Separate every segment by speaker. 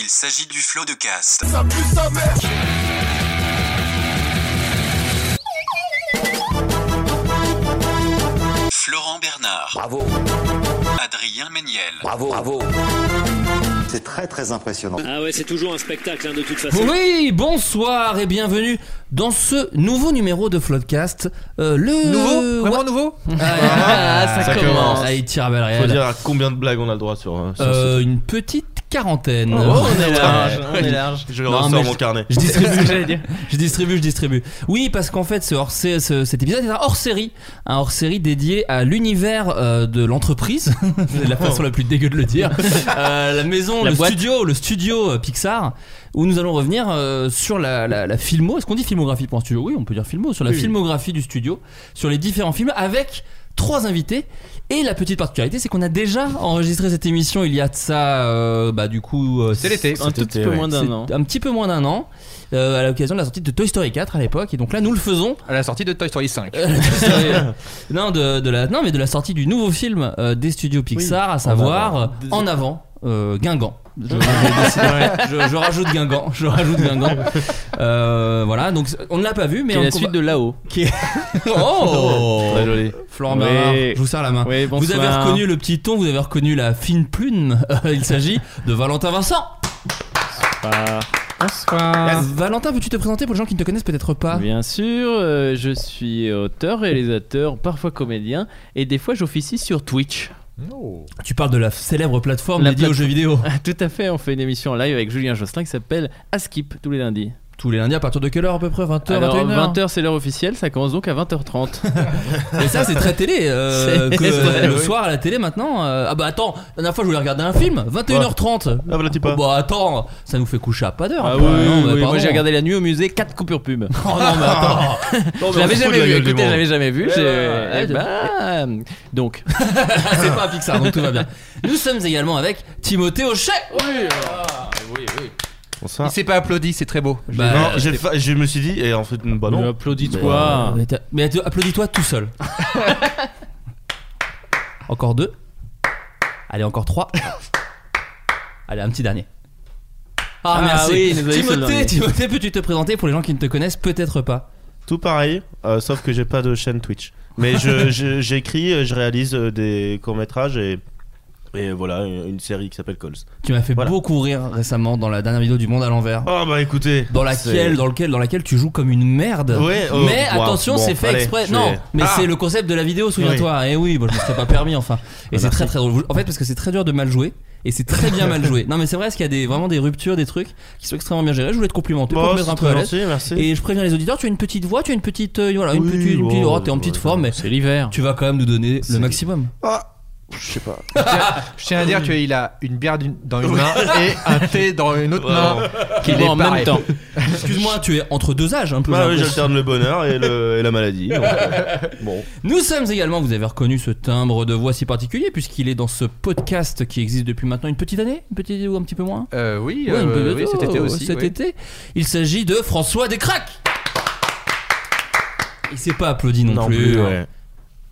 Speaker 1: Il s'agit du flot de cast. Florent Bernard,
Speaker 2: Bravo,
Speaker 1: Adrien Méniel,
Speaker 2: bravo, bravo.
Speaker 3: C'est très très impressionnant.
Speaker 4: Ah ouais, c'est toujours un spectacle hein, de toute façon.
Speaker 5: Oui, bonsoir et bienvenue dans ce nouveau numéro de Floodcast. Euh, le
Speaker 6: Nouveau Vraiment nouveau
Speaker 5: Ah, ça,
Speaker 6: Ça
Speaker 5: commence. Ah, il tire à balles.
Speaker 6: Faut dire à combien de blagues on a le droit sur, euh, sur
Speaker 5: Euh,
Speaker 6: ce-
Speaker 5: une petite quarantaine.
Speaker 6: Oh, on est large, on est large. Je
Speaker 5: Non,
Speaker 6: ressors mon
Speaker 5: je-
Speaker 6: carnet.
Speaker 5: Je distribue, je distribue, je distribue. Oui, parce qu'en fait, ce hors ce- cet épisode est un hors série, un hors série dédié à l'univers euh, de l'entreprise, c'est la façon la plus dégueu de le dire, Euh, la maison,
Speaker 6: La
Speaker 5: le
Speaker 6: boîte.
Speaker 5: studio, le studio euh, Pixar, où nous allons revenir euh, sur la, la, la filmo. Est-ce qu'on dit filmographie pour un studio? Oui, on peut dire filmo sur la filmographie du studio, sur les différents films avec trois invités. Et la petite particularité, c'est qu'on a déjà enregistré cette émission il y a de ça, euh, bah du coup, euh,
Speaker 6: C'est l'été.
Speaker 5: un tout petit peu moins d'un an. Un petit peu moins d'un an, euh, à l'occasion de la sortie de Toy Story 4 à l'époque. Et donc là, nous le faisons.
Speaker 6: À la sortie de Toy Story 5.
Speaker 5: Euh, Toy Story, euh, non, de, de la, non, mais de la sortie du nouveau film euh, des studios Pixar, à savoir En avant, euh, Guingamp. Je, je décide- je- je rajoute Guingamp. Je rajoute Guingamp. Euh, voilà, donc on ne l'a pas vu, mais
Speaker 7: Qui est la suite de là-haut.
Speaker 5: qui est- Oh
Speaker 6: Très joli.
Speaker 5: Florent
Speaker 7: Oui.
Speaker 5: Je vous serre la main.
Speaker 7: Oui,
Speaker 5: vous
Speaker 7: bonsoir.
Speaker 5: avez reconnu le petit ton, vous avez reconnu la fine plume. Euh, Il s'agit de Valentin Vincent.
Speaker 7: Ah. Bonsoir.
Speaker 5: Valentin, peux-tu te présenter pour les gens qui ne te connaissent peut-être pas
Speaker 7: Bien sûr, euh, je suis auteur, réalisateur, parfois comédien, et des fois j'officie sur Twitch.
Speaker 5: Tu parles de la célèbre plateforme
Speaker 7: La
Speaker 5: dédiée aux jeux vidéo.
Speaker 7: Tout à fait, on fait une émission en live avec Julien Josselin qui s'appelle Askip tous les lundis.
Speaker 5: Tous les lundis à partir de quelle heure à peu près 20h,
Speaker 7: Alors
Speaker 5: 21h
Speaker 7: 20h c'est l'heure officielle, ça commence donc à 20h30.
Speaker 5: Et ça c'est très télé euh, que,
Speaker 7: vrai,
Speaker 5: le
Speaker 7: oui.
Speaker 5: soir à la télé maintenant. euh, ah bah attends, la dernière fois je voulais regarder un film, 21h30.
Speaker 6: Ah, voilà, tu pas.
Speaker 5: Oh, bah attends, ça nous fait coucher à pas d'heure.
Speaker 7: Ah
Speaker 5: quoi.
Speaker 7: oui, oui,
Speaker 5: bah,
Speaker 7: oui, moi j'ai regardé la nuit au musée, 4 coupures pub.
Speaker 5: Oh non mais attends.
Speaker 7: Je l'avais jamais vu, écoutez, je l'avais jamais vu. eh ben, donc,
Speaker 5: c'est pas un Pixar donc tout va bien. Nous sommes également avec Timothée Hochet.
Speaker 6: Bonsoir.
Speaker 8: Il s'est pas applaudi, c'est très beau.
Speaker 5: Bah,
Speaker 6: non, j'ai fa- je me suis dit, et en fait, bah non.
Speaker 7: mais applaudis-toi.
Speaker 5: Mais, t'as- mais t'as- applaudis-toi tout seul. encore deux. Allez, encore trois. Allez, un petit dernier. Ah,
Speaker 7: Ah
Speaker 5: merci.
Speaker 7: oui, il nous a dit ce
Speaker 5: Timothée,
Speaker 7: dernier.
Speaker 5: Timothée, peux-tu te présenter pour les gens qui ne te connaissent peut-être pas?
Speaker 6: Tout pareil, euh, sauf que j'ai pas de chaîne Twitch. Mais je- je- j'écris, je réalise euh, des courts-métrages et, et voilà, une, série qui s'appelle Calls.
Speaker 5: Tu m'as fait
Speaker 6: Voilà.
Speaker 5: beaucoup rire récemment dans la dernière vidéo du Monde à l'envers.
Speaker 6: Oh bah écoutez.
Speaker 5: Dans laquelle, dans lequel, dans laquelle tu joues comme une merde.
Speaker 6: Ouais, oh,
Speaker 5: mais
Speaker 6: wow,
Speaker 5: attention,
Speaker 6: bon,
Speaker 5: c'est fait
Speaker 6: allez,
Speaker 5: exprès. Non,
Speaker 6: vais-
Speaker 5: mais
Speaker 6: Ah.
Speaker 5: c'est le concept de la vidéo, souviens-toi. Et oui, bon, je me serais pas permis enfin. Et
Speaker 6: Bah,
Speaker 5: c'est très très drôle. En fait, parce que c'est très dur de mal jouer. Et c'est très bien mal joué. Non, mais c'est vrai, parce qu'il y a des, vraiment des ruptures, des trucs qui sont extrêmement bien gérés. Je voulais te complimenter pour te mettre un peu à l'aise. Et je préviens les auditeurs, tu as une petite voix, tu as une petite, euh, voilà, une
Speaker 6: Oui,
Speaker 5: petite, une petite,
Speaker 6: bon,
Speaker 5: oh, t'es en petite
Speaker 6: ouais,
Speaker 5: forme, mais
Speaker 7: C'est l'hiver.
Speaker 5: tu vas quand même nous donner le maximum.
Speaker 6: Ah, je sais pas.
Speaker 8: Je tiens à dire qu'il a une bière d'une- dans une main et un thé dans une autre main.
Speaker 7: Qui
Speaker 8: est
Speaker 7: en
Speaker 8: pareil.
Speaker 7: même temps.
Speaker 5: Excuse-moi, tu es entre deux âges un peu.
Speaker 6: Bah oui,
Speaker 5: l'impression.
Speaker 6: j'alterne le bonheur et, le, et la maladie. donc, euh, bon.
Speaker 5: Nous sommes également, vous avez reconnu ce timbre de voix si particulier, puisqu'il est dans ce podcast qui existe depuis maintenant une petite année, une petite ou un petit peu moins
Speaker 8: Euh, oui,
Speaker 5: Ouais, une
Speaker 8: euh,
Speaker 5: petite-
Speaker 8: cet été
Speaker 5: oh,
Speaker 8: aussi.
Speaker 5: Cet
Speaker 8: oui.
Speaker 5: été. Il s'agit de François Descraques. Il s'est pas applaudi non,
Speaker 6: Non
Speaker 5: plus.
Speaker 6: plus, ouais.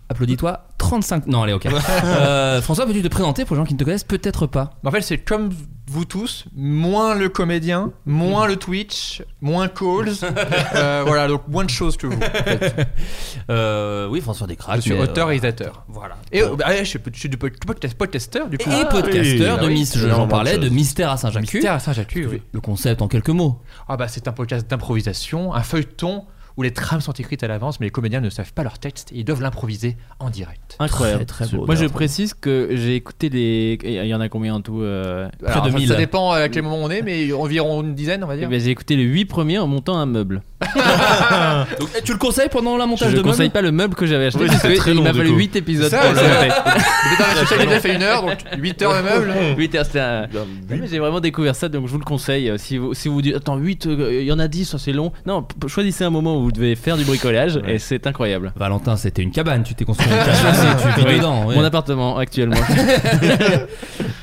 Speaker 5: Applaudis-toi 35. Non, allez, ok. Euh, François, peux-tu te présenter pour les gens qui ne te connaissent peut-être pas?
Speaker 8: En fait, c'est comme vous tous, moins le comédien, moins le Twitch, moins calls. Euh, voilà, donc moins de choses que vous. en fait.
Speaker 5: Euh, Oui, François Descraques.
Speaker 8: Je suis
Speaker 5: mais,
Speaker 8: auteur
Speaker 5: euh,
Speaker 8: et réalisateur.
Speaker 5: Voilà.
Speaker 8: Et euh, bah, je suis, je suis du pod- podcast- podcasteur, du coup.
Speaker 5: Et podcasteur
Speaker 8: Ah
Speaker 5: de
Speaker 8: oui.
Speaker 5: Miss,
Speaker 6: c'est
Speaker 5: j'en parlais, de. Mystère à Saint-Jacques.
Speaker 8: Mystère à Saint-Jacques, oui.
Speaker 5: Le concept en quelques mots.
Speaker 8: Ah bah c'est un podcast d'improvisation, un feuilleton où les trames sont écrites à l'avance, mais les comédiens ne savent pas leur texte et ils doivent l'improviser en direct.
Speaker 7: Incroyable.
Speaker 5: Très, très beau.
Speaker 7: Moi, je précise que j'ai écouté les. Il y en a combien en tout euh,
Speaker 8: Alors,
Speaker 5: de
Speaker 8: ça-
Speaker 5: 1000.
Speaker 8: Ça dépend à quel moment on est, mais environ une dizaine, on va
Speaker 7: eh
Speaker 8: dire.
Speaker 7: ben, J'ai écouté les 8 premiers en montant un meuble.
Speaker 5: Donc, tu le conseilles pendant la
Speaker 7: Je
Speaker 5: montage
Speaker 7: ne
Speaker 5: de
Speaker 7: conseille pas le meuble que j'avais acheté
Speaker 6: Oui,
Speaker 7: parce
Speaker 6: c'est
Speaker 7: que
Speaker 6: très
Speaker 7: il
Speaker 6: long,
Speaker 7: m'a
Speaker 6: du
Speaker 7: fallu
Speaker 6: coup.
Speaker 7: 8 épisodes
Speaker 8: Ça,
Speaker 7: pour le
Speaker 8: c'est-
Speaker 7: faire.
Speaker 8: Le dans la social media fait une heure, donc 8 heures de meuble.
Speaker 7: 8 heures, c'était un- Non, mais j'ai vraiment découvert ça, donc je vous le conseille. Euh, Si vous, si vous dites, attends, 8, il y en a 10, ça c'est long. Non, p- choisissez un moment où vous devez faire du bricolage et c'est incroyable.
Speaker 5: Valentin, c'était une cabane, tu t'es construit une cabane et tu vis
Speaker 7: Oui,
Speaker 5: dedans. ouais.
Speaker 7: Mon appartement actuellement.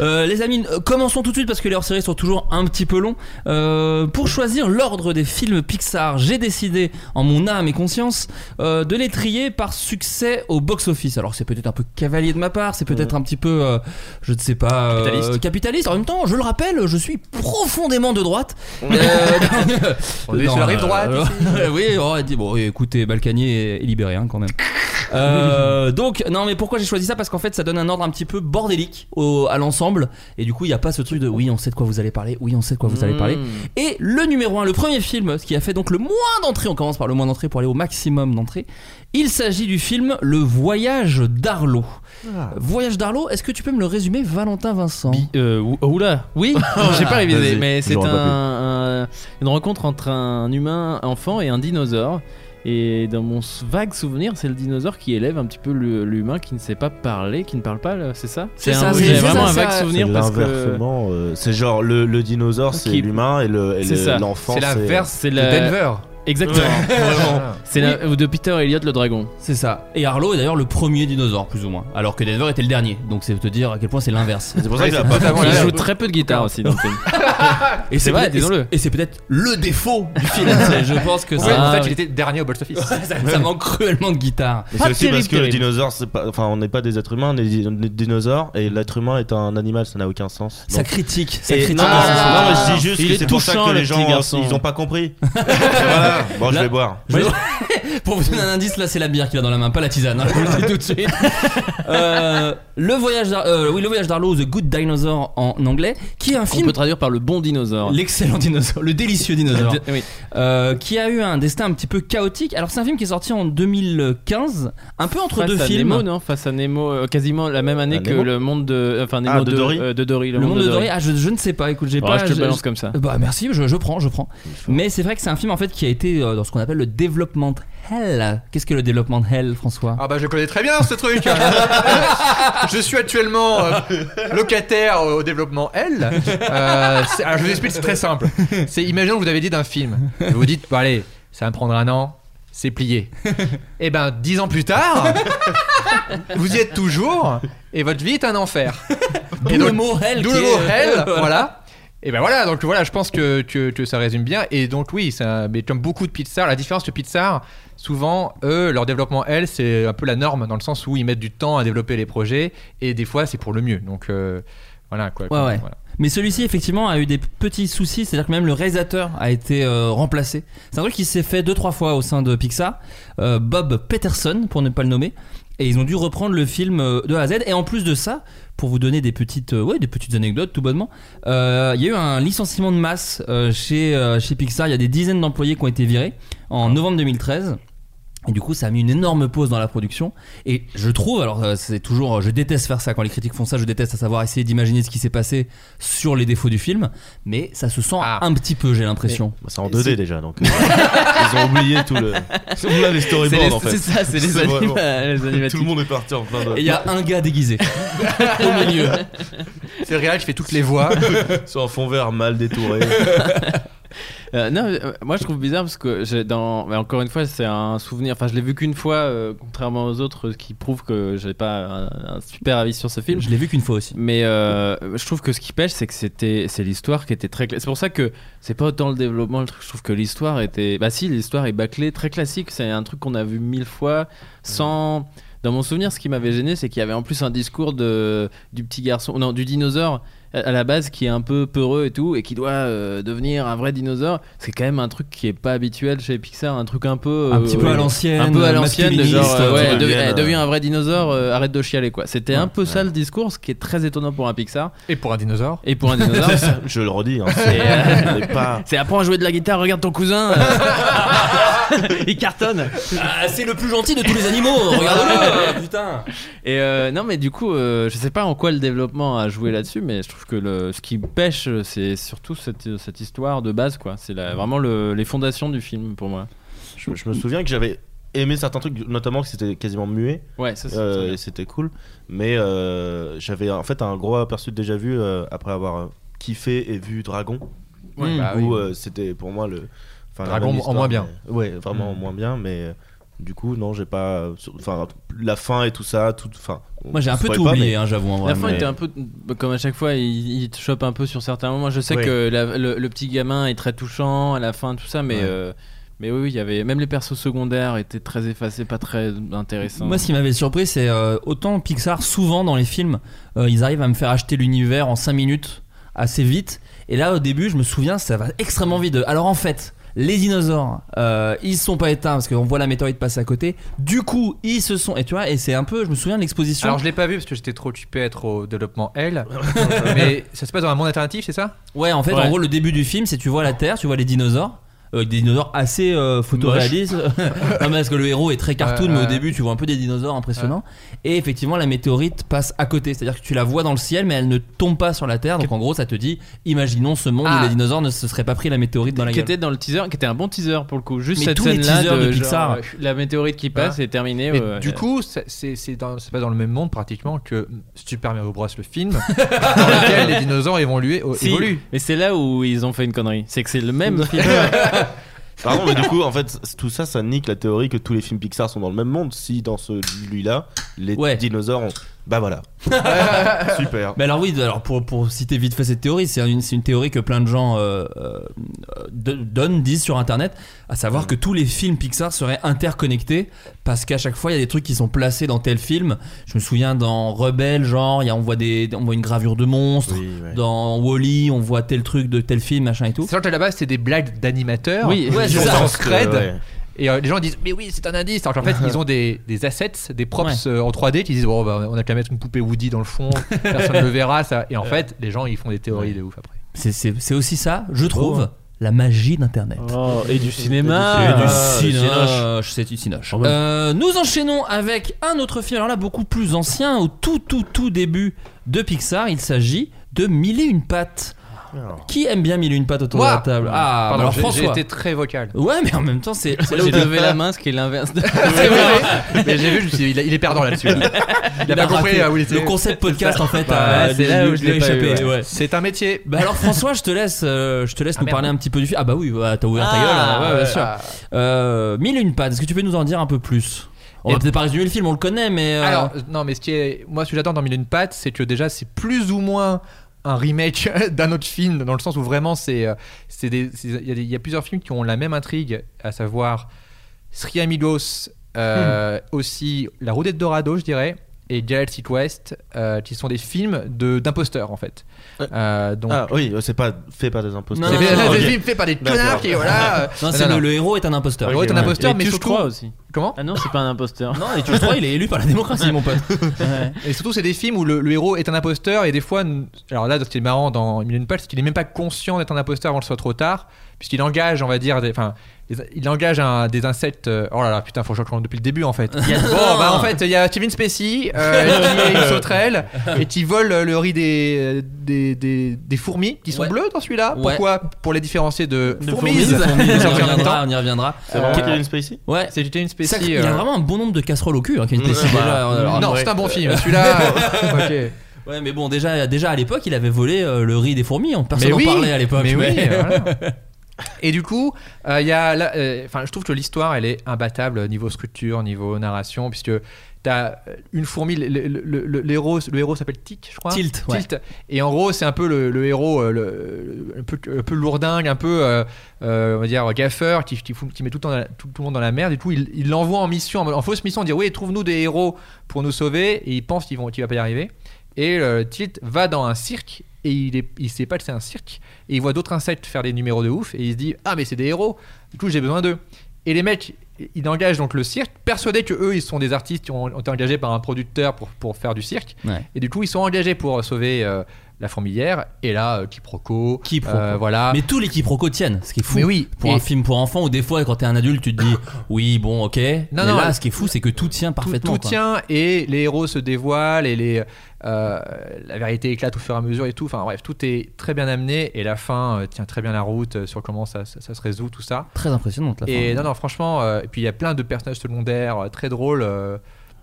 Speaker 5: Euh, les amis, euh, commençons tout de suite parce que les hors-séries sont toujours un petit peu longs. Euh, pour choisir l'ordre des films Pixar, j'ai décidé, en mon âme et conscience, euh, de les trier par succès au box-office. Alors c'est peut-être un peu cavalier de ma part, c'est peut-être un petit peu, euh, je ne sais pas, euh,
Speaker 8: Capitaliste.
Speaker 5: capitaliste. En même temps, je le rappelle, je suis profondément de droite.
Speaker 8: On est sur la rive droite,
Speaker 5: oui, oh, dit- bon, écoutez, Balkany est, est libéré hein, quand même. Donc, non, mais pourquoi j'ai choisi ça? Parce qu'en fait, ça donne un ordre un petit peu bordélique au- à l'ensemble. Et du coup, il n'y a pas ce truc de oui, on sait de quoi vous allez parler, oui, on sait de quoi vous allez parler.
Speaker 7: Mmh.
Speaker 5: Et le numéro 1, le premier film, ce qui a fait donc le moins d'entrées, on commence par le moins d'entrées pour aller au maximum d'entrées. Il s'agit du film Le Voyage d'Arlo. Voyage d'Arlo, est-ce que tu peux me le résumer, Valentin Vincent
Speaker 7: Euh, ou- oula, oui, j'ai pas révisé, mais c'est un, un- une rencontre entre un humain enfant et un dinosaure. Et dans mon vague souvenir, c'est le dinosaure qui élève un petit peu l'humain qui ne sait pas parler, qui ne parle pas, là, c'est ça?
Speaker 5: C'est
Speaker 7: vraiment
Speaker 5: ça,
Speaker 7: un vague souvenir
Speaker 6: C'est
Speaker 7: parce que
Speaker 6: euh, c'est genre le, le dinosaure, c'est l'humain et l'enfant,
Speaker 8: C'est l'inverse
Speaker 7: c'est
Speaker 8: Denver.
Speaker 7: Exactement.
Speaker 8: Vraiment.
Speaker 7: C'est la- de Peter Elliott le dragon.
Speaker 5: C'est ça. Et Arlo est d'ailleurs le premier dinosaure, plus ou moins. Alors que Denver était le dernier. Donc c'est te dire à quel point c'est l'inverse.
Speaker 6: C'est pour ça qu'il a pas
Speaker 8: totalement
Speaker 7: Il joue très peu de guitare aussi dans le film.
Speaker 5: Et
Speaker 7: C'est vrai,
Speaker 5: peut-être-
Speaker 7: disons-le.
Speaker 5: Et c'est peut-être le défaut du film. C'est- je pense que ça,
Speaker 8: en fait,
Speaker 7: oui.
Speaker 8: il était dernier au box office.
Speaker 5: ça, ça manque cruellement de guitare.
Speaker 7: Pas
Speaker 6: c'est aussi
Speaker 7: terrible,
Speaker 6: parce que le
Speaker 7: terrible.
Speaker 6: dinosaure, c'est pas, enfin, on n'est pas des êtres humains, on est des, dinosaures, et l'être humain est un animal, ça n'a aucun sens.
Speaker 5: Ça
Speaker 6: Donc-
Speaker 5: critique. Ça
Speaker 6: Et-
Speaker 5: critique.
Speaker 6: non, non, non, mais je dis juste
Speaker 7: Il
Speaker 6: que
Speaker 7: est
Speaker 6: c'est pour ça
Speaker 7: touchant,
Speaker 6: que
Speaker 7: le
Speaker 6: les
Speaker 7: petit
Speaker 6: gens,
Speaker 7: garçon.
Speaker 6: ils ont pas compris. voilà. Bon, je
Speaker 5: Là-
Speaker 6: vais boire.
Speaker 5: Je- Pour vous donner un indice, là c'est la bière qu'il a dans la main, pas la tisane. hein, je vous le dis tout de suite. Euh, le voyage, d'Ar- euh, oui, le voyage d'Arlo, The Good Dinosaur en anglais, qui est un
Speaker 7: On
Speaker 5: film
Speaker 7: peut traduire par le bon dinosaure.
Speaker 5: L'excellent dinosaure, le délicieux dinosaure,
Speaker 7: Oui.
Speaker 5: euh, qui a eu un destin un petit peu chaotique. Alors c'est un film qui est sorti en 2015, un peu entre
Speaker 7: Face
Speaker 5: deux
Speaker 7: à
Speaker 5: films.
Speaker 7: Nemo, non? Face à Nemo, euh, quasiment la même année
Speaker 6: Ah,
Speaker 7: que
Speaker 6: Nemo
Speaker 7: le monde de. Enfin, Nemo
Speaker 6: Ah, de
Speaker 7: de,
Speaker 6: Dory.
Speaker 7: euh, de Dory.
Speaker 5: le, monde de Dory. Ah, je, je ne sais pas. Écoute, j'ai
Speaker 7: Oh,
Speaker 5: pas.
Speaker 7: je te le balance comme ça.
Speaker 5: Bah merci, je, je prends, je prends. Mais c'est vrai que c'est un film en fait qui a été euh, dans ce qu'on appelle le développement hell. Qu'est-ce que le développement hell, François?
Speaker 8: Ah bah je connais très bien ce truc. je suis actuellement euh, locataire au développement L. Euh, alors je vous explique, c'est très simple. C'est imaginons que vous avez dit d'un film. Vous vous dites, bon allez, ça va me prendre un an. C'est plié. Et ben dix ans plus tard, vous y êtes toujours et votre vie est un enfer.
Speaker 5: D'où le mot hell.
Speaker 8: D'où le mot hell,
Speaker 5: Voilà.
Speaker 8: Et ben voilà, donc voilà, je pense que, que, que ça résume bien. Et donc oui, ça, mais comme beaucoup de Pixar, la différence de Pixar, souvent, eux, leur développement, elle, c'est un peu la norme, dans le sens où ils mettent du temps à développer les projets, et des fois, c'est pour le mieux. Donc euh, voilà quoi.
Speaker 5: Ouais, ouais.
Speaker 8: Voilà.
Speaker 5: Mais celui-ci, effectivement, a eu des petits soucis. C'est-à-dire que même le réalisateur a été euh, remplacé. C'est un truc qui s'est fait deux, trois fois au sein de Pixar. Euh, Bob Peterson, pour ne pas le nommer. Et ils ont dû reprendre le film euh, de A à Z. Et en plus de ça, pour vous donner des petites, euh, anecdotes, tout bonnement, euh, il y a eu un licenciement de masse chez Pixar. Il y a des dizaines d'employés qui ont été virés en novembre 2013. Et du coup, ça a mis une énorme pause dans la production. Et je trouve, alors euh, c'est toujours, je déteste faire ça quand les critiques font ça. Je déteste à savoir essayer d'imaginer ce qui s'est passé sur les défauts du film, mais ça se sent
Speaker 8: Ah.
Speaker 5: un petit peu, j'ai l'impression.
Speaker 6: Bah, C'est en 2D déjà, donc. euh, ils ont oublié tout le. On a les
Speaker 7: C'est
Speaker 6: storyboards
Speaker 7: les-
Speaker 6: en fait.
Speaker 7: c'est ça, c'est les, anima-
Speaker 6: vraiment-
Speaker 7: les
Speaker 6: Tout le monde est parti en plein de.
Speaker 5: Et il y a un gars déguisé au milieu.
Speaker 8: C'est le réel qui fait toutes les voix.
Speaker 6: Sur un fond vert mal détouré.
Speaker 7: Euh, non, euh, moi je trouve bizarre parce que j'ai dans, mais encore une fois, c'est un souvenir. Enfin, je l'ai vu qu'une fois, euh, contrairement aux autres, ce qui prouve que j'ai pas un, un super avis sur ce film.
Speaker 5: Je l'ai vu qu'une fois aussi.
Speaker 7: Mais je trouve que ce qui pêche, c'est que c'était, c'est l'histoire qui était très. cla- C'est pour ça que c'est pas autant le développement. le truc. Je trouve que l'histoire était. Bah si, l'histoire est bâclée, très classique. C'est un truc qu'on a vu mille fois, sans dans mon souvenir, ce qui m'avait gêné, c'est qu'il y avait en plus un discours de, du petit garçon, non, du dinosaure à la base qui est un peu peureux et tout, et qui doit euh, devenir un vrai dinosaure. C'est quand même un truc qui est pas habituel chez Pixar, un truc un peu.
Speaker 5: Un
Speaker 7: euh,
Speaker 5: petit peu à l'ancienne,
Speaker 7: Un peu à l'ancienne, de genre, euh, ouais,
Speaker 5: tu
Speaker 7: devi-
Speaker 6: deviens, euh,
Speaker 7: deviens un vrai dinosaure, euh, arrête de chialer quoi. C'était un peu
Speaker 6: Ouais.
Speaker 7: ça le discours, ce qui est très étonnant pour un Pixar.
Speaker 8: Et pour un dinosaure.
Speaker 7: Et pour un dinosaure.
Speaker 6: Je le redis, hein, c'est
Speaker 7: euh,
Speaker 6: pas.
Speaker 7: C'est apprends à jouer de la guitare, regarde ton cousin. Il cartonne.
Speaker 5: Ah, c'est le plus gentil de tous les animaux, regarde-le Putain
Speaker 7: Et euh, non, mais du coup, euh, je sais pas en quoi le développement a joué là-dessus, mais je trouve que le, ce qui pêche, c'est surtout cette, cette histoire de base, quoi. C'est vraiment le- les fondations du film pour moi.
Speaker 6: Je, je me souviens que j'avais aimé certains trucs, notamment que c'était quasiment muet.
Speaker 7: Ouais, ça, c'est
Speaker 6: Euh, c'était cool. Mais euh, j'avais en fait un gros aperçu de déjà vu euh, après avoir kiffé et vu Dragon.
Speaker 8: Ouais,
Speaker 7: Mmh.
Speaker 8: bah
Speaker 6: où
Speaker 8: oui.
Speaker 6: euh, c'était pour moi le. Enfin,
Speaker 8: Dragon en moins bien.
Speaker 6: mais- ouais, vraiment en
Speaker 8: Mm.
Speaker 6: moins bien, mais euh, du coup, non, j'ai pas. Enfin, la fin et tout ça, tout. Enfin,
Speaker 5: Moi j'ai un
Speaker 6: on
Speaker 5: peu tout
Speaker 6: pas,
Speaker 5: oublié,
Speaker 6: mais-
Speaker 5: hein, j'avoue en vrai.
Speaker 7: La fin
Speaker 5: mais-
Speaker 7: était un peu comme à chaque fois, il, il te chope un peu sur certains moments. Je sais que la- le, le petit gamin est très touchant à la fin, tout ça, mais.
Speaker 6: Ouais.
Speaker 7: euh, mais oui, oui, il y avait même les persos secondaires étaient très effacés, pas très intéressants.
Speaker 5: Moi, ce qui m'avait surpris, c'est euh, autant Pixar, souvent dans les films, euh, ils arrivent à me faire acheter l'univers en 5 minutes, assez vite. Et là, au début, je me souviens, ça va extrêmement vite. Alors en fait, les dinosaures, euh, ils se sont pas éteints parce qu'on voit la météorite passer à côté. Du coup, ils se sont. Et tu vois, et c'est un peu, je me souviens de l'exposition.
Speaker 8: Alors je l'ai pas vu parce que j'étais trop occupé à être au développement L. mais ça se passe dans un monde alternatif, c'est ça?
Speaker 5: Ouais, en fait,
Speaker 7: Ouais.
Speaker 5: en gros, le début du film, c'est tu vois la Terre, tu vois les dinosaures. Euh, des dinosaures assez euh, photoréalistes. non, mais parce que le héros est très cartoon, mais au début, tu vois un peu des dinosaures impressionnants. Et effectivement, la météorite passe à côté. C'est-à-dire que tu la vois dans le ciel, mais elle ne tombe pas sur la Terre. Donc en gros, ça te dit imaginons ce monde
Speaker 8: Ah.
Speaker 5: où les dinosaures ne se seraient pas pris la météorite dans la
Speaker 7: qui
Speaker 5: gueule.
Speaker 7: était dans le teaser, qui était un bon teaser pour le coup. Juste
Speaker 5: Mais
Speaker 7: cette
Speaker 5: tous les
Speaker 7: scène-là
Speaker 5: teasers de
Speaker 7: de,
Speaker 5: Pixar.
Speaker 7: genre, euh, la météorite qui passe est terminée.
Speaker 8: Mais
Speaker 7: ouais.
Speaker 8: du coup, c'est c'est dans, c'est pas dans le même monde pratiquement que Super Mario Bros. le film, dans lequel les dinosaures évoluent.
Speaker 7: Si,
Speaker 8: évoluent.
Speaker 7: mais c'est là où ils ont fait une connerie. C'est que c'est le même film.
Speaker 6: Pardon, mais du coup, en fait, tout ça, ça nique la théorie que tous les films Pixar sont dans le même monde. Si dans celui-là, les
Speaker 5: Ouais.
Speaker 6: dinosaures ont. Bah voilà. Super.
Speaker 5: Mais alors oui, alors pour, pour citer vite fait cette théorie, c'est une, c'est une théorie que plein de gens euh, euh, de- donnent, disent sur Internet, à savoir que tous les films Pixar seraient interconnectés parce qu'à chaque fois il y a des trucs qui sont placés dans tel film. Je me souviens dans Rebelle, genre, il y a, on, voit des, on voit une gravure de monstre.
Speaker 6: Oui, ouais.
Speaker 5: Dans Wally, on voit tel truc de tel film, machin et tout.
Speaker 8: C'est genre que là-bas, c'est des blagues d'animateurs.
Speaker 5: Oui, ouais, c'est ça.
Speaker 8: scred.
Speaker 6: ouais.
Speaker 8: Et euh, les gens disent, mais oui, c'est un indice. Alors qu'en fait, ils ont des, des assets, des props euh, en 3D qui disent, bon, bah, on a qu'à mettre une poupée Woody dans le fond, personne ne le verra. Ça. Et en fait, les gens, ils font des théories de ouf après.
Speaker 5: C'est- C'est c'est aussi ça, je trouve, la magie d'Internet.
Speaker 7: Oh, et du cinéma.
Speaker 5: Et du
Speaker 6: Ah,
Speaker 5: cinoche, c'est du cinoche. Euh, nous enchaînons avec un autre film, alors là beaucoup plus ancien, au tout tout tout début de Pixar. Il s'agit de Mille et une pattes. Qui aime bien Mille et une pattes autour de la table Ah,
Speaker 8: Pardon,
Speaker 5: alors
Speaker 8: j'ai- j'ai
Speaker 5: François.
Speaker 8: été très vocal.
Speaker 5: Ouais, mais en même temps, c'est c'est là où
Speaker 7: J'ai levé la main, ce qui est l'inverse de.
Speaker 8: C'est vrai. Mais j'ai vu, je me suis dit, il, a- il est perdant là-dessus. Il a
Speaker 5: Il
Speaker 8: pas
Speaker 5: a
Speaker 8: compris
Speaker 5: raté.
Speaker 8: euh, où il était.
Speaker 5: Le concept podcast, en fait,
Speaker 8: Bah,
Speaker 5: a-
Speaker 7: c'est là où je
Speaker 5: lui a
Speaker 7: l'ai pas
Speaker 5: échappé.
Speaker 7: eu, ouais.
Speaker 5: ouais.
Speaker 8: C'est un métier.
Speaker 5: Bah alors François, je te laisse, euh, je te laisse
Speaker 8: Ah,
Speaker 5: nous
Speaker 8: merde.
Speaker 5: parler un petit peu du film. Ah bah oui, bah, t'as ouvert ta
Speaker 7: Ah,
Speaker 5: gueule. hein. ouais,
Speaker 7: ouais.
Speaker 5: bien sûr.
Speaker 8: Ah.
Speaker 5: Euh, Mille et une pattes. Est-ce que tu peux nous en dire un peu plus? On va
Speaker 8: Et-
Speaker 5: peut-être pas résumer le film, on le connaît, mais. euh,
Speaker 8: Alors, non, mais ce qui est. Moi, ce que j'adore dans Mille et une pattes, c'est que déjà, c'est plus ou moins un remake d'un autre film, dans le sens où vraiment, c'est. euh, c'est Il y, a y plusieurs films qui ont la même intrigue, à savoir Three Amigos, euh, aussi La Route de Dorado, je dirais, et Galactic West, euh, qui sont des films de- d'imposteurs, en fait. Euh, donc,
Speaker 6: Ah oui, c'est pas fait par des imposteurs.
Speaker 5: Non,
Speaker 8: des films faits par des connards qui, voilà. euh,
Speaker 5: Non,
Speaker 8: non,
Speaker 5: c'est
Speaker 8: non,
Speaker 5: le, héros est un imposteur.
Speaker 8: Le héros est un imposteur,
Speaker 7: Et
Speaker 8: mais
Speaker 7: tu
Speaker 8: surtout.
Speaker 7: crois aussi.
Speaker 8: Comment
Speaker 7: Ah non, c'est pas un imposteur.
Speaker 5: Non, et tu crois, il est élu par la démocratie, mon pote. Ouais.
Speaker 8: Et surtout, c'est des films où le, le héros est un imposteur et des fois, alors là, ce qui est marrant dans une pattes, c'est qu'il est même pas conscient d'être un imposteur avant que ce soit trop tard, puisqu'il engage, on va dire, des- il engage un- des insectes. euh, oh là là, putain, faut que je recommence depuis le début en fait. bon, bah en fait, il y a Kevin Spacey euh, qui est une sauterelle et qui vole le riz des, des, des, des fourmis qui sont
Speaker 5: Ouais.
Speaker 8: bleues dans celui-là.
Speaker 5: Ouais.
Speaker 8: Pourquoi? Pour les différencier de,
Speaker 6: De
Speaker 8: fourmis.
Speaker 6: fourmis.
Speaker 5: on y reviendra, on y reviendra.
Speaker 6: C'est vraiment
Speaker 8: Euh,
Speaker 6: Kevin Spacey?
Speaker 5: Ouais.
Speaker 8: C'est Kevin
Speaker 5: Ça,
Speaker 8: Spacey.
Speaker 5: il a
Speaker 8: euh,
Speaker 5: vraiment un bon nombre de casseroles au cul, hein, Kevin Spacey.
Speaker 6: Ouais.
Speaker 5: déjà. Alors,
Speaker 8: non, c'est un bon film. Celui-là, ok.
Speaker 5: Ouais, mais bon, déjà, déjà à l'époque, il avait volé euh, le riz des fourmis. on- Personne n'en
Speaker 8: oui,
Speaker 5: parlait à l'époque.
Speaker 8: mais oui,
Speaker 5: mais-
Speaker 8: voilà. Et du coup, euh, y a, là, euh, je trouve que l'histoire, elle est imbattable niveau structure, niveau narration, puisque t'as une fourmi, le, le- le- héros s'appelle Tic, je crois.
Speaker 5: Tilt, ouais.
Speaker 8: Et en gros, c'est un peu le, héros, euh, le, un, peu, un peu lourdingue, un peu, euh, euh, on va dire, gaffeur, qui, qui, fout- qui met tout le, temps dans la- tout, tout le monde dans la merde. Et tout, il l'envoie en mission, en, en fausse mission, dire oui, trouve-nous des héros pour nous sauver. Et il pense qu'il qu'il va pas y arriver. Et euh, Tilt va dans un cirque et il, est, il sait pas que c'est un cirque. Et il voit d'autres insectes faire des numéros de ouf. Et il se dit ah mais c'est des héros. Du coup j'ai besoin d'eux. Et les mecs, ils engagent donc le cirque, persuadés que eux ils sont des artistes qui ont, ont été engagés par un producteur pour, pour faire du cirque.
Speaker 5: Ouais.
Speaker 8: Et du coup ils sont engagés pour sauver euh, la fourmilière. Et là euh, quiproquo,
Speaker 5: Quiproquo.
Speaker 8: euh, voilà.
Speaker 5: Mais tous les quiproquos tiennent, ce qui est fou.
Speaker 8: Mais oui,
Speaker 5: Pour
Speaker 8: et-
Speaker 5: un film pour enfants, où des fois, quand t'es un adulte, tu te dis, oui, bon, ok. mais
Speaker 8: non,
Speaker 5: là,
Speaker 8: euh,
Speaker 5: ce qui est fou, c'est que tout tient parfaitement.
Speaker 8: tout tient et les héros se dévoilent et les, euh, la vérité éclate au fur et à mesure et tout. Enfin bref, tout est très bien amené et la fin tient très bien la route sur comment ça, ça- ça se résout, tout ça.
Speaker 5: Très impressionnante la
Speaker 8: Et
Speaker 5: fin.
Speaker 8: non, non, franchement, et puis il y a plein de personnages secondaires très drôles.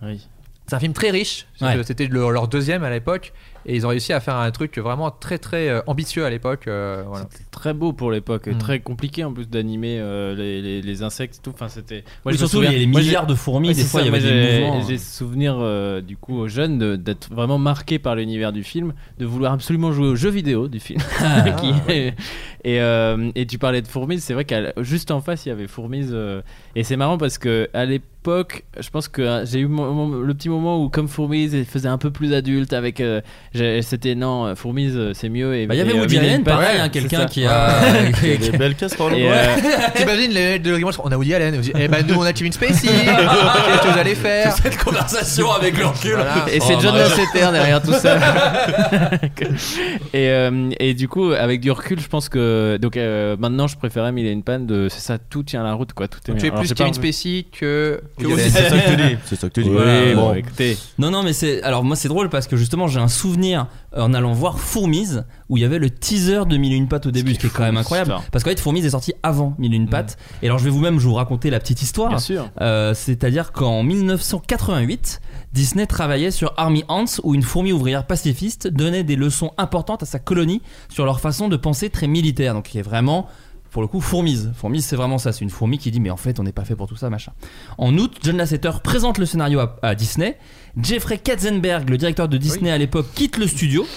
Speaker 7: Oui.
Speaker 8: c'est un film très riche.
Speaker 5: Ouais.
Speaker 8: C'était leur deuxième à l'époque. Et ils ont réussi à faire un truc vraiment très très euh, ambitieux à l'époque. euh, voilà.
Speaker 7: C'était très beau pour l'époque,
Speaker 8: Mm.
Speaker 7: très compliqué en plus d'animer euh, les, les- les insectes et tout. Enfin, c'était.
Speaker 5: Oui,
Speaker 7: me
Speaker 5: surtout,
Speaker 7: souviens-
Speaker 5: il y a
Speaker 7: moi, j'ai-
Speaker 5: milliards de fourmis,
Speaker 7: Ouais,
Speaker 5: des fois,
Speaker 7: ça,
Speaker 5: il y avait
Speaker 7: moi,
Speaker 5: des
Speaker 7: j'ai-
Speaker 5: mouvements.
Speaker 7: J'ai souvenir euh, du coup aux jeunes d'être vraiment marqués par l'univers du film, de vouloir absolument jouer aux jeux vidéo du film.
Speaker 5: Ah,
Speaker 7: Qui et, euh, et tu parlais de Fourmise, c'est vrai qu'à juste en face il y avait Fourmise. euh, et c'est marrant parce que à l'époque, je pense que euh, j'ai eu mon- mon- le petit moment où comme Fourmise il faisait un peu plus adulte avec. euh, C'était non, euh, Fourmise euh, c'est mieux. Et,
Speaker 5: Bah, il y avait Woody Allen,
Speaker 7: pattes,
Speaker 5: pareil, hein, quelqu'un qui a.
Speaker 6: Y a des belles casseroles.
Speaker 7: Et, euh,
Speaker 8: T'imagines les de Grimace, On a Woody Allen. Woody- Eh ben nous on a Kevin Spacey. Qu'est-ce que vous allez faire
Speaker 5: Cette conversation avec le recul.
Speaker 8: Voilà.
Speaker 7: Et c'est
Speaker 5: Oh,
Speaker 7: John
Speaker 5: bah,
Speaker 7: Lasseter derrière tout ça. et, euh, et du coup, avec du recul, je pense que donc euh, maintenant, je préférais Mille et une panne de c'est ça, tout tient la route quoi, tout est
Speaker 8: Tu
Speaker 7: bien.
Speaker 8: es plus Kevin Spacey que,
Speaker 7: c'est
Speaker 6: ça que tu dis. C'est ça que tu dis.
Speaker 7: Oui,
Speaker 6: Ouais,
Speaker 7: bon, écoutez.
Speaker 5: Non, non, mais c'est. Alors, moi, c'est drôle parce que justement, j'ai un souvenir euh, en allant voir Fourmise où il y avait le teaser de Mille et une pattes au début, ce qui est quand même incroyable.
Speaker 7: ça.
Speaker 5: Parce qu'en fait, Fourmise est sorti avant Mille et une pattes. Et alors, je vais vous-même, je vous raconter la petite histoire.
Speaker 7: Bien sûr.
Speaker 5: Euh, C'est-à-dire qu'en 1988, Disney travaillait sur Army Ants où une fourmi ouvrière pacifiste donnait des leçons importantes à sa colonie sur leur façon de penser très militaire. Donc, qui est vraiment. Pour le coup, fourmise. Fourmise, c'est vraiment ça. C'est une fourmi qui dit, mais en fait, on n'est pas fait pour tout ça, machin. En août, John Lasseter présente le scénario à, à Disney. Jeffrey Katzenberg, le directeur de Disney à l'époque, quitte le studio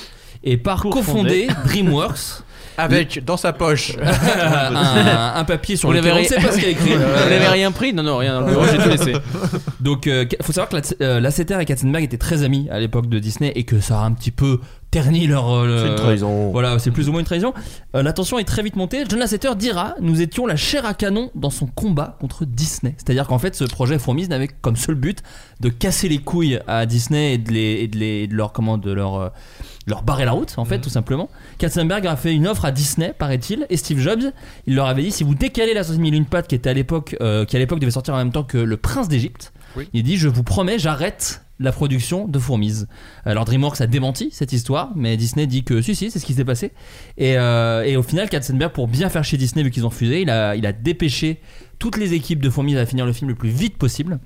Speaker 5: et part cofonder DreamWorks.
Speaker 8: Avec dans sa poche.
Speaker 5: un, un papier sur
Speaker 7: Vous
Speaker 5: lequel
Speaker 7: l'avez
Speaker 5: on ne sait pas ce qu'il y a écrit.
Speaker 7: Vous n'avez rien pris Non, non, rien dans le bureau, j'ai tout laissé.
Speaker 5: Donc, euh, faut savoir que Latz- euh, Lasseter et Katzenberg étaient très amis à l'époque de Disney et que ça a un petit peu terni leur. euh,
Speaker 6: C'est une trahison.
Speaker 5: Voilà, c'est plus ou moins une trahison. Euh, la tension est très vite montée. John Lasseter dira Nous étions la chair à canon dans son combat contre Disney. C'est-à-dire qu'en fait, ce projet Fourmise n'avait comme seul but de casser les couilles à Disney et de, les, et de, les- et de leur, comment, de leur, euh, leur barrer la route, en fait, tout simplement. Katzenberg a fait une offre à Disney, paraît-il, et Steve Jobs, il leur avait dit Si vous décalez la sortie de Mille et une pattes qui était à l'époque, euh, qui à l'époque devait sortir en même temps que Le Prince d'Égypte,
Speaker 8: Oui.
Speaker 5: il dit Je vous promets, j'arrête la production de Fourmise. Alors DreamWorks a démenti cette histoire, mais Disney dit que si, si, c'est ce qui s'est passé. Et, euh, et au final, Katzenberg, pour bien faire chez Disney, vu qu'ils ont refusé, il a, il a dépêché toutes les équipes de Fourmise à finir le film le plus vite possible.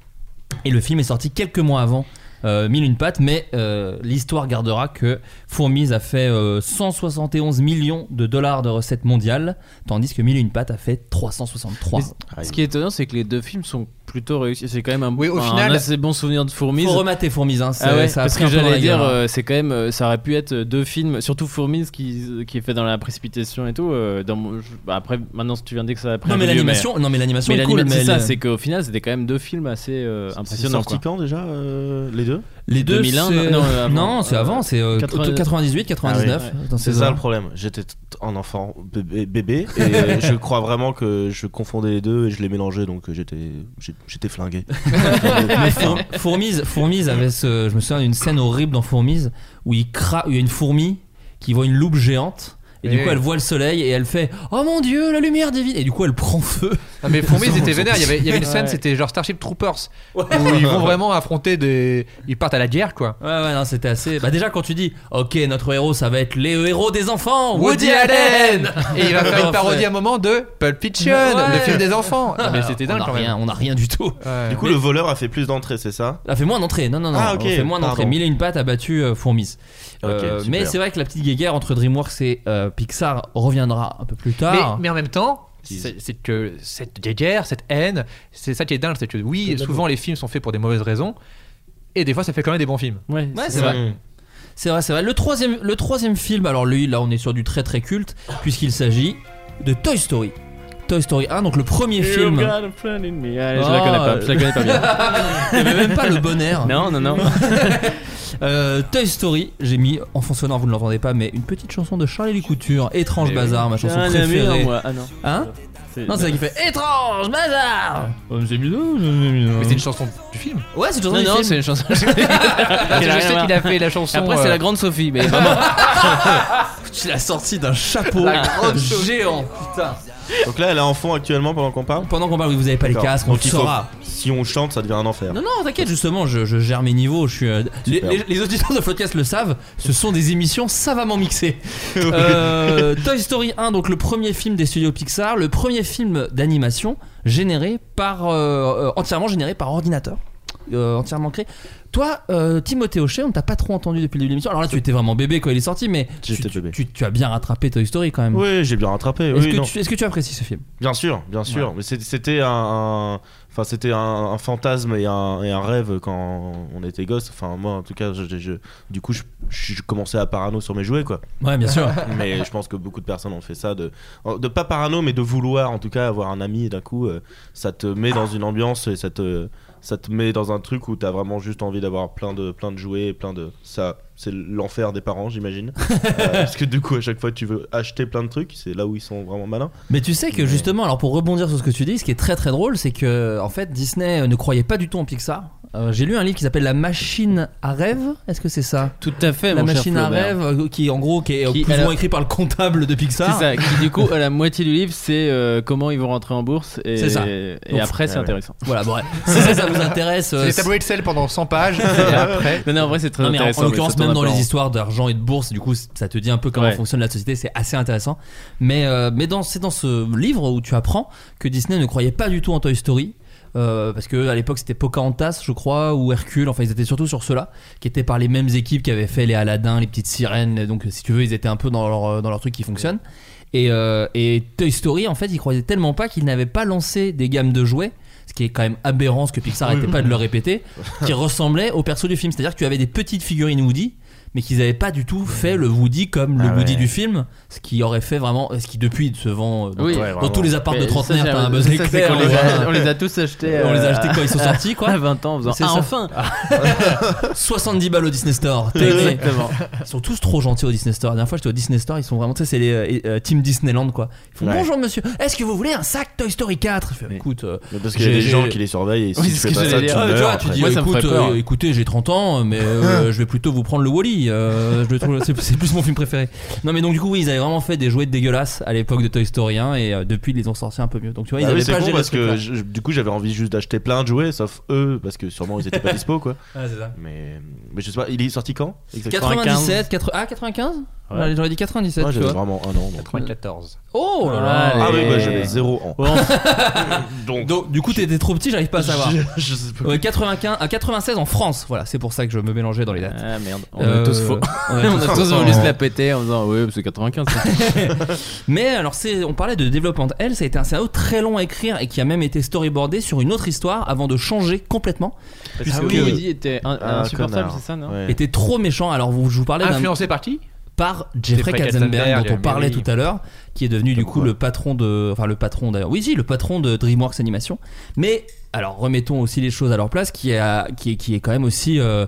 Speaker 5: Et le film est sorti quelques mois avant euh, Mille une pattes, mais euh, l'histoire gardera que Fourmise a fait euh, 171 millions de dollars de recettes mondiales, tandis que Mille une pattes a fait 363.
Speaker 7: Mais ce qui est étonnant, c'est que les deux films sont plutôt réussis. C'est quand même un,
Speaker 8: Oui, au
Speaker 7: un
Speaker 8: final-
Speaker 7: assez bon souvenir de Fourmise.
Speaker 5: Faut remater Fourmise, hein, c'est-
Speaker 7: Ah ouais,
Speaker 5: ça a
Speaker 7: parce que j'allais
Speaker 5: la
Speaker 7: dire,
Speaker 5: gueule, hein.
Speaker 7: euh, c'est quand même, euh, ça aurait pu être deux films, surtout Fourmise qui, qui est fait dans la précipitation et tout. euh, dans mon- je- bah, après, maintenant, si tu viens de dire que ça a pris
Speaker 5: Non
Speaker 7: un
Speaker 5: mais l'animation, non mais l'animation
Speaker 7: mais
Speaker 5: est cool,
Speaker 7: c'est ça,
Speaker 5: le-
Speaker 7: c'est qu'au final, c'était quand même deux films assez euh,
Speaker 6: C'est
Speaker 7: impressionnants.
Speaker 6: sorti
Speaker 7: quoi.
Speaker 6: quand déjà euh, les deux?
Speaker 5: Les deux
Speaker 7: 2001,
Speaker 5: c'est-
Speaker 7: non, euh,
Speaker 5: c'est avant, c'est euh,
Speaker 7: 80
Speaker 5: 98, 99.
Speaker 6: Ah oui.
Speaker 5: dans
Speaker 6: C'est
Speaker 5: ces
Speaker 6: ça le problème. J'étais un enfant bébé, bébé et je crois vraiment que je confondais les deux et je les mélangeais donc j'étais j'ai- j'étais flingué.
Speaker 5: Mais Four- Fourmise, Fourmise avait ce, je me souviens d'une scène horrible dans Fourmise où il cra, où il y a une fourmi qui voit une loupe géante. Et du
Speaker 8: Eh.
Speaker 5: coup, elle voit le soleil et elle fait Oh mon dieu, la lumière divine! Et du coup, elle prend feu.
Speaker 8: Ah, mais Fourmis était vénère. Il y avait, il y avait une scène,
Speaker 5: Ouais.
Speaker 8: c'était genre Starship Troopers où ils vont vraiment affronter des. Ils partent à la guerre quoi.
Speaker 5: Ouais, ouais, non, c'était assez. Bah, déjà, quand tu dis Ok, notre héros, ça va être les héros des enfants,
Speaker 8: Woody Allen Et il va faire une parodie à un moment de Pulp Fiction,
Speaker 5: Ouais.
Speaker 8: le film des enfants. Ah, mais c'était
Speaker 5: on
Speaker 8: dingue
Speaker 5: a
Speaker 8: quand
Speaker 5: rien,
Speaker 8: même.
Speaker 5: on a rien du tout.
Speaker 8: Ouais.
Speaker 6: Du coup
Speaker 5: Mais-
Speaker 6: le voleur a fait plus d'entrées c'est ça
Speaker 5: A fait moins d'entrées. Non, non, non.
Speaker 6: Ah, ok,
Speaker 5: fait moins d'entrées. Mille et une pattes a battu euh, Fourmise.
Speaker 6: Ok,
Speaker 5: Euh, mais c'est vrai que la petite guéguerre entre DreamWorks et euh, Pixar reviendra un peu plus
Speaker 8: Mais,
Speaker 5: tard.
Speaker 8: mais en même temps, c'est que cette guerre, cette haine, c'est ça qui est dingue, c'est que oui, souvent les films sont faits pour des mauvaises raisons. Et des fois, ça fait quand même des bons films.
Speaker 7: Ouais,
Speaker 5: Ouais, c'est vrai. C'est vrai, c'est vrai. Le troisième, le troisième film, alors lui, là, on est sur du très très culte, puisqu'il s'agit de Toy Story. Toy Story 1, donc le premier film.
Speaker 7: Ah, je
Speaker 5: Oh,
Speaker 7: la connais pas, je la connais pas bien.
Speaker 5: Il n'y avait même pas le bon air.
Speaker 7: Non, non, non.
Speaker 5: Euh, Toy Story, j'ai mis en fond sonore, vous ne l'entendez pas, mais une petite chanson de Charlie Les Couture, Étrange Bazar, ma chanson
Speaker 7: Ah,
Speaker 5: préférée.
Speaker 7: moi. Ah non.
Speaker 5: Hein
Speaker 7: C'est-
Speaker 5: Non, c'est ça qui fait Étrange Bazar C'est bizarre,
Speaker 8: Mais c'est une chanson du film.
Speaker 5: Ouais, c'est une chanson
Speaker 7: Non,
Speaker 5: du
Speaker 7: non,
Speaker 5: film.
Speaker 7: c'est une chanson.
Speaker 8: je sais qu'il a fait la chanson.
Speaker 7: Après, c'est
Speaker 8: euh,
Speaker 7: la grande Sophie, mais vraiment.
Speaker 5: Tu l'as sorti d'un chapeau
Speaker 8: La grande chose.
Speaker 5: géant, putain.
Speaker 6: Donc là, elle est en fond actuellement pendant qu'on parle.
Speaker 5: Pendant qu'on parle, oui, vous avez pas les
Speaker 6: D'accord.
Speaker 5: casques, on
Speaker 6: Donc
Speaker 5: le
Speaker 6: il faut-
Speaker 5: saura.
Speaker 6: Si on chante, ça devient un enfer.
Speaker 5: Non, non, t'inquiète, justement, je, je gère mes niveaux. Je suis, euh, les,
Speaker 6: Super.
Speaker 5: les- les auditeurs de podcast le savent, ce sont des émissions savamment mixées. Euh, Toy Story 1, donc le premier film des studios Pixar, le premier film d'animation généré par euh, euh, entièrement généré par ordinateur, euh, entièrement créé. Toi, euh, Timothée Hochet, on t'a pas trop entendu depuis le début de l'émission. Alors là, tu étais vraiment bébé quand il est sorti, mais tu,
Speaker 6: J'étais
Speaker 5: tu-
Speaker 6: bébé.
Speaker 5: tu- tu as bien rattrapé Toy Story quand même.
Speaker 6: Oui, j'ai bien rattrapé.
Speaker 5: Est-ce
Speaker 6: Oui,
Speaker 5: que,
Speaker 6: non.
Speaker 5: tu- est-ce que tu apprécies ce film?
Speaker 6: Bien sûr, bien sûr. Mais c'est- c'était un, un- enfin c'était un, un fantasme et un, et un rêve quand on était gosse. Enfin moi, en tout cas, je, je- du coup, je, je commençais à parano sur mes jouets, quoi.
Speaker 5: Ouais, bien sûr.
Speaker 6: mais je pense que beaucoup de personnes ont fait ça de, de pas parano, mais de vouloir, en tout cas, avoir un ami. Et d'un coup, euh, ça te met dans une ambiance et ça te, ça te met dans un truc où t'as vraiment juste envie d'avoir plein de, plein de jouets, plein de ça. C'est l'enfer des parents, j'imagine. Euh, parce que du coup, à chaque fois, tu veux acheter plein de trucs. C'est là où ils sont vraiment malins.
Speaker 5: Mais tu sais que
Speaker 6: Mais-
Speaker 5: justement, alors pour rebondir sur ce que tu dis, ce qui est très très drôle, c'est que en fait Disney ne croyait pas du tout en Pixar. Euh, J'ai lu un livre qui s'appelle La machine à rêve. Est-ce que c'est ça?
Speaker 7: Tout à fait,
Speaker 5: La
Speaker 7: mon cher
Speaker 5: machine à rêve, euh, qui en gros qui est euh,
Speaker 7: Qui-
Speaker 5: plus ou moins écrit par le comptable de
Speaker 7: C'est
Speaker 5: Pixar.
Speaker 7: ça, qui du coup, à la moitié du livre, c'est euh, comment ils vont rentrer en bourse. Et,
Speaker 5: C'est ça.
Speaker 7: et
Speaker 5: Donc,
Speaker 7: après, c'est
Speaker 6: ouais, ouais.
Speaker 7: intéressant.
Speaker 5: Voilà, bon, ouais. si ça, ça vous intéresse. euh,
Speaker 8: C'est des tableaux Excel pendant 100 pages. et après.
Speaker 7: Non, non, en vrai, c'est très
Speaker 5: Non mais en,
Speaker 7: intéressant.
Speaker 5: en l'occurrence même dans les histoires d'argent et de bourse du coup ça te dit un peu comment
Speaker 7: Ouais.
Speaker 5: fonctionne la société c'est assez intéressant. Mais euh, mais dans c'est dans ce livre où tu apprends que Disney ne croyait pas du tout en Toy Story euh, parce que à l'époque c'était Pocahontas je crois ou Hercule enfin ils étaient surtout sur ceux-là qui étaient par les mêmes équipes qui avaient fait les Aladdin les petites sirènes donc si tu veux ils étaient un peu dans leur dans leur truc qui fonctionne. Et, euh, et Toy Story en fait ils croyaient tellement pas qu'ils n'avaient pas lancé des gammes de jouets ce qui est quand même aberrant ce que Pixar n'arrêtait pas de le répéter qui ressemblait au perso du film. C'est à dire que tu avais des petites figurines Woody mais qu'ils n'avaient pas du tout fait le Woody comme le
Speaker 6: Ah
Speaker 5: Woody
Speaker 6: ouais.
Speaker 5: du film ce qui aurait fait vraiment ce qui depuis se vend euh, dans,
Speaker 7: Oui.
Speaker 5: dans
Speaker 6: Ouais, vraiment.
Speaker 5: tous les apparts de
Speaker 7: Mais ça,
Speaker 5: t'as un buzz
Speaker 7: ça, c'est
Speaker 5: éclair
Speaker 7: qu'on les,
Speaker 5: ouais.
Speaker 7: a, on les a tous achetés.
Speaker 5: On les a
Speaker 7: euh,
Speaker 5: achetés quand ils sont sortis, quoi.
Speaker 7: À 20 ans, en faisant
Speaker 5: C'est
Speaker 7: ah,
Speaker 5: ça.
Speaker 7: enfin
Speaker 5: 70 balles au Disney Store
Speaker 7: Exactement.
Speaker 5: Ils sont tous trop gentils au Disney Store. La dernière fois, j'étais au Disney Store. Ils sont vraiment, tu sais, c'est les euh, euh, Team Disneyland, quoi. Ils font
Speaker 6: Ouais.
Speaker 5: bonjour monsieur. Est-ce que vous voulez un sac Toy Story 4 Je fais,
Speaker 6: Oui.
Speaker 5: écoute. euh,
Speaker 6: Mais parce qu'il y a
Speaker 5: J'ai-
Speaker 6: des gens qui les surveillent et si
Speaker 7: Oui,
Speaker 6: tu
Speaker 7: c'est
Speaker 6: fais
Speaker 7: ce
Speaker 6: pas
Speaker 7: que
Speaker 6: ça,
Speaker 7: j'allais
Speaker 6: tu
Speaker 7: dire.
Speaker 5: ah, tu
Speaker 6: meurs
Speaker 5: vois, tu
Speaker 6: après.
Speaker 5: dis,
Speaker 7: Moi, ça me
Speaker 5: écoute,
Speaker 7: ferait peur.
Speaker 5: euh, écoutez, j'ai 30 ans, mais euh, je vais plutôt vous prendre le Wally. Euh, je le trouve, c'est, c'est plus mon film préféré. Non, mais donc du coup, oui, ils avaient vraiment fait des jouets dégueulasses à l'époque de Toy Story 1 et euh, depuis, ils les ont sortis un peu mieux. Donc tu vois, ils
Speaker 6: oui,
Speaker 5: avaient
Speaker 6: c'est
Speaker 5: pas
Speaker 6: con
Speaker 5: géré
Speaker 6: parce
Speaker 5: ce truc-là.
Speaker 6: que je- du coup j'avais envie juste d'acheter plein de jouets sauf eux parce que sûrement ils étaient pas dispo quoi.
Speaker 5: Ouais, c'est ça.
Speaker 6: Mais mais je sais pas, il est sorti quand exactement?
Speaker 5: 97, 80, ah 95
Speaker 6: Ouais.
Speaker 5: J'aurais dit 97.
Speaker 6: Moi
Speaker 5: tu
Speaker 6: j'avais
Speaker 5: vois.
Speaker 6: vraiment un an. donc.
Speaker 8: 94.
Speaker 5: Oh là là.
Speaker 6: Ah oui, bah, j'avais zéro an.
Speaker 7: Bon,
Speaker 6: Donc,
Speaker 5: Donc, du coup, t'étais trop petit, j'arrive pas à savoir.
Speaker 6: je, je sais pas.
Speaker 5: Ouais, 95, à 96 en France, voilà, c'est pour ça que je me mélangeais dans les dates.
Speaker 7: ah merde, on
Speaker 5: Euh,
Speaker 7: a tous faux.
Speaker 5: ouais,
Speaker 7: on a tous voulu se la péter en disant ouais, c'est 95. ça.
Speaker 5: Mais alors, c'est, on parlait de développement L, ça a été un scénario très long à écrire et qui a même été storyboardé sur une autre histoire avant de changer complètement.
Speaker 7: Puisque
Speaker 6: oui.
Speaker 7: Woody était un-
Speaker 6: Ah,
Speaker 7: insupportable,
Speaker 6: connard.
Speaker 7: c'est ça, non
Speaker 6: Ouais.
Speaker 5: Était trop méchant. Alors, vous, je vous parlais d'un,
Speaker 8: Influencé par qui?
Speaker 5: Par Jeffrey Katzenberg, dont on parlait
Speaker 8: oui.
Speaker 5: tout à l'heure, qui est devenu du coup le patron de, enfin le patron d'ailleurs, oui si, le patron de DreamWorks Animation. Mais alors remettons aussi les choses à leur place, qui est, qui est, qui est quand même aussi euh,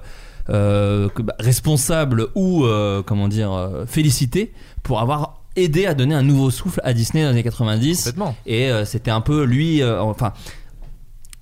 Speaker 5: euh, bah, responsable ou euh, comment dire félicité pour avoir aidé à donner un nouveau souffle à Disney dans les années 90
Speaker 8: Complètement.
Speaker 5: et euh, c'était un peu lui euh, enfin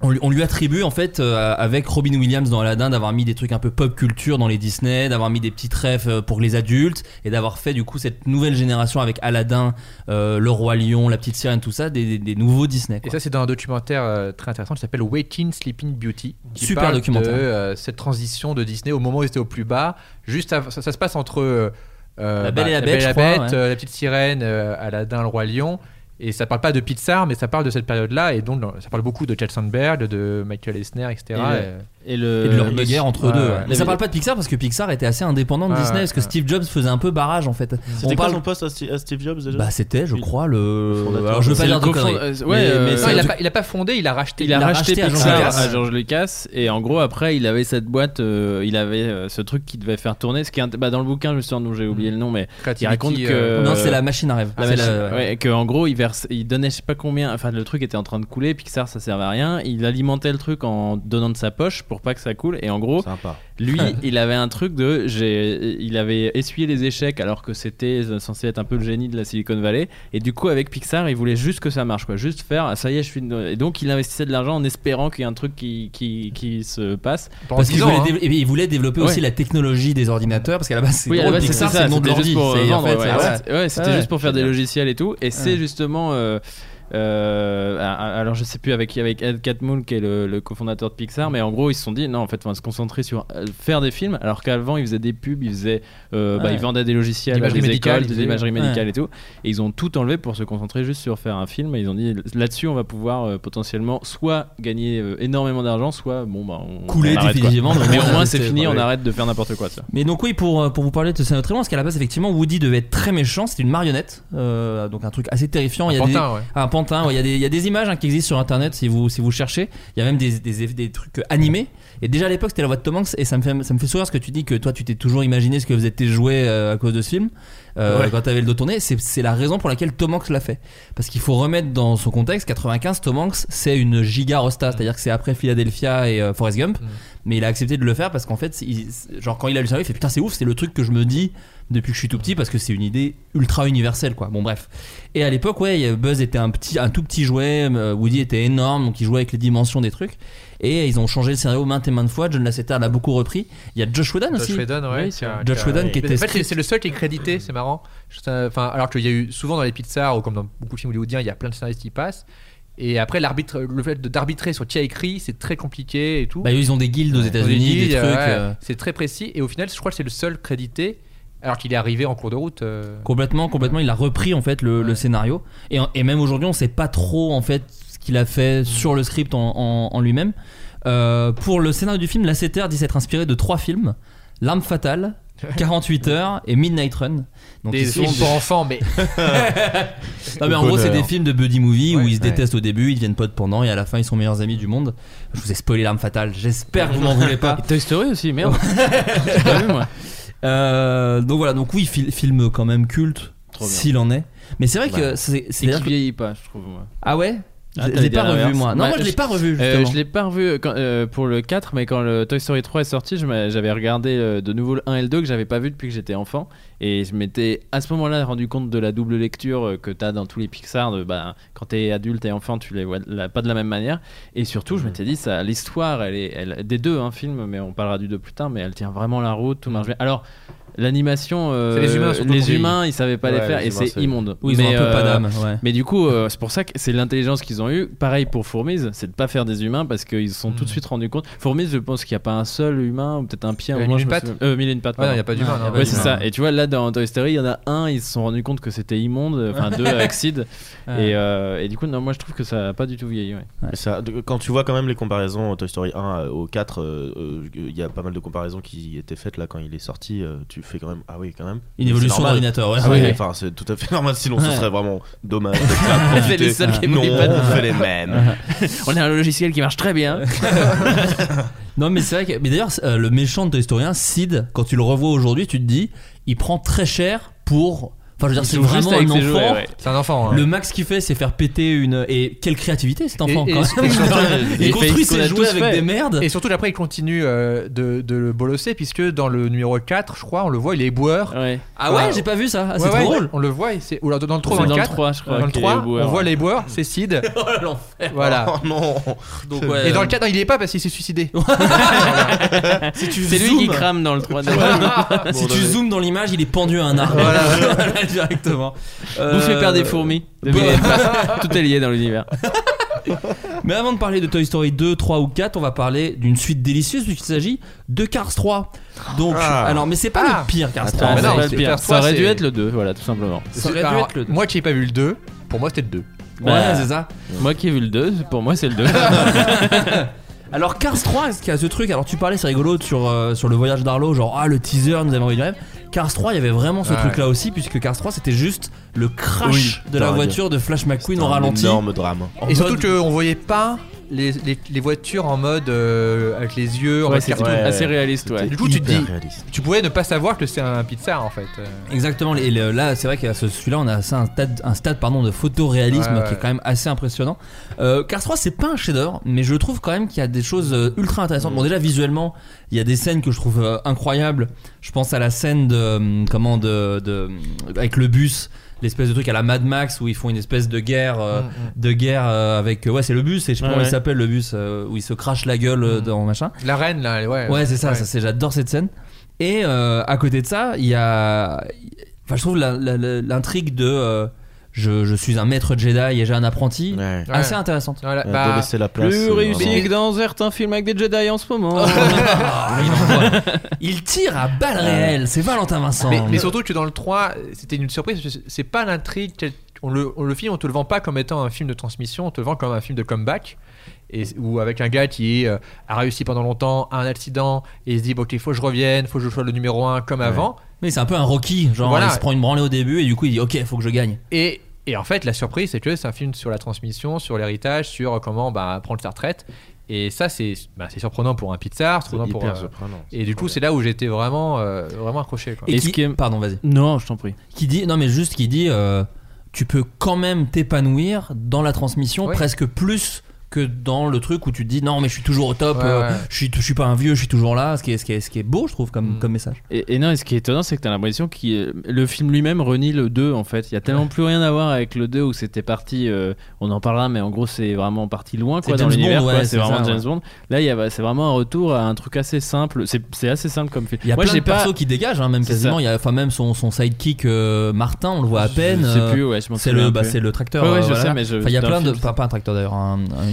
Speaker 5: on lui, attribue en fait euh, avec Robin Williams dans Aladdin d'avoir mis des trucs un peu pop culture dans les Disney, d'avoir mis des petites refs euh, pour les adultes et d'avoir fait du coup cette nouvelle génération avec Aladdin, euh, le roi lion, la petite sirène, tout ça, des, des- des nouveaux Disney.
Speaker 8: Et ça, c'est dans un documentaire euh, très intéressant qui s'appelle Waiting Sleeping Beauty. Qui
Speaker 5: Super
Speaker 8: parle
Speaker 5: documentaire.
Speaker 8: De cette transition de Disney au moment où ils étaient au plus bas. Juste avant- ça, ça se passe entre
Speaker 5: La Belle et la Bête, je crois, ouais.
Speaker 8: euh, la petite sirène, Aladdin, le roi lion. Et ça parle pas de Pixar, mais ça parle de cette période-là. Et donc, ça parle beaucoup de Chad Sandberg, de Michael Eisner, etc.
Speaker 6: Et,
Speaker 8: Et-
Speaker 7: Et, le,
Speaker 5: et de leur guerre entre
Speaker 7: ouais,
Speaker 5: deux.
Speaker 7: ouais.
Speaker 5: Mais ça parle pas de Pixar parce que Pixar était assez indépendant de
Speaker 6: Ouais,
Speaker 5: Disney
Speaker 6: ouais,
Speaker 5: parce que
Speaker 6: ouais.
Speaker 5: Steve Jobs faisait un peu barrage en fait.
Speaker 6: C'était
Speaker 5: On
Speaker 6: quoi
Speaker 5: parle-
Speaker 6: son poste à Steve, à Steve Jobs déjà?
Speaker 5: Bah c'était, je crois, le. Alors je veux pas dire de conneries.
Speaker 7: euh,
Speaker 5: Mais-
Speaker 7: ouais, euh,
Speaker 5: mais
Speaker 8: Non, il a, pas, il a pas fondé, il a racheté.
Speaker 7: Il a,
Speaker 5: l'a
Speaker 7: racheté,
Speaker 5: racheté à George
Speaker 7: Pixar à George Lucas et en gros après il avait cette boîte, euh, il avait euh, ce truc qui devait faire tourner. Ce qui est bah, dans le bouquin justement dont j'ai oublié le nom, mais il raconte que
Speaker 8: euh,
Speaker 5: Non, c'est la machine à rêve.
Speaker 7: ouais, que en gros il verse, il donnait je sais pas combien, enfin le truc était en train de couler, Pixar ça servait à rien, il alimentait le truc en donnant de sa poche pour pas que ça coule et en gros
Speaker 6: Sympa.
Speaker 7: lui il avait un truc de j'ai, il avait essuyé les échecs alors que c'était censé être un peu le génie de la Silicon Valley et du coup avec Pixar il voulait juste que ça marche quoi, juste faire ah, ça y est je suis une- et donc il investissait de l'argent en espérant qu'il y ait un truc qui qui, qui se passe
Speaker 8: Pendant
Speaker 5: Parce qu'il
Speaker 8: 10 ans,
Speaker 5: voulait,
Speaker 8: hein.
Speaker 5: dév- et il voulait développer aussi la technologie des ordinateurs parce qu'à la base c'est
Speaker 7: Oui, à la
Speaker 5: drôle,
Speaker 7: base,
Speaker 5: Pixar,
Speaker 7: c'était
Speaker 5: c'est
Speaker 7: ça,
Speaker 5: le nom de
Speaker 7: c'était
Speaker 5: l'ordi.
Speaker 7: juste pour c'était- juste faire des logiciels et tout. Et c'est justement. Euh, alors je sais plus avec avec Ed Catmull qui est le, le cofondateur de Pixar mais en gros ils se sont dit non en fait on va se concentrer sur euh, faire des films alors qu'avant ils faisaient des pubs ils faisaient euh, bah,
Speaker 5: Ouais.
Speaker 7: ils vendaient des logiciels des
Speaker 8: médicale,
Speaker 7: écoles de l'imagerie médicale
Speaker 5: Ouais.
Speaker 7: et tout et ils ont tout enlevé pour se concentrer juste sur faire un film et ils ont dit là-dessus on va pouvoir euh, potentiellement soit gagner euh, énormément d'argent soit bon bah on
Speaker 5: Couler
Speaker 7: on arrête, quoi.
Speaker 5: mais au
Speaker 7: mais
Speaker 5: moins,
Speaker 7: au moins
Speaker 5: c'est-
Speaker 7: fini on arrête de faire n'importe quoi ça.
Speaker 5: Mais donc oui, pour, pour vous parler de loin, parce qu'à la base, effectivement, Woody devait être très méchant. C'était une marionnette, euh, donc un truc assez terrifiant.
Speaker 8: Un
Speaker 5: il y a
Speaker 8: pantin,
Speaker 5: des,
Speaker 8: ouais.
Speaker 5: un pantin. ouais, il y a des, il y a des images hein, qui existent sur Internet si vous si vous cherchez. Il y a même des, des, des trucs animés. Et déjà à l'époque, c'était la voix de Tom Hanks, et ça me fait ça me fait sourire ce que tu dis que toi, tu t'es toujours imaginé ce que faisaient tes jouets euh, à cause de ce film. euh,
Speaker 6: Ouais.
Speaker 5: Quand t'avais le dos tourné, c'est la raison pour laquelle Tom Hanks l'a fait. Parce qu'il faut remettre dans son contexte, 95, Tom Hanks, c'est une giga rosta, c'est-à-dire que c'est après Philadelphia et euh, Forrest Gump. Mais il a accepté de le faire parce qu'en fait, il- genre quand il a lu ça, il fait putain, c'est ouf, c'est le truc que je me dis depuis que je suis tout petit parce que c'est une idée ultra universelle, quoi. Bon, bref. Et à l'époque, ouais, Buzz était un petit, un tout petit jouet, euh, Woody était énorme, donc il jouait avec les dimensions des trucs. Et ils ont changé le scénario maintes et maintes fois. John Lasseter l'a beaucoup repris. Il y a Josh Whedon aussi.
Speaker 8: Josh Whedon, ouais.
Speaker 7: Oui,
Speaker 8: a-
Speaker 5: Josh Whedon qui était
Speaker 8: En fait, c'est- le seul qui est crédité, c'est marrant. Enfin, alors qu'il y a eu souvent dans les Pixar ou comme dans beaucoup de films hollywoodiens, il y a plein de scénaristes qui passent. Et après, l'arbitre, le fait de- d'arbitrer sur qui a écrit, c'est très compliqué et tout.
Speaker 5: Bah, ils ont des guildes aux États-Unis, des trucs.
Speaker 8: ouais,
Speaker 5: euh,
Speaker 8: C'est très précis. Et au final, je crois que c'est le seul crédité, alors qu'il est arrivé en cours de route. euh,
Speaker 5: Complètement, complètement. Il a repris en fait le, le scénario. Et, même aujourd'hui, on sait pas trop en fait ce qu'il a fait sur le script en, en- en lui-même. Euh, pour le scénario du film, Lasseter dit s'être inspiré de trois films L'arme fatale, 48 heures et Midnight Run. Donc
Speaker 8: des
Speaker 5: ils sont
Speaker 8: films pour enfants, mais
Speaker 5: Non, mais en gros, c'est des films de buddy movie où ils se
Speaker 8: ouais.
Speaker 5: détestent au début, ils deviennent potes pendant et à la fin ils sont meilleurs amis du monde. Je vous ai spoilé l'arme fatale. J'espère que vous m'en voulez pas.
Speaker 7: Et Toy Story aussi merde
Speaker 5: Euh, donc voilà, donc oui, fil- film quand même culte, s'il en est. Mais c'est vrai
Speaker 7: Bah,
Speaker 5: que c'est c'est-
Speaker 7: et
Speaker 5: c'est-à-dire
Speaker 7: qui
Speaker 5: que-
Speaker 7: vieillit pas je trouve moi.
Speaker 5: Ah ouais?
Speaker 7: Ah,
Speaker 5: Je l'ai pas revu moi. Non, moi je l'ai pas revu
Speaker 7: Euh, je l'ai pas revu quand- euh, pour le 4, mais quand le Toy Story 3 est sorti, j'avais regardé euh, de nouveau le 1 et le 2 que j'avais pas vu depuis que j'étais enfant. Et je m'étais à ce moment-là rendu compte de la double lecture euh, que tu as dans tous les Pixar. De, bah, quand tu es adulte et enfant, tu les vois pas de la même manière. Et surtout, je m'étais dit, ça, l'histoire, elle est, elle, des deux hein, films, mais on parlera du 2 plus tard, mais elle tient vraiment la route, tout marche bien. Alors. L'animation, euh,
Speaker 8: les humains,
Speaker 7: les humains, ils savaient pas les
Speaker 6: Ouais,
Speaker 7: faire
Speaker 6: les
Speaker 7: et
Speaker 6: humains,
Speaker 7: c'est immonde.
Speaker 5: Oui, ils ont
Speaker 7: Mais,
Speaker 5: un peu pas
Speaker 7: euh,
Speaker 5: d'âme. Ouais.
Speaker 7: mais du coup, euh, c'est pour ça que c'est l'intelligence qu'ils ont eue. Pareil pour Fourmise, c'est de pas faire des humains parce qu'ils se sont
Speaker 8: Mm.
Speaker 7: tout de suite rendus compte. Fourmise, je pense qu'il n'y a pas un seul humain ou peut-être un pied.
Speaker 8: Euh, mille et une pattes
Speaker 7: souviens- Euh, mille et une pattes.
Speaker 8: Ouais, non, il n'y a pas d'humain.
Speaker 5: Ouais,
Speaker 7: c'est ça. Et tu vois, là, dans Toy Story, il y en a un, ils se sont rendus compte que c'était immonde. Enfin, deux avec Sid. Et, euh, et du coup, non, moi, je trouve que ça a pas du tout vieilli. ouais.
Speaker 6: Et ça, quand tu vois quand même les comparaisons Toy Story 1 au 4, euh, euh, il y a pas mal de comparaisons qui étaient faites là quand il est sorti. tu fais quand même ah oui quand même.
Speaker 5: Une évolution d'ordinateur, ouais.
Speaker 6: Ah
Speaker 5: Ouais.
Speaker 6: enfin c'est tout à fait normal. Sinon, ce serait vraiment dommage.
Speaker 7: les seuls qui
Speaker 6: non, on fait les mêmes.
Speaker 7: On a un logiciel qui marche très bien.
Speaker 5: Non, mais c'est vrai que. Mais d'ailleurs, euh, le méchant de Toy Story 1, Sid, quand tu le revois aujourd'hui, tu te dis, il prend très cher pour. Enfin, je veux dire, c'est
Speaker 7: joue juste
Speaker 5: vraiment un
Speaker 7: avec
Speaker 5: enfant.
Speaker 7: ses jouets, ouais.
Speaker 8: C'est un enfant. hein.
Speaker 5: Le max qu'il fait, c'est faire péter une. Et quelle créativité cet enfant,
Speaker 8: Et-
Speaker 5: quand
Speaker 8: et-
Speaker 5: même.
Speaker 8: et surtout-
Speaker 5: il construit ses
Speaker 7: a
Speaker 5: jouets avec
Speaker 7: fait.
Speaker 5: des merdes.
Speaker 8: Et surtout, après, il continue euh, de, de le bolosser, puisque dans le numéro 4, je crois, on le voit, il est éboueur.
Speaker 7: Ouais.
Speaker 5: Ah ouais, j'ai pas vu ça. Ah, c'est
Speaker 8: Ouais,
Speaker 5: trop
Speaker 8: ouais,
Speaker 5: drôle.
Speaker 8: On le voit, et c'est- ou alors, dans le 3
Speaker 7: C'est
Speaker 8: dans le
Speaker 7: dans le
Speaker 8: 4.
Speaker 7: 3, je crois.
Speaker 8: Dans le
Speaker 7: qu'il est
Speaker 8: 3,
Speaker 7: éboueur,
Speaker 8: on voit
Speaker 7: ouais.
Speaker 8: les éboueurs, c'est Sid.
Speaker 5: Oh l'enfer.
Speaker 8: Voilà.
Speaker 6: Oh non.
Speaker 5: Donc, ouais,
Speaker 8: Et dans le 4, non, il y est pas parce qu'il s'est suicidé.
Speaker 5: si tu
Speaker 7: C'est lui qui
Speaker 5: zoomes-
Speaker 7: crame dans le 3
Speaker 5: Si tu zoomes dans l'image, il est pendu à un arbre. Voilà, directement.
Speaker 7: Vous fait perdre des fourmis.
Speaker 5: bon.
Speaker 7: Tout est lié dans l'univers.
Speaker 5: Mais avant de parler de Toy Story 2, 3 ou 4, on va parler d'une suite délicieuse puisqu'il s'agit de Cars 3. Donc,
Speaker 6: Ah.
Speaker 5: alors, mais c'est pas
Speaker 8: Ah.
Speaker 5: le pire Cars 3.
Speaker 7: Ah,
Speaker 5: en
Speaker 8: mais
Speaker 7: c'est
Speaker 5: fait.
Speaker 8: non,
Speaker 7: pas le pire.
Speaker 8: Cars
Speaker 7: Ça
Speaker 8: 3,
Speaker 7: aurait dû être le 2, voilà, tout simplement.
Speaker 5: Ça aurait dû
Speaker 8: Alors,
Speaker 5: être le deux.
Speaker 8: Moi qui n'ai pas vu le 2, pour moi c'était le 2.
Speaker 5: Ouais,
Speaker 7: Bah,
Speaker 5: c'est ça.
Speaker 7: Moi qui ai vu le 2, pour moi c'est le 2.
Speaker 5: Alors Cars 3, ce qui a ce truc, alors tu parlais, c'est rigolo sur, euh, sur le voyage d'Arlo, genre ah le teaser nous avait envoyé du rêve. Cars 3, il y avait vraiment ce
Speaker 8: Ouais.
Speaker 5: truc là aussi, puisque Cars 3 c'était juste le crash
Speaker 6: Oui,
Speaker 5: de la
Speaker 6: dingue.
Speaker 5: voiture de Flash McQueen
Speaker 6: un
Speaker 5: ralenti.
Speaker 6: énorme drame.
Speaker 5: En
Speaker 8: Et surtout qu'on voyait pas les, les, les voitures en mode euh, avec les yeux, en
Speaker 7: Ouais,
Speaker 8: mode
Speaker 7: c'est
Speaker 8: cartoon.
Speaker 6: Ouais.
Speaker 7: assez réaliste, ouais.
Speaker 8: Du coup, tu te dis,
Speaker 6: réaliste.
Speaker 8: tu pouvais ne pas savoir que c'est un Pixar en fait.
Speaker 5: Exactement, et le- là c'est vrai qu'à ce- celui-là on a assez un stade, un stade pardon, de photoréalisme
Speaker 8: Ouais,
Speaker 5: qui est quand même assez impressionnant. Euh, Cars 3 c'est pas un chef-d'œuvre, mais je trouve quand même qu'il y a des choses euh, ultra intéressantes. Bon déjà visuellement, il y a des scènes que je trouve euh, incroyables. Je pense à la scène de comment de, de avec le bus. L'espèce de truc à la Mad Max où ils font une espèce de guerre, euh, de guerre euh, avec ouais c'est le bus et je sais pas
Speaker 7: Ouais,
Speaker 5: comment il s'appelle le bus euh, où il se crache la gueule euh, dans machin.
Speaker 8: La reine là, ouais.
Speaker 5: Ouais, c'est ça, ça c'est j'adore cette scène. Et euh, à côté de ça, il y a enfin je trouve l'intrigue de euh, je, je suis un maître Jedi et j'ai un apprenti
Speaker 6: Ouais.
Speaker 5: assez intéressante.
Speaker 8: Voilà,
Speaker 6: Euh,
Speaker 8: bah,
Speaker 6: de laisser la place.
Speaker 7: Plus
Speaker 6: euh,
Speaker 7: réussi que dans certains films avec des Jedi en ce moment.
Speaker 5: Ah, il, il tire à balles réelles, c'est Valentin Vincent.
Speaker 8: mais, mais surtout que dans le 3, c'était une surprise. parce que C'est pas l'intrigue. On le, on le film, on te le vend pas comme étant un film de transmission, on te le vend comme un film de comeback. Et, ou avec un gars qui euh, a réussi pendant longtemps, a un accident, et il se dit bon, ok, faut que je revienne, faut que je sois le numéro 1 comme avant.
Speaker 5: Mais c'est un peu un Rocky, genre
Speaker 8: Voilà.
Speaker 5: il se prend une branlée au début et du coup il dit ok faut que je gagne.
Speaker 8: Et, et en fait, la surprise, c'est que c'est un film sur la transmission, sur l'héritage, sur comment bah, prendre sa retraite. Et ça, c'est bah, surprenant pour un Pixar, surprenant pour. euh,
Speaker 6: surprenant.
Speaker 8: et du coup, c'est là où j'étais vraiment, euh, vraiment accroché. Quoi.
Speaker 5: Et qui,
Speaker 7: qui
Speaker 5: pardon vas-y.
Speaker 7: non, je t'en prie.
Speaker 5: Qui dit non mais juste qui dit euh, tu peux quand même t'épanouir dans la transmission
Speaker 8: Oui.
Speaker 5: presque plus que dans le truc où tu te dis non mais je suis toujours au top,
Speaker 8: Ouais,
Speaker 5: euh,
Speaker 8: ouais.
Speaker 5: je suis je suis pas un vieux, je suis toujours là, ce qui est ce qui est, ce qui est beau je trouve comme
Speaker 8: Mm.
Speaker 5: comme message.
Speaker 7: Et, et non, et ce qui est étonnant, c'est que t'as l'impression que le film lui-même renie le 2 en fait. Il y a tellement plus rien à voir avec le 2 où c'était parti. euh, on en parlera, mais en gros, c'est vraiment parti loin
Speaker 5: C'est
Speaker 7: quoi, dans
Speaker 5: James
Speaker 7: l'univers. C'est vraiment
Speaker 5: ça,
Speaker 7: James Bond. Là, il y a, c'est vraiment un retour à un truc assez simple. C'est, c'est assez simple comme film.
Speaker 5: Il y a
Speaker 7: Moi,
Speaker 5: plein
Speaker 7: j'ai
Speaker 5: de
Speaker 7: pas.
Speaker 5: persos qui dégagent, hein, même quasiment. Il y a, enfin même son, son sidekick euh, Martin, on le voit à peine.
Speaker 7: Je sais plus, ouais, je m'en
Speaker 5: c'est le, bah, le tracteur.
Speaker 7: Ouais, je sais, mais
Speaker 5: il y a plein
Speaker 7: le
Speaker 5: de, pas, pas un tracteur d'ailleurs,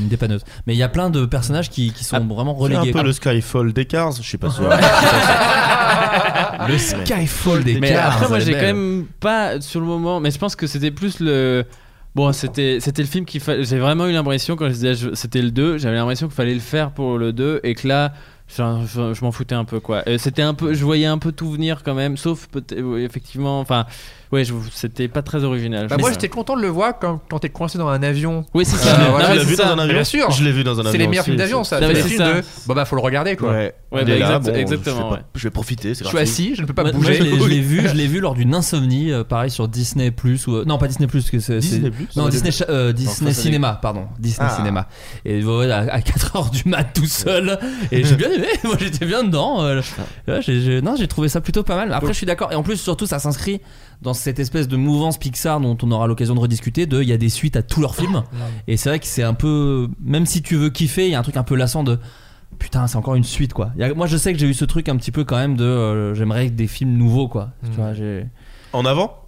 Speaker 5: une dépanneuse. Mais il y a plein de personnages qui, qui sont vraiment
Speaker 6: C'est un
Speaker 5: relégués.
Speaker 6: peu le Skyfall des Cars, je suis pas sûr.
Speaker 5: Le Skyfall des
Speaker 7: Mais
Speaker 5: Cars,
Speaker 7: après, moi, j'ai quand même pas sur le moment. Mais je pense que c'était plus le. Bon, c'était c'était le film qu'il fallait. J'ai vraiment eu l'impression quand je disais je- c'était le 2, j'avais l'impression qu'il fallait le faire pour le 2 et que là. Je, je- je m'en foutais un peu quoi. Et C'était un peu, je voyais un peu tout venir quand même, sauf peut-être oui, effectivement, enfin, ouais, je- c'était pas très original.
Speaker 8: Bah, moi, j'étais content de le voir quand, quand t'es coincé dans un avion.
Speaker 7: Oui, c'est
Speaker 8: Euh,
Speaker 7: ça.
Speaker 8: voilà,
Speaker 6: tu l'as
Speaker 7: c'est
Speaker 6: vu
Speaker 7: ça.
Speaker 6: dans un avion
Speaker 8: Bien sûr.
Speaker 6: Je l'ai vu dans un avion.
Speaker 8: C'est les meilleurs films d'avion, ça. C'est les films de. Bon, bah, faut le regarder quoi.
Speaker 6: Ouais,
Speaker 7: bah,
Speaker 6: est là,
Speaker 7: exact-
Speaker 6: bon,
Speaker 7: exactement,
Speaker 6: Je vais,
Speaker 7: ouais.
Speaker 6: pas- je vais profiter,
Speaker 8: Je suis assis, je ne peux pas
Speaker 5: Moi,
Speaker 8: bouger.
Speaker 5: je l'ai- je l'ai vu, je l'ai vu lors d'une insomnie, euh, pareil sur Disney Plus ou euh, non pas Disney Plus que c'est
Speaker 6: Disney Plus
Speaker 5: non Disney euh, Disney Cinéma pardon Disney
Speaker 6: Ah.
Speaker 5: Cinéma et à, à 4 heures du mat tout seul et j'ai bien aimé moi j'étais bien dedans euh, non j'ai trouvé ça plutôt pas mal après je suis d'accord et en plus surtout ça s'inscrit dans cette espèce de mouvance Pixar dont on aura l'occasion de rediscuter de il y a des suites à tous leurs films et c'est vrai que c'est un peu même si tu veux kiffer il y a un truc un peu lassant de Putain, c'est encore une suite quoi. Il y a- moi je sais que j'ai eu ce truc un petit peu quand même de euh, j'aimerais des films nouveaux quoi. Tu vois, j'ai
Speaker 6: En avant?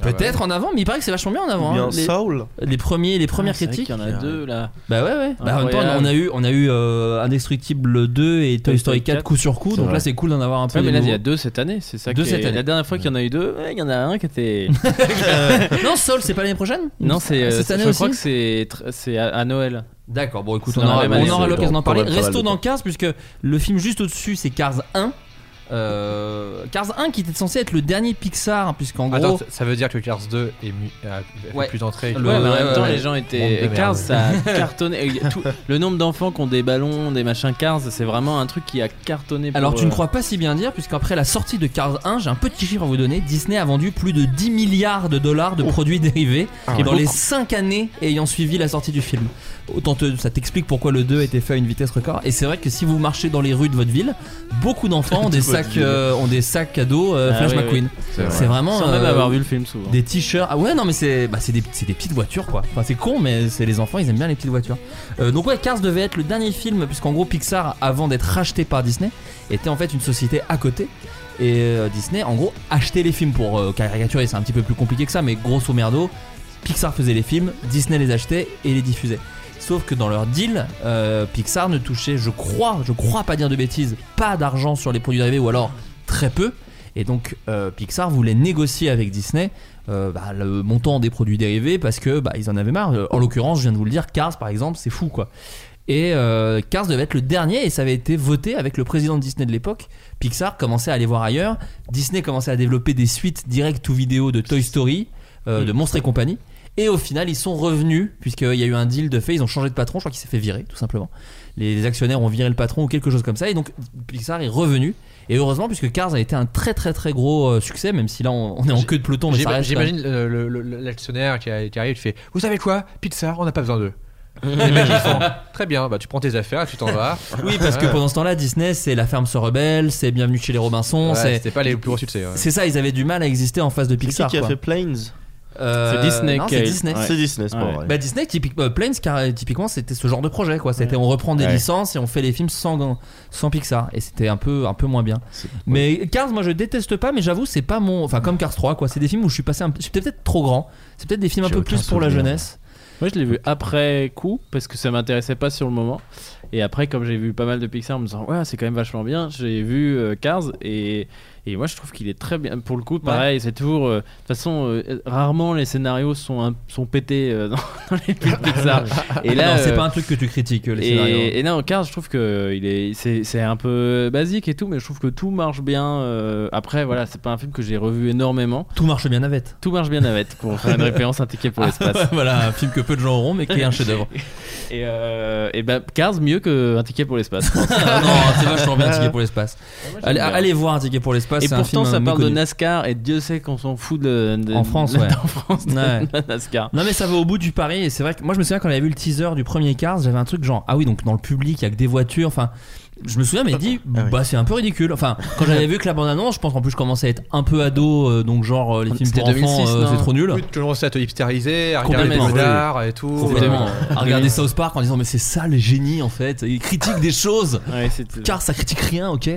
Speaker 5: Peut-être en avant, mais il paraît que c'est vachement bien en avant.
Speaker 6: Bien
Speaker 5: hein. les,
Speaker 6: Soul
Speaker 5: les premiers, les premières
Speaker 7: Ah,
Speaker 5: critiques.
Speaker 7: qu'il y en a deux là.
Speaker 5: Bah ouais ouais. Bah, en même temps, on a eu, on a eu euh, Indestructible 2 et Toy Story 4 coup sur coup, donc
Speaker 6: vrai.
Speaker 5: là c'est cool d'en avoir un peu.
Speaker 7: Ouais, mais là il y a deux cette année, c'est ça.
Speaker 5: Deux
Speaker 7: qui
Speaker 5: cette année.
Speaker 7: La dernière fois qu'il y en a eu deux, ouais, il y en a un qui était.
Speaker 5: non, Soul, c'est pas l'année prochaine
Speaker 7: non, c'est. euh,
Speaker 5: cette année
Speaker 7: je
Speaker 5: aussi.
Speaker 7: crois que c'est tr- c'est à, à Noël.
Speaker 5: D'accord, bon écoute, on aura, l'occasion d'en parler. Restons dans. Cars puisque le film juste au-dessus c'est Cars 1. Euh, Cars 1 qui était censé être le dernier Pixar puisqu'en gros
Speaker 8: Attends, ça- veut dire que Cars 2 est mu- a fait
Speaker 5: Ouais.
Speaker 8: plus d'entrées.
Speaker 5: Le-
Speaker 7: Ouais, mais en même temps,
Speaker 5: ouais.
Speaker 7: les gens étaient. Cars, ça a cartonné. Et tout- Le nombre d'enfants qui ont des ballons, des machins Cars, c'est vraiment un truc qui a cartonné. pour,
Speaker 5: Alors tu ne
Speaker 7: euh,
Speaker 5: crois pas si bien dire puisqu'après la sortie de Cars 1, j'ai un petit chiffre à vous donner, Disney a vendu plus de 10 milliards de dollars de produits dérivés
Speaker 6: Ah
Speaker 5: dans
Speaker 6: ouais.
Speaker 5: les 5 années ayant suivi la sortie du film. Autant te- ça t'explique pourquoi le 2 a été fait à une vitesse record. Et c'est vrai que si vous marchez dans les rues de votre ville, beaucoup d'enfants ont des sacs, euh, ont des sacs cadeaux euh,
Speaker 7: Ah
Speaker 5: Flash
Speaker 7: oui,
Speaker 5: McQueen.
Speaker 6: C'est
Speaker 5: C'est vraiment
Speaker 7: Sans même
Speaker 5: euh,
Speaker 7: avoir vu le film souvent.
Speaker 5: des t-shirts. Ah ouais, non, mais c'est bah, c'est des, c'est des petites voitures quoi. Enfin, c'est con, mais c'est les enfants, ils aiment bien les petites voitures. Euh, donc, ouais, Cars devait être le dernier film, puisqu'en gros, Pixar, avant d'être racheté par Disney, était en fait une société à côté. Et euh, Disney, en gros, achetait les films pour euh, caricaturer, c'est un petit peu plus compliqué que ça, mais grosso merdo, Pixar faisait les films, Disney les achetait et les diffusait. Sauf que dans leur deal, euh, Pixar ne touchait, je crois, je crois pas dire de bêtises, pas d'argent sur les produits dérivés ou alors très peu. Et donc euh, Pixar voulait négocier avec Disney euh, bah, le montant des produits dérivés parce que bah, ils en avaient marre. En l'occurrence, je viens de vous le dire, Cars par exemple, c'est fou quoi. Et euh, Cars devait être le dernier et ça avait été voté avec le président de Disney de l'époque. Pixar commençait à aller voir ailleurs. Disney commençait à développer des suites direct ou vidéo de Toy Story, de Monstres et compagnie. Et au final, ils sont revenus, puisqu'il y a eu un deal de fait, ils ont changé de patron, je crois qu'il s'est fait virer, tout simplement. Les, actionnaires ont viré le patron ou quelque chose comme ça, et donc Pixar est revenu. Et heureusement, puisque Cars a été un très très très gros euh, succès, même si là on, on est en queue de peloton.
Speaker 8: J'imagine l'actionnaire qui, a- qui arrive, qui fait Vous savez quoi Pixar, on n'a pas besoin d'eux. Les mecs ils font Très bien, bah tu prends tes affaires, tu t'en vas.
Speaker 5: Oui, parce que pendant ce temps-là, Disney, c'est La Ferme se rebelle, c'est Bienvenue chez les Robinson,
Speaker 8: Ouais,
Speaker 5: c'est.
Speaker 8: C'était pas les plus gros succès. ouais.
Speaker 5: C'est ça, ils avaient du mal à exister en face de
Speaker 6: C'est qui
Speaker 5: Pixar.
Speaker 6: qui a
Speaker 5: quoi.
Speaker 6: fait Planes?
Speaker 5: Euh,
Speaker 7: C'est Disney
Speaker 5: non,
Speaker 7: qui
Speaker 5: c'est
Speaker 7: a-
Speaker 5: Disney.
Speaker 7: Ouais.
Speaker 6: C'est Disney, c'est pas
Speaker 7: Ouais.
Speaker 6: vrai.
Speaker 5: Bah Disney, typique, euh, Planes, car, euh, typiquement, c'était ce genre de projet, quoi. C'était, on reprend des
Speaker 6: Ouais.
Speaker 5: licences et on fait les films sans, sans Pixar, et c'était un peu, un peu moins bien. Mais Cars, moi, je déteste pas, mais j'avoue, c'est pas mon, enfin, comme Cars 3, quoi. C'est des films où je suis passé, un... j'étais peut-être trop grand. C'est peut-être des films un
Speaker 6: J'ai
Speaker 5: peu
Speaker 6: aucun
Speaker 5: plus pour la
Speaker 6: souvenir.
Speaker 5: jeunesse.
Speaker 7: Moi, je l'ai vu après coup parce que ça m'intéressait pas sur le moment. Et après, comme j'ai vu pas mal de Pixar en me disant, ouais, c'est quand même vachement bien, j'ai vu euh, Cars et, et moi je trouve qu'il est très bien. Pour le coup, pareil, c'est toujours. euh, De toute façon, euh, rarement les scénarios sont, un- sont pétés euh, dans, dans les films Pixar. Et là,
Speaker 5: non, c'est
Speaker 7: euh,
Speaker 5: pas un truc que tu critiques, les scénarios.
Speaker 7: et, et non, Cars, je trouve que il est, c'est, c'est un peu basique et tout, mais je trouve que tout marche bien. euh, après, voilà, c'est pas un film que j'ai revu énormément.
Speaker 5: Tout marche bien navette.
Speaker 7: Tout marche bien navette, pour faire une référence un ticket pour l'espace.
Speaker 5: voilà, un film que peu de gens auront, mais qui est un chef-d'œuvre.
Speaker 7: Et, euh, et ben, Cars mieux qu'un ticket pour l'espace.
Speaker 5: Ah non, c'est vachement bien un ticket pour l'espace. Allez,
Speaker 7: bien.
Speaker 5: allez voir un ticket pour l'espace.
Speaker 7: Et pourtant, ça parle de. NASCAR et Dieu sait qu'on s'en fout de, de-
Speaker 5: En France,
Speaker 7: de-
Speaker 5: ouais.
Speaker 7: en France, de
Speaker 5: Ouais.
Speaker 7: la NASCAR.
Speaker 5: Non mais ça va au bout du pari et c'est vrai que moi je me souviens quand j'avais vu le teaser du premier Cars j'avais un truc genre ah oui donc dans le public il y a que des voitures enfin je me souviens mais dit bah c'est un peu ridicule. Enfin quand j'avais vu que la bande annonce je pense qu'en plus je commençais à être un peu ado euh, donc genre euh, les films
Speaker 7: C'était
Speaker 5: pour enfants
Speaker 7: 2006,
Speaker 5: euh,
Speaker 7: non
Speaker 5: c'est trop nul.
Speaker 8: Oui, tu commençais à te hipsteriser, à regarder
Speaker 5: Complètement.
Speaker 8: des d'art et tout.
Speaker 5: Complètement.
Speaker 8: Euh,
Speaker 5: à regarder South Park en disant mais c'est ça le génie en fait. Il critique des choses.
Speaker 7: Ouais,
Speaker 5: car ça critique rien ok.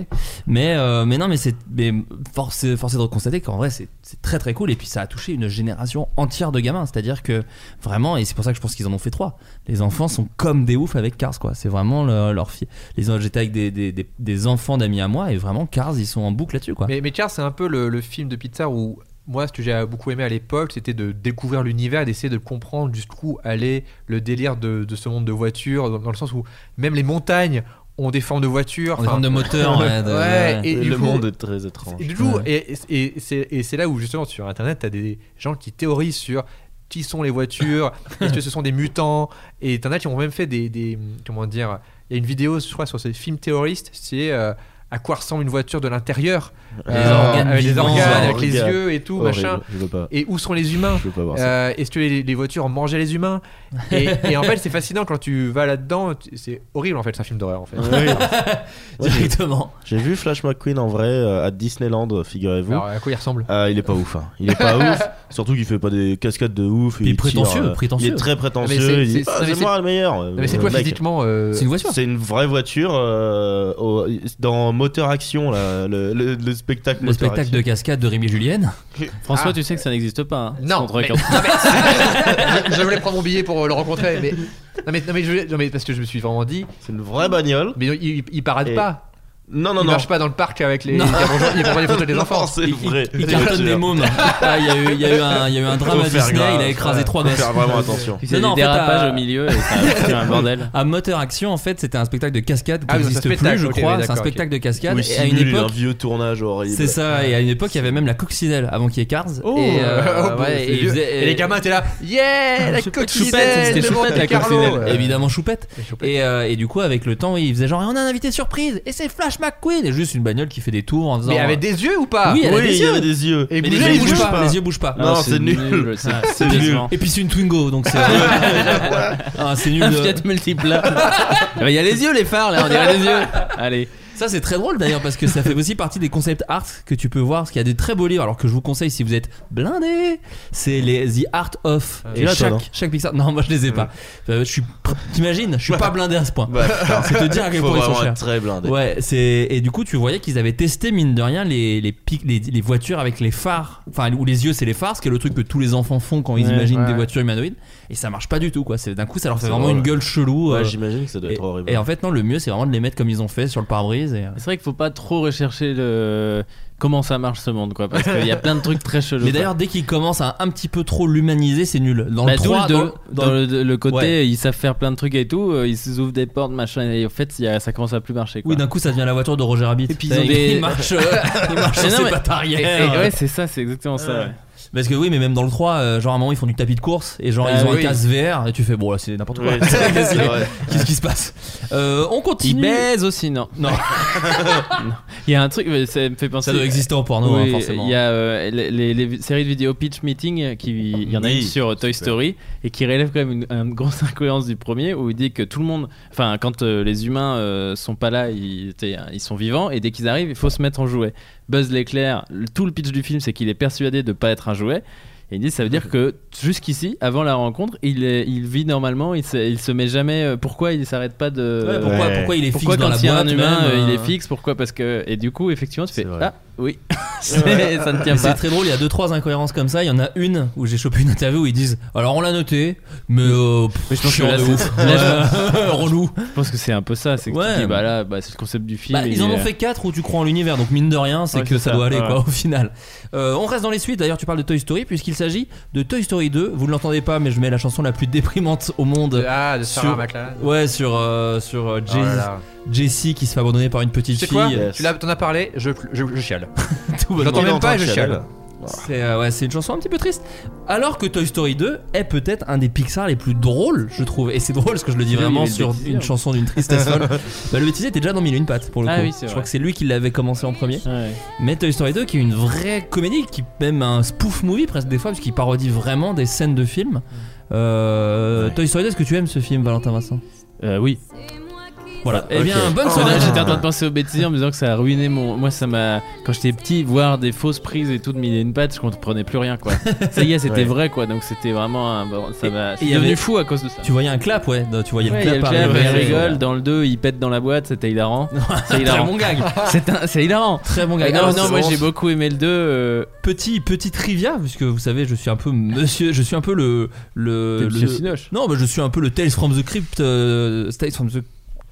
Speaker 5: Mais euh, mais non mais c'est mais force est- force est de constater qu'en vrai c'est c'est très très cool. Et puis ça a touché une génération entière de gamins. C'est à dire que vraiment et c'est pour ça que je pense qu'ils en ont fait trois. Les enfants sont comme des oufs avec Cars quoi. C'est vraiment leur, leur fille les j'étais avec des, des, des, des enfants d'amis à moi et vraiment Cars ils sont en boucle là-dessus quoi
Speaker 8: Mais, mais Cars, c'est un peu le, le film de Pixar où moi, ce que j'ai beaucoup aimé à l'époque, c'était de découvrir l'univers et d'essayer de comprendre jusqu'où allait le délire de, de ce monde de voitures, dans, dans le sens où même les montagnes ont des formes de voitures.
Speaker 5: Ont des formes de moteurs, ouais, de- ouais.
Speaker 8: et,
Speaker 6: le
Speaker 8: coup-
Speaker 6: monde est très étrange.
Speaker 8: Et du coup,
Speaker 5: Ouais.
Speaker 8: et, et- et c'est et c'est là où justement sur Internet, t'as des gens qui théorisent sur qui sont les voitures, est-ce que ce sont des mutants, et t'en as qui ont même fait des, des- comment dire, il y a une vidéo, je crois, sur ces films terroristes, c'est euh, à quoi ressemble une voiture de l'intérieur,
Speaker 5: Les
Speaker 8: Euh,
Speaker 5: organes
Speaker 8: avec les organes, avec les
Speaker 6: regarde.
Speaker 8: yeux et tout,
Speaker 6: Horrible,
Speaker 8: machin. Et où sont les humains. Euh, Est-ce que les, les voitures mangeaient les humains et, et en fait, c'est fascinant quand tu vas là-dedans. C'est horrible en fait, c'est un film d'horreur en fait.
Speaker 6: Oui. Ouais,
Speaker 5: directement
Speaker 6: J'ai vu Flash McQueen en vrai euh, à Disneyland, figurez-vous.
Speaker 8: Alors, à quoi il ressemble
Speaker 6: il est pas ouf. hein. Il est pas ouf. Surtout qu'il fait pas des cascades de ouf. Il tire,
Speaker 5: prétentieux,
Speaker 6: euh,
Speaker 5: prétentieux.
Speaker 6: Il est très prétentieux.
Speaker 8: c'est-
Speaker 6: il dit,
Speaker 8: c'est-
Speaker 6: Ah, c'est moi le meilleur.
Speaker 8: Mais c'est quoi physiquement
Speaker 5: c'est une voiture
Speaker 6: C'est une vraie voiture dans Moteur Action, là, le, le- le spectacle.
Speaker 5: le spectacle
Speaker 6: Action.
Speaker 5: de cascade de Rémi Julienne
Speaker 7: François,
Speaker 8: Ah.
Speaker 7: tu sais que ça n'existe pas. hein,
Speaker 8: Non, mais- je, je voulais prendre mon billet pour le rencontrer, mais non mais, non, mais, je- non, mais parce que je me suis vraiment dit,
Speaker 6: C'est une vraie bagnole.
Speaker 8: mais il, il, il parade
Speaker 6: Et-
Speaker 8: pas.
Speaker 6: Non, non,
Speaker 8: il
Speaker 6: non.
Speaker 8: marche pas dans le parc avec les.
Speaker 5: Non.
Speaker 8: Il prend il des photos des
Speaker 6: Non,
Speaker 8: enfants.
Speaker 6: c'est
Speaker 5: il,
Speaker 6: vrai.
Speaker 5: il cartonne des mômes Ah, il y a eu il y a eu un il y a eu un drame à Disney
Speaker 6: grave.
Speaker 5: il a écrasé trois
Speaker 6: faut
Speaker 5: gosses
Speaker 6: faire vraiment attention.
Speaker 7: C'est
Speaker 5: Non, non,
Speaker 7: des dérapages
Speaker 5: à-
Speaker 7: au milieu et ça fait un bordel.
Speaker 5: À Moteur Action, en fait, c'était un spectacle de cascade qui
Speaker 8: Ah
Speaker 5: n'existe
Speaker 8: c'est un
Speaker 5: plus,
Speaker 8: spectacle,
Speaker 5: je crois. c'est un spectacle de cascade.
Speaker 6: Oui,
Speaker 5: et à une
Speaker 6: simule un
Speaker 5: époque,
Speaker 6: vieux tournage horrible.
Speaker 5: c'est ça. Et à une époque, il y avait même la coccinelle avant qu'il y ait Cars. Et, il
Speaker 8: les gamins étaient là, yeah, la coccinelle,
Speaker 5: c'était Choupette, la coccinelle. Évidemment, Choupette.
Speaker 8: Et Choupette.
Speaker 5: Et, euh, et du coup, avec le temps, il faisait genre, on a un invité surprise, et c'est Flash McQueen, et juste une bagnole qui fait des tours en disant.
Speaker 8: Mais avec des yeux ou pas
Speaker 5: Oui, elle a
Speaker 6: Oui,
Speaker 5: des
Speaker 6: il y
Speaker 5: yeux.
Speaker 6: avait des yeux.
Speaker 8: Et
Speaker 5: Mais les yeux,
Speaker 8: ils
Speaker 5: bougent
Speaker 8: bougent
Speaker 5: pas.
Speaker 8: pas.
Speaker 5: Les yeux bougent pas.
Speaker 6: Non, c'est nul.
Speaker 7: C'est
Speaker 6: c'est nul.
Speaker 7: décevant.
Speaker 5: Et puis c'est une Twingo, donc c'est. ah, c'est nul.
Speaker 7: Un Fiat multiplat. Il y a les yeux, les phares là, on dirait les yeux. Allez.
Speaker 5: Ça c'est très drôle d'ailleurs parce que ça fait aussi partie des concepts art que tu peux voir parce qu'il y a des très beaux livres alors que je vous conseille si vous êtes blindé c'est les The Art of
Speaker 6: Tu
Speaker 5: et
Speaker 6: toi,
Speaker 5: chaque,
Speaker 6: non
Speaker 5: chaque Pixar non moi je les ai pas Euh, je suis t'imagines je suis pas blindé à ce point c'est te dire à quel
Speaker 6: Faut
Speaker 5: point ils sont chers
Speaker 6: être très blindé.
Speaker 5: Ouais, c'est et du coup tu voyais qu'ils avaient testé mine de rien les les, pics- les les voitures avec les phares, enfin où les yeux c'est les phares, ce qui est le truc que tous les enfants font quand ils
Speaker 7: Ouais,
Speaker 5: imaginent
Speaker 8: ouais.
Speaker 5: des voitures humanoïdes et ça marche pas du tout quoi. C'est d'un coup ça leur fait vraiment une gueule chelou.
Speaker 6: Ouais,
Speaker 5: euh,
Speaker 6: j'imagine que ça doit
Speaker 5: et,
Speaker 6: être horrible.
Speaker 5: et en fait non le mieux c'est vraiment de les mettre comme ils ont fait sur le pare-brise scénarisé.
Speaker 7: C'est vrai qu'il faut pas trop rechercher le comment ça marche ce monde quoi parce qu'il y a plein de trucs très chelous.
Speaker 5: Mais d'ailleurs, dès qu'ils commencent à un petit peu trop l'humaniser, c'est nul. Dans
Speaker 7: Bah,
Speaker 5: le
Speaker 7: d'où
Speaker 5: 3,
Speaker 7: le,
Speaker 5: dans,
Speaker 7: deux.
Speaker 5: dans
Speaker 7: Dans
Speaker 5: le-
Speaker 7: le, le côté
Speaker 5: Ouais.
Speaker 7: ils savent faire plein de trucs et tout euh, ils ouvrent des portes machin et en fait il y a- ça commence à plus marcher quoi.
Speaker 5: Oui, d'un coup, ça devient la voiture de Roger Rabbit. Et
Speaker 7: puis ils ont des-
Speaker 5: il marche, euh, il marche
Speaker 7: Mais
Speaker 5: sur
Speaker 7: non,
Speaker 5: ses
Speaker 7: mais-
Speaker 5: pattes arrière.
Speaker 7: et- et- ouais c'est ça c'est exactement ça. ouais.
Speaker 5: Parce que oui, mais même dans le 3, euh, genre à un moment ils font du tapis de course et genre
Speaker 7: Ah
Speaker 5: ils ont un casque VR et tu fais bon là c'est n'importe quoi. Qu'est-ce qui- se passe Euh, On
Speaker 7: Ils
Speaker 5: continue.
Speaker 7: baisent aussi non.
Speaker 5: Non.
Speaker 7: Il y a un truc mais ça me fait penser
Speaker 5: ça doit exister en porno hein, forcément.
Speaker 7: Il y a euh, les, séries de vidéos Pitch Meeting, qui, il y en a une sur Toy. Story et qui relève quand même une, grosse incohérence du premier où il dit que tout le monde, enfin quand les humains sont pas là, ils, ils sont vivants et dès qu'ils arrivent, il faut se mettre en jouet. Buzz l'éclair, tout le pitch du film c'est qu'il est persuadé de pas être un jouet. Et il dit ça veut dire que jusqu'ici, avant la rencontre, il, est- il vit normalement, il se, il se met jamais. euh, Pourquoi il s'arrête pas de.
Speaker 5: Ouais, pourquoi,
Speaker 6: Ouais.
Speaker 5: pourquoi il est
Speaker 7: Pourquoi
Speaker 5: fixe dans
Speaker 7: quand
Speaker 5: la
Speaker 7: il y a
Speaker 5: boîte
Speaker 7: un humain,
Speaker 5: même,
Speaker 7: euh, il
Speaker 5: euh,
Speaker 7: est fixe Pourquoi? Parce que et du coup effectivement tu fais
Speaker 6: vrai.
Speaker 7: ah oui C'est- ça ne tient
Speaker 5: C'est
Speaker 7: pas.
Speaker 5: très drôle, il y a deux trois incohérences comme ça. Il y en a une où j'ai chopé une interview où ils disent Alors on l'a noté, mais euh, pff,
Speaker 7: Mais je pense que
Speaker 5: chiant
Speaker 7: là,
Speaker 5: de
Speaker 7: c'est-
Speaker 5: ouf.
Speaker 7: là,
Speaker 5: Ouais, relou.
Speaker 7: Je pense que c'est un peu ça, c'est que
Speaker 5: Ouais.
Speaker 7: tu dis bah là bah, c'est le concept du film.
Speaker 5: Bah,
Speaker 7: il
Speaker 5: ils en ont fait 4 où tu crois en l'univers, donc mine de rien, c'est
Speaker 7: Ouais,
Speaker 5: que
Speaker 7: c'est
Speaker 5: ça,
Speaker 7: ça,
Speaker 5: doit aller
Speaker 7: ouais.
Speaker 5: quoi au final. Euh, on reste dans les suites, d'ailleurs tu parles de Toy Story, puisqu'il s'agit de Toy Story 2. Vous ne l'entendez pas, mais je mets la chanson la plus déprimante au monde.
Speaker 8: Ah, de Sarah
Speaker 5: Sur-
Speaker 8: McLachlan.
Speaker 5: Ouais, sur, euh, sur euh,
Speaker 8: Oh
Speaker 5: Jay-
Speaker 8: là là.
Speaker 5: Jessie qui se fait abandonner par une petite fille.
Speaker 8: quoi. Tu l'as- t'en as parlé, je, je, je chiale.
Speaker 5: Tout
Speaker 8: Je l'entends
Speaker 5: bonnement.
Speaker 8: même pas et je
Speaker 6: Chanel.
Speaker 8: chiale.
Speaker 5: C'est euh, ouais, c'est une chanson un petit peu triste. Alors que Toy Story 2 est peut-être un des Pixar les plus drôles, je trouve. Et c'est drôle parce que je le dis vraiment
Speaker 7: il
Speaker 5: sur
Speaker 7: bêtisier,
Speaker 5: une
Speaker 7: hein.
Speaker 5: chanson d'une tristesse folle. Bah, le bêtisier était déjà dans Mille et une pattes pour le
Speaker 7: Ah
Speaker 5: coup.
Speaker 7: oui, c'est
Speaker 5: je
Speaker 7: vrai.
Speaker 5: crois que c'est lui qui l'avait commencé en premier.
Speaker 7: Ouais.
Speaker 5: Mais Toy Story 2 qui est une vraie comédie, qui même un spoof movie presque des fois, parce qu'il parodie vraiment des scènes de films. Euh, Toy Story 2, est-ce que tu aimes ce film, Valentin Vincent?
Speaker 7: Euh, oui.
Speaker 5: Voilà. Eh bien, bonne
Speaker 7: que là,
Speaker 5: soirée.
Speaker 7: J'étais en train de penser au bêtisier en me disant que ça a ruiné mon. Moi, ça m'a. Quand j'étais petit, voir des fausses prises et tout de mille et une pattes, je comprenais plus rien quoi. ça y est, c'était
Speaker 6: Ouais.
Speaker 7: vrai quoi. Donc c'était vraiment un. ça m'a. Je suis devenu
Speaker 5: avait-
Speaker 7: fou à cause de ça.
Speaker 5: Tu voyais un clap, ouais. Tu voyais
Speaker 7: Ouais,
Speaker 5: le clap
Speaker 7: il
Speaker 5: Ouais,
Speaker 7: rigole. Dans le 2, il pète dans la boîte, c'était hilarant. C'est
Speaker 5: Très
Speaker 7: hilarant.
Speaker 5: bon gag.
Speaker 7: C'est un- c'est hilarant.
Speaker 5: Très bon gag.
Speaker 7: non,
Speaker 5: Alors,
Speaker 7: non,
Speaker 5: c'est
Speaker 7: moi j'ai beaucoup aimé le 2. euh,
Speaker 5: petit petit trivia puisque vous savez je suis un peu monsieur je suis un peu le le, non mais je suis un peu le Tales from the Crypt euh, Tales from the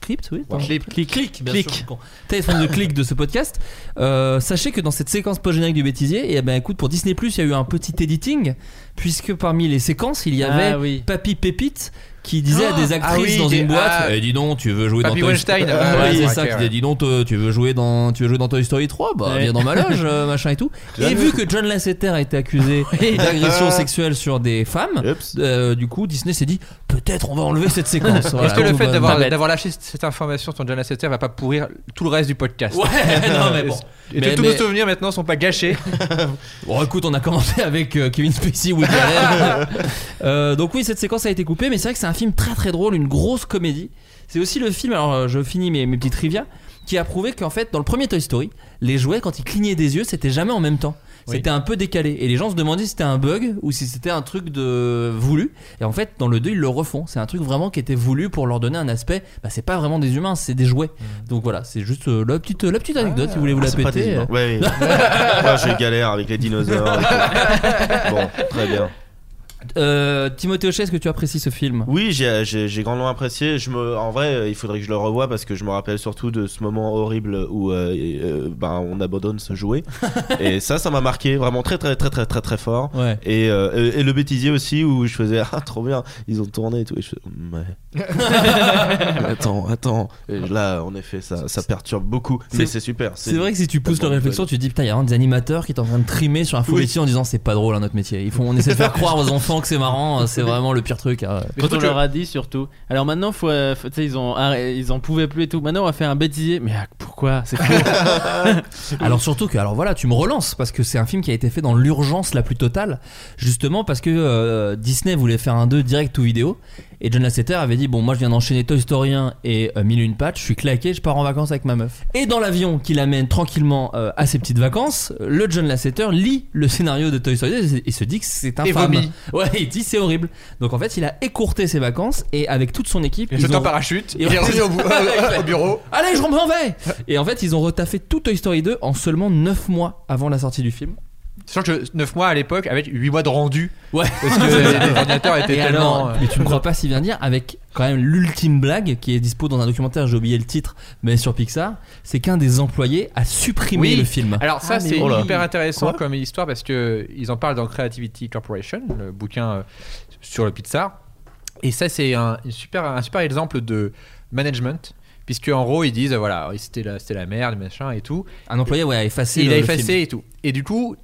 Speaker 5: Crypt oui.
Speaker 7: Clip.
Speaker 5: click click bien
Speaker 7: Click.
Speaker 5: sûr. From the Click de ce podcast Euh, sachez que dans cette séquence post générique du bêtisier et ben écoute pour Disney Plus il y a eu un petit editing puisque parmi les séquences il y avait
Speaker 7: Ah oui.
Speaker 5: Papy Pépite qui disait à des
Speaker 8: Ah
Speaker 5: actrices
Speaker 8: oui,
Speaker 5: dans
Speaker 8: des-
Speaker 5: une boîte
Speaker 8: ah.
Speaker 5: Eh, dis donc tu veux jouer dans Toy Ouais,
Speaker 8: ah, ouais,
Speaker 5: c'est ça qui disait dis donc toi, tu veux jouer dans tu veux jouer dans Toy Story 3 bah
Speaker 7: Ouais.
Speaker 5: viens dans ma loge euh, machin et tout et vu que John Lasseter a été accusé d'agression sexuelle sur des femmes euh, du coup Disney s'est dit peut-être on va enlever cette séquence Voilà.
Speaker 8: Est-ce que le fait
Speaker 5: bah,
Speaker 8: d'avoir
Speaker 7: pas bête.
Speaker 8: d'avoir lâché cette information sur John Lasseter va pas pourrir tout le reste du podcast
Speaker 5: ouais non mais bon
Speaker 8: Et
Speaker 5: Mais-
Speaker 8: tous
Speaker 5: mais-
Speaker 8: nos souvenirs maintenant sont pas gâchés.
Speaker 5: Bon, écoute, on a commencé avec euh, Kevin Spacey, Euh, donc oui, cette séquence a été coupée, mais c'est vrai que c'est un film très très drôle, une grosse comédie. C'est aussi le film, alors euh, je finis mes, mes petits trivia, qui a prouvé qu'en fait, dans le premier Toy Story, les jouets, quand ils clignaient des yeux, c'était jamais en même temps.
Speaker 8: Oui.
Speaker 5: C'était un peu décalé. Et les gens se demandaient si c'était un bug ou si c'était un truc de voulu. Et en fait, dans le 2, ils le refont. C'est un truc vraiment qui était voulu pour leur donner un aspect. Bah, c'est pas vraiment des humains, c'est des jouets. Donc voilà, c'est juste euh, la, petite, la petite anecdote si vous voulez vous la
Speaker 6: C'est pas des
Speaker 5: péter.
Speaker 6: Ouais, oui. Moi, je galère avec les dinosaures. bon, très bien.
Speaker 5: Euh, Timothée Hochet, est-ce que tu apprécies ce film?
Speaker 6: Oui, j'ai- j'ai j'ai grandement apprécié. Je me, en vrai, euh, il faudrait que je le revoie parce que je me rappelle surtout de ce moment horrible où euh, ben, on abandonne ce jouet. et ça, ça m'a marqué vraiment très, très, très, très, très, très fort.
Speaker 5: Ouais.
Speaker 6: Et, euh, et, et le bêtisier aussi où je faisais ah trop bien, ils ont tourné et tout. Et je fais, ouais. attends, attends. Et là, en effet, ça, ça perturbe beaucoup. Mais c'est super.
Speaker 5: C'est vrai que si tu pousses
Speaker 6: tellement
Speaker 5: réflexion, tu te dis putain, il y a vraiment des animateurs qui sont en train de trimer sur un
Speaker 6: Oui.
Speaker 5: métier en disant c'est pas drôle un autre métier. Ils font, on essaie de faire croire aux enfants que c'est marrant, euh, c'est vraiment le pire truc. hein.
Speaker 7: Quand on leur a dit surtout. Alors maintenant, faut, euh, faut- tu sais, ils ont, arrêt- ils en pouvaient plus et tout. Maintenant, on va faire un bêtisier. Mais ah, pourquoi? C'est faux.
Speaker 5: Alors surtout que, alors voilà, tu me relances parce que c'est un film qui a été fait dans l'urgence la plus totale, justement parce que euh, Disney voulait faire un 2 direct ou vidéo et John Lasseter avait dit bon moi je viens d'enchaîner Toy Story 1 et euh, Mille et une pattes, je suis claqué, je pars en vacances avec ma meuf. Et dans l'avion qui l'amène tranquillement euh, à ses petites vacances, le John Lasseter lit le scénario de Toy Story 2 et se dit que c'est
Speaker 8: Et
Speaker 5: infâme.
Speaker 8: vomit.
Speaker 5: Ouais, il dit c'est horrible. Donc en fait il a écourté ses vacances et avec toute son équipe
Speaker 8: Il
Speaker 5: ont-
Speaker 8: parachute,
Speaker 5: Et
Speaker 8: il est revenu au, bou- au- au bureau.
Speaker 5: Allez, je m'en vais Et en fait, ils ont retaffé tout Toy Story 2 en seulement 9 mois avant la sortie du film.
Speaker 8: Sachant que 9 mois à l'époque avec 8 mois de rendu.
Speaker 5: Ouais.
Speaker 8: Parce que les ordinateurs étaient
Speaker 5: Et
Speaker 8: tellement.
Speaker 5: alors,
Speaker 8: euh,
Speaker 5: mais tu ne crois pas si bien dire, avec quand même l'ultime blague qui est dispo dans un documentaire, j'ai oublié le titre, mais sur Pixar, c'est qu'un des employés a supprimé
Speaker 8: Oui.
Speaker 5: le film.
Speaker 8: Alors ça
Speaker 5: Ah,
Speaker 8: c'est
Speaker 5: oui.
Speaker 8: hyper intéressant
Speaker 5: Quoi
Speaker 8: comme histoire parce que ils en parlent dans Creativity Corporation, le bouquin euh, sur le Pixar. Et ça c'est un, super, un super exemple de management. Puisque en gros ils disent voilà c'était la, c'était la merde machin et tout.
Speaker 5: Un employé ouais, a effacé
Speaker 8: il
Speaker 5: le-
Speaker 8: a
Speaker 5: le
Speaker 8: effacé
Speaker 5: film.
Speaker 8: et tout. Et du coup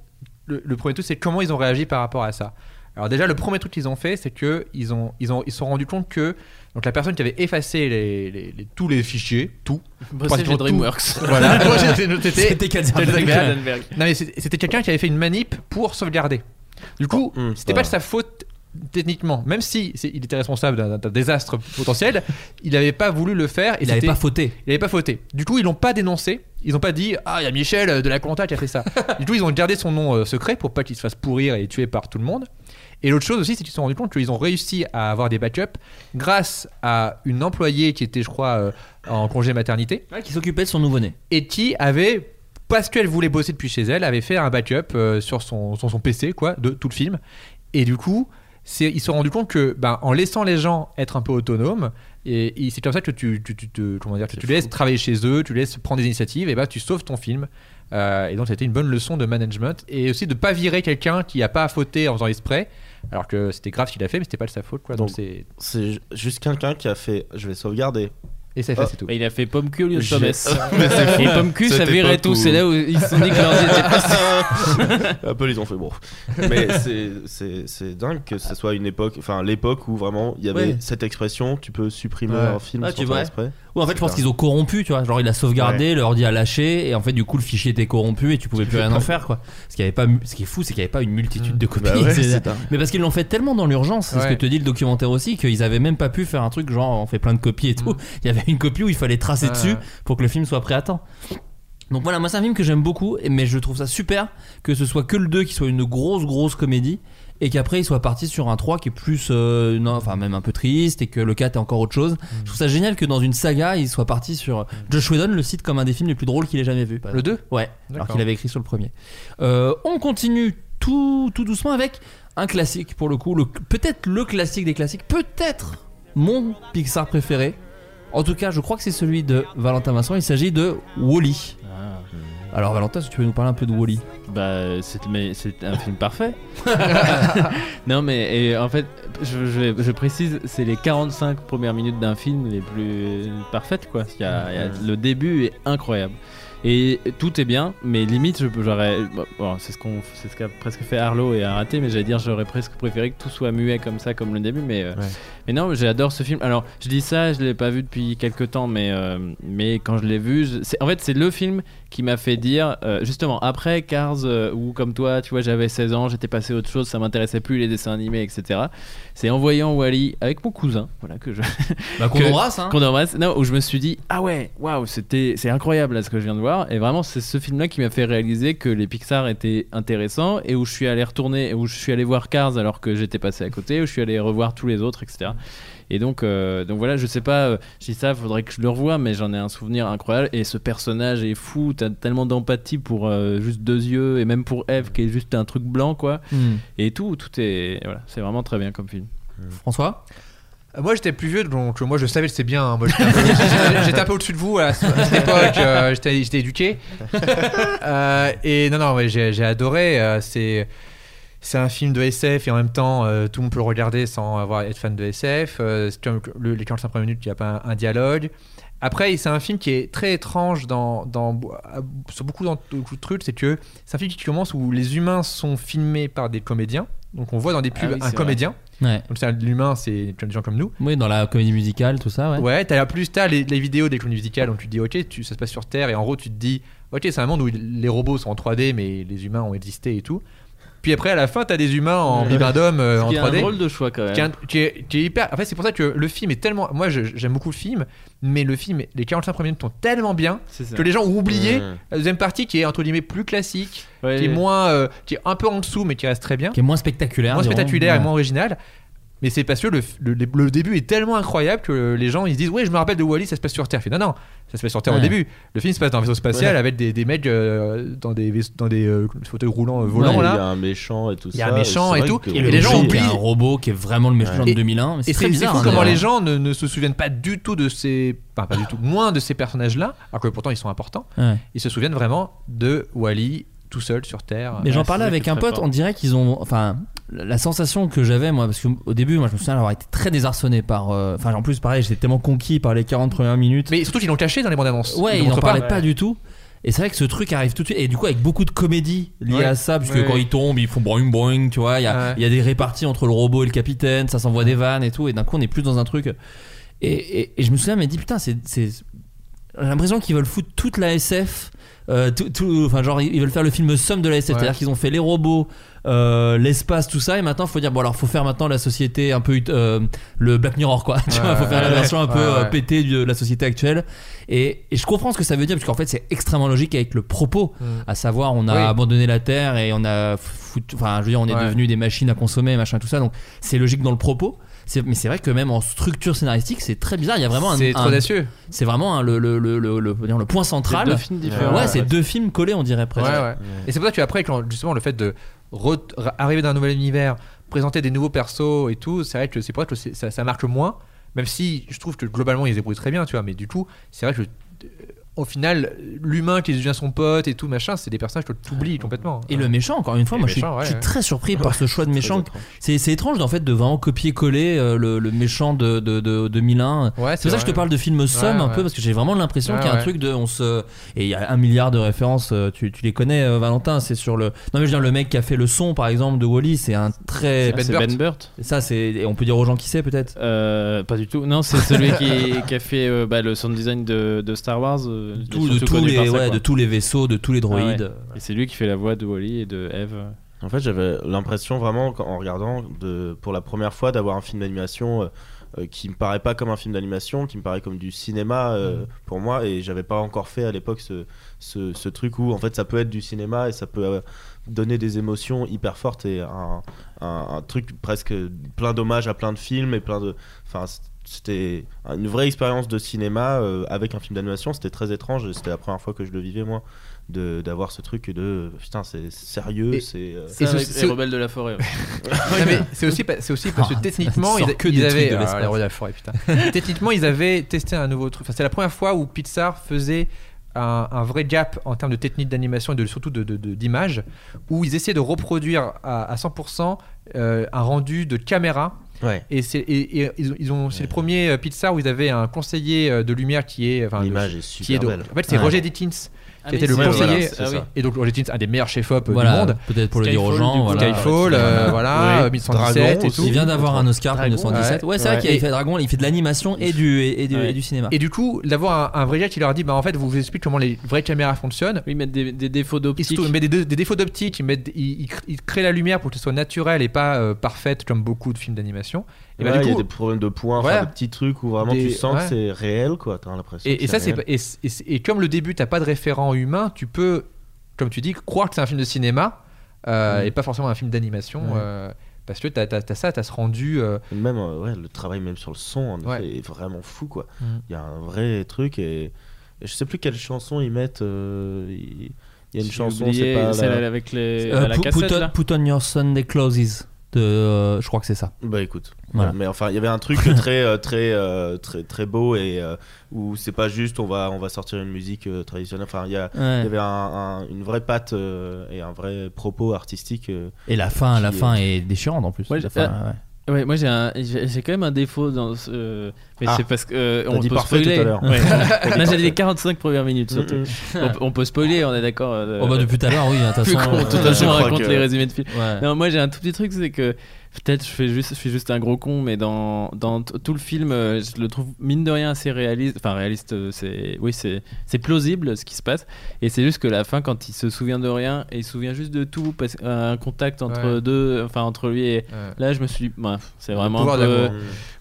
Speaker 8: le, le premier truc c'est comment ils ont réagi par rapport à ça. Alors déjà le premier truc qu'ils ont fait c'est que ils ont ils ont ils se sont rendus compte que donc la personne qui avait effacé les, les- les- tous les fichiers tout
Speaker 7: DreamWorks.
Speaker 8: voilà Moi, j'étais- j'étais-
Speaker 5: C'était Katzenberg.
Speaker 8: Katzenberg.
Speaker 7: Katzenberg.
Speaker 8: non mais c'était c'était quelqu'un qui avait fait une manip pour sauvegarder. Du coup,
Speaker 6: hum,
Speaker 8: c'était
Speaker 6: voilà.
Speaker 8: pas de sa faute techniquement, même si il était responsable d'un désastre potentiel, il n'avait pas voulu le faire. Et
Speaker 5: Il avait
Speaker 8: c'était-
Speaker 5: pas fauté.
Speaker 8: Il avait pas fauté. Du coup, ils l'ont pas dénoncé. Ils ont pas dit ah il y a Michel euh, de la compta qui a fait ça. du coup, ils ont gardé son nom euh, secret pour pas qu'il se fasse pourrir et tuer par tout le monde. Et l'autre chose aussi, c'est qu'ils se sont rendus compte qu'ils ont réussi à avoir des backups grâce à une employée qui était, je crois, euh, en congé maternité
Speaker 5: Ouais, qui s'occupait de son nouveau-né.
Speaker 8: et qui avait parce qu'elle voulait bosser depuis chez elle avait fait un backup euh, sur son, PC quoi de tout le film et du coup ils se sont rendus compte que ben, en laissant les gens être un peu autonomes et, et c'est comme ça que tu, tu, tu te comment dire que tu laisses travailler chez eux tu laisses prendre des initiatives et ben tu sauves ton film Euh, et donc c'était une bonne leçon de management et aussi de pas virer quelqu'un qui a pas à fauter en faisant exprès alors que c'était grave ce qu'il a fait mais c'était pas de sa faute quoi donc, C'est
Speaker 6: juste quelqu'un qui a fait. Je vais sauvegarder.
Speaker 8: Et c'est
Speaker 6: Oh.
Speaker 8: c'est tout
Speaker 7: Bah, il a fait pomme cul au lieu de.
Speaker 6: Mais c'est fou.
Speaker 7: Et pomme cul, ça virait tout. C'est là où ils se sont dit que leur idée était passée.
Speaker 6: Apple, ils ont fait bon. Mais c'est- c'est c'est dingue que ce soit une époque, enfin l'époque où vraiment il y avait
Speaker 5: Ouais.
Speaker 6: cette expression tu peux supprimer
Speaker 8: Ouais.
Speaker 6: un film
Speaker 5: Ah,
Speaker 6: sans
Speaker 5: tu
Speaker 6: faire
Speaker 5: vois.
Speaker 6: exprès.
Speaker 5: Ouais, en fait, je pense qu'ils ont corrompu, tu vois. Genre, il a sauvegardé, l'ordi a lâché, et en fait, du coup, le fichier était corrompu et tu pouvais plus rien en faire, quoi. Ce qui, avait pas, ce qui est fou, c'est qu'il n'y avait pas une multitude de copies.
Speaker 6: Bah ouais,
Speaker 5: C'est-
Speaker 6: c'est dingue.
Speaker 5: mais parce qu'ils l'ont fait tellement dans l'urgence, c'est ce que te dit le documentaire aussi, qu'ils avaient même pas pu faire un truc genre on fait plein de copies et tout. Il y avait une copie où il fallait tracer dessus pour que le film soit prêt à temps. Donc voilà, moi c'est un film que j'aime beaucoup, mais je trouve ça super que ce soit que le 2 qui soit une grosse grosse comédie et qu'après il soit parti sur un 3 qui est plus euh, non, enfin même un peu triste et que le 4 est encore autre chose. Je trouve ça génial que dans une saga il soit parti sur Josh Whedon le cite comme un des films les plus drôles qu'il ait jamais vu.
Speaker 8: le
Speaker 5: exemple.
Speaker 8: 2
Speaker 5: Ouais, alors qu'il avait écrit sur le premier. Euh, on continue tout, tout doucement avec un classique pour le coup, le- peut-être le classique des classiques, peut-être mon Pixar préféré. En tout cas, je crois que c'est celui de Valentin Vincent. Il s'agit de Wally. Alors Valentin, si tu veux nous parler un peu de Wally.
Speaker 7: Bah, c'est un film parfait. non, mais et en fait, je, je- je précise, c'est les 45 premières minutes d'un film les plus parfaites, quoi. Il y a- il y a- le début est incroyable. Et tout est bien, mais limite, j'aurais. bon, c'est ce qu'on, c'est ce qu'a presque fait Arlo et a raté, mais j'allais dire, j'aurais presque préféré que tout soit muet comme ça, comme le début, mais. euh, mais non, j'adore ce film. Alors, je dis ça, je l'ai pas vu depuis quelques temps, mais, euh, mais quand je l'ai vu, je- en fait, c'est le film qui m'a fait dire, euh, justement, après Cars, où comme toi, tu vois, j'avais 16 ans, j'étais passé à autre chose, ça m'intéressait plus les dessins animés, etc. C'est en voyant Wally avec mon cousin, voilà, que je.
Speaker 5: Bah, qu'on embrasse, hein.
Speaker 7: qu'on embrasse. Non, où je me suis dit, ah ouais, waouh, c'était, c'est incroyable là ce que je viens de voir. Et vraiment, c'est ce film-là qui m'a fait réaliser que les Pixar étaient intéressants et où je suis allé retourner, où je suis allé voir Cars alors que j'étais passé à côté, où je suis allé revoir tous les autres, etc. Et donc, euh, donc voilà, je sais pas, euh, je dis ça, faudrait que je le revoie, mais j'en ai un souvenir incroyable. Et ce personnage est fou, t'as tellement d'empathie pour euh, juste deux yeux, et même pour Eve qui est juste un truc blanc, quoi.
Speaker 5: Hmm.
Speaker 7: Et tout, tout est. Voilà, c'est vraiment très bien comme film.
Speaker 5: François?
Speaker 8: Moi j'étais plus vieux donc euh, moi je savais que c'est bien. hein. Moi j'étais un peu, au-dessus de vous à, ce- à cette époque. euh, j'étais, éduqué. Euh, et non non j'ai, adoré. euh, c'est c'est un film de SF et en même temps tout le monde peut le regarder sans avoir être fan de SF. Le- les 45 premières minutes il n'y a pas un, un dialogue. Après, c'est un film qui est très étrange dans, dans, sur beaucoup de trucs. C'est que c'est un film qui commence où les humains sont filmés par des comédiens. Donc on voit dans des
Speaker 7: Ah
Speaker 8: pubs
Speaker 7: oui,
Speaker 8: un
Speaker 7: vrai.
Speaker 5: Ouais.
Speaker 8: Donc c'est l'humain, c'est plein de gens comme nous.
Speaker 5: Oui, dans la comédie musicale, tout ça, ouais.
Speaker 8: Ouais, t'as la plus t'as les, les vidéos des comédies musicales donc tu te dis ok, tu, ça se passe sur Terre et en gros tu te dis ok c'est un monde où les robots sont en 3D mais les humains ont existé et tout. Puis après à la fin t'as des humains en bibendum euh, en
Speaker 7: qui est
Speaker 8: 3D.
Speaker 7: un drôle de choix quand même.
Speaker 8: Qui est, un- qui est- qui est hyper. En fait, c'est pour ça que le film est tellement. Moi, j'aime beaucoup le film, mais le film, les 45 premières minutes sont tellement bien
Speaker 7: C'est
Speaker 8: que les gens ont oublié
Speaker 6: Mmh.
Speaker 8: la deuxième partie qui est entre guillemets plus classique,
Speaker 7: Ouais,
Speaker 8: qui est moins, euh, qui est un peu en dessous, mais qui reste très bien,
Speaker 5: Qui est moins spectaculaire.
Speaker 8: moins
Speaker 5: dirons.
Speaker 8: spectaculaire et
Speaker 5: Ouais.
Speaker 8: moins original. Mais c'est parce que le, le, le début est tellement incroyable que les gens ils se disent ouais je me rappelle de Wally ça se passe sur Terre. Je fais, non non ça se passe sur Terre au début. Le film se passe dans un vaisseau spatial
Speaker 6: Ouais.
Speaker 8: avec des, des mecs euh, dans des vaisse- dans des euh, fauteuils roulants euh, volants
Speaker 6: Ouais, Il y a
Speaker 8: là.
Speaker 6: un méchant et tout
Speaker 8: Il y
Speaker 6: ça.
Speaker 8: a un méchant et tout.
Speaker 6: que-
Speaker 8: Et les gens oublient-
Speaker 5: un robot qui est vraiment le méchant
Speaker 8: Ouais.
Speaker 5: de 2001. mais
Speaker 8: Et
Speaker 5: C'est très
Speaker 8: c'est c'est
Speaker 5: bizarre.
Speaker 8: fou
Speaker 5: hein,
Speaker 8: comment
Speaker 5: d'ailleurs.
Speaker 8: les gens ne, ne se souviennent pas du tout de ces. Enfin, pas du tout, moins de ces personnages-là, alors que pourtant ils sont importants.
Speaker 5: Ouais.
Speaker 8: Ils se souviennent vraiment de Wally tout seul sur Terre.
Speaker 5: Mais j'en parlais
Speaker 7: ça
Speaker 5: avec un pote, on dirait qu'ils ont. Enfin, la sensation que j'avais, moi, parce qu'au début, moi, je me souviens d'avoir été très désarçonné par. euh, Enfin, en plus, pareil, j'étais tellement conquis par les 40 premières minutes.
Speaker 8: Mais surtout qu'ils l'ont caché dans les bandes annonces.
Speaker 5: Ouais, ils n'en parlaient
Speaker 8: pas.
Speaker 5: pas du tout. Et c'est vrai que ce truc arrive tout de suite. Et du coup, avec beaucoup de comédie liée
Speaker 8: Ouais.
Speaker 5: à ça, puisque
Speaker 8: Ouais.
Speaker 5: quand ils tombent, ils font boing boing, tu vois. Il y, a- y des réparties entre le robot et le capitaine, ça s'envoie des vannes et tout. Et d'un coup, on est plus dans un truc. Et, et- et je me souviens, mais dit putain, c'est. c'est- J'ai l'impression qu'ils veulent foutre toute la SF. Euh, tout, tout- enfin, genre, ils veulent faire le film somme de la SF.
Speaker 8: Ouais.
Speaker 5: C'est-à-dire qu'ils ont fait les robots, euh, l'espace, tout ça. Et maintenant, faut dire, bon, alors, faut faire maintenant la société un peu. euh, le Black Mirror, quoi. tu
Speaker 8: Ouais,
Speaker 5: vois, faut faire la version un peu euh, pétée de la société actuelle. Et, et je comprends ce que ça veut dire, parce qu'en fait, c'est extrêmement logique avec le propos.
Speaker 8: Mm.
Speaker 5: À savoir, on a
Speaker 8: Oui.
Speaker 5: abandonné la Terre et on a foutu. Enfin, je veux dire, on est devenu des machines à consommer, machin, tout ça. Donc, c'est logique dans le propos. C'est- Mais c'est vrai que même en structure scénaristique, c'est très bizarre. Il y a vraiment un.
Speaker 8: C'est trop audacieux.
Speaker 5: C'est vraiment un- le, le, le, le, le- dire, le point central.
Speaker 7: deux films différents.
Speaker 5: Ouais,
Speaker 7: Ouais,
Speaker 5: c'est
Speaker 7: ouais.
Speaker 5: deux films collés, on dirait
Speaker 8: Ouais,
Speaker 5: presque.
Speaker 8: ouais. Et c'est pour ça qu'après, quand justement le fait de arriver dans un nouvel univers, présenter des nouveaux persos et tout, c'est vrai que c'est pour ça que ça, ça marque moins. Même si je trouve que globalement ils débrouillent très bien, tu vois. Mais du coup, c'est vrai que au final, l'humain qui devient son pote et tout machin, c'est des personnages que tu oublies complètement.
Speaker 5: Et le méchant, encore une fois,
Speaker 8: Et
Speaker 5: moi je suis,
Speaker 8: méchant, ouais,
Speaker 5: je suis
Speaker 8: ouais.
Speaker 5: très surpris par ce choix de méchant. C'est c'est étrange en fait de vraiment copier-coller euh, le, le méchant de, de, de 2001.
Speaker 8: Ouais,
Speaker 5: c'est pour ça que je te parle de film somme
Speaker 8: Ouais,
Speaker 5: un
Speaker 8: ouais.
Speaker 5: peu parce que j'ai vraiment l'impression
Speaker 8: Ouais,
Speaker 5: qu'il y a un truc de on se et il y a un milliard de références. euh, Tu, tu les connais, euh, Valentin C'est sur le. Non mais je veux dire le mec qui a fait le son par exemple de Wally, c'est un très.
Speaker 8: C'est Ben Burt.
Speaker 7: Ben Burt.
Speaker 5: Et ça c'est et on peut dire aux gens qui c'est peut-être?
Speaker 7: Euh, pas du tout. Non, c'est celui qui, qui a fait euh, bah, le sound design de, de Star Wars.
Speaker 5: Tout, de tous les
Speaker 7: par ça,
Speaker 5: ouais,
Speaker 7: quoi.
Speaker 5: de tous les vaisseaux, de tous les
Speaker 7: Ah ouais.
Speaker 5: droïdes.
Speaker 7: Et c'est lui qui fait la voix de Wally et de Eve.
Speaker 6: En fait, j'avais l'impression vraiment, en regardant de, pour la première fois, d'avoir un film d'animation euh, euh, qui me paraît pas comme un film d'animation, qui me paraît comme du cinéma euh, pour moi. Et j'avais pas encore fait à l'époque ce, ce, ce truc où, en fait, ça peut être du cinéma et ça peut euh, donner des émotions hyper fortes et un, un, un truc presque plein d'hommages à plein de films et plein de. Enfin, c'était une vraie expérience de cinéma euh, avec un film d'animation. C'était très étrange et c'était la première fois que je le vivais, moi, de- d'avoir ce truc de putain, c'est sérieux, c'est. euh,
Speaker 7: les rebelles de la forêt. ouais.
Speaker 8: C'est aussi, c'est aussi parce que
Speaker 5: Ah,
Speaker 8: techniquement,
Speaker 5: il
Speaker 8: ils,
Speaker 5: que
Speaker 8: avaient.
Speaker 5: de
Speaker 8: ah, les de la forêt, putain. techniquement, ils avaient testé un nouveau truc. Enfin, c'est la première fois où Pixar faisait un, un vrai gap en termes de technique d'animation et de, surtout de, de- de- d'image, où ils essayaient de reproduire à, à 100% euh, un rendu de caméra.
Speaker 6: Ouais.
Speaker 8: Et, c'est, et, et ils ont, ils ont- c'est le premier euh, Pixar où ils avaient un conseiller euh, de lumière qui est. Enfin,
Speaker 6: L'image est super
Speaker 8: qui est de-
Speaker 6: belle.
Speaker 8: En fait, c'est
Speaker 5: Ouais.
Speaker 8: Roger Dickens
Speaker 7: Ah,
Speaker 8: qui était le conseiller.
Speaker 6: voilà,
Speaker 7: Ah oui.
Speaker 8: Et donc Roger Dickens, un des meilleurs chefs-op
Speaker 5: Voilà,
Speaker 8: du monde.
Speaker 5: peut-être pour le dire aux gens. voilà.
Speaker 8: Skyfall, euh, voilà,
Speaker 6: Oui.
Speaker 8: euh, 1917
Speaker 6: Dragon
Speaker 8: et tout.
Speaker 5: Il vient d'avoir un Oscar pour
Speaker 7: Dragon,
Speaker 5: 1917. Ouais, c'est vrai
Speaker 8: Ouais.
Speaker 5: qu'il a
Speaker 8: Et-
Speaker 5: fait Dragon, il fait de l'animation et du, et, et du,
Speaker 7: Ouais.
Speaker 5: et du cinéma.
Speaker 8: Et du coup, d'avoir un, un vrai gars qui leur dit, bah en fait, vous vous explique comment les vraies caméras fonctionnent.
Speaker 7: Oui, mettre des, des défauts
Speaker 8: Ils,
Speaker 7: d'optique.
Speaker 8: ils mettent des, des défauts d'optique, ils, mettent- ils, ils ils créent la lumière pour que ce soit naturel et pas euh, parfaite comme beaucoup de films d'animation. Et, bah,
Speaker 6: Ouais,
Speaker 8: du
Speaker 6: il y a des problèmes de points, enfin, des petits trucs où vraiment
Speaker 8: Des-
Speaker 6: tu sens
Speaker 8: ouais.
Speaker 6: que c'est réel, quoi. T'as l'impression.
Speaker 8: et, ça, c'est et, et- et comme le début, t'as pas de référent humain, tu peux, comme tu dis, croire que c'est un film de cinéma euh,
Speaker 6: Mm.
Speaker 8: et pas forcément un film d'animation. Euh, parce que t'as as, ça, t'as ce rendu. euh,
Speaker 6: Même euh, ouais, le travail même sur le son en effet, est vraiment fou, quoi.
Speaker 8: Mm.
Speaker 6: Il y a un vrai truc et, et je sais plus quelle chanson ils mettent. Il y a une chanson, c'est pas.
Speaker 7: celle
Speaker 6: la-
Speaker 7: avec les,
Speaker 5: Euh,
Speaker 7: à la
Speaker 5: put,
Speaker 7: cassette
Speaker 5: put on,
Speaker 7: là.
Speaker 5: put on your Sunday clothes. De, euh, je crois que c'est ça.
Speaker 6: Bah écoute,
Speaker 5: Voilà.
Speaker 6: mais enfin il y avait un truc très euh, très euh, très très beau et euh, où c'est pas juste on va on va sortir une musique euh, traditionnelle. Enfin il y, a- il
Speaker 5: Ouais.
Speaker 6: y avait un- un- une vraie patte euh, et un vrai propos artistique. euh,
Speaker 5: Et la fin, la fin est déchirante en plus.
Speaker 7: Ouais,
Speaker 5: La fin,
Speaker 7: euh,
Speaker 5: ouais.
Speaker 7: Ouais, moi j'ai un- j'ai quand même un défaut dans ce. Mais
Speaker 6: Ah.
Speaker 7: c'est parce que euh, on
Speaker 6: dit
Speaker 7: peut
Speaker 6: parfait
Speaker 7: spoiler.
Speaker 6: tout à l'heure.
Speaker 7: Ouais. Là j'ai
Speaker 6: parfait.
Speaker 7: les 45 premières minutes surtout.
Speaker 6: Mm,
Speaker 7: on, peut- on peut spoiler, on est d'accord. euh,
Speaker 5: Oh bah depuis tout à l'heure, oui, de toute
Speaker 7: Plus
Speaker 5: façon.
Speaker 7: qu'on- de toute
Speaker 5: euh,
Speaker 7: façon,
Speaker 6: je
Speaker 7: on raconte
Speaker 6: que-
Speaker 7: les résumés de films.
Speaker 5: ouais.
Speaker 7: Non, moi j'ai un tout petit truc, c'est que peut-être je fais juste, je suis juste un gros con, mais dans, tout le film, euh, je le trouve mine de rien assez réaliste. Enfin, réaliste, euh, c'est oui, c'est c'est plausible ce qui se passe. Et c'est juste que la fin, quand il se souvient de rien et il se souvient juste de tout, parce un contact entre
Speaker 8: Ouais.
Speaker 7: deux, enfin entre lui et
Speaker 8: Ouais.
Speaker 7: là, je me suis, dit, ouais, c'est
Speaker 8: Le
Speaker 7: vraiment
Speaker 8: de
Speaker 7: peu-
Speaker 8: l'amour.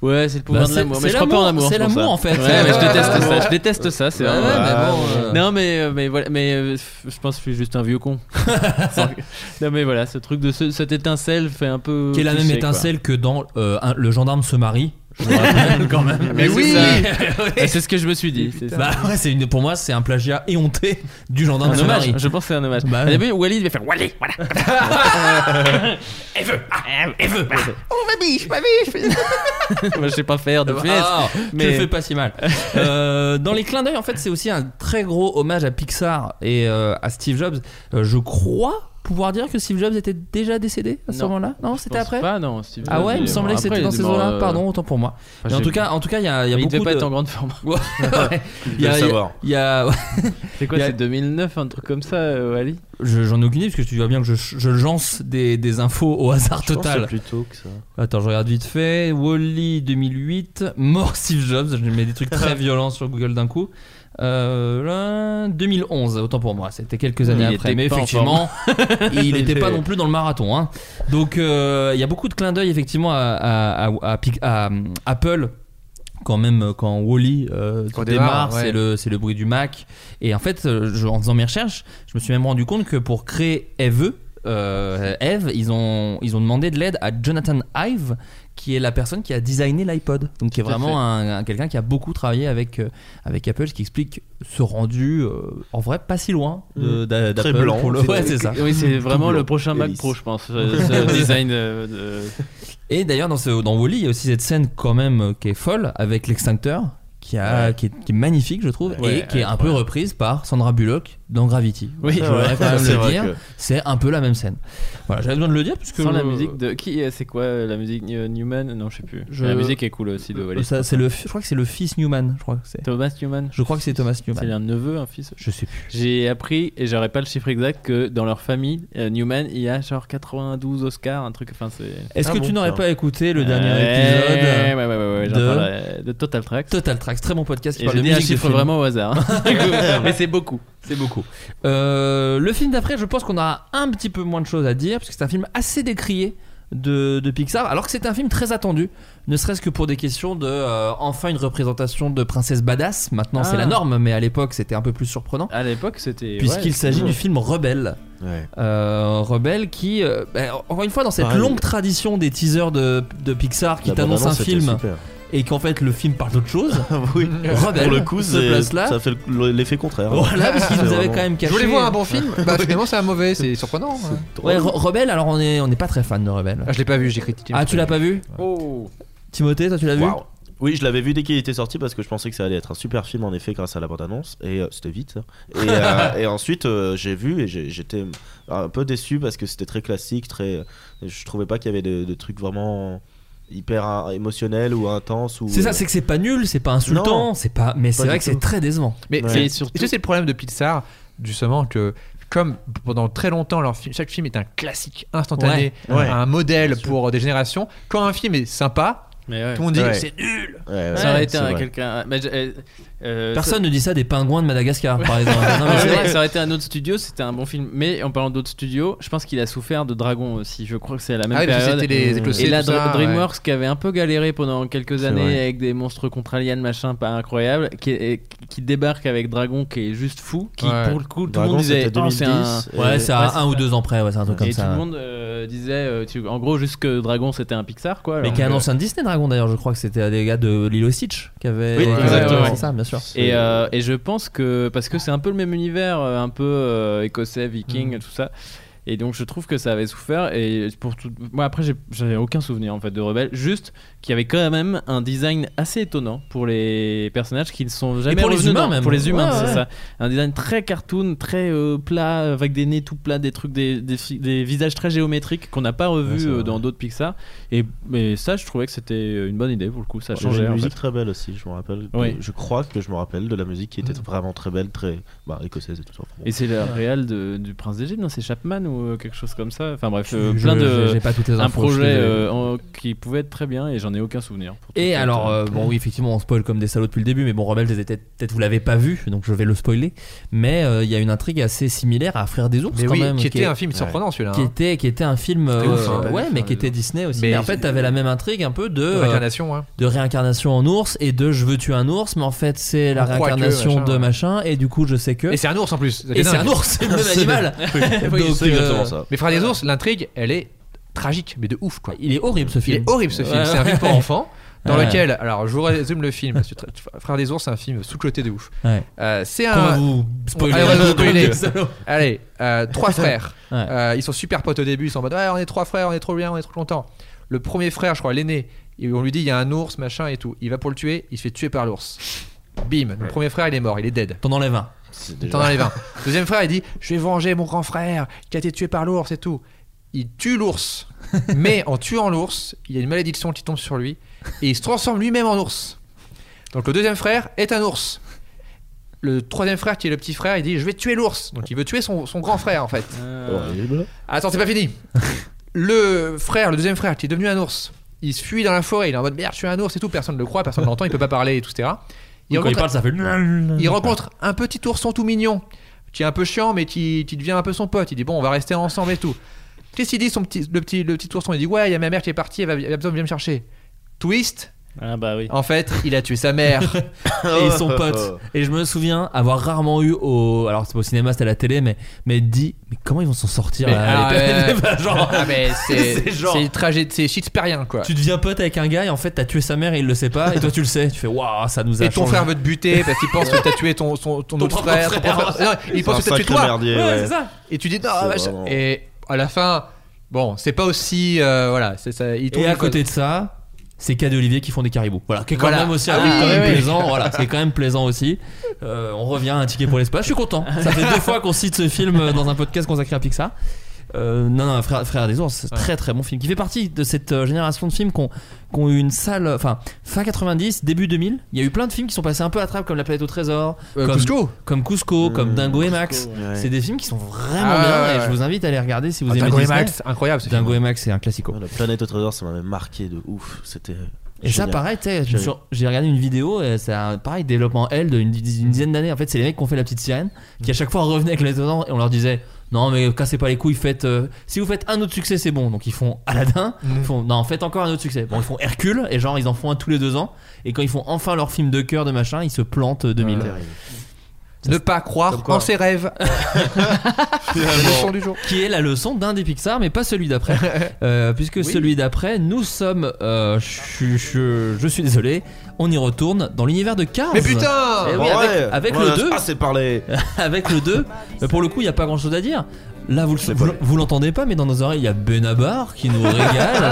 Speaker 7: Ouais, c'est le pouvoir
Speaker 5: Bah,
Speaker 7: de
Speaker 5: c'est-
Speaker 7: l'amour.
Speaker 5: c'est
Speaker 7: Mais je crois pas en
Speaker 5: l'amour,
Speaker 7: amour.
Speaker 5: c'est l'amour, en fait.
Speaker 7: Ouais, je déteste ça. Je déteste ça. C'est
Speaker 5: Ouais,
Speaker 7: vraiment-
Speaker 5: mais bon,
Speaker 8: ouais.
Speaker 5: euh,
Speaker 7: non mais euh, mais voilà mais euh, je pense que je suis juste un vieux con. Non mais voilà ce truc de ce- cette étincelle fait un peu
Speaker 5: Qui est la même étincelle que dans euh, un- Le gendarme se marie. Je vous rappelle quand même.
Speaker 7: Mais oui. Ouais, C'est ce que je me suis dit. c'est ça.
Speaker 5: Bah ouais, c'est une, pour moi, c'est un plagiat éhonté du gendarme
Speaker 7: Un
Speaker 5: se
Speaker 7: hommage,
Speaker 5: marie.
Speaker 7: je pense que c'est un hommage.
Speaker 5: Bah
Speaker 7: Au
Speaker 5: ouais.
Speaker 7: début, Wally devait faire Wally, voilà.
Speaker 5: Elle veut, ah, elle veut.
Speaker 7: Oh ma biche, ma biche. Moi, je sais pas faire de pièce.
Speaker 5: Ah,
Speaker 7: mais-
Speaker 5: Tu le fais pas si mal. Euh, dans les clins d'œil, en fait, c'est aussi un très gros hommage à Pixar et euh, à Steve Jobs. Euh, je crois pouvoir dire que Steve Jobs était déjà décédé à ce
Speaker 7: Non.
Speaker 5: moment-là? Non, c'était après?
Speaker 7: pas, non, Steve
Speaker 5: ah ouais, il me semblait que c'était dans ces eaux-là.
Speaker 7: euh,
Speaker 5: Pardon, autant pour moi.
Speaker 7: Enfin,
Speaker 5: Mais en tout cas, en tout cas, il y a, y
Speaker 7: il pas être en grande forme.
Speaker 5: Il y a,
Speaker 6: savoir.
Speaker 5: il y
Speaker 7: C'est quoi, c'est 2009, un truc comme ça, euh, Wally
Speaker 5: Je- J'en ai aucune idée parce que tu vois bien que je, je lance des, des infos au hasard
Speaker 6: Je pense que
Speaker 5: total.
Speaker 6: c'est plus tôt que ça.
Speaker 5: Attends, je regarde vite fait. Wally 2008, mort Steve Jobs. Je mets des trucs très violents sur Google d'un coup. Euh, là, 2011, autant pour moi. C'était quelques années
Speaker 7: Il
Speaker 5: après, mais effectivement, il n'était pas non plus dans le marathon. hein. Donc, euh, il y a beaucoup de clins d'œil effectivement à, à- à- à Pic- à, euh, Apple. Quand même, euh, quand Wally euh,
Speaker 8: Quand
Speaker 5: démarre,
Speaker 8: démarre, ouais.
Speaker 5: c'est le bruit du Mac. Et en fait, euh, je- en faisant mes recherches, je me suis même rendu compte que pour créer Eve, euh, Eve, ils ont ils ont demandé de l'aide à Jonathan Ive, qui est la personne qui a designé l'iPod. Donc qui est vraiment un, un- quelqu'un qui a beaucoup travaillé avec euh, avec Apple, ce qui explique ce rendu euh, en vrai pas si loin de-
Speaker 6: Mm.
Speaker 5: d'a-
Speaker 6: Très
Speaker 5: d'Apple
Speaker 6: blanc,
Speaker 5: pour le-
Speaker 6: c'est
Speaker 5: Ouais, c'est ça.
Speaker 7: Oui, c'est vraiment le prochain Mac. Pro, je pense. euh, ce design de. de-
Speaker 5: Et d'ailleurs, dans, ce, dans Wally, il y a aussi cette scène quand même euh, qui est folle avec l'extincteur. Qui, a,
Speaker 6: Ouais.
Speaker 5: qui, est, qui est magnifique, je trouve,
Speaker 7: Ouais,
Speaker 5: et qui est un peu reprise par Sandra Bullock dans Gravity.
Speaker 7: Oui,
Speaker 5: je
Speaker 7: c'est
Speaker 5: voudrais quand même
Speaker 6: C'est
Speaker 5: le dire.
Speaker 6: que-
Speaker 5: C'est un peu la même scène. Voilà, j'avais besoin de le dire puisque
Speaker 7: Sans la musique de. Qui C'est quoi euh, la musique euh, Newman? Non, je sais plus.
Speaker 5: Je-
Speaker 7: La musique est cool aussi de Wally.
Speaker 5: Ça, c'est le, je crois que c'est le fils Newman. Je crois que c'est.
Speaker 7: Thomas Newman?
Speaker 5: Je crois que c'est Thomas
Speaker 7: C'est
Speaker 5: Newman.
Speaker 7: un neveu, un fils?
Speaker 5: Je sais plus.
Speaker 7: J'ai appris, et j'aurais pas le chiffre exact, que dans leur famille, euh, Newman, il y a genre 92 Oscars, un truc. Enfin, c'est.
Speaker 5: Est-ce
Speaker 6: Ah
Speaker 5: que
Speaker 6: bon,
Speaker 5: tu n'aurais pas écouté le dernier
Speaker 7: Ouais,
Speaker 5: épisode
Speaker 7: Ouais, ouais, ouais, ouais, ouais, j'en
Speaker 5: de-
Speaker 7: de Total Tracks.
Speaker 5: Total Tracks, très bon podcast qui
Speaker 7: Et
Speaker 5: parle de
Speaker 7: un chiffre vraiment au hasard. Mais c'est beaucoup.
Speaker 5: C'est beaucoup. Euh, le film d'après, je pense qu'on aura un petit peu moins de choses à dire, parce que c'est un film assez décrié de, de Pixar, alors que c'est un film très attendu, ne serait-ce que pour des questions de euh, enfin une représentation de princesse badass. Maintenant, c'est
Speaker 7: Ah.
Speaker 5: la norme, mais à l'époque, c'était un peu plus surprenant.
Speaker 7: À l'époque, c'était.
Speaker 5: Puisqu'il
Speaker 7: ouais,
Speaker 5: s'agit du film Rebelle.
Speaker 6: Ouais.
Speaker 5: Euh, Rebelle qui, euh, ben, encore une fois, dans cette
Speaker 6: Pareil.
Speaker 5: longue tradition des teasers de, de Pixar qui
Speaker 6: La
Speaker 5: t'annoncent un film
Speaker 6: super.
Speaker 5: Et qu'en fait le film parle d'autre chose.
Speaker 6: oui.
Speaker 5: Rebelle
Speaker 6: Pour le coup,
Speaker 5: se
Speaker 6: c'est-
Speaker 5: place là.
Speaker 6: ça fait le- l'effet contraire.
Speaker 5: Voilà, parce qu'ils nous avaient quand même
Speaker 8: Je
Speaker 5: caché.
Speaker 8: voulais voir un bon film, bah finalement c'est un mauvais, c'est surprenant. hein.
Speaker 5: Ouais, Re- Rebelle, alors on est, on n'est pas très fan de Rebelle.
Speaker 8: Ah, je l'ai pas vu, j'ai critiqué.
Speaker 5: Ah, tu l'as pas vu
Speaker 7: Oh
Speaker 5: Timothée, toi tu l'as vu.
Speaker 6: Oui, je l'avais vu dès qu'il était sorti parce que je pensais que ça allait être un super film en effet grâce à la bande-annonce et euh, c'était vite. Et, euh, et ensuite euh, j'ai vu et j'étais un peu déçu parce que c'était très classique, très. Je trouvais pas qu'il y avait de, de trucs vraiment hyper euh, émotionnels ou intenses ou.
Speaker 5: C'est ça, c'est que c'est pas nul, c'est pas insultant, c'est pas. Mais c'est vrai que c'est très décevant.
Speaker 8: Mais
Speaker 6: Ouais.
Speaker 8: surtout c'est le problème de Pixar, justement que comme pendant très longtemps leur film, chaque film est un classique instantané,
Speaker 6: Ouais. Ouais.
Speaker 8: un modèle pour des générations. Quand un film est sympa,
Speaker 7: Mais ouais.
Speaker 8: tout le monde dit
Speaker 6: Ouais.
Speaker 8: c'est nul.
Speaker 6: Ouais, ouais,
Speaker 7: Ça aurait été un- quelqu'un. mais je- euh, euh,
Speaker 5: Personne ne dit ça des pingouins de Madagascar, par exemple. Non, mais c'est
Speaker 7: ouais,
Speaker 5: vrai.
Speaker 7: ça aurait été un autre studio, c'était un bon film. Mais en parlant d'autres studios, je pense qu'il a souffert de Dragon aussi. Je crois que c'est à la même
Speaker 8: Ah oui, parce que
Speaker 7: période.
Speaker 8: c'était les éclosés,
Speaker 7: Et là,
Speaker 8: tout ça,
Speaker 7: Dr- DreamWorks qui avait un peu galéré pendant quelques
Speaker 6: C'est
Speaker 7: années
Speaker 6: vrai.
Speaker 7: avec des monstres contre aliens, machin, pas incroyable, qui, débarque avec Dragon qui est juste fou, qui
Speaker 8: Ouais.
Speaker 7: pour le coup, tout
Speaker 6: Dragon,
Speaker 7: le monde disait
Speaker 6: c'était
Speaker 7: oh, c'est un.
Speaker 6: 2010.
Speaker 5: Ouais, c'est à un ou deux ans près, ouais, c'est un truc comme
Speaker 7: Et
Speaker 5: ça.
Speaker 7: tout le monde euh, disait, euh, tu- en gros, juste que Dragon c'était un Pixar quoi.
Speaker 5: Mais qui est un
Speaker 7: que-
Speaker 5: ancien Disney Dragon d'ailleurs, je crois que c'était des gars de Lilo et Stitch qui avaient.
Speaker 6: Oui, exactement.
Speaker 5: C'est ça, bien sûr.
Speaker 7: Et, euh, et je pense que parce que c'est un peu le même univers, euh, un peu euh, écossais, viking, tout ça. Et donc je trouve que ça avait souffert. Et pour tout... moi après j'avais aucun souvenir en fait de Rebelle, juste qu'il y avait quand même un design assez étonnant pour les personnages qui ne sont jamais
Speaker 5: pour les humains même.
Speaker 7: Pour les humains,
Speaker 5: Ouais,
Speaker 7: c'est
Speaker 5: ouais.
Speaker 7: ça. Un design très cartoon, très euh, plat, avec des nez tout plats, des trucs, des, des, fi- des visages très géométriques qu'on n'a pas
Speaker 6: Ouais,
Speaker 7: revu
Speaker 6: c'est
Speaker 7: euh, dans d'autres Pixar. Et mais ça, je trouvais que c'était une bonne idée pour le coup. Ça
Speaker 6: Il y avait
Speaker 7: changeait.
Speaker 6: une
Speaker 7: en
Speaker 6: musique
Speaker 7: fait.
Speaker 6: très belle aussi, je me rappelle.
Speaker 7: Oui.
Speaker 6: Je crois que je me rappelle de la musique qui était vraiment très belle, très bah, écossaise et tout ça.
Speaker 7: Et c'est le réel de- du Prince d'Égypte, non C'est Chapman ou euh, quelque chose comme ça Enfin bref, euh,
Speaker 5: Je-
Speaker 7: plein
Speaker 5: je-
Speaker 7: de.
Speaker 5: j'ai pas toutes les
Speaker 7: un
Speaker 5: infos, suis
Speaker 7: projet euh, en- qui pouvait être très bien et j'en ai aucun souvenir. pour
Speaker 5: Et
Speaker 7: être,
Speaker 5: alors,
Speaker 7: euh,
Speaker 5: bon, oui, effectivement, on spoil comme des salauds depuis le début, mais bon, peut-être vous l'avez pas vu, donc je vais le spoiler. Mais euh, il y a une intrigue assez similaire à Frères des ours,
Speaker 8: Mais
Speaker 5: quand
Speaker 8: oui,
Speaker 5: même.
Speaker 8: qui était
Speaker 5: est-
Speaker 8: un film surprenant celui-là.
Speaker 5: qui
Speaker 8: hein.
Speaker 5: était, qui était un film,
Speaker 8: C'était
Speaker 5: euh,
Speaker 8: ouf, hein.
Speaker 5: ouais, mais qui était. Disney aussi.
Speaker 8: Mais
Speaker 5: Mais en fait, t'avais la même intrigue un peu de, euh,
Speaker 8: Réincarnation, ouais.
Speaker 5: de réincarnation en ours et de je veux tuer un ours, mais en fait c'est la
Speaker 8: On croit que,
Speaker 5: réincarnation
Speaker 8: machin,
Speaker 5: de
Speaker 8: ouais.
Speaker 5: machin et du coup je sais que.
Speaker 8: Et c'est un ours en plus.
Speaker 5: Et c'est un ours, c'est le même animal. Donc,
Speaker 6: exactement
Speaker 5: euh,
Speaker 6: ça.
Speaker 8: Mais Frères des ours, l'intrigue, elle est tragique, mais de ouf quoi.
Speaker 5: Il est horrible ce
Speaker 8: Il
Speaker 5: film.
Speaker 8: est horrible ce film. C'est un film pour enfants dans
Speaker 5: Ouais.
Speaker 8: lequel, alors je vous résume le film. Frères des ours, c'est un film sous-coté de ouf.
Speaker 5: Ouais.
Speaker 8: Euh, c'est
Speaker 5: va
Speaker 8: un.
Speaker 5: vous spoiler.
Speaker 8: Allez, on va vous spoiler. Allez, euh, trois frères.
Speaker 5: Ouais.
Speaker 8: Euh, ils sont super potes au début. Ils sont en mode ouais, on est trois frères, on est trop bien, on est trop content. Le premier frère, je crois, l'aîné, on lui dit il y a un ours, machin et tout. Il va pour le tuer, il se fait tuer par l'ours. Bim, le premier frère il est mort, il est dead.
Speaker 5: T'en enlèves un.
Speaker 6: C'est
Speaker 8: T'en
Speaker 6: déjà-
Speaker 8: enlèves un. Deuxième frère il dit je vais venger mon grand frère qui a été tué par l'ours et tout. Il tue l'ours, mais en tuant l'ours, il y a une malédiction qui tombe sur lui et il se transforme lui-même en ours. Donc le deuxième frère est un ours. Le troisième frère qui est le petit frère, il dit je vais tuer l'ours. Donc il veut tuer son, son grand frère en fait.
Speaker 6: Horrible.
Speaker 8: Attends, c'est pas fini. Le frère, le deuxième frère, qui est devenu un ours, il se fuit dans la forêt, il est en mode merde, je suis un ours et tout, personne ne le croit, personne ne l'entend, il peut pas parler et tout, etc. Il
Speaker 5: Quand il
Speaker 8: rencontre,
Speaker 5: parle, ça fait.
Speaker 8: il rencontre un petit ourson tout mignon, qui est un peu chiant, mais qui, qui devient un peu son pote. Il dit bon, on va rester ensemble et tout. Qu'est-ce qu'il dit, son petit, le, petit, le petit ourson? Il dit ouais, il y a ma mère qui est partie, elle, va, elle a besoin de venir me chercher. Twist,
Speaker 7: Ah bah oui.
Speaker 8: en fait, il a tué sa mère.
Speaker 5: et son pote. Et je me souviens avoir rarement eu au. Alors, c'est pas au cinéma, c'était à la télé, mais, mais dit, mais comment ils vont s'en sortir
Speaker 8: Mais,
Speaker 5: là,
Speaker 8: ah,
Speaker 5: les-
Speaker 8: ouais.
Speaker 5: Genre,
Speaker 8: Ah, mais c'est
Speaker 5: C'est genre-
Speaker 8: c'est trajet, c'est shitspérien quoi.
Speaker 5: tu deviens pote avec un gars et en fait, t'as tué sa mère et il le sait pas, et toi tu le sais. Tu fais, waouh, ça nous a
Speaker 8: Et ton
Speaker 5: changé.
Speaker 8: frère veut te buter parce qu'il pense que t'as tué ton, son- ton
Speaker 5: Ton
Speaker 8: autre frère. ton
Speaker 5: frère.
Speaker 8: propre- Non, il pense que t'as tué toi.
Speaker 6: merdier,
Speaker 5: Ouais,
Speaker 6: ouais.
Speaker 5: c'est ça.
Speaker 8: Et tu dis non,
Speaker 6: vraiment-
Speaker 8: Et à la fin, bon, c'est pas aussi. euh, voilà, c'est ça. Il trouve
Speaker 5: Et à côté de ça, c'est Cadet Olivier qui font des caribous. Voilà, qui est quand
Speaker 8: Voilà.
Speaker 5: même aussi
Speaker 8: Ah
Speaker 5: un truc
Speaker 8: oui,
Speaker 5: quand même
Speaker 8: oui.
Speaker 5: plaisant. Voilà, c'est quand même plaisant aussi. Euh, on revient à un ticket pour l'espace. Je suis content. Ça fait deux fois qu'on cite ce film dans un podcast consacré à Pixar. Euh, non, non, Frère, Frère des ours, c'est
Speaker 8: Ouais.
Speaker 5: très très bon film qui fait partie de cette euh, génération de films qui ont, eu une salle. Enfin, fin 90, début 2000, il y a eu plein de films qui sont passés un peu à trappe comme La planète au trésor,
Speaker 8: Euh,
Speaker 5: comme
Speaker 8: Cusco.
Speaker 5: comme Cusco, comme Dingo et Max.
Speaker 6: ouais.
Speaker 5: C'est des films qui sont vraiment
Speaker 8: Ah,
Speaker 5: bien
Speaker 8: ouais,
Speaker 5: et je vous invite à les regarder si vous
Speaker 8: Ah,
Speaker 5: aimez
Speaker 8: Dingo et
Speaker 5: Disney.
Speaker 8: Max, incroyable ce film.
Speaker 5: Dingo et Max, c'est un classico.
Speaker 6: La planète au trésor, ça m'avait marqué de ouf. C'était.
Speaker 5: Et ça, pareil, j'ai regardé une vidéo, et c'est un pareil développement L d'une dizaine d'années. En fait, c'est les mecs qui ont fait la petite sirène, qui à chaque fois revenaient avec les dedans et on leur disait non, mais cassez pas les couilles, faites. euh, si vous faites un autre succès, c'est bon. Donc ils font Aladdin, ils font non, faites encore un autre succès. Bon, ils font Hercule, et genre ils en font un tous les deux ans. Et quand ils font enfin leur film de cœur de machin, ils se plantent euh, 2000.
Speaker 6: Terrible.
Speaker 8: Ne pas croire en ses rêves. La leçon du jour.
Speaker 5: qui est la leçon d'un des Pixar, mais pas celui d'après. Euh, puisque celui d'après, nous sommes. euh, je, je- je suis désolé, on y retourne dans l'univers de Cars.
Speaker 8: Mais putain
Speaker 5: Eh oui, avec,
Speaker 6: ouais,
Speaker 5: avec
Speaker 6: on
Speaker 5: le
Speaker 6: a
Speaker 5: 2.
Speaker 6: assez parlé.
Speaker 5: avec le 2. Mais pour le coup, il n'y a pas grand chose à dire. Là, vous, le- vous, vous l'entendez pas, mais dans nos oreilles, il y a Benabar qui nous régale.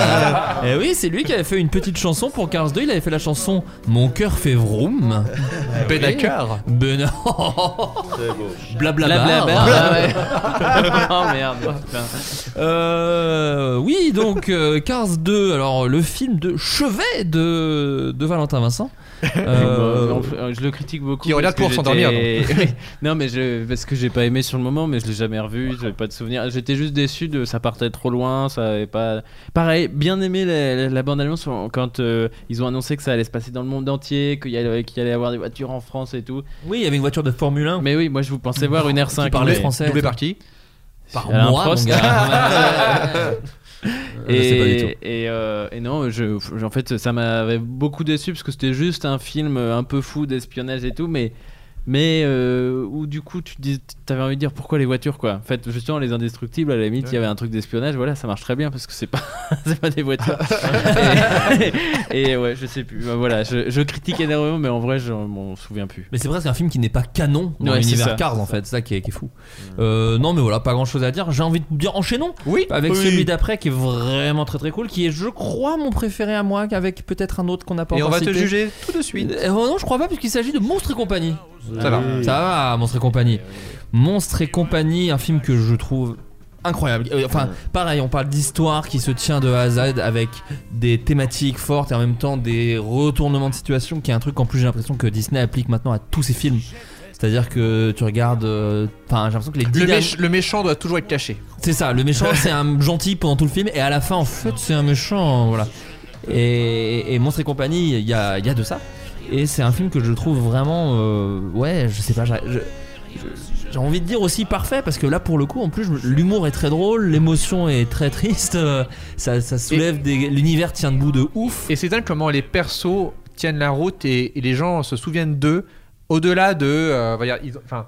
Speaker 5: Et oui, c'est lui qui avait fait une petite chanson pour Cars 2. Il avait fait la chanson Mon cœur fait vroom.
Speaker 8: Benacar.
Speaker 5: Ben.
Speaker 6: Très beau.
Speaker 5: Blablabar.
Speaker 7: Blablabla. Ah ouais. oh merde.
Speaker 5: Euh, oui, donc euh, Cars 2, alors le film de chevet de, de Valentin Vincent. Euh,
Speaker 7: on- je le critique beaucoup.
Speaker 8: Qui regarde pour s'endormir,
Speaker 7: non, mais je, parce que j'ai pas aimé sur le moment, mais je l'ai jamais revu. J'avais pas de souvenir. J'étais juste déçu de ça partait trop loin. Ça avait pas. Pareil, bien aimé la, la- la bande annonce quand euh, ils ont annoncé que ça allait se passer dans le monde entier, qu'il y allait, qu'il y allait avoir des voitures en France et tout.
Speaker 5: oui, il y avait une voiture de Formule 1
Speaker 7: Mais oui, moi je vous pensais voir une R5
Speaker 5: qui parlait français.
Speaker 8: Doublé par qui
Speaker 5: par
Speaker 7: Alain
Speaker 5: moi,
Speaker 7: Prost.
Speaker 5: mon gars.
Speaker 7: Et, euh, et non, je- en fait, ça m'avait beaucoup déçu parce que c'était juste un film un peu fou d'espionnage et tout, mais mais euh, où du coup tu dis, t'avais envie de dire pourquoi les voitures quoi. En fait, justement, les indestructibles, à la limite, il y avait un truc d'espionnage, voilà, ça marche très bien parce que c'est pas c'est pas des voitures. et, et ouais, je sais plus. Bah, Voilà, je, je critique énormément, mais en vrai, je m'en souviens plus.
Speaker 5: Mais c'est presque un film qui n'est pas canon dans
Speaker 7: Ouais,
Speaker 5: l'univers Cars en fait, c'est ça qui est, qui est fou. Euh, non mais voilà, pas grand chose à dire. J'ai envie de dire enchaînons
Speaker 8: Oui.
Speaker 5: avec
Speaker 6: Oui.
Speaker 5: celui d'après qui est vraiment très très cool, qui est je crois mon préféré à moi, qu'avec peut-être un autre qu'on n'a pas
Speaker 8: Et on va te juger tout de suite.
Speaker 5: Euh, non, je crois pas puisqu'il s'agit de Monstres et compagnie.
Speaker 8: Ça va.
Speaker 5: Ça va, Monstres et compagnie. Monstres et compagnie, un film que je trouve incroyable. Euh, Enfin, pareil, on parle d'histoire qui se tient de A à Z avec des thématiques fortes et en même temps des retournements de situation, qui est un truc qu'en plus j'ai l'impression que Disney applique maintenant à tous ses films. C'est-à-dire que tu regardes. euh, Enfin, j'ai l'impression que les
Speaker 8: Le, méch- le méchant doit toujours être caché.
Speaker 5: c'est ça, le méchant c'est un gentil pendant tout le film et à la fin en fait c'est un méchant, voilà. Et, et Monstres et compagnie, il y a, il y a de ça. Et c'est un film que je trouve vraiment, euh, ouais, je sais pas, j'ai envie de dire aussi parfait parce que là pour le coup en plus l'humour est très drôle, l'émotion est très triste, euh, ça, ça soulève des, l'univers tient debout de ouf.
Speaker 8: Et c'est dingue comment les persos tiennent la route et, et les gens se souviennent d'eux au-delà de. euh, enfin,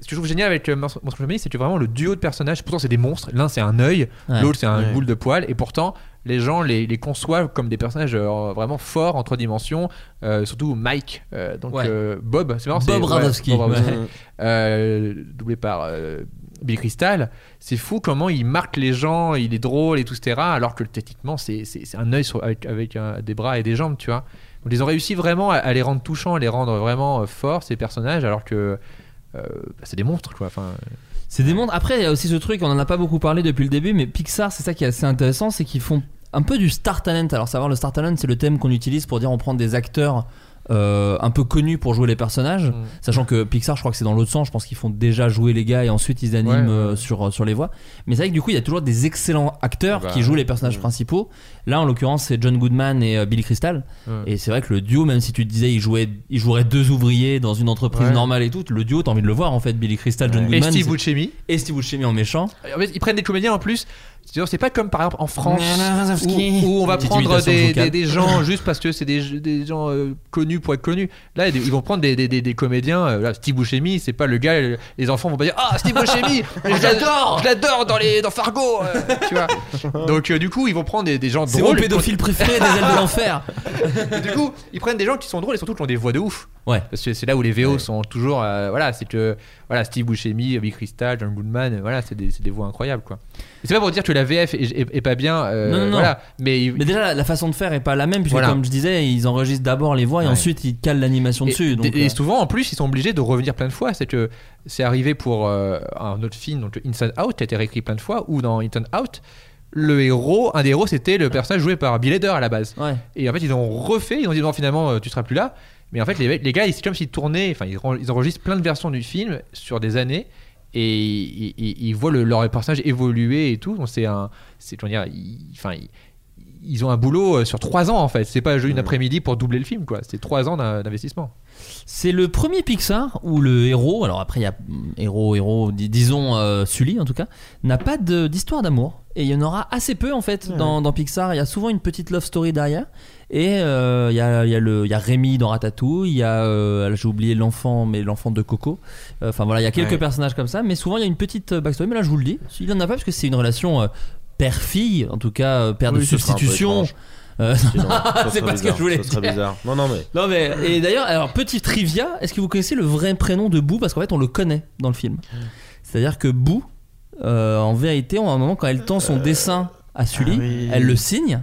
Speaker 8: Ce que je trouve génial avec Monstre Monstre Family, c'est que vraiment le duo de personnages, pourtant c'est des monstres. L'un c'est un œil,
Speaker 5: Ouais.
Speaker 8: l'autre c'est un
Speaker 6: Ouais.
Speaker 8: boule de poil, et pourtant les gens les, les conçoivent comme des personnages euh, vraiment forts en trois dimensions. euh, surtout Mike, euh, donc
Speaker 5: Ouais.
Speaker 8: euh, Bob, c'est marrant,
Speaker 5: Bob
Speaker 8: c'est- Radowski,
Speaker 5: ouais.
Speaker 8: euh, doublé par euh, Bill Crystal. C'est fou comment il marque les gens, il est drôle et tout, etc. Alors que techniquement c'est un œil sur- avec, avec un- des bras et des jambes, tu vois. Donc ils ont réussi vraiment à, à les rendre touchants, à les rendre vraiment euh, forts ces personnages, alors que euh, bah, c'est des monstres quoi. Enfin,
Speaker 5: C'est des mondes. Après, il y a aussi ce truc, on en a pas beaucoup parlé depuis le début, mais Pixar, c'est ça qui est assez intéressant, c'est qu'ils font un peu du star talent. Alors, savoir le star talent, c'est le thème qu'on utilise pour dire on prend des acteurs euh, un peu connus pour jouer les personnages.
Speaker 8: Mm.
Speaker 5: Sachant que Pixar, je crois que c'est dans l'autre sens. Je pense qu'ils font déjà jouer les gars et ensuite ils animent
Speaker 8: Ouais, ouais,
Speaker 5: euh, sur, sur les voix. Mais c'est vrai que du coup, il y a toujours des excellents acteurs
Speaker 8: Ah bah,
Speaker 5: qui jouent les personnages principaux. Là, en l'occurrence, c'est John Goodman et euh, Billy Crystal.
Speaker 8: Ouais.
Speaker 5: Et c'est vrai que le duo, même si tu te disais, ils, jouaient, ils joueraient deux ouvriers dans une entreprise
Speaker 8: Ouais.
Speaker 5: normale et tout, le duo, t'as envie de le voir en fait. Billy Crystal, John
Speaker 8: et
Speaker 5: Goodman.
Speaker 8: Steve
Speaker 5: c'est-
Speaker 8: Buscemi.
Speaker 5: et Steve Buscemi en méchant.
Speaker 8: En fait, ils prennent des comédiens en plus. C'est pas comme par exemple en France où, on va prendre des, des- des gens juste parce que c'est des, des gens euh, connus pour être connus. Là, ils ils vont prendre des, des- des- des comédiens. euh, là, Steve Buscemi, c'est pas le gars. euh, Les enfants vont pas dire Ah, Steve Buscemi Je l'adore Je l'adore dans, les- dans Fargo euh, Tu vois Donc, euh, du coup, ils vont prendre des, des gens
Speaker 5: C'est
Speaker 8: drôles.
Speaker 5: mon pédophile préféré des ailes de l'enfer.
Speaker 8: Et du coup, ils prennent des gens qui sont drôles et surtout qui ont des voix de ouf.
Speaker 5: Ouais.
Speaker 8: Parce que c'est là où les VO sont toujours. euh, voilà, c'est que. Voilà, Steve Buscemi, Big Crystal, John Goodman, euh, voilà, c'est des, des voix incroyables, quoi. C'est pas pour dire que la VF est, est- est pas bien. euh,
Speaker 5: Non, non, non.
Speaker 8: Mais.
Speaker 5: déjà, la, la façon de faire est pas la même, puisque
Speaker 8: Voilà.
Speaker 5: comme je disais, ils enregistrent d'abord les voix et
Speaker 8: Ouais.
Speaker 5: ensuite ils calent l'animation dessus. Donc,
Speaker 8: et souvent, en plus, ils sont obligés de revenir plein de fois. C'est que c'est arrivé pour euh, un autre film, donc Inside Out, qui a été réécrit plein de fois, ou dans Inside Out, le héros, un des héros, c'était le personnage joué par Bill Hader à la base.
Speaker 5: ouais.
Speaker 8: Et en fait, ils ont refait, ils ont dit non, finalement, tu seras plus là. Mais en fait, les, les gars, c'est comme s'ils tournaient, enfin, ils, ren- ils enregistrent plein de versions du film sur des années et ils, ils- ils voient le- leur personnage évoluer et tout. Donc, c'est un. C'est, comment dire, ils, enfin, ils, ils ont un boulot euh, sur trois ans en fait. C'est pas une après-midi pour doubler le film, quoi. C'est trois ans d'in- d'investissement.
Speaker 5: C'est le premier Pixar où le héros, alors après il y a hum, héros, héros, dis- disons euh, Sully en tout cas, n'a pas d'histoire d'amour. Et il y en aura assez peu en fait dans, dans Pixar. Il y a souvent une petite love story derrière. Et euh, il y, a, il y, a il y a Rémi dans Ratatouille, il y a, euh, j'ai oublié l'enfant, mais l'enfant de Coco. Euh, Enfin voilà, il y a quelques
Speaker 8: Ouais.
Speaker 5: personnages comme ça, mais souvent il y a une petite euh, backstory. Mais là je vous le dis, il n'y en a pas parce que c'est une relation euh, père-fille, en tout cas euh, père de
Speaker 6: Oui,
Speaker 5: substitution. Euh, c'est pas ce que je voulais dire.
Speaker 6: bizarre. Non, non, mais.
Speaker 5: Non mais et d'ailleurs alors petit trivia, est-ce que vous connaissez le vrai prénom de Boo parce qu'en fait on le connaît dans le film. C'est-à-dire que Boo euh, en vérité, à un moment quand elle tend son dessin à Sully,
Speaker 6: ah oui.
Speaker 5: elle le signe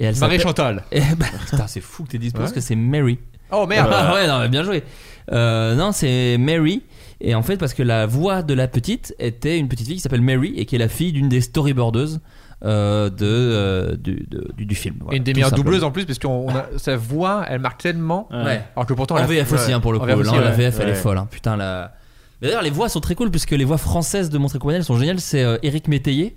Speaker 5: et elle
Speaker 8: Marie Chantal.
Speaker 5: Eh ben, putain, c'est fou que t'aies dit parce que c'est Mary.
Speaker 8: Oh merde.
Speaker 5: Ah ouais, non, mais bien joué. Euh, non, c'est Mary. Et en fait, parce que la voix de la petite était une petite fille qui s'appelle Mary et qui est la fille d'une des storyboardeuses euh, de, euh, du, de- du, du film. Voilà,
Speaker 8: et une des meilleures doubleuses en plus, parce que sa voix, elle marque tellement.
Speaker 5: Ouais.
Speaker 8: Alors que pourtant.
Speaker 5: En
Speaker 8: la-
Speaker 5: VF aussi, hein, pour le coup.
Speaker 8: VF
Speaker 5: Là,
Speaker 8: aussi,
Speaker 5: la
Speaker 8: ouais.
Speaker 5: VF, elle est folle. hein. Putain, la. D'ailleurs, les voix sont très cool puisque les voix françaises de Montré elles sont géniales. C'est euh, Eric Métayer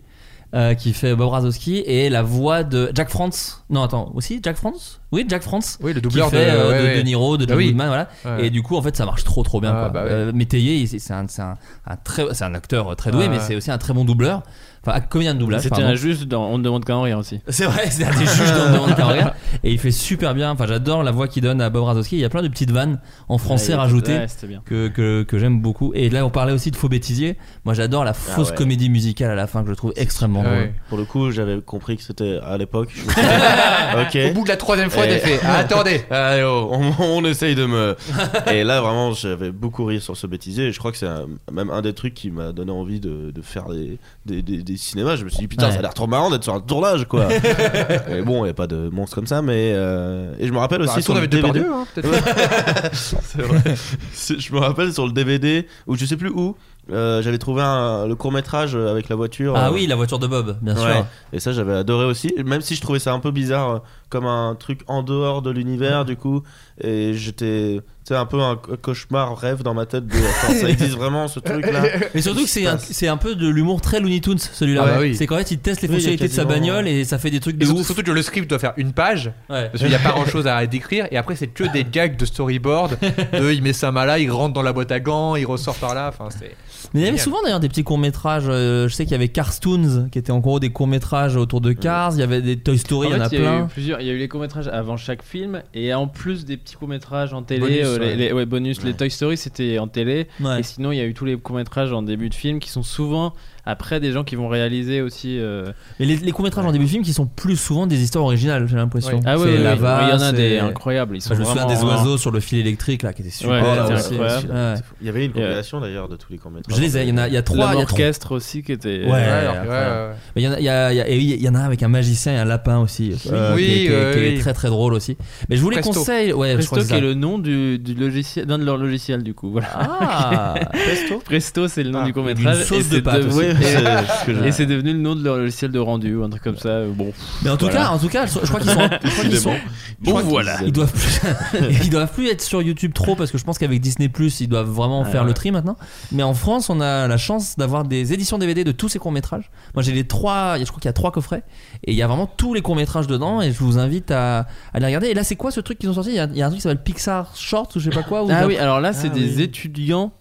Speaker 5: euh, qui fait Bob Razowski et la voix de Jack France. Non, attends, aussi Jack France Oui, Jack France.
Speaker 8: Oui, le
Speaker 5: Qui
Speaker 8: doubleur
Speaker 5: fait
Speaker 8: de,
Speaker 5: euh,
Speaker 8: ouais,
Speaker 5: de,
Speaker 8: ouais.
Speaker 5: de Niro, de
Speaker 8: Bah
Speaker 5: John
Speaker 8: oui.
Speaker 5: Goodman, voilà.
Speaker 8: Ouais.
Speaker 5: Et du coup, en fait, ça marche trop, trop bien.
Speaker 8: Ah,
Speaker 5: quoi.
Speaker 8: bah.
Speaker 5: Euh, Métayer, c'est un, un, un très, c'est un acteur très doué,
Speaker 8: Ah,
Speaker 5: mais c'est aussi un très bon doubleur. Enfin, combien de doublage
Speaker 7: C'était un juste dans On ne demande qu'à en rire aussi.
Speaker 5: C'est vrai, c'est un des juges dans Demande qu'à regarder. Et il fait super bien. Enfin, j'adore la voix qu'il donne à Bob Razowski. Il y a plein de petites vannes en français
Speaker 7: Ouais,
Speaker 5: rajoutées
Speaker 7: ouais, c'était bien.
Speaker 5: que, que, que j'aime beaucoup. Et là, on parlait aussi de faux bêtisier. Moi, j'adore la fausse
Speaker 6: ouais.
Speaker 5: comédie musicale à la fin que je trouve extrêmement
Speaker 8: Ah
Speaker 5: drôle.
Speaker 6: Pour le coup, j'avais compris que c'était à l'époque.
Speaker 8: Au bout de la troisième fois,
Speaker 6: Et-
Speaker 8: t'as fait. Ah, attendez.
Speaker 6: Allez, oh, on, on essaye de me. Et là, vraiment, j'avais beaucoup ri sur ce bêtisier. Et je crois que c'est même un des trucs qui m'a donné envie de, de faire des, des, des- des cinémas. Je me suis dit, putain,
Speaker 5: Ouais.
Speaker 6: ça a l'air trop marrant d'être sur un tournage, quoi. et bon, il n'y a pas de monstres comme ça, mais. euh, Et je me rappelle aussi
Speaker 8: Bah,
Speaker 6: sur
Speaker 8: tourne
Speaker 6: le DVD.
Speaker 8: Hein, peut-être.
Speaker 6: C'est vrai. C'est- Je me rappelle sur le DVD, ou je sais plus où, euh, j'avais trouvé un- le court métrage avec la voiture.
Speaker 5: Ah
Speaker 6: euh,
Speaker 5: oui, la voiture de Bob, bien
Speaker 6: Ouais.
Speaker 5: sûr.
Speaker 6: Et ça, j'avais adoré aussi. Même si je trouvais ça un peu bizarre, euh, comme un truc en dehors de l'univers, du coup. Et j'étais. Sais, un peu un cauchemar, rêve dans ma tête de. Attends, ça existe vraiment ce truc-là
Speaker 5: Mais surtout que c'est un, c'est un peu de l'humour très Looney Tunes celui-là.
Speaker 8: Ah bah oui.
Speaker 5: C'est qu'en fait il teste les
Speaker 6: Oui,
Speaker 5: fonctionnalités de sa bagnole et ça fait des trucs de
Speaker 8: surtout,
Speaker 5: ouf.
Speaker 8: surtout que le script doit faire une page.
Speaker 5: Ouais.
Speaker 8: Parce qu'il n'y a pas grand chose à décrire. Et après, c'est que des gags de storyboard. De il met sa main là, il rentre dans la boîte à gants, il ressort par là. Enfin, c'est.
Speaker 5: Mais il y avait souvent d'ailleurs des petits courts-métrages. euh, je sais qu'il y avait Carstoons qui étaient en gros des courts-métrages autour de Cars. Il y avait des Toy Story,
Speaker 7: En
Speaker 5: il y en a
Speaker 7: fait, il y a eu
Speaker 5: plein.
Speaker 7: plusieurs. Il y a eu les courts-métrages avant chaque film et en plus des petits courts-métrages en télé.
Speaker 6: Bonus,
Speaker 7: euh, les,
Speaker 6: ouais.
Speaker 7: les- ouais, bonus. Les. Toy Story c'était en télé.
Speaker 5: Ouais.
Speaker 7: Et sinon, il y a eu tous les courts-métrages en début de film qui sont souvent après des gens qui vont réaliser aussi. euh,
Speaker 5: Mais les, les courts-métrages en début de film qui sont plus souvent des histoires originales, j'ai l'impression.
Speaker 8: Oui.
Speaker 7: Ah
Speaker 5: Lava,
Speaker 7: ouais, il y en a des incroyables. Ils sont
Speaker 5: Enfin, je me souviens des oiseaux sur le fil électrique là qui étaient super.
Speaker 7: Ouais,
Speaker 5: là,
Speaker 7: c'était
Speaker 5: aussi.
Speaker 7: incroyable.
Speaker 5: Ouais.
Speaker 6: Il y avait une
Speaker 7: euh,
Speaker 6: compilation d'ailleurs de tous les courts-métrages.
Speaker 5: Je les ai, il y en a, il y a trois.
Speaker 7: L'homme
Speaker 5: il y a trois-
Speaker 7: orchestre aussi qui était.
Speaker 5: Ouais. Mais il y en a, il y, a- il y a- et oui, il y en a un avec un magicien et un lapin aussi. euh,
Speaker 8: Oui,
Speaker 5: qui, est- qui est-
Speaker 8: euh,
Speaker 5: qui est
Speaker 8: oui.
Speaker 5: très très drôle aussi. Mais je vous les
Speaker 8: Presto.
Speaker 5: conseille. Ouais, je crois
Speaker 7: Presto
Speaker 5: que
Speaker 7: qui
Speaker 5: c'est
Speaker 7: est le nom du, du logiciel, d'un de leurs logiciels du coup. Voilà.
Speaker 5: Ah,
Speaker 6: Presto
Speaker 7: Presto c'est le nom
Speaker 6: Ah,
Speaker 7: du court métrage.
Speaker 5: d'une sauce de pâte aussi.
Speaker 6: Ouais, c'est
Speaker 7: Et devenu le nom de leur logiciel de rendu ou un truc comme ça. Bon.
Speaker 5: Mais en tout
Speaker 7: Voilà.
Speaker 5: cas, en tout cas, je crois qu'ils sont. je crois qu'ils sont- je crois qu'ils-
Speaker 7: voilà.
Speaker 5: Ils doivent plus, ils doivent plus être sur YouTube trop parce que je pense qu'avec Disney Plus, ils doivent vraiment
Speaker 7: Ah,
Speaker 5: faire
Speaker 7: ouais.
Speaker 5: le tri maintenant. Mais en France, on a la chance d'avoir des éditions DVD de tous ces courts métrages. Moi, j'ai les trois. Je crois qu'il y a trois coffrets et il y a vraiment tous les courts métrages dedans. Et je vous invite à, à les regarder. Et là, c'est quoi ce truc qu'ils ont sorti? Il y, a, il y a un truc qui s'appelle Pixar Short ou je sais pas quoi.
Speaker 7: Ah oui, alors là c'est
Speaker 5: Ah
Speaker 7: des
Speaker 5: oui.
Speaker 7: étudiants.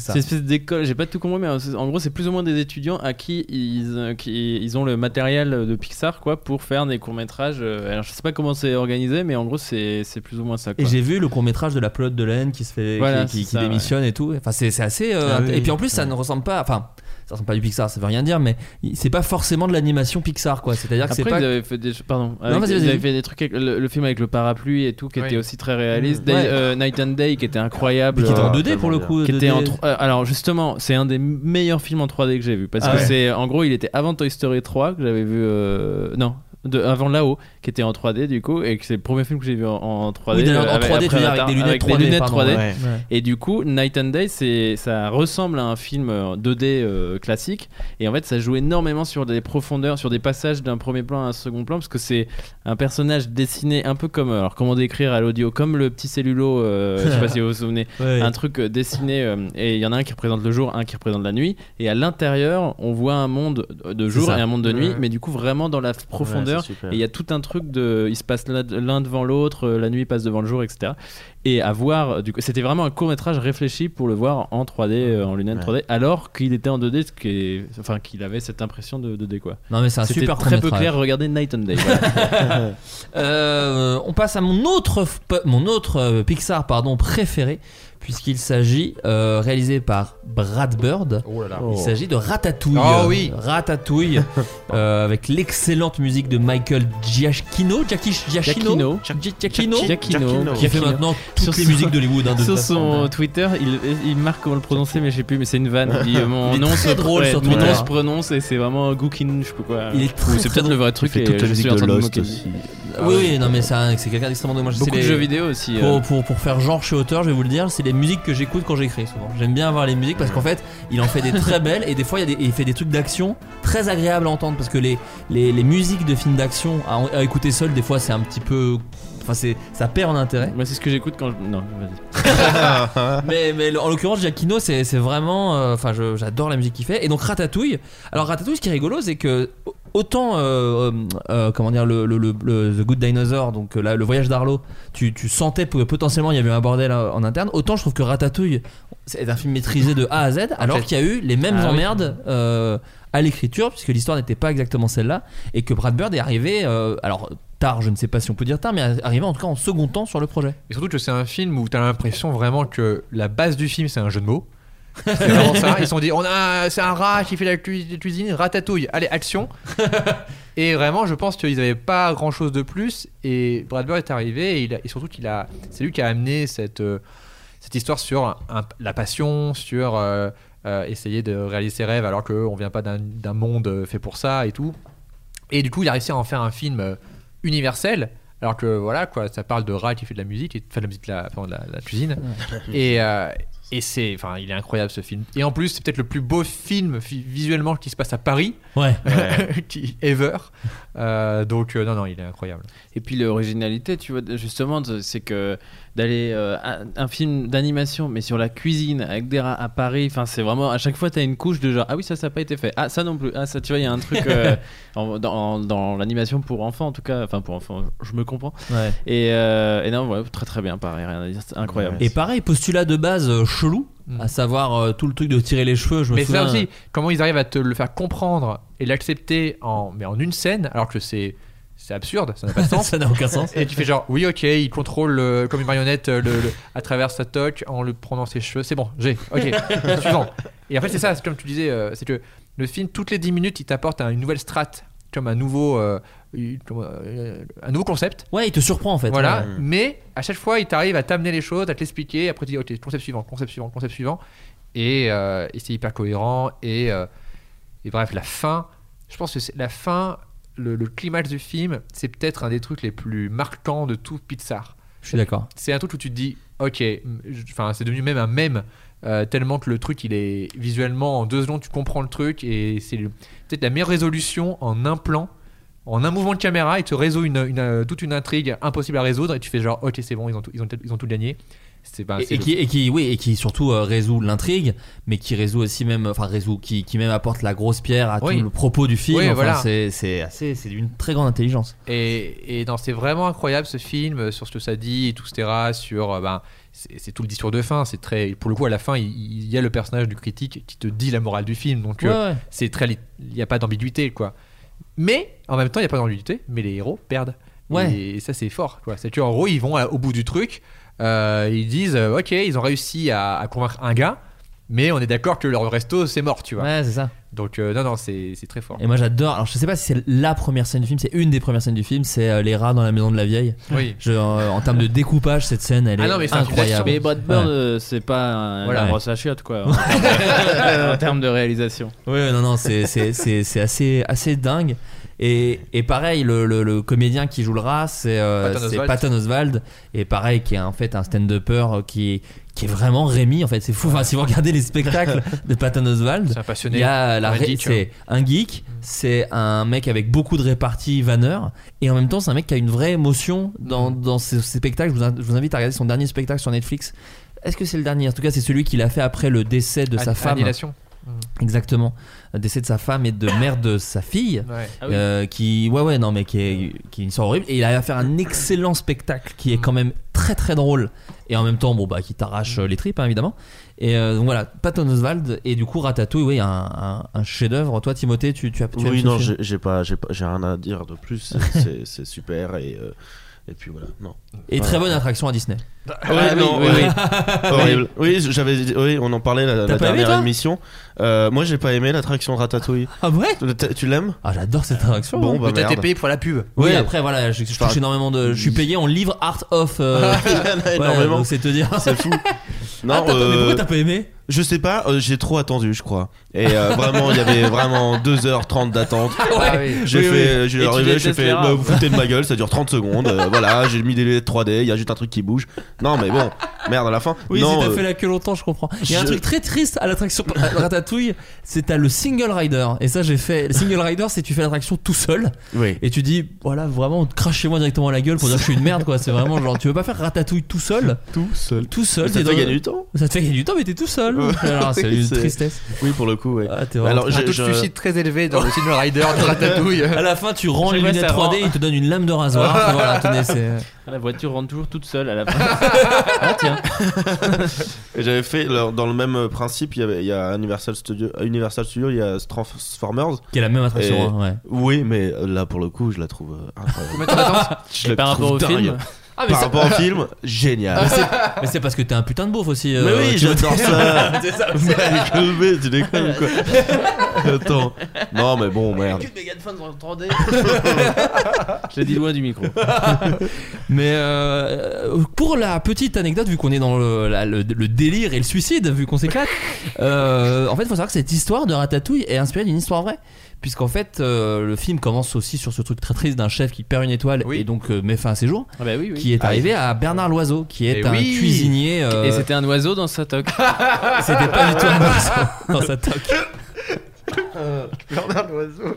Speaker 5: C'est
Speaker 7: une espèce d'école, j'ai pas tout compris, mais en gros, c'est plus ou moins des étudiants à qui ils, euh, qui, ils ont le matériel de Pixar quoi, pour faire des courts-métrages. euh, Alors, je sais pas comment c'est organisé, mais en gros, c'est c'est plus ou moins ça. Quoi.
Speaker 5: Et j'ai vu le court métrage de la pelote de laine qui se fait,
Speaker 7: Voilà,
Speaker 5: qui, qui-
Speaker 7: c'est
Speaker 5: qui
Speaker 7: ça,
Speaker 5: démissionne et tout. Enfin, c'est c'est assez. euh,
Speaker 6: Ah oui,
Speaker 5: et puis en plus, ça ne ressemble pas. Enfin, ça ressemble pas du Pixar, ça veut rien dire, mais c'est pas forcément de l'animation Pixar, quoi. C'est-à-dire que c'est
Speaker 7: Après,
Speaker 5: pas.
Speaker 7: ils avaient fait des pardon, avec-
Speaker 5: vas-y,
Speaker 7: ils
Speaker 5: vas-y.
Speaker 7: avaient fait des trucs avec le, le film avec le parapluie et tout qui
Speaker 8: Oui.
Speaker 7: était aussi très réaliste.
Speaker 5: Mmh.
Speaker 7: Day-
Speaker 5: Ouais.
Speaker 7: euh, Night and Day qui était incroyable.
Speaker 5: qui était en
Speaker 7: euh,
Speaker 5: 2D pour le coup.
Speaker 7: qui était en
Speaker 5: 2D.
Speaker 7: tro- euh, alors justement c'est un des meilleurs films en 3D que j'ai vu parce
Speaker 5: Ah
Speaker 7: que
Speaker 5: ouais.
Speaker 7: c'est en gros il était avant Toy Story 3 que j'avais vu euh, non de, avant là-haut qui était en 3D du coup et que c'est le premier film que j'ai vu en, en 3D
Speaker 5: Oui, d'ailleurs, en
Speaker 7: euh, avec-
Speaker 5: 3D, tu
Speaker 7: après
Speaker 5: veux dire avec des lunettes
Speaker 7: avec
Speaker 5: 3D,
Speaker 7: des lunettes
Speaker 5: pardon,
Speaker 7: 3D.
Speaker 6: Ouais.
Speaker 5: Ouais.
Speaker 7: et du coup Night and Day c'est ça ressemble à un film euh, 2D euh, classique et en fait ça joue énormément sur des profondeurs sur des passages d'un premier plan à un second plan parce que c'est un personnage dessiné un peu comme alors comment décrire à l'audio comme le petit cellulo euh, je sais pas si vous vous souvenez
Speaker 5: Ouais.
Speaker 7: un truc euh, dessiné euh, et il y en a un qui représente le jour, un qui représente la nuit et à l'intérieur on voit un monde de jour et un monde de nuit
Speaker 8: Ouais.
Speaker 7: mais du coup vraiment dans la profondeur et il y a tout un truc de il se passe l'un devant l'autre euh, la nuit passe devant le jour etc et à voir du coup c'était vraiment un court métrage réfléchi pour le voir en 3D euh, en lunettes
Speaker 6: Ouais.
Speaker 7: 3D alors qu'il était en 2D ce qui est enfin qu'il avait cette impression de 2D quoi
Speaker 5: Non, mais c'est un super
Speaker 7: très peu clair regardez Night and Day voilà.
Speaker 5: Euh, on passe à mon autre, mon autre Pixar pardon, préféré, puisqu'il s'agit, euh, réalisé par Brad Bird,
Speaker 8: Oh là là.
Speaker 5: il s'agit de Ratatouille.
Speaker 8: Oh oui.
Speaker 5: Ratatouille, euh, avec l'excellente musique de Michael Giacchino. Giacchi- Giacchino.
Speaker 7: Giacchino.
Speaker 5: Gi- Giacchino.
Speaker 7: Giacchino
Speaker 5: Qui fait maintenant toutes
Speaker 7: Sur
Speaker 5: les
Speaker 7: son-
Speaker 5: musiques d'Hollywood. hein, de
Speaker 7: sur
Speaker 5: façon.
Speaker 7: son Twitter, il, il marque comment le prononcer, mais je sais plus, mais c'est une vanne. Il dit, euh, mon
Speaker 5: Il est
Speaker 7: nom
Speaker 5: très
Speaker 7: se
Speaker 5: drôle
Speaker 7: ouais,
Speaker 5: sur
Speaker 7: Mon nom se prononce et c'est vraiment Gookin, je sais pas quoi.
Speaker 5: Il est
Speaker 7: Ou
Speaker 5: très,
Speaker 7: C'est peut-être le vrai
Speaker 6: Il
Speaker 7: truc
Speaker 6: fait
Speaker 7: et
Speaker 6: toute la musique de Lost aussi.
Speaker 5: Oui, oui, non, mais c'est un- c'est quelqu'un d'extrêmement. Moi, je
Speaker 7: Beaucoup
Speaker 5: sais
Speaker 7: de
Speaker 5: les-
Speaker 7: jeux vidéo aussi. euh.
Speaker 5: Pour, pour, pour faire genre chez auteur, je vais vous le dire, c'est les musiques que j'écoute quand j'écris souvent. J'aime bien avoir les musiques parce qu'en fait, il en fait des très belles et des fois, il, y a des- il fait des trucs d'action très agréables à entendre parce que les, les, les musiques de films d'action à, à écouter seul, des fois, c'est un petit peu. Enfin, c'est, ça perd en intérêt.
Speaker 7: Moi, c'est ce que j'écoute quand je. Non, vas-y.
Speaker 5: mais, mais en l'occurrence, Giacchino, c'est, c'est vraiment. euh, Enfin, je- j'adore la musique qu'il fait. Et donc, Ratatouille. Alors, Ratatouille, ce qui est rigolo, c'est que autant. euh, euh, comment dire, le, le, le- le- The Good Dinosaur, donc euh, là, le voyage d'Arlo, tu, tu sentais que potentiellement il y avait un bordel euh, en interne. Autant je trouve que Ratatouille, c'est un film maîtrisé de A à Z, alors qu'il y a eu les mêmes
Speaker 7: Ah oui.
Speaker 5: emmerdes. euh, à l'écriture, puisque l'histoire n'était pas exactement celle-là, et que Brad Bird est arrivé, euh, alors tard, je ne sais pas si on peut dire tard, mais arrivé en tout cas en second temps sur le projet.
Speaker 8: Et surtout que c'est un film où tu as l'impression vraiment que la base du film c'est un jeu de mots. C'est vraiment ça. Ils se sont dit, on a, c'est un rat qui fait la cu- la cuisine, ratatouille. Allez, action. et vraiment, je pense qu'ils n'avaient pas grand chose de plus. Et Brad Bird est arrivé et, il a- et surtout qu'il a, c'est lui qui a amené cette, euh, cette histoire sur un- la passion, sur euh, euh, essayer de réaliser ses rêves alors qu'on vient pas d'un, d'un monde fait pour ça et tout. Et du coup, il a réussi à en faire un film universel. Alors que voilà, quoi, ça parle de rat qui fait de la musique, et, enfin de la musique, de la, de la, de la cuisine. Et, euh, et c'est, enfin, il est incroyable ce film. Et en plus, c'est peut-être le plus beau film vi- visuellement qui se passe à Paris,
Speaker 5: Ouais.
Speaker 8: qui, ever. Euh, donc euh, non, non, il est incroyable.
Speaker 7: Et puis l'originalité, tu vois, justement, c'est que d'aller euh, un, film d'animation, mais sur la cuisine avec des rats à Paris, enfin, c'est vraiment à chaque fois, tu as une couche de genre, ah oui, ça, ça n'a pas été fait. Ah, ça non plus. Ah, ça, tu vois, il y a un truc euh, en- dans, dans l'animation pour enfants, en tout cas, enfin, pour enfants, je me comprends.
Speaker 5: Ouais.
Speaker 7: Et, euh, et non, ouais, très très bien, pareil, rien à dire, c'est incroyable.
Speaker 5: Et pareil, postulat de base euh, chelou. à savoir euh, tout le truc de tirer les cheveux. Je me
Speaker 8: Mais ça
Speaker 5: souviens.
Speaker 8: aussi, comment ils arrivent à te le faire comprendre et l'accepter en, mais en une scène, alors que c'est c'est absurde, ça n'a pas de sens.
Speaker 5: Ça n'a aucun sens.
Speaker 8: Et tu fais genre, oui, ok, il contrôle euh, comme une marionnette euh, le, le- à travers sa toque en le prenant ses cheveux. C'est bon, j'ai, ok, suivant. Et en fait, c'est ça, c'est comme tu disais, euh, c'est que le film, toutes les 10 minutes, il t'apporte un- une nouvelle strate, comme un nouveau, euh, une- euh, un nouveau concept.
Speaker 5: Ouais, il te surprend en fait.
Speaker 8: Voilà,
Speaker 5: Ouais.
Speaker 8: mais à chaque fois, il t'arrive à t'amener les choses, à te l'expliquer. Après, tu dis, ok, concept suivant, concept suivant, concept suivant. Et, euh, et c'est hyper cohérent. Et, euh, et bref, la fin, je pense que c'est la fin, le, le climax du film, c'est peut-être un des trucs les plus marquants de tout Pixar.
Speaker 5: Je suis d'accord.
Speaker 8: C'est un truc où tu te dis, ok, enfin, c'est devenu même un mème. euh, tellement que le truc il est visuellement en deux secondes tu comprends le truc et c'est peut-être la meilleure résolution en un plan en un mouvement de caméra il te résout une, une, toute une intrigue impossible à résoudre et tu fais genre ok c'est bon ils ont tout, ils ont, ils ont tout gagné
Speaker 5: Et, qui, et qui, oui, et qui surtout euh, résout l'intrigue, mais qui résout aussi même, enfin résout, qui, qui même apporte la grosse pierre à
Speaker 8: Oui.
Speaker 5: tout le propos du film.
Speaker 8: Oui,
Speaker 5: Enfin,
Speaker 8: voilà.
Speaker 5: c'est, c'est assez, c'est d'une très grande intelligence.
Speaker 8: Et, et non, c'est vraiment incroyable ce film euh, sur ce que ça dit, et tout, etc. Sur, euh, ben, c'est tout le discours de fin. C'est très, pour le coup, à la fin, il, il y a le personnage du critique qui te dit la morale du film. Donc, euh,
Speaker 5: Ouais,
Speaker 8: c'est très, il n'y a pas d'ambiguïté, quoi. Mais en même temps, il n'y a pas d'ambiguïté. Mais les héros perdent.
Speaker 5: Ouais.
Speaker 8: Et ça, c'est fort. Quoi. C'est qu'en gros, ils vont au bout du truc. Euh, ils disent, euh, ok, ils ont réussi à, à convaincre un gars, mais on est d'accord que leur resto, c'est mort, tu vois.
Speaker 5: Ouais, c'est ça.
Speaker 8: Donc, euh, non, non, c'est c'est très fort.
Speaker 5: Et moi j'adore. Alors je sais pas si c'est la première scène du film, c'est une des premières scènes du film, c'est euh, les rats dans la maison de la vieille.
Speaker 8: Oui.
Speaker 5: Je, euh, en termes de découpage, cette scène, elle
Speaker 8: Ah
Speaker 5: est
Speaker 8: non, mais c'est un
Speaker 5: incroyable.
Speaker 7: Mais Brad Bird,
Speaker 5: Ouais.
Speaker 7: euh, c'est pas un,
Speaker 5: Voilà.
Speaker 7: la brosse à chiottes, quoi. en en termes de réalisation.
Speaker 5: Ouais, non, non, c'est, c'est, c'est, c'est assez, assez dingue. Et, et pareil, le, le, le comédien qui joue le rat, c'est, euh,
Speaker 8: Patton
Speaker 5: Oswald. Et pareil, qui est en fait un stand-upper qui, qui est vraiment Rémi. En fait, c'est fou. Enfin, si vous regardez les spectacles de Patton Oswald, il y a la c'est un geek, c'est un mec avec beaucoup de réparties vanneur, et en même temps, c'est un mec qui a une vraie émotion dans, dans ses, ses spectacles. Je vous, in- je vous invite à regarder son dernier spectacle sur Netflix. Est-ce que c'est le dernier? En tout cas, c'est celui qu'il a fait après le décès de sa femme. Exactement. Le décès de sa femme et de mère de sa fille.
Speaker 8: Ouais.
Speaker 7: Ah oui.
Speaker 5: euh, qui, ouais, ouais, non, mais qui est, qui est une histoire horrible. Et il a fait un excellent spectacle qui est quand même très très drôle. Et en même temps, bon, bah, qui t'arrache euh, les tripes, hein, évidemment. Et euh, donc voilà, Patton Oswald. Et du coup, Ratatouille, oui, un, un, un chef-d'œuvre. Toi, Timothée, tu, tu as tu
Speaker 6: Oui, non, j'ai pas, j'ai pas, j'ai rien à dire de plus. C'est- super et euh, et puis voilà, non.
Speaker 5: Et très bonne attraction à Disney.
Speaker 6: Ouais,
Speaker 7: Ah oui,
Speaker 6: non,
Speaker 7: oui,
Speaker 6: ouais.
Speaker 7: oui.
Speaker 6: Horrible. Oui, j'avais, oui, on en parlait la,
Speaker 5: aimé,
Speaker 6: dernière émission. Euh, moi, j'ai pas aimé l'attraction Ratatouille.
Speaker 5: Ah ouais
Speaker 6: Tu- Tu l'aimes?
Speaker 5: Ah, j'adore cette attraction.
Speaker 6: Bon,
Speaker 5: hein.
Speaker 6: bah
Speaker 8: été
Speaker 6: merde.
Speaker 8: payé pour la pub.
Speaker 5: Oui,
Speaker 6: Ouais.
Speaker 5: après, voilà, je, je touche énormément de. Je suis payé en livre art of. euh, ouais,
Speaker 6: énormément.
Speaker 5: donc c'est te dire.
Speaker 6: C'est fou. Non,
Speaker 5: ah, pas- mais
Speaker 6: euh,
Speaker 5: pourquoi t'as pas aimé?
Speaker 6: Je sais pas, euh, j'ai trop attendu, je crois. Et euh, vraiment, il y avait vraiment 2h30 d'attente.
Speaker 8: Ah oui.
Speaker 6: J'ai
Speaker 7: Oui,
Speaker 6: fait,
Speaker 7: oui.
Speaker 6: j'ai
Speaker 7: Et tu
Speaker 6: arrivé, j'ai
Speaker 7: détestes
Speaker 6: fait,
Speaker 7: les rats.
Speaker 6: bah, vous foutez de ma gueule, ça dure 30 secondes. euh, voilà, j'ai mis des lunettes 3D, il y a juste un truc qui bouge. Non, mais bon, merde à la fin.
Speaker 5: Oui,
Speaker 6: non,
Speaker 5: si t'as
Speaker 6: euh,
Speaker 5: fait la queue longtemps, je comprends. Il y a un
Speaker 6: je-
Speaker 5: truc très triste à l'attraction à Ratatouille, c'est t'as le single rider. Et ça, j'ai fait. Le single rider, c'est tu fais l'attraction tout seul
Speaker 6: Oui.
Speaker 5: et tu dis, voilà, vraiment, crachez-moi directement à la gueule pour dire que je suis une merde, quoi. C'est vraiment genre, tu veux pas faire Ratatouille tout seul
Speaker 6: Tout seul.
Speaker 5: Tout seul,
Speaker 6: Ça
Speaker 5: t'es
Speaker 6: te fait
Speaker 5: dans-
Speaker 6: gagner du temps.
Speaker 5: Ça te fait gagner du temps, mais t'es tout seul. Alors, c'est une
Speaker 6: C'est-
Speaker 5: tristesse.
Speaker 6: Oui, pour le coup, ouais.
Speaker 5: Ah, t'es vraiment-
Speaker 6: Alors,
Speaker 8: Un
Speaker 6: je-
Speaker 8: taux de
Speaker 6: je-
Speaker 8: suicide très élevé dans le Single Rider de Ratatouille.
Speaker 5: À la fin, tu rends les
Speaker 7: J'aimerais
Speaker 5: lunettes
Speaker 7: savoir.
Speaker 5: 3D, il te donne une lame de rasoir. voilà, tenez, c'est.
Speaker 7: La voiture rentre toujours toute seule à la fin. ah tiens.
Speaker 6: Et J'avais fait alors, dans le même principe. Il y, avait, il y a Universal Studio, à Universal Studio, il y a Transformers.
Speaker 5: Qui est la même attraction,
Speaker 6: Et-
Speaker 5: hein, ouais.
Speaker 6: Oui, mais euh, là pour le coup, je la trouve euh, incroyable.
Speaker 8: Combien de temps d'attente
Speaker 6: Je
Speaker 7: Et
Speaker 6: la
Speaker 7: par rapport au
Speaker 6: dingue.
Speaker 7: film,
Speaker 5: Ah, mais
Speaker 6: Par rapport au film, génial.
Speaker 5: mais c'est- parce que t'es un putain de beauf aussi. euh,
Speaker 6: Mais oui,
Speaker 5: tu vois.
Speaker 6: j'adore ça.
Speaker 5: c'est ça.
Speaker 6: Mais Colbert, tu déconnes ou quoi Attends. Non, mais bon, merde.
Speaker 7: je l'ai dit loin du micro.
Speaker 5: Mais euh, pour la petite anecdote, vu qu'on est dans le, la- le- le délire et le suicide, vu qu'on s'éclate, euh, en fait, il faut savoir que cette histoire de Ratatouille est inspirée d'une histoire vraie. Puisqu'en fait, euh, le film commence aussi sur ce truc très triste d'un chef qui perd une étoile
Speaker 8: Oui.
Speaker 5: et donc euh, met fin à ses jours,
Speaker 7: Ah bah oui, oui.
Speaker 5: qui est
Speaker 6: Ah,
Speaker 5: arrivé à Bernard Loiseau, qui est
Speaker 8: Et
Speaker 5: un
Speaker 8: oui.
Speaker 5: cuisinier. euh,
Speaker 7: Et c'était un oiseau dans sa toque.
Speaker 5: c'était pas du tout un oiseau dans sa toque.
Speaker 8: Bernard Loiseau.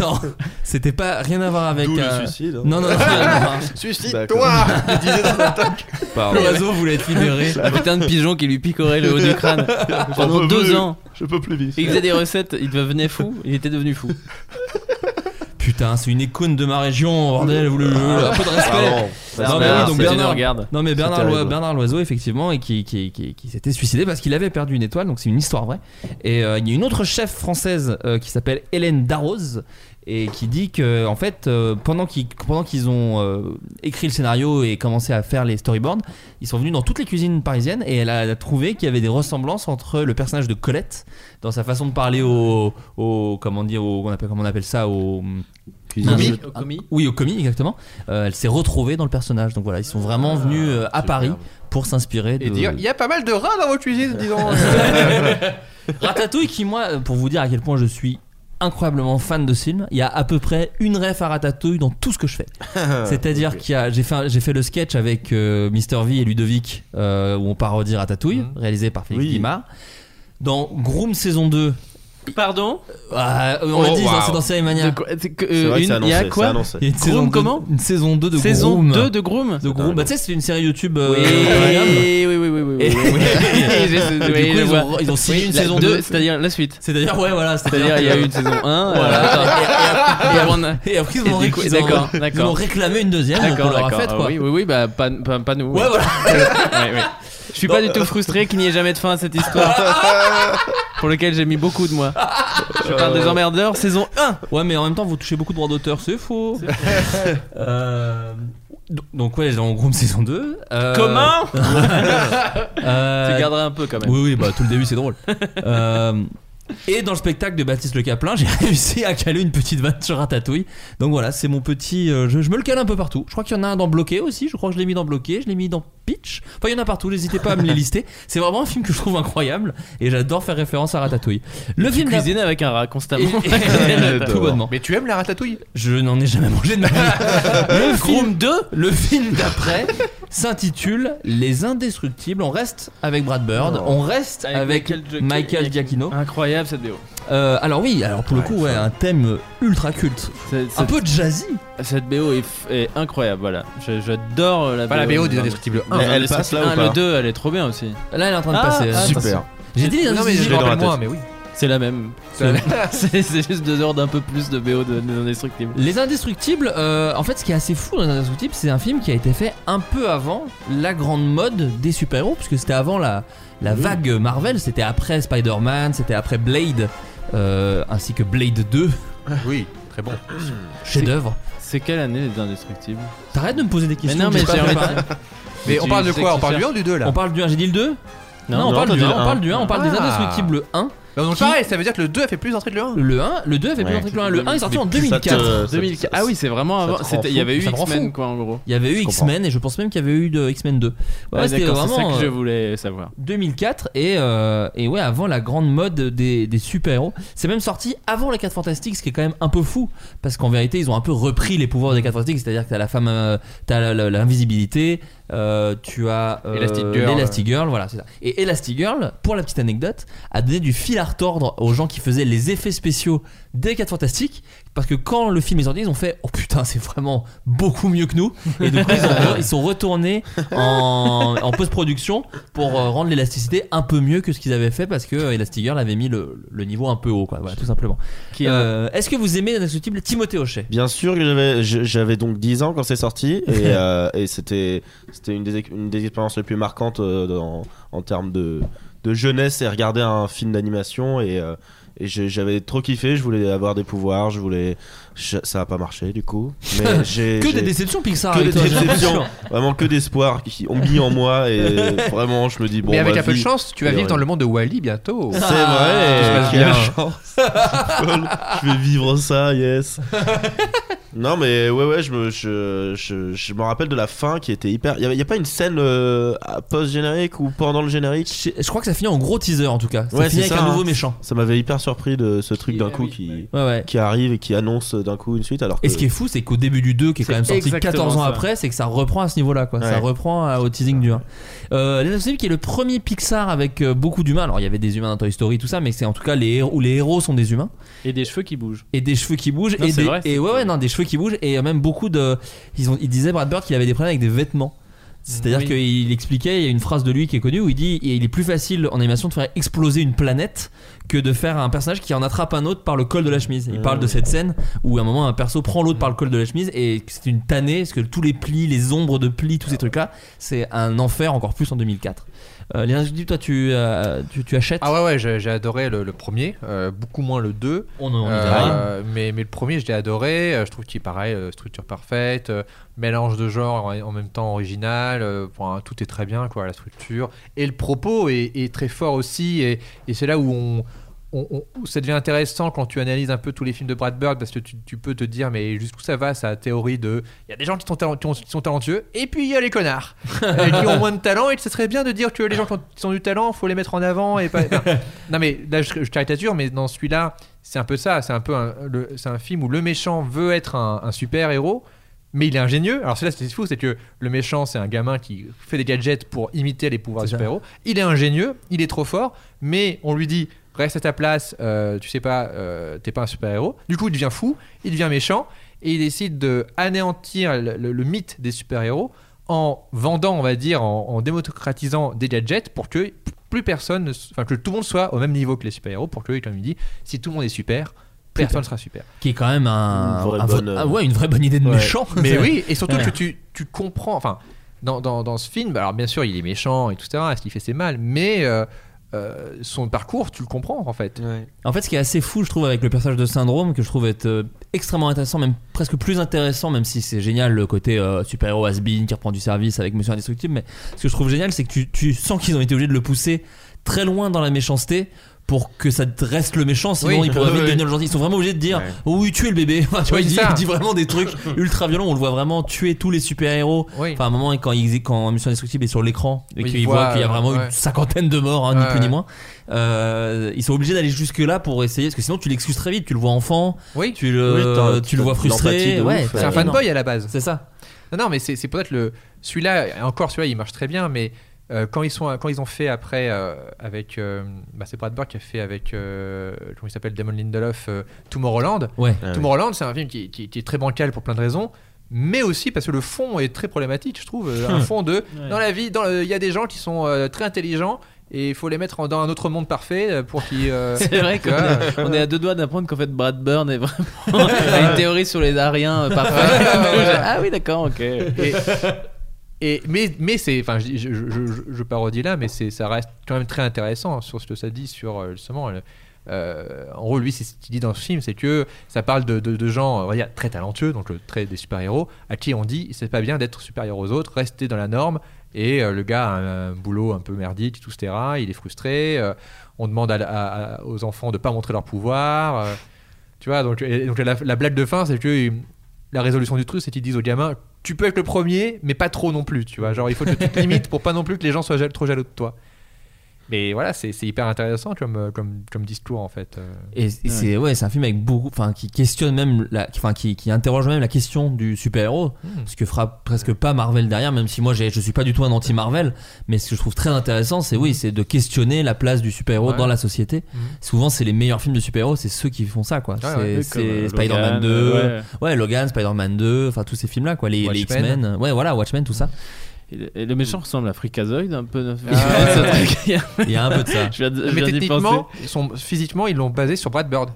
Speaker 5: Non, c'était pas rien à voir avec.
Speaker 6: D'où le
Speaker 5: euh,
Speaker 6: suicide. hein.
Speaker 5: Non, non, non, non,
Speaker 8: Suicide-toi Il disait dans un toc.
Speaker 6: Pardon.
Speaker 5: L'oiseau voulait être libéré.
Speaker 7: Un putain de pigeon qui lui picorait le haut du crâne pendant
Speaker 6: peux
Speaker 7: deux
Speaker 6: plus.
Speaker 7: ans.
Speaker 6: Je peux plus.
Speaker 7: Et il faisait des recettes, il devenait fou, il était devenu fou.
Speaker 5: putain, c'est une icône de ma région, bordel, vous le, un peu de respect. Non, mais
Speaker 7: Bernard,
Speaker 5: oui, donc
Speaker 7: c'est
Speaker 5: Bernard,
Speaker 7: Dino Regarde.
Speaker 5: non mais Bernard, Loiseau effectivement et qui, qui, qui, qui s'était suicidé parce qu'il avait perdu une étoile donc c'est une histoire vraie et euh, il y a une autre chef française euh, qui s'appelle Hélène Darroze et qui dit que en fait euh, pendant qu'ils pendant qu'ils ont euh, écrit le scénario et commencé à faire les storyboards ils sont venus dans toutes les cuisines parisiennes et elle a, elle a trouvé qu'il y avait des ressemblances entre le personnage de Colette dans sa façon de parler au, au comment dire au, on appelle comment on appelle ça au
Speaker 7: Au commis.
Speaker 5: oui au commis exactement Euh, elle s'est retrouvée dans le personnage donc voilà ils sont vraiment venus euh, à Paris pour s'inspirer de
Speaker 8: Et dire, il y a pas mal de rats dans votre cuisine, dis donc.
Speaker 5: Ratatouille qui moi pour vous dire à quel point je suis incroyablement fan de ce film. Il y a à peu près une ref à Ratatouille dans tout ce que je fais. C'est-à-dire qu'il y a j'ai fait un- j'ai fait le sketch avec euh, Mister V et Ludovic euh, où on parodie Ratatouille réalisé par Félix
Speaker 6: Oui.
Speaker 5: Guimard. Dans Groom saison 2
Speaker 7: Pardon
Speaker 5: ah, on l'a
Speaker 8: Oh,
Speaker 5: dit
Speaker 8: wow.
Speaker 5: c'est dans Série Mania.
Speaker 7: Euh, Il y a quoi
Speaker 5: il y a une
Speaker 7: Groom
Speaker 5: saison deux-
Speaker 7: comment
Speaker 5: une saison 2 de
Speaker 7: Saison
Speaker 5: Groom.
Speaker 7: 2 de Groom
Speaker 5: de Groom. Bah tu sais c'est une série YouTube euh,
Speaker 7: Oui, oui, oui, oui,
Speaker 5: du coup, ils, ont, ils ont signé une saison
Speaker 7: deux,
Speaker 5: 2
Speaker 7: c'est-à-dire la suite.
Speaker 5: c'est-à-dire ouais voilà
Speaker 7: C'est-à-dire il y a eu une saison 1
Speaker 5: Voilà. Et, après, ils ont, réclamé une deuxième,
Speaker 7: D'accord, d'accord. Oui, oui, oui, bah pas nous.
Speaker 5: Ouais, voilà.
Speaker 7: Je suis pas du tout frustré qu'il n'y ait jamais de fin à cette histoire. pour lequel j'ai mis beaucoup de mois. Je parle des emmerdeurs, saison 1.
Speaker 5: Ouais, mais en même temps, vous touchez beaucoup de droits d'auteur, c'est faux. Euh, do- donc, ouais, en groupe saison 2. euh,
Speaker 7: Comment
Speaker 5: euh,
Speaker 7: Tu garderas un peu quand même.
Speaker 5: Oui, oui, bah tout le début c'est drôle. Euh, et dans le spectacle de Baptiste Le Caplin, j'ai réussi à caler une petite vanne sur Ratatouille. Donc voilà, c'est mon petit. euh, je, je me le cale un peu partout. Je crois qu'il y en a un dans Bloqué aussi. Je crois que je l'ai mis dans Bloqué. Je l'ai mis dans Pitch. Enfin, il y en a partout. N'hésitez pas à me les lister. C'est vraiment un film que je trouve incroyable et j'adore faire référence à Ratatouille. Le
Speaker 7: Tu
Speaker 5: film
Speaker 7: cuisines avec un rat constamment.
Speaker 5: Et- tout bonnement.
Speaker 8: Mais tu aimes la ratatouille?
Speaker 5: Je n'en ai jamais mangé de ma vie. Le film 2, le film d'après, s'intitule Les Indestructibles. On reste avec Brad Bird, on reste
Speaker 7: Avec
Speaker 5: avec,
Speaker 7: Michael Giacchino.
Speaker 5: Michael Giacchino.
Speaker 7: Incroyable cette BO.
Speaker 5: Euh, alors oui, alors pour le coup, ouais, un thème ultra culte, un peu jazzy.
Speaker 7: Cette BO est, incroyable, voilà. J'adore la BO.
Speaker 8: Pas la BO des Indestructibles 1.
Speaker 6: Elle- elle passe là ou pas
Speaker 7: Le 2, elle est trop bien aussi.
Speaker 5: Là, elle est en train de
Speaker 7: Ah,
Speaker 5: passer.
Speaker 7: ah,
Speaker 5: attention.
Speaker 6: Super.
Speaker 5: J'ai dit les
Speaker 8: Non, mais je
Speaker 5: Indestructibles.
Speaker 8: mais oui.
Speaker 7: C'est la même. C'est juste deux heures d'un peu plus de BO de, des Indestructibles.
Speaker 5: Les Indestructibles, euh, en fait, ce qui est assez fou dans Les Indestructibles, c'est un film qui a été fait un peu avant la grande mode des super-héros, puisque c'était avant la, la vague Marvel, c'était après Spider-Man, c'était après Blade, euh, ainsi que Blade 2,
Speaker 8: Oui, très bon.
Speaker 5: chef-d'œuvre.
Speaker 7: C'est quelle année les Indestructibles?
Speaker 5: T'arrêtes de me poser des questions.
Speaker 7: non,
Speaker 5: que
Speaker 7: mais
Speaker 5: j'ai
Speaker 7: envie de-.
Speaker 8: Mais on parle de quoi? On parle du
Speaker 7: cherches.
Speaker 8: 1 ou du 2 là
Speaker 5: On parle du 1, j'ai dit le 2 Non, on
Speaker 6: non,
Speaker 5: parle du
Speaker 6: dit
Speaker 5: 1,
Speaker 6: le
Speaker 5: on
Speaker 6: un.
Speaker 5: parle du 1, on parle des
Speaker 8: Ah.
Speaker 5: Indestructibles 1.
Speaker 8: Bah, Donc
Speaker 5: Qui-
Speaker 8: pareil, ça veut dire que le 2 a fait plus d'entrées que le 1
Speaker 5: Le 1, le 2 a fait plus
Speaker 6: Ouais.
Speaker 5: d'entrées que le 1. Le 1 est sorti en
Speaker 6: Mais ça
Speaker 5: 2004.
Speaker 6: te-
Speaker 7: 2004. Ah oui, c'est vraiment avant. C'était- Il y avait eu
Speaker 5: Ça me rend
Speaker 7: X-Men,
Speaker 5: fou.
Speaker 7: quoi, en gros.
Speaker 5: Il y avait eu
Speaker 6: comprends.
Speaker 5: X-Men et je pense même qu'il y avait eu de X-Men 2. Ouais,
Speaker 7: Ouais,
Speaker 5: c'était
Speaker 7: d'accord, c'est ça
Speaker 5: vraiment,
Speaker 7: que je
Speaker 5: euh,
Speaker 7: voulais savoir.
Speaker 5: 2004 et, euh, et ouais avant la grande mode des, des super-héros c'est même sorti avant les 4 Fantastiques ce qui est quand même un peu fou parce qu'en vérité ils ont un peu repris les pouvoirs des 4 Fantastiques c'est à dire que t'as la femme euh, t'as la- la- l'invisibilité euh, tu as euh,
Speaker 8: Elastic Girl.
Speaker 5: l'Elastigirl, voilà c'est ça et Elastigirl pour la petite anecdote a donné du fil à retordre aux gens qui faisaient les effets spéciaux des 4 Fantastiques parce que quand le film est sorti ils ont fait oh putain c'est vraiment beaucoup mieux que nous. Et du coup ils, ont- ils sont retournés en, en post-production pour euh, rendre l'élasticité un peu mieux que ce qu'ils avaient fait parce que euh, Elastigirl avait mis le, le niveau un peu haut quoi. Voilà tout simplement. Euh, est-ce que vous aimez l'indestructible Timothée Hochet.
Speaker 6: Bien sûr que j'avais, donc 10 ans quand c'est sorti et, euh, et c'était, c'était une des, une des expériences les plus marquantes dans- en termes de, de jeunesse et regarder un film d'animation et, euh, et j'avais trop kiffé, je voulais avoir des pouvoirs, je voulais, je- ça a pas marché du coup, mais j'ai
Speaker 5: que
Speaker 6: j'ai-
Speaker 5: des déceptions Pixar
Speaker 6: que
Speaker 5: avec
Speaker 6: des
Speaker 5: toi, j'ai
Speaker 6: déceptions,
Speaker 5: l'impression.
Speaker 6: vraiment que d'espoir qui ont mis en moi et vraiment je me dis bon.
Speaker 8: Mais avec
Speaker 6: ma
Speaker 8: un peu de
Speaker 6: vie-
Speaker 8: chance, tu vas
Speaker 6: Et
Speaker 8: vivre
Speaker 6: ouais.
Speaker 8: dans le monde de Wally bientôt.
Speaker 6: C'est
Speaker 5: Ah,
Speaker 6: vrai, quelle
Speaker 8: bien.
Speaker 6: chance. Folle. je vais vivre ça, yes. non mais ouais ouais, je me je, je, je me rappelle de la fin qui était hyper. Il y, avait- y a pas une scène euh, post générique ou pendant le générique?
Speaker 5: Je, je crois que ça finit en gros teaser en tout cas ça
Speaker 6: Ouais,
Speaker 5: finit
Speaker 6: c'est
Speaker 5: avec
Speaker 6: ça,
Speaker 5: un nouveau
Speaker 6: hein.
Speaker 5: méchant
Speaker 6: Ça m'avait hyper surpris de ce truc d'un
Speaker 7: ah
Speaker 6: coup qui
Speaker 5: ouais ouais
Speaker 6: qui arrive et qui annonce d'un coup une suite alors que
Speaker 5: et ce qui est fou, c'est qu'au début du 2, qui est quand
Speaker 7: C'est
Speaker 5: même sorti
Speaker 7: exactement
Speaker 5: 14 ans
Speaker 7: ça.
Speaker 5: après, c'est que ça reprend à ce niveau-là, quoi. Ça reprend à- au teasing du 1. Euh, Les qui est le premier Pixar avec euh, beaucoup d'humains. Alors, il y avait des humains dans Toy Story, tout ça, mais c'est en tout cas les héros, où les héros sont des humains
Speaker 7: Et des cheveux qui bougent.
Speaker 5: et des cheveux qui bougent
Speaker 7: Non,
Speaker 5: et des
Speaker 7: vrai,
Speaker 5: et ouais ouais non des cheveux qui bougent et euh, même beaucoup de ils ont ils disaient Brad Bird qu'il avait des problèmes avec des vêtements C'est-à-dire
Speaker 7: Oui.
Speaker 5: qu'il expliquait, il y a une phrase de lui qui est connue où il dit il est plus facile en animation de faire exploser une planète que de faire un personnage qui en attrape un autre par le col de la chemise. Il parle de cette scène où à un moment un perso prend l'autre par le col de la chemise et c'est une tannée parce que tous les plis, les ombres de plis, tous ces trucs-là, c'est un enfer encore plus en 2004. Euh, je dis, toi tu, euh, tu, tu achètes
Speaker 8: Ah ouais, ouais, j'ai j'ai adoré le, le premier, euh, beaucoup moins le 2.
Speaker 5: On en
Speaker 8: Euh, mais, mais le premier, je l'ai adoré. Je trouve qu'il est pareil, structure parfaite, mélange de genres en, en même temps original. enfin, tout est très bien, quoi, la structure. Et le propos est, est très fort aussi. Et, et c'est là où on. On- ça devient intéressant quand tu analyses un peu tous les films de Brad Bird parce que tu, tu peux te dire mais jusqu'où ça va sa théorie de il y a des gens qui sont, talent- qui ont- qui sont talentueux et puis il y a les connards. Euh, qui ont moins de talent et ce serait bien de dire que les gens qui ont, qui ont du talent faut les mettre en avant et pas enfin, non mais là je, je caricature mais dans celui-là c'est un peu ça c'est un peu un, c'est un film où le méchant veut être un, un super héros mais il est ingénieux. Alors c'est là c'est fou c'est que le méchant c'est un gamin qui fait des gadgets pour imiter les pouvoirs des
Speaker 5: C'est ça.
Speaker 8: super héros il est ingénieux il est trop fort mais on lui dit reste à ta place euh, tu sais pas euh, t'es pas un super héros du coup il devient fou il devient méchant et il décide de anéantir le, le- le mythe des super héros en vendant on va dire en, en démocratisant des gadgets pour que plus personne enfin que tout le monde soit au même niveau que les super héros pour que comme il dit si tout le monde est super personne ne sera super
Speaker 5: qui est quand même un,
Speaker 6: Une vraie
Speaker 5: un
Speaker 6: bonne, euh,
Speaker 5: ah ouais, une vraie bonne idée de
Speaker 6: Ouais.
Speaker 5: méchant.
Speaker 8: mais oui, et surtout
Speaker 5: Ouais.
Speaker 8: que tu, tu comprends, enfin, dans, dans, dans ce film, alors bien sûr, il est méchant et tout ça, ce qu'il fait, c'est mal, mais euh, euh, son parcours, tu le comprends en fait.
Speaker 5: En fait, ce qui est assez fou, je trouve, avec le personnage de Syndrome, que je trouve être euh, extrêmement intéressant, même presque plus intéressant, même si c'est génial le côté euh, super-héros has-been qui reprend du service avec Monsieur Indestructible. Mais ce que je trouve génial, c'est que tu, tu sens qu'ils ont été obligés de le pousser très loin dans la méchanceté pour que ça te reste le méchant, sinon
Speaker 8: Oui.
Speaker 5: il pourrait vite
Speaker 8: Oui, oui.
Speaker 5: devenir le gentil. Ils sont vraiment obligés de dire oh oui, tuez le bébé. Enfin, tu vois,
Speaker 8: Oui,
Speaker 5: il, dit, il vraiment des trucs ultra violents. On le voit vraiment tuer tous les super-héros.
Speaker 8: Oui.
Speaker 5: Enfin, à un moment, quand, il, quand Mission Indestructible est sur l'écran et
Speaker 8: Oui,
Speaker 5: qu'il
Speaker 8: il
Speaker 5: voit
Speaker 8: voit,
Speaker 5: qu'il y a
Speaker 8: euh,
Speaker 5: vraiment
Speaker 8: ouais.
Speaker 5: une cinquantaine de morts, hein, ni
Speaker 8: Ouais,
Speaker 5: plus ni
Speaker 8: ouais.
Speaker 5: moins. Euh, ils sont obligés d'aller jusque là pour essayer parce que sinon tu l'excuses très vite tu le vois enfant
Speaker 8: Oui.
Speaker 5: tu le, tu le vois frustré ouais,
Speaker 8: C'est un fanboy à la base.
Speaker 5: c'est ça
Speaker 8: Non, non, mais c'est c'est peut-être le. Celui-là, encore celui-là, il marche très bien, mais euh, quand, ils sont, quand ils ont fait après euh, avec. euh, bah, c'est Brad Bird qui a fait avec. euh, comment il s'appelle Damon Lindelof, euh, Tomorrowland.
Speaker 5: ouais
Speaker 6: Ah oui.
Speaker 8: Tomorrowland, c'est un film qui, qui- qui est très bancal pour plein de raisons. Mais aussi parce que le fond est très problématique, je trouve. Un fond de. Dans la vie, il y a des gens qui sont euh, très intelligents et il faut les mettre dans un autre monde parfait pour qu'ils. euh,
Speaker 7: C'est vrai qu'on est, on est à deux doigts d'apprendre qu'en fait Brad Burn est vraiment a une théorie sur les Ariens parfaite. ah oui, d'accord, ok.
Speaker 8: Et, mais c'est enfin je, parodie là mais ça reste quand même très intéressant sur ce que ça dit sur euh, justement euh, en gros lui c'est ce qu'il dit dans ce film c'est que ça parle de, gens on va dire, très talentueux donc trait des super héros à qui on dit c'est pas bien d'être supérieur aux autres rester dans la norme. Et euh, le gars a un, boulot un peu merdique tout etc il est frustré euh, on demande aux enfants de pas montrer leur pouvoir euh, tu vois donc, la, la blague de fin c'est que euh, la résolution du truc c'est qu'ils disent aux gamins tu peux être le premier mais pas trop non plus tu vois. Genre il faut que tu te limites pour pas non plus que les gens soient trop jaloux de toi mais voilà c'est c'est hyper intéressant comme, euh, comme, comme discours en fait euh.
Speaker 5: et, et c'est ouais c'est un film avec beaucoup enfin qui questionne même la enfin qui, qui interroge même la question du super héros ce que fera presque pas Marvel derrière même si moi je suis pas du tout un anti Marvel mais ce que je trouve très intéressant c'est oui c'est de questionner la place du super héros
Speaker 8: Ouais.
Speaker 5: dans la société
Speaker 8: Mhm.
Speaker 5: souvent c'est les meilleurs films de super héros c'est ceux qui font ça quoi c'est
Speaker 8: ouais.
Speaker 5: c'est
Speaker 7: Comme, euh,
Speaker 5: Spider-Man
Speaker 7: Logan,
Speaker 5: 2
Speaker 7: euh,
Speaker 5: ouais. Logan Spider-Man 2 enfin tous ces films là quoi les, les. X-Men ouais voilà Watchmen tout ça
Speaker 7: Et le, méchant ressemble à Freakazoid un peu.
Speaker 8: Ah,
Speaker 7: Ce
Speaker 8: ouais.
Speaker 7: truc.
Speaker 5: il y a un peu de ça
Speaker 7: Je viens de- je
Speaker 8: mais techniquement
Speaker 7: penser.
Speaker 8: ils sont, physiquement ils l'ont basé sur Brad Bird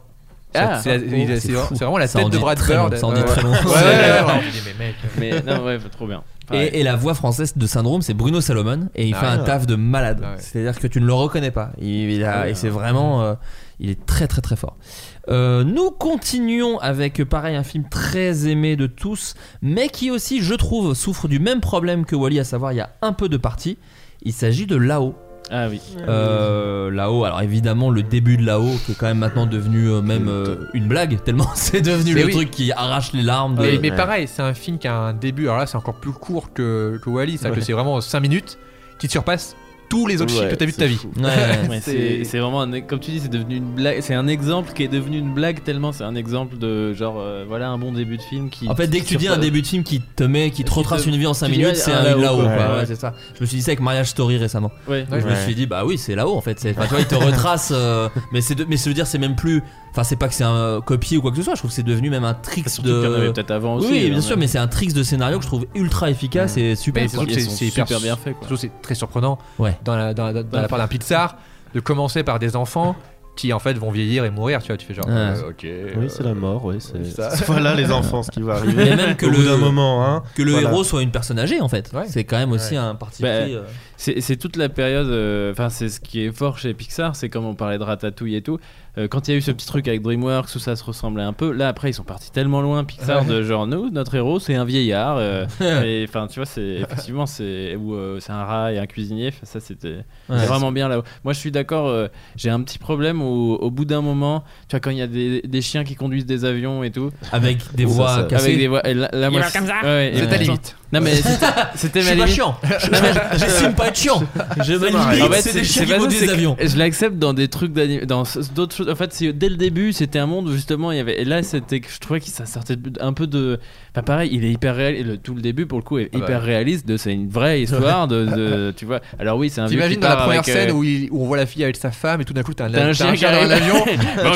Speaker 7: Ah,
Speaker 8: c'est
Speaker 5: c'est
Speaker 8: vraiment la
Speaker 5: Ça
Speaker 8: tête de
Speaker 5: dit
Speaker 8: Brad
Speaker 5: très long,
Speaker 8: Bird
Speaker 5: ça en dit très long.
Speaker 8: ouais, ouais, ouais, ouais. Je dis, mais
Speaker 7: non, ouais, trop bien.
Speaker 5: Et, et la voix française de Syndrome, c'est Bruno Salomon, et il
Speaker 8: Ah
Speaker 5: fait un taf de malade.
Speaker 8: Ah ouais.
Speaker 5: C'est-à-dire que tu ne le reconnais pas. Il, il a-
Speaker 7: Ah
Speaker 5: et c'est vraiment, euh, il est très très très fort. Euh, nous continuons avec pareil un film très aimé de tous, mais qui aussi, je trouve, souffre du même problème que Wally, à savoir il y a un peu de partie. Il s'agit de Lao.
Speaker 7: Ah oui.
Speaker 5: Euh, Lao, alors évidemment le début de Lao qui est quand même maintenant devenu euh, même euh, une blague tellement c'est devenu
Speaker 8: Mais
Speaker 5: le
Speaker 8: oui.
Speaker 5: truc qui arrache les larmes. de-
Speaker 8: Mais, mais pareil, c'est un film qui a un début. Alors là, c'est encore plus court que, que Wally, que c'est vraiment 5 minutes qui te surpasse tous les autres
Speaker 6: Ouais,
Speaker 8: films que t'as vu de ta vie.
Speaker 5: Ouais, ouais.
Speaker 7: Ouais, c'est c'est vraiment un, comme tu dis c'est devenu une blague c'est un exemple qui est devenu une blague tellement c'est un exemple de genre euh, voilà un bon début de film qui
Speaker 5: En fait, dès que tu dis un début de film qui te met, qui te retrace
Speaker 7: te-
Speaker 5: une vie en 5
Speaker 7: qui dit,
Speaker 5: minutes, c'est
Speaker 7: un là-haut, quoi. Ouais.
Speaker 5: Ouais, c'est ça. Je me suis dit ça avec Mariage Story récemment.
Speaker 7: ouais,
Speaker 5: Je me suis dit bah oui c'est là-haut en fait. Tu vois il te retrace. euh, mais c'est de- mais se dire c'est même plus. Enfin c'est pas que c'est un euh, copier ou quoi que ce soit. Je trouve que c'est devenu même un trick de.
Speaker 7: avait peut-être avant aussi
Speaker 5: Oui bien sûr mais c'est un trick de scénario que je trouve ultra efficace et super.
Speaker 8: C'est hyper,
Speaker 7: super bien
Speaker 8: surtout c'est très surprenant
Speaker 5: Ouais.
Speaker 8: dans la, dans, la- dans la part d'un Pixar de commencer par des enfants qui en fait vont vieillir et mourir. Tu vois, tu fais genre, euh, ok.
Speaker 6: Oui, c'est la mort, oui. c'est- Voilà les enfants, ce qui va arriver.
Speaker 5: Mais même que
Speaker 6: Au
Speaker 5: le-
Speaker 6: bout d'un moment, hein.
Speaker 5: Que le
Speaker 6: Voilà.
Speaker 5: héros soit une personne âgée en fait.
Speaker 8: Ouais.
Speaker 5: C'est quand même aussi
Speaker 8: Ouais.
Speaker 5: un parti
Speaker 7: Bah,
Speaker 5: pris. euh.
Speaker 7: C'est c'est toute la période, euh, enfin c'est ce qui est fort chez Pixar, c'est comme on parlait de Ratatouille et tout. Euh, quand il y a eu ce petit truc avec DreamWorks où ça se ressemblait un peu, là après ils sont partis tellement loin Pixar de genre nous notre héros c'est un vieillard. euh, et enfin tu vois c'est effectivement c'est ou euh, c'est un rat et un cuisinier. Ça c'était vraiment bien là. Moi je suis d'accord. euh, J'ai un petit problème au, au bout d'un moment, tu vois quand il y a des, des chiens qui conduisent des avions et tout,
Speaker 5: Avec des
Speaker 6: Ça,
Speaker 5: voix
Speaker 6: ça-
Speaker 5: cassées.
Speaker 7: avec des voix. Et là, là, moi,
Speaker 5: comme ça
Speaker 7: ouais, ouais,
Speaker 8: C'est ta
Speaker 7: et-
Speaker 8: limite.
Speaker 7: Non mais c'était- c'était
Speaker 5: Je
Speaker 7: ma
Speaker 5: suis pas
Speaker 7: limite.
Speaker 5: chiant. Non, mais J'estime pas être chiant. Je ma
Speaker 6: marrant.
Speaker 5: limite,
Speaker 7: En fait,
Speaker 5: c'est des chiens qui
Speaker 7: pas ça,
Speaker 5: conduisent
Speaker 7: c'est
Speaker 5: des
Speaker 7: que
Speaker 5: avions.
Speaker 7: Je l'accepte dans des trucs d'anim- dans d'autres choses. En fait, c'est dès le début, c'était un monde où justement il y avait. Et là, c'était que je trouvais que ça sortait un peu de. Enfin, pareil, il est hyper réaliste. Le, tout le début, pour le coup, est
Speaker 8: Ah bah.
Speaker 7: hyper réaliste. De, c'est une vraie histoire de, de- Tu vois. Alors oui, c'est un vieux qui
Speaker 8: T'imagines dans la
Speaker 7: part
Speaker 8: première
Speaker 7: avec,
Speaker 8: scène
Speaker 7: euh,
Speaker 8: où, il- où on voit la fille avec sa femme et tout d'un coup t'as un,
Speaker 7: T'as un chien qui
Speaker 8: dans
Speaker 7: arrive.
Speaker 8: l'avion,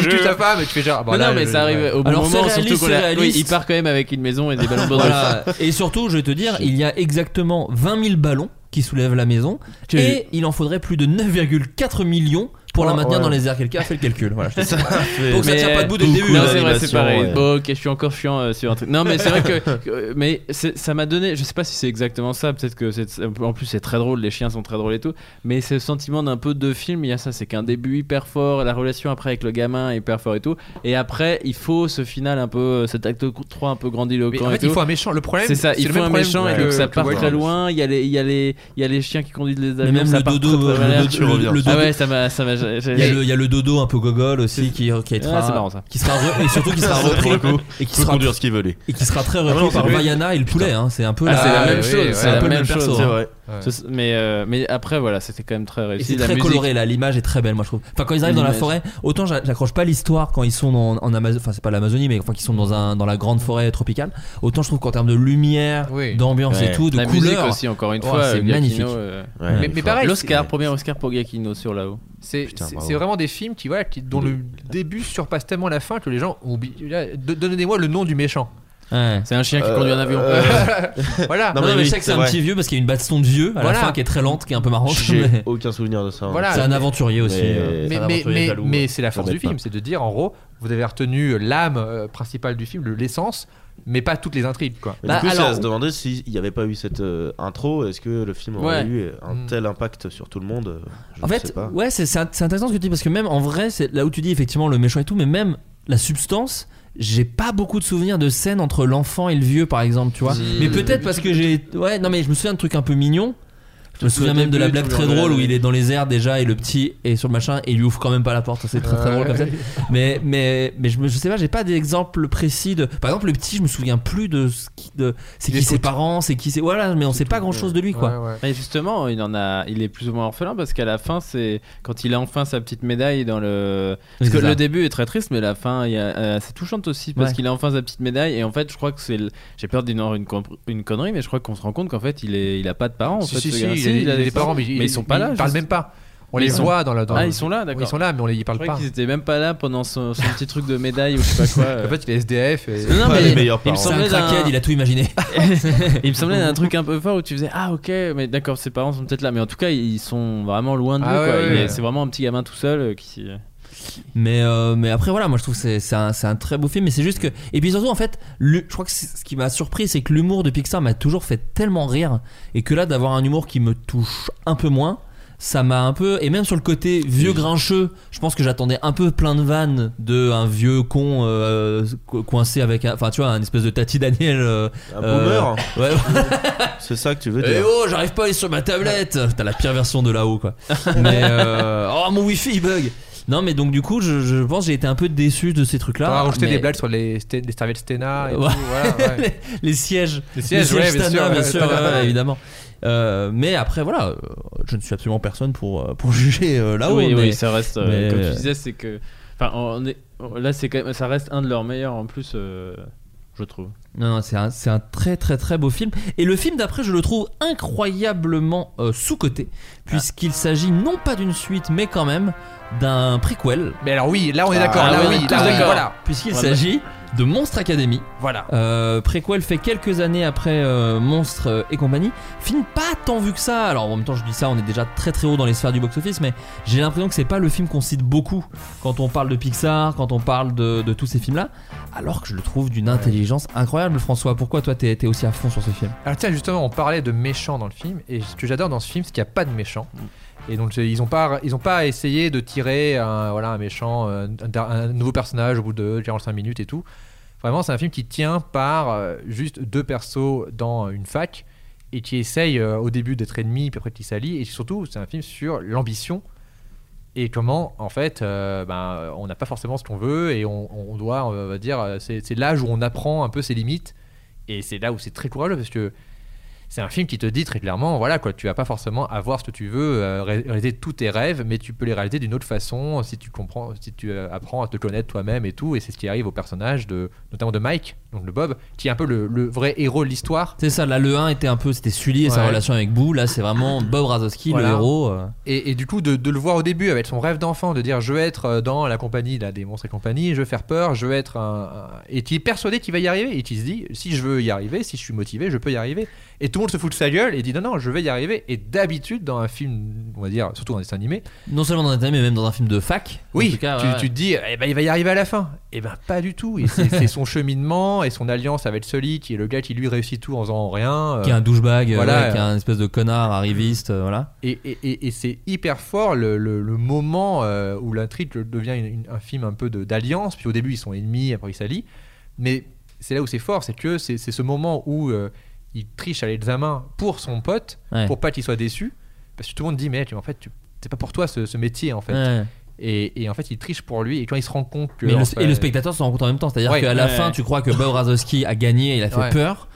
Speaker 8: tu tues femme et tu fais genre. bon,
Speaker 7: non,
Speaker 8: là,
Speaker 7: non, mais
Speaker 8: je-
Speaker 7: ça arrive au bon
Speaker 5: Alors, c'est
Speaker 7: moment,
Speaker 5: réaliste,
Speaker 7: surtout qu'on
Speaker 5: c'est
Speaker 7: a-
Speaker 5: réaliste.
Speaker 7: Oui, il part quand même avec une maison et des ballons de.
Speaker 5: Voilà. Et surtout, je vais te dire, il y a exactement 20 000 ballons qui soulèvent la maison et il en faudrait plus de 9,4 millions pour la
Speaker 8: Oh,
Speaker 5: maintenir
Speaker 8: ouais.
Speaker 5: dans les airs. Quelqu'un a fait le calcul. Voilà, je Donc ça
Speaker 7: Mais-
Speaker 5: tient pas debout dès le début.
Speaker 7: Non,
Speaker 5: hein.
Speaker 7: c'est vrai, c'est pareil.
Speaker 6: ouais.
Speaker 7: Bon, ok, je suis encore chiant euh, sur un truc. Non, mais c'est vrai que. que- mais ça m'a donné. Je sais pas si c'est exactement ça. Peut-être que c'est. En plus, c'est très drôle. Les chiens sont très drôles et tout. Mais c'est le sentiment d'un peu de film. Il y a ça. C'est qu'un début hyper fort. La relation après avec le gamin est hyper fort et tout. Et après, il faut ce final un peu. Cet acte 3 un peu
Speaker 8: Mais
Speaker 7: grandiloquent
Speaker 8: en
Speaker 7: et
Speaker 8: fait,
Speaker 7: tout.
Speaker 8: il faut un méchant. Le problème,
Speaker 7: C'est ça, il faut un méchant et
Speaker 8: que-
Speaker 7: donc ça part très loin. Il y a les, il y a les, il y a les chiens qui conduisent les
Speaker 5: Mais
Speaker 7: avions.
Speaker 5: même le dodo, le dodo,
Speaker 7: Ah ouais, ça m'a,
Speaker 5: Il y, a le, il y a le dodo un peu gogol aussi qui, qui sera,
Speaker 7: c'est marrant, ça.
Speaker 5: qui sera re- et surtout qui sera repris et qui sera
Speaker 6: conduire ce qu'il veut, lui.
Speaker 5: et qui sera très
Speaker 6: Ah
Speaker 5: repris par. Vaiana et le poulet. Hein. C'est un peu
Speaker 7: Ah,
Speaker 5: la,
Speaker 7: la même
Speaker 8: oui,
Speaker 7: chose,
Speaker 8: ouais,
Speaker 7: c'est
Speaker 5: un peu le
Speaker 7: même
Speaker 5: même perso,
Speaker 7: Ce- Mais, euh, mais après, voilà, c'était quand même très
Speaker 5: Et
Speaker 7: réussi.
Speaker 5: c'est
Speaker 7: La
Speaker 5: très
Speaker 7: musique-
Speaker 5: coloré là, l'image est très belle, moi je trouve. Enfin, quand ils arrivent dans la
Speaker 7: L'image.
Speaker 5: forêt, autant j'a- j'accroche pas l'histoire quand ils sont dans, en Amazonie, enfin c'est pas l'Amazonie, mais enfin qu'ils sont dans, un, dans la grande forêt tropicale. Autant je trouve qu'en termes de lumière,
Speaker 8: Oui.
Speaker 5: d'ambiance et tout, de
Speaker 7: La musique
Speaker 5: couleur,
Speaker 7: aussi, encore une
Speaker 5: Oh,
Speaker 7: fois,
Speaker 5: c'est
Speaker 7: Giacchino,
Speaker 5: magnifique.
Speaker 7: euh,
Speaker 6: Ouais,
Speaker 8: Mais-
Speaker 6: il
Speaker 8: mais
Speaker 6: faut-
Speaker 8: pareil,
Speaker 7: L'Oscar,
Speaker 8: c'est-
Speaker 7: premier Oscar pour Giacchino sur là-haut.
Speaker 8: C'est
Speaker 6: Putain,
Speaker 8: c'est-
Speaker 6: bravo.
Speaker 8: c'est vraiment des films qui, voilà, qui, dont le début surpasse tellement la fin que les gens oublient. Là, de- Donnez-moi le nom du méchant.
Speaker 5: Ouais.
Speaker 7: C'est un chien qui conduit un avion.
Speaker 6: Euh,
Speaker 8: voilà.
Speaker 5: Non,
Speaker 6: Non,
Speaker 5: mais, je sais que c'est un
Speaker 6: vrai.
Speaker 5: petit vieux parce qu'il y a une baston de vieux à
Speaker 8: Voilà.
Speaker 5: la fin qui est très lente, qui est un peu marrante.
Speaker 6: J'ai
Speaker 5: mais-
Speaker 6: aucun souvenir de ça. hein.
Speaker 8: Voilà.
Speaker 5: C'est un aventurier aussi.
Speaker 6: Mais-
Speaker 5: euh,
Speaker 8: Mais,
Speaker 5: c'est un
Speaker 8: mais,
Speaker 5: aventurier
Speaker 8: mais,
Speaker 5: jaloux.
Speaker 8: mais c'est la force du film, c'est de dire en gros, vous avez retenu l'âme euh, principale du film, le- l'essence, mais pas toutes les intrigues quoi.
Speaker 5: Bah,
Speaker 6: du coup, c'est à se demander s'il n'y avait pas eu cette euh, intro, est-ce que le film aurait
Speaker 7: Ouais.
Speaker 6: eu un
Speaker 8: Mm.
Speaker 6: tel impact sur tout le monde euh, je
Speaker 5: En
Speaker 6: sais
Speaker 5: fait,
Speaker 6: pas.
Speaker 5: ouais, c'est intéressant ce que tu dis parce que même en vrai, c'est là où tu dis effectivement le méchant et tout, mais même la substance, j'ai pas beaucoup de souvenirs de scènes entre l'enfant et le vieux par exemple, tu vois. Mais peut-être parce que j'ai. Ouais, non, mais je me souviens de trucs un peu mignons. Je me souviens même de la blague très drôle où il est dans les airs déjà et le petit est sur le machin et il lui ouvre quand même pas la porte. C'est très très drôle comme ça. Mais, mais, mais je, me, je sais pas, j'ai pas d'exemple précis de. Par exemple, le petit, je me souviens plus de ce qui. De, c'est qui ses parents, c'est qui c'est. Voilà, mais on sait pas grand chose de lui quoi.
Speaker 7: Et justement, il en a, il est plus ou moins orphelin parce qu'à la fin, c'est quand il a enfin sa petite médaille dans le. Parce que le début est très triste, mais la fin, il y a, euh, c'est touchante aussi parce qu'il a enfin sa petite médaille. Et en fait, je crois que c'est, j'ai peur d'une une, con- une connerie, mais je crois qu'on se rend compte qu'en fait, il est, il a pas de parents. En fait,
Speaker 8: si, il, a-
Speaker 7: il
Speaker 8: des parents, mais,
Speaker 7: mais ils sont pas là.
Speaker 8: Ils parlent même pas. On
Speaker 7: Mais
Speaker 8: les
Speaker 7: ils sont-
Speaker 8: voit dans la. Dans
Speaker 7: Ah,
Speaker 8: le-
Speaker 7: ils sont là,
Speaker 8: Oui,
Speaker 7: d'accord.
Speaker 8: Ils sont là, mais on les, ils
Speaker 7: croyais
Speaker 8: pas.
Speaker 7: qu'ils étaient même pas là pendant son, son petit truc de médaille ou je sais pas quoi. euh.
Speaker 8: En fait, il est SDF. Et...
Speaker 7: Non,
Speaker 6: Pas
Speaker 7: mais
Speaker 6: les meilleurs
Speaker 7: il me
Speaker 5: un
Speaker 7: semblait
Speaker 5: crackhead, il a tout imaginé.
Speaker 7: il me semblait d'un truc un peu fort où tu faisais ah ok mais d'accord ses parents sont peut-être là mais en tout cas ils sont vraiment loin de lui
Speaker 8: Ah ouais, ouais, ouais.
Speaker 7: c'est vraiment un petit gamin tout seul euh, qui
Speaker 5: Mais, euh, mais après voilà, moi je trouve que c'est un, très beau film. Mais c'est juste que et puis surtout en fait, le- je crois que ce qui m'a surpris, c'est que l'humour de Pixar m'a toujours fait tellement rire et que là d'avoir un humour qui me touche un peu moins. Ça m'a un peu et même sur le côté vieux grincheux, je pense que j'attendais un peu plein de vannes de un vieux con euh, co- coincé avec un, enfin tu vois un espèce de Tati Daniel. euh,
Speaker 6: Un
Speaker 5: euh,
Speaker 6: boomer
Speaker 5: ouais.
Speaker 6: C'est ça que tu veux
Speaker 5: Eh
Speaker 6: dire
Speaker 5: oh, j'arrive pas à aller sur ma tablette. T'as la pire version de là-haut, quoi. Mais euh, oh, mon wifi il bug. Non, mais donc du coup, je, je pense que j'ai été un peu déçu de ces trucs-là.
Speaker 8: T'auras rajouté
Speaker 5: mais-
Speaker 8: des blagues sur les, sté- les serviettes Stena et
Speaker 5: Ouais.
Speaker 8: tout, voilà, ouais.
Speaker 5: les, les sièges.
Speaker 8: Les sièges, ouais, bien sûr,
Speaker 5: bien
Speaker 8: ouais,
Speaker 5: évidemment. Euh, mais après, voilà, je ne suis absolument personne pour, euh, pour juger euh, là-haut.
Speaker 7: oui,
Speaker 5: mais,
Speaker 7: oui, ça reste, euh,
Speaker 5: mais-
Speaker 7: comme tu disais, c'est que. Enfin, on est, là, c'est quand même, ça reste un de leurs meilleurs en plus, euh, je trouve.
Speaker 5: Non, non, c'est un, c'est un très très très beau film. Et le film d'après, je le trouve incroyablement euh, sous-coté, puisqu'il s'agit non pas d'une suite, mais quand même d'un prequel.
Speaker 8: Mais alors oui, là on est d'accord,
Speaker 5: Ah,
Speaker 8: là oui,
Speaker 5: on est tous
Speaker 8: là oui,
Speaker 5: d'accord.
Speaker 8: voilà.
Speaker 5: Puisqu'il
Speaker 8: Voilà.
Speaker 5: s'agit de Monstre Academy.
Speaker 8: Voilà.
Speaker 5: Euh, préquel fait quelques années après euh, Monstre euh, et compagnie. Film pas tant vu que ça. Alors en même temps, je dis ça, on est déjà très très haut dans les sphères du box-office, mais j'ai l'impression que c'est pas le film qu'on cite beaucoup quand on parle de Pixar, quand on parle de, de tous ces films-là. Alors que je le trouve d'une intelligence incroyable, François. Pourquoi toi t'es t'es aussi à fond sur ce film?
Speaker 8: Alors tiens justement on parlait de méchants dans le film et ce que j'adore dans ce film c'est qu'il n'y a pas de méchants et donc ils ont pas ils ont pas essayé de tirer un, voilà un méchant euh, un, nouveau personnage au bout de 45 minutes et tout. Vraiment c'est un film qui tient par euh, juste deux persos dans une fac et qui essaye euh, au début d'être ennemis puis après qui s'allient. Et surtout c'est un film sur l'ambition et comment en fait ben, on n'a pas forcément ce qu'on veut et on, on doit on va dire c'est l'âge où on apprend un peu ses limites. Et c'est là où c'est très courageux parce que c'est un film qui te dit très clairement voilà quoi tu vas pas forcément avoir ce que tu veux euh, ré- réaliser tous tes rêves mais tu peux les réaliser d'une autre façon si tu comprends si tu euh, apprends à te connaître toi-même et tout et c'est ce qui arrive au personnage de notamment de Mike donc le Bob qui est un peu le, le vrai héros de l'histoire
Speaker 5: C'est ça, là le 1 était un peu, c'était Sully et sa relation avec Boo. Là c'est vraiment Bob Razowski,
Speaker 8: Voilà.
Speaker 5: le héros. euh.
Speaker 8: Et, et du coup, de, de le voir au début avec son rêve d'enfant, de dire je veux être dans la compagnie là, des monstres et compagnie, je veux faire peur, je veux être un. un- Et qui est persuadé qu'il va y arriver. Et qui se dit si je veux y arriver, si je suis motivé, je peux y arriver. Et tout le monde se fout de sa gueule et dit non, non, je vais y arriver. Et d'habitude, dans un film, on va dire, surtout dans un dessin animé,
Speaker 5: Non seulement dans un dessin, mais même dans un film de fac. En
Speaker 8: oui,
Speaker 5: tout cas,
Speaker 8: tu,
Speaker 5: ouais.
Speaker 8: tu te dis eh ben, il va y arriver à la fin. Et ben pas du tout. C'est son cheminement et son alliance avec Sully, qui est le gars qui lui réussit tout en faisant rien.
Speaker 5: qui est un douchebag, euh,
Speaker 8: voilà,
Speaker 5: ouais, qui est un espèce de connard arriviste, euh, voilà.
Speaker 8: Et, et- et- et c'est hyper fort le, le- le moment euh, où l'intrigue devient une- une- un film un peu d'alliance. Puis au début, ils sont ennemis, après ils s'allient. Mais c'est là où c'est fort, c'est que c'est c'est ce moment où euh, il triche à l'examen pour son pote,
Speaker 5: Ouais.
Speaker 8: pour pas qu'il soit déçu. Parce que tout le monde dit, mais tu- en fait, c'est pas pour toi ce, ce métier, en fait.
Speaker 5: Ouais.
Speaker 8: Et, et en fait, il triche pour lui. Et quand il se rend compte que.
Speaker 5: Mais le-
Speaker 8: en fait-
Speaker 5: et le spectateur se rend compte en même temps, c'est-à-dire
Speaker 8: Ouais.
Speaker 5: qu'à la
Speaker 8: Ouais.
Speaker 5: fin, tu crois que Bob Razowski a gagné, il a fait
Speaker 8: Ouais.
Speaker 5: peur,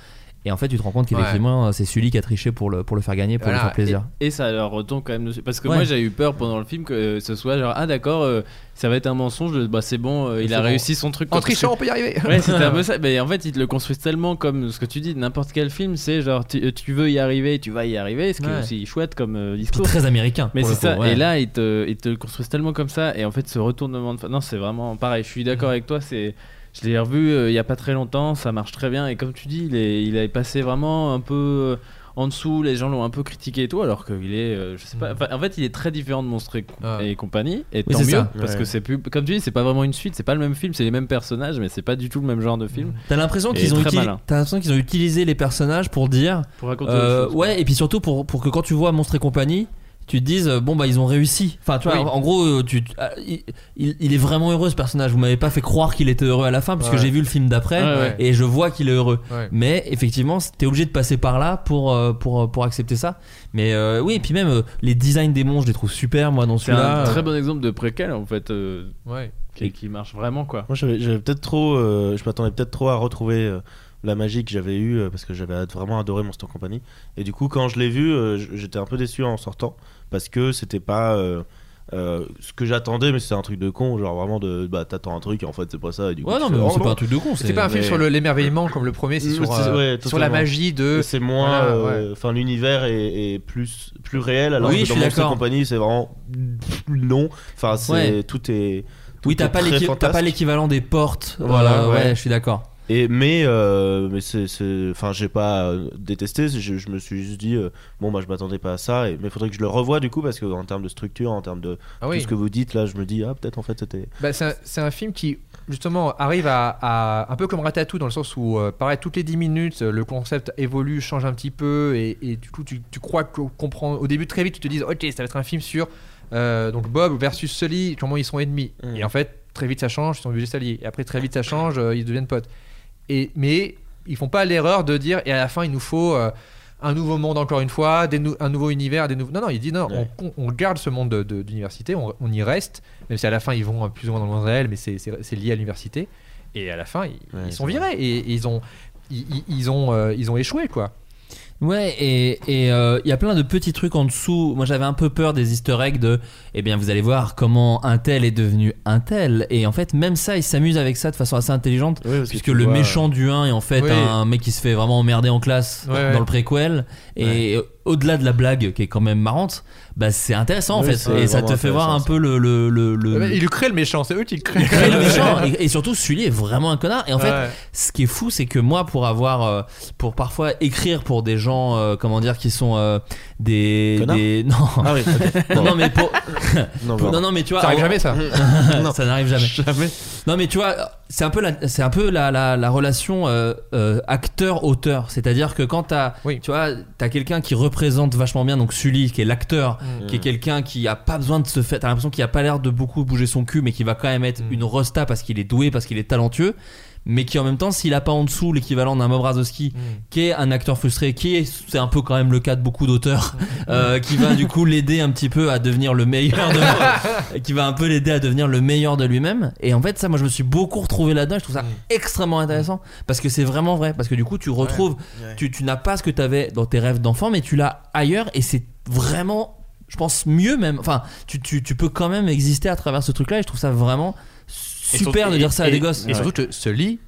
Speaker 5: et en fait, tu te rends compte qu'effectivement, c'est Sully qui a triché pour le, pour le faire gagner, pour
Speaker 8: Voilà.
Speaker 5: lui faire plaisir.
Speaker 7: Et ça leur retombe quand même dessus. Parce que
Speaker 5: Ouais.
Speaker 7: moi j'ai eu peur pendant le film que ce soit genre, ah d'accord, euh, ça va être un mensonge, bah c'est bon, euh, il a
Speaker 8: bon.
Speaker 7: réussi son truc.
Speaker 8: En trichant, on peut y arriver.
Speaker 7: Ouais, c'était un peu ça. Mais en fait, ils te le construisent tellement comme ce que tu dis, n'importe quel film, c'est genre, tu, euh, tu veux y arriver, tu vas y arriver, ce qui
Speaker 5: Ouais.
Speaker 7: est aussi chouette comme euh, discours.
Speaker 5: très américain.
Speaker 7: Mais c'est
Speaker 5: le
Speaker 7: ça,
Speaker 5: coup, ouais.
Speaker 7: et là ils te, ils te le construisent tellement comme ça, et en fait ce retournement de Non, c'est vraiment pareil, je suis d'accord avec toi, c'est. Je l'ai revu euh, il y a pas très longtemps, ça marche très bien, et comme tu dis, il est, il est passé vraiment un peu euh, en dessous, les gens l'ont un peu critiqué et tout, alors qu'il est, euh, je sais pas, en fait il est très différent de Monstre et, et compagnie, et
Speaker 5: Oui,
Speaker 7: tant
Speaker 5: c'est
Speaker 7: mieux,
Speaker 5: ça.
Speaker 7: parce
Speaker 5: Ouais.
Speaker 7: que c'est plus, comme tu dis, c'est pas vraiment une suite, c'est pas le même film, c'est les mêmes personnages, mais c'est pas du tout le même genre de film.
Speaker 5: T'as l'impression qu'ils ont, l'impression qu'ils utilisé les personnages pour dire.
Speaker 7: Pour raconter
Speaker 5: Euh,
Speaker 7: autre chose,
Speaker 5: ouais, et puis surtout pour, pour que quand tu vois Monstre et compagnie, tu te dises, euh, bon bah ils ont réussi. Enfin, tu vois,
Speaker 8: Oui.
Speaker 5: en, gros, euh, tu, ah, il, il- est vraiment heureux ce personnage. Vous m'avez pas fait croire qu'il était heureux à la fin, puisque
Speaker 8: Ouais.
Speaker 5: j'ai vu le film d'après
Speaker 8: Ouais, ouais.
Speaker 5: et je vois qu'il est heureux.
Speaker 8: Ouais.
Speaker 5: Mais effectivement, t'es obligé de passer par là pour, euh, pour, pour accepter ça. Mais euh, oui, et puis même euh, les designs des monstres, je les trouve super, moi, dans
Speaker 7: C'est
Speaker 5: celui-là.
Speaker 7: un très
Speaker 5: Euh,
Speaker 7: bon exemple de préquel en fait, euh,
Speaker 8: Ouais.
Speaker 7: qui, qui marche vraiment quoi.
Speaker 6: Moi, j'avais j'avais peut-être trop. euh, je m'attendais peut-être trop à retrouver euh, la magie que j'avais eue euh, parce que j'avais vraiment adoré Monster Company. Et du coup, quand je l'ai vu, euh, j'étais un peu déçu en sortant parce que c'était pas. euh, euh, ce que j'attendais, mais c'était un truc de con, genre vraiment de bah t'attends un truc et en fait c'est pas ça. Et du coup,
Speaker 5: Ouais, non, mais
Speaker 6: oh,
Speaker 5: c'est
Speaker 6: non.
Speaker 5: pas un truc de con.
Speaker 8: C'est pas un film
Speaker 6: mais-
Speaker 8: sur le- l'émerveillement comme le premier, c'est sur,
Speaker 6: c'est-
Speaker 8: euh,
Speaker 6: ouais,
Speaker 8: sur la magie de.
Speaker 6: C'est moins.
Speaker 8: Voilà,
Speaker 6: euh,
Speaker 8: ouais.
Speaker 6: Enfin, l'univers est, est plus, plus réel, alors
Speaker 5: Oui,
Speaker 6: que
Speaker 5: je
Speaker 6: dans Monster. Company, c'est vraiment long. Enfin, c'est
Speaker 5: Ouais.
Speaker 6: tout est. tout
Speaker 5: Oui, t'as
Speaker 6: est
Speaker 5: pas l'équivalent des portes.
Speaker 6: Voilà,
Speaker 5: ouais. je suis d'accord.
Speaker 6: Et mais euh, mais c'est enfin j'ai pas euh, détesté je, je me suis juste dit euh, bon bah je m'attendais pas à ça et, mais il faudrait que je le revoie du coup parce que en termes de structure en termes de
Speaker 8: Ah
Speaker 6: tout ce que vous dites là je me dis ah peut-être en fait c'était
Speaker 8: Bah, c'est un, film qui justement arrive à, à- un peu comme Ratatouille dans le sens où pareil toutes les 10 minutes le concept évolue change un petit peu et, et du coup tu, tu crois que comprends au début très vite tu te dis ok ça va être un film sur euh, donc Bob versus Sully comment ils sont ennemis.
Speaker 6: Mm.
Speaker 8: et en fait très vite ça change ils sont obligés de s'allier. Et après très vite ça change euh, ils deviennent potes et mais ils font pas l'erreur de dire et à la fin il nous faut euh, un nouveau monde encore une fois, des nou- un nouveau univers, des nouveaux. Non, non, il dit non, on, on garde ce monde de- de- d'université, on, on y reste, même si à la fin ils vont plus ou moins dans le monde réel, mais c'est- lié à l'université. Et à la fin, ils, ils sont virés et, et ils ont, ils ont, euh, ils ont échoué quoi.
Speaker 5: Ouais, et et, euh, il y a plein de petits trucs en dessous. Moi, j'avais un peu peur des easter eggs de, eh bien, vous allez voir comment un tel est devenu un tel. Et en fait, même ça, ils s'amusent avec ça de façon assez intelligente. puisque le
Speaker 6: vois-
Speaker 5: méchant du 1 est en fait
Speaker 8: Oui.
Speaker 5: un mec qui se fait vraiment emmerder en classe
Speaker 8: Ouais, ouais.
Speaker 5: dans le préquel. Et au-delà de la blague qui est quand même marrante, bah, c'est intéressant en
Speaker 6: Oui,
Speaker 5: fait. Et ça te fait voir un peu le. le, le, le-
Speaker 8: Ouais, Il crée le méchant, c'est eux qui le créent.
Speaker 5: il crée le méchant et, et surtout Sully est vraiment un connard et en fait
Speaker 8: Ouais.
Speaker 5: ce qui est fou c'est que moi pour avoir euh, pour parfois écrire pour des gens euh, comment dire qui sont euh, des, non
Speaker 6: Ah oui,
Speaker 5: non, non, mais pour
Speaker 6: Non,
Speaker 5: pour- non non mais tu vois
Speaker 8: Ça arrive
Speaker 5: en-
Speaker 8: jamais ça.
Speaker 5: non, ça n'arrive jamais.
Speaker 6: Jamais.
Speaker 5: Non mais tu vois, c'est un peu la, c'est un peu la, la, la relation euh, euh, acteur-auteur. C'est-à-dire que quand t'as,
Speaker 8: Oui.
Speaker 5: tu vois, t'as quelqu'un qui représente vachement bien, donc Sully, qui est l'acteur,
Speaker 8: Mm.
Speaker 5: qui est quelqu'un qui a pas besoin de se faire, t'as l'impression qu'il a pas l'air de beaucoup bouger son cul, mais qui va quand même être
Speaker 8: Mm.
Speaker 5: une rosta parce qu'il est doué, parce qu'il est talentueux. Mais qui en même temps, s'il a pas en dessous l'équivalent d'un Bob Razowski,
Speaker 8: Mm.
Speaker 5: qui est un acteur frustré, qui est, c'est un peu quand même le cas de beaucoup d'auteurs, euh, qui va du coup l'aider un petit peu à devenir le meilleur de, qui va un peu l'aider à devenir le meilleur de lui-même. Et en fait, ça, moi, je me suis beaucoup retrouvé là-dedans. et Je trouve ça extrêmement intéressant parce que c'est vraiment vrai. Parce que du coup, tu retrouves,
Speaker 6: Ouais.
Speaker 5: tu, tu n'as pas ce que tu avais dans tes rêves d'enfant, mais tu l'as ailleurs et c'est vraiment, je pense, mieux même. Enfin, tu, tu, tu peux quand même exister à travers ce truc-là et je trouve ça vraiment super
Speaker 8: surtout-
Speaker 5: de dire ça à
Speaker 8: et-
Speaker 5: des gosses.
Speaker 8: Et surtout que ce lit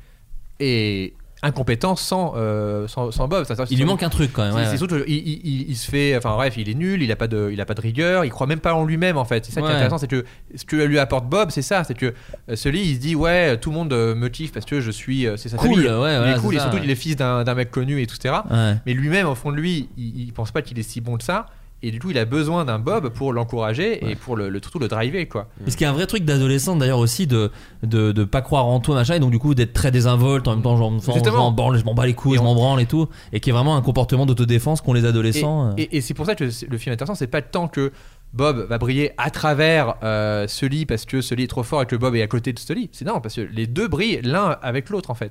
Speaker 8: est incompétent sans, euh, sans, sans Bob. Ça- ça-
Speaker 5: Il lui manque un truc quand même.
Speaker 8: C'est
Speaker 5: ouais,
Speaker 8: c'est
Speaker 5: ouais.
Speaker 8: surtout il, il- il se fait. Enfin bref, il est nul, il a pas de, il a pas de rigueur, il croit même pas en lui-même en fait. C'est ça qui est intéressant, c'est que ce que lui apporte Bob, c'est ça, c'est que euh, ce lit, il se dit ouais, tout le monde euh, me kiffe parce que je suis, euh, c'est sa
Speaker 5: Cool,
Speaker 8: famille.
Speaker 5: ouais,
Speaker 8: il est cool et surtout
Speaker 5: ouais.
Speaker 8: il est fils d'un d'un mec connu et tout etc.
Speaker 5: Ouais.
Speaker 8: Mais lui-même au fond de lui, il, il pense pas qu'il est si bon que ça. Et du coup, il a besoin d'un Bob pour l'encourager et pour le, le surtout le driver quoi.
Speaker 5: Parce qu'il y a un vrai truc d'adolescent d'ailleurs aussi de, de de pas croire en toi machin et donc du coup d'être très désinvolte en même temps genre je m'en branle, je m'en bats les couilles,
Speaker 8: Et
Speaker 5: je m'en branle et tout et qui est vraiment un comportement d'autodéfense qu'ont les adolescents. euh.
Speaker 8: Et, et- et c'est pour ça que le film est intéressant, c'est pas tant que Bob va briller à travers euh, Sully parce que Sully est trop fort et que Bob est à côté de Sully. C'est non, parce que les deux brillent l'un avec l'autre en fait.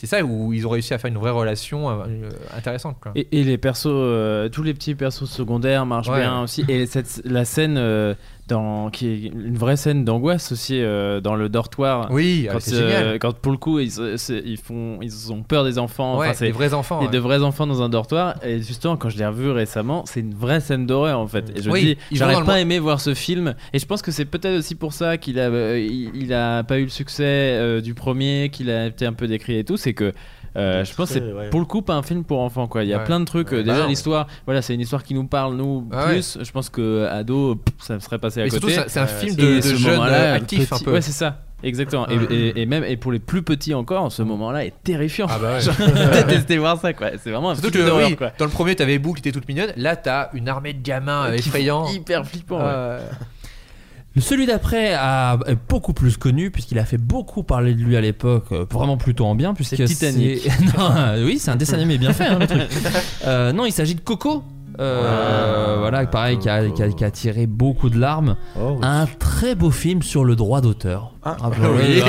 Speaker 8: C'est ça où ils ont réussi à faire une vraie relation euh, euh, intéressante. Quoi.
Speaker 7: Et, et les persos, euh, tous les petits persos secondaires marchent
Speaker 8: Ouais.
Speaker 7: bien aussi. Et cette, la scène dans, qui est une vraie scène d'angoisse aussi euh, dans le dortoir.
Speaker 8: Oui,
Speaker 7: quand,
Speaker 8: c'est génial.
Speaker 7: quand pour le coup ils, c'est- ils font, ils ont peur des enfants.
Speaker 8: Ouais,
Speaker 7: Enfin, c'est
Speaker 8: des vrais enfants,
Speaker 7: Et
Speaker 8: ouais.
Speaker 7: de vrais enfants dans un dortoir. Et justement, quand je l'ai revu récemment, c'est une vraie scène d'horreur en fait. Et je
Speaker 8: Oui,
Speaker 7: dis,
Speaker 8: le
Speaker 7: pas aimé voir ce film. Et je pense que c'est peut-être aussi pour ça qu'il a, euh, il, il a pas eu le succès euh, du premier, qu'il a été un peu décrié et tout. C'est que euh, je pense que c'est
Speaker 6: ouais.
Speaker 7: pour le coup pas un film pour enfants quoi. Il y a
Speaker 8: Ouais.
Speaker 7: plein de trucs. euh,
Speaker 8: Ouais,
Speaker 7: déjà
Speaker 8: bah
Speaker 7: l'histoire, voilà, c'est une histoire qui nous parle nous
Speaker 8: Ah
Speaker 7: plus. Je pense que ado, pff, ça me serait passé à
Speaker 8: Mais
Speaker 7: côté.
Speaker 8: c'est- un film de- de jeunes, euh, actifs, un peu.
Speaker 7: Ouais, c'est ça. Exactement. Et-
Speaker 8: Ouais.
Speaker 7: Et, et même et pour les plus petits encore, ce moment-là est terrifiant.
Speaker 8: Ah bah ouais.
Speaker 7: Détesté voir ça quoi. C'est vraiment un
Speaker 8: Surtout
Speaker 7: film
Speaker 8: que oui,
Speaker 7: quoi.
Speaker 8: dans le premier, t'avais Boo qui était toute mignonne. Là, t'as une armée de gamins euh, effrayants.
Speaker 7: hyper flippant.
Speaker 8: Euh,
Speaker 5: Celui d'après a est beaucoup plus connu puisqu'il a fait beaucoup parler de lui à l'époque, euh, vraiment plutôt en bien puisque
Speaker 7: C'est Titanic.
Speaker 5: c'est- non, euh, oui, c'est un dessin animé bien fait hein, le truc. Euh, non, il s'agit de Coco. Euh, voilà, pareil, qui a, qui a- qui a tiré beaucoup de larmes.
Speaker 6: Oh, oui.
Speaker 5: Un très beau film sur le droit d'auteur.
Speaker 6: Ah.
Speaker 5: Rappelons-le.
Speaker 8: Oui.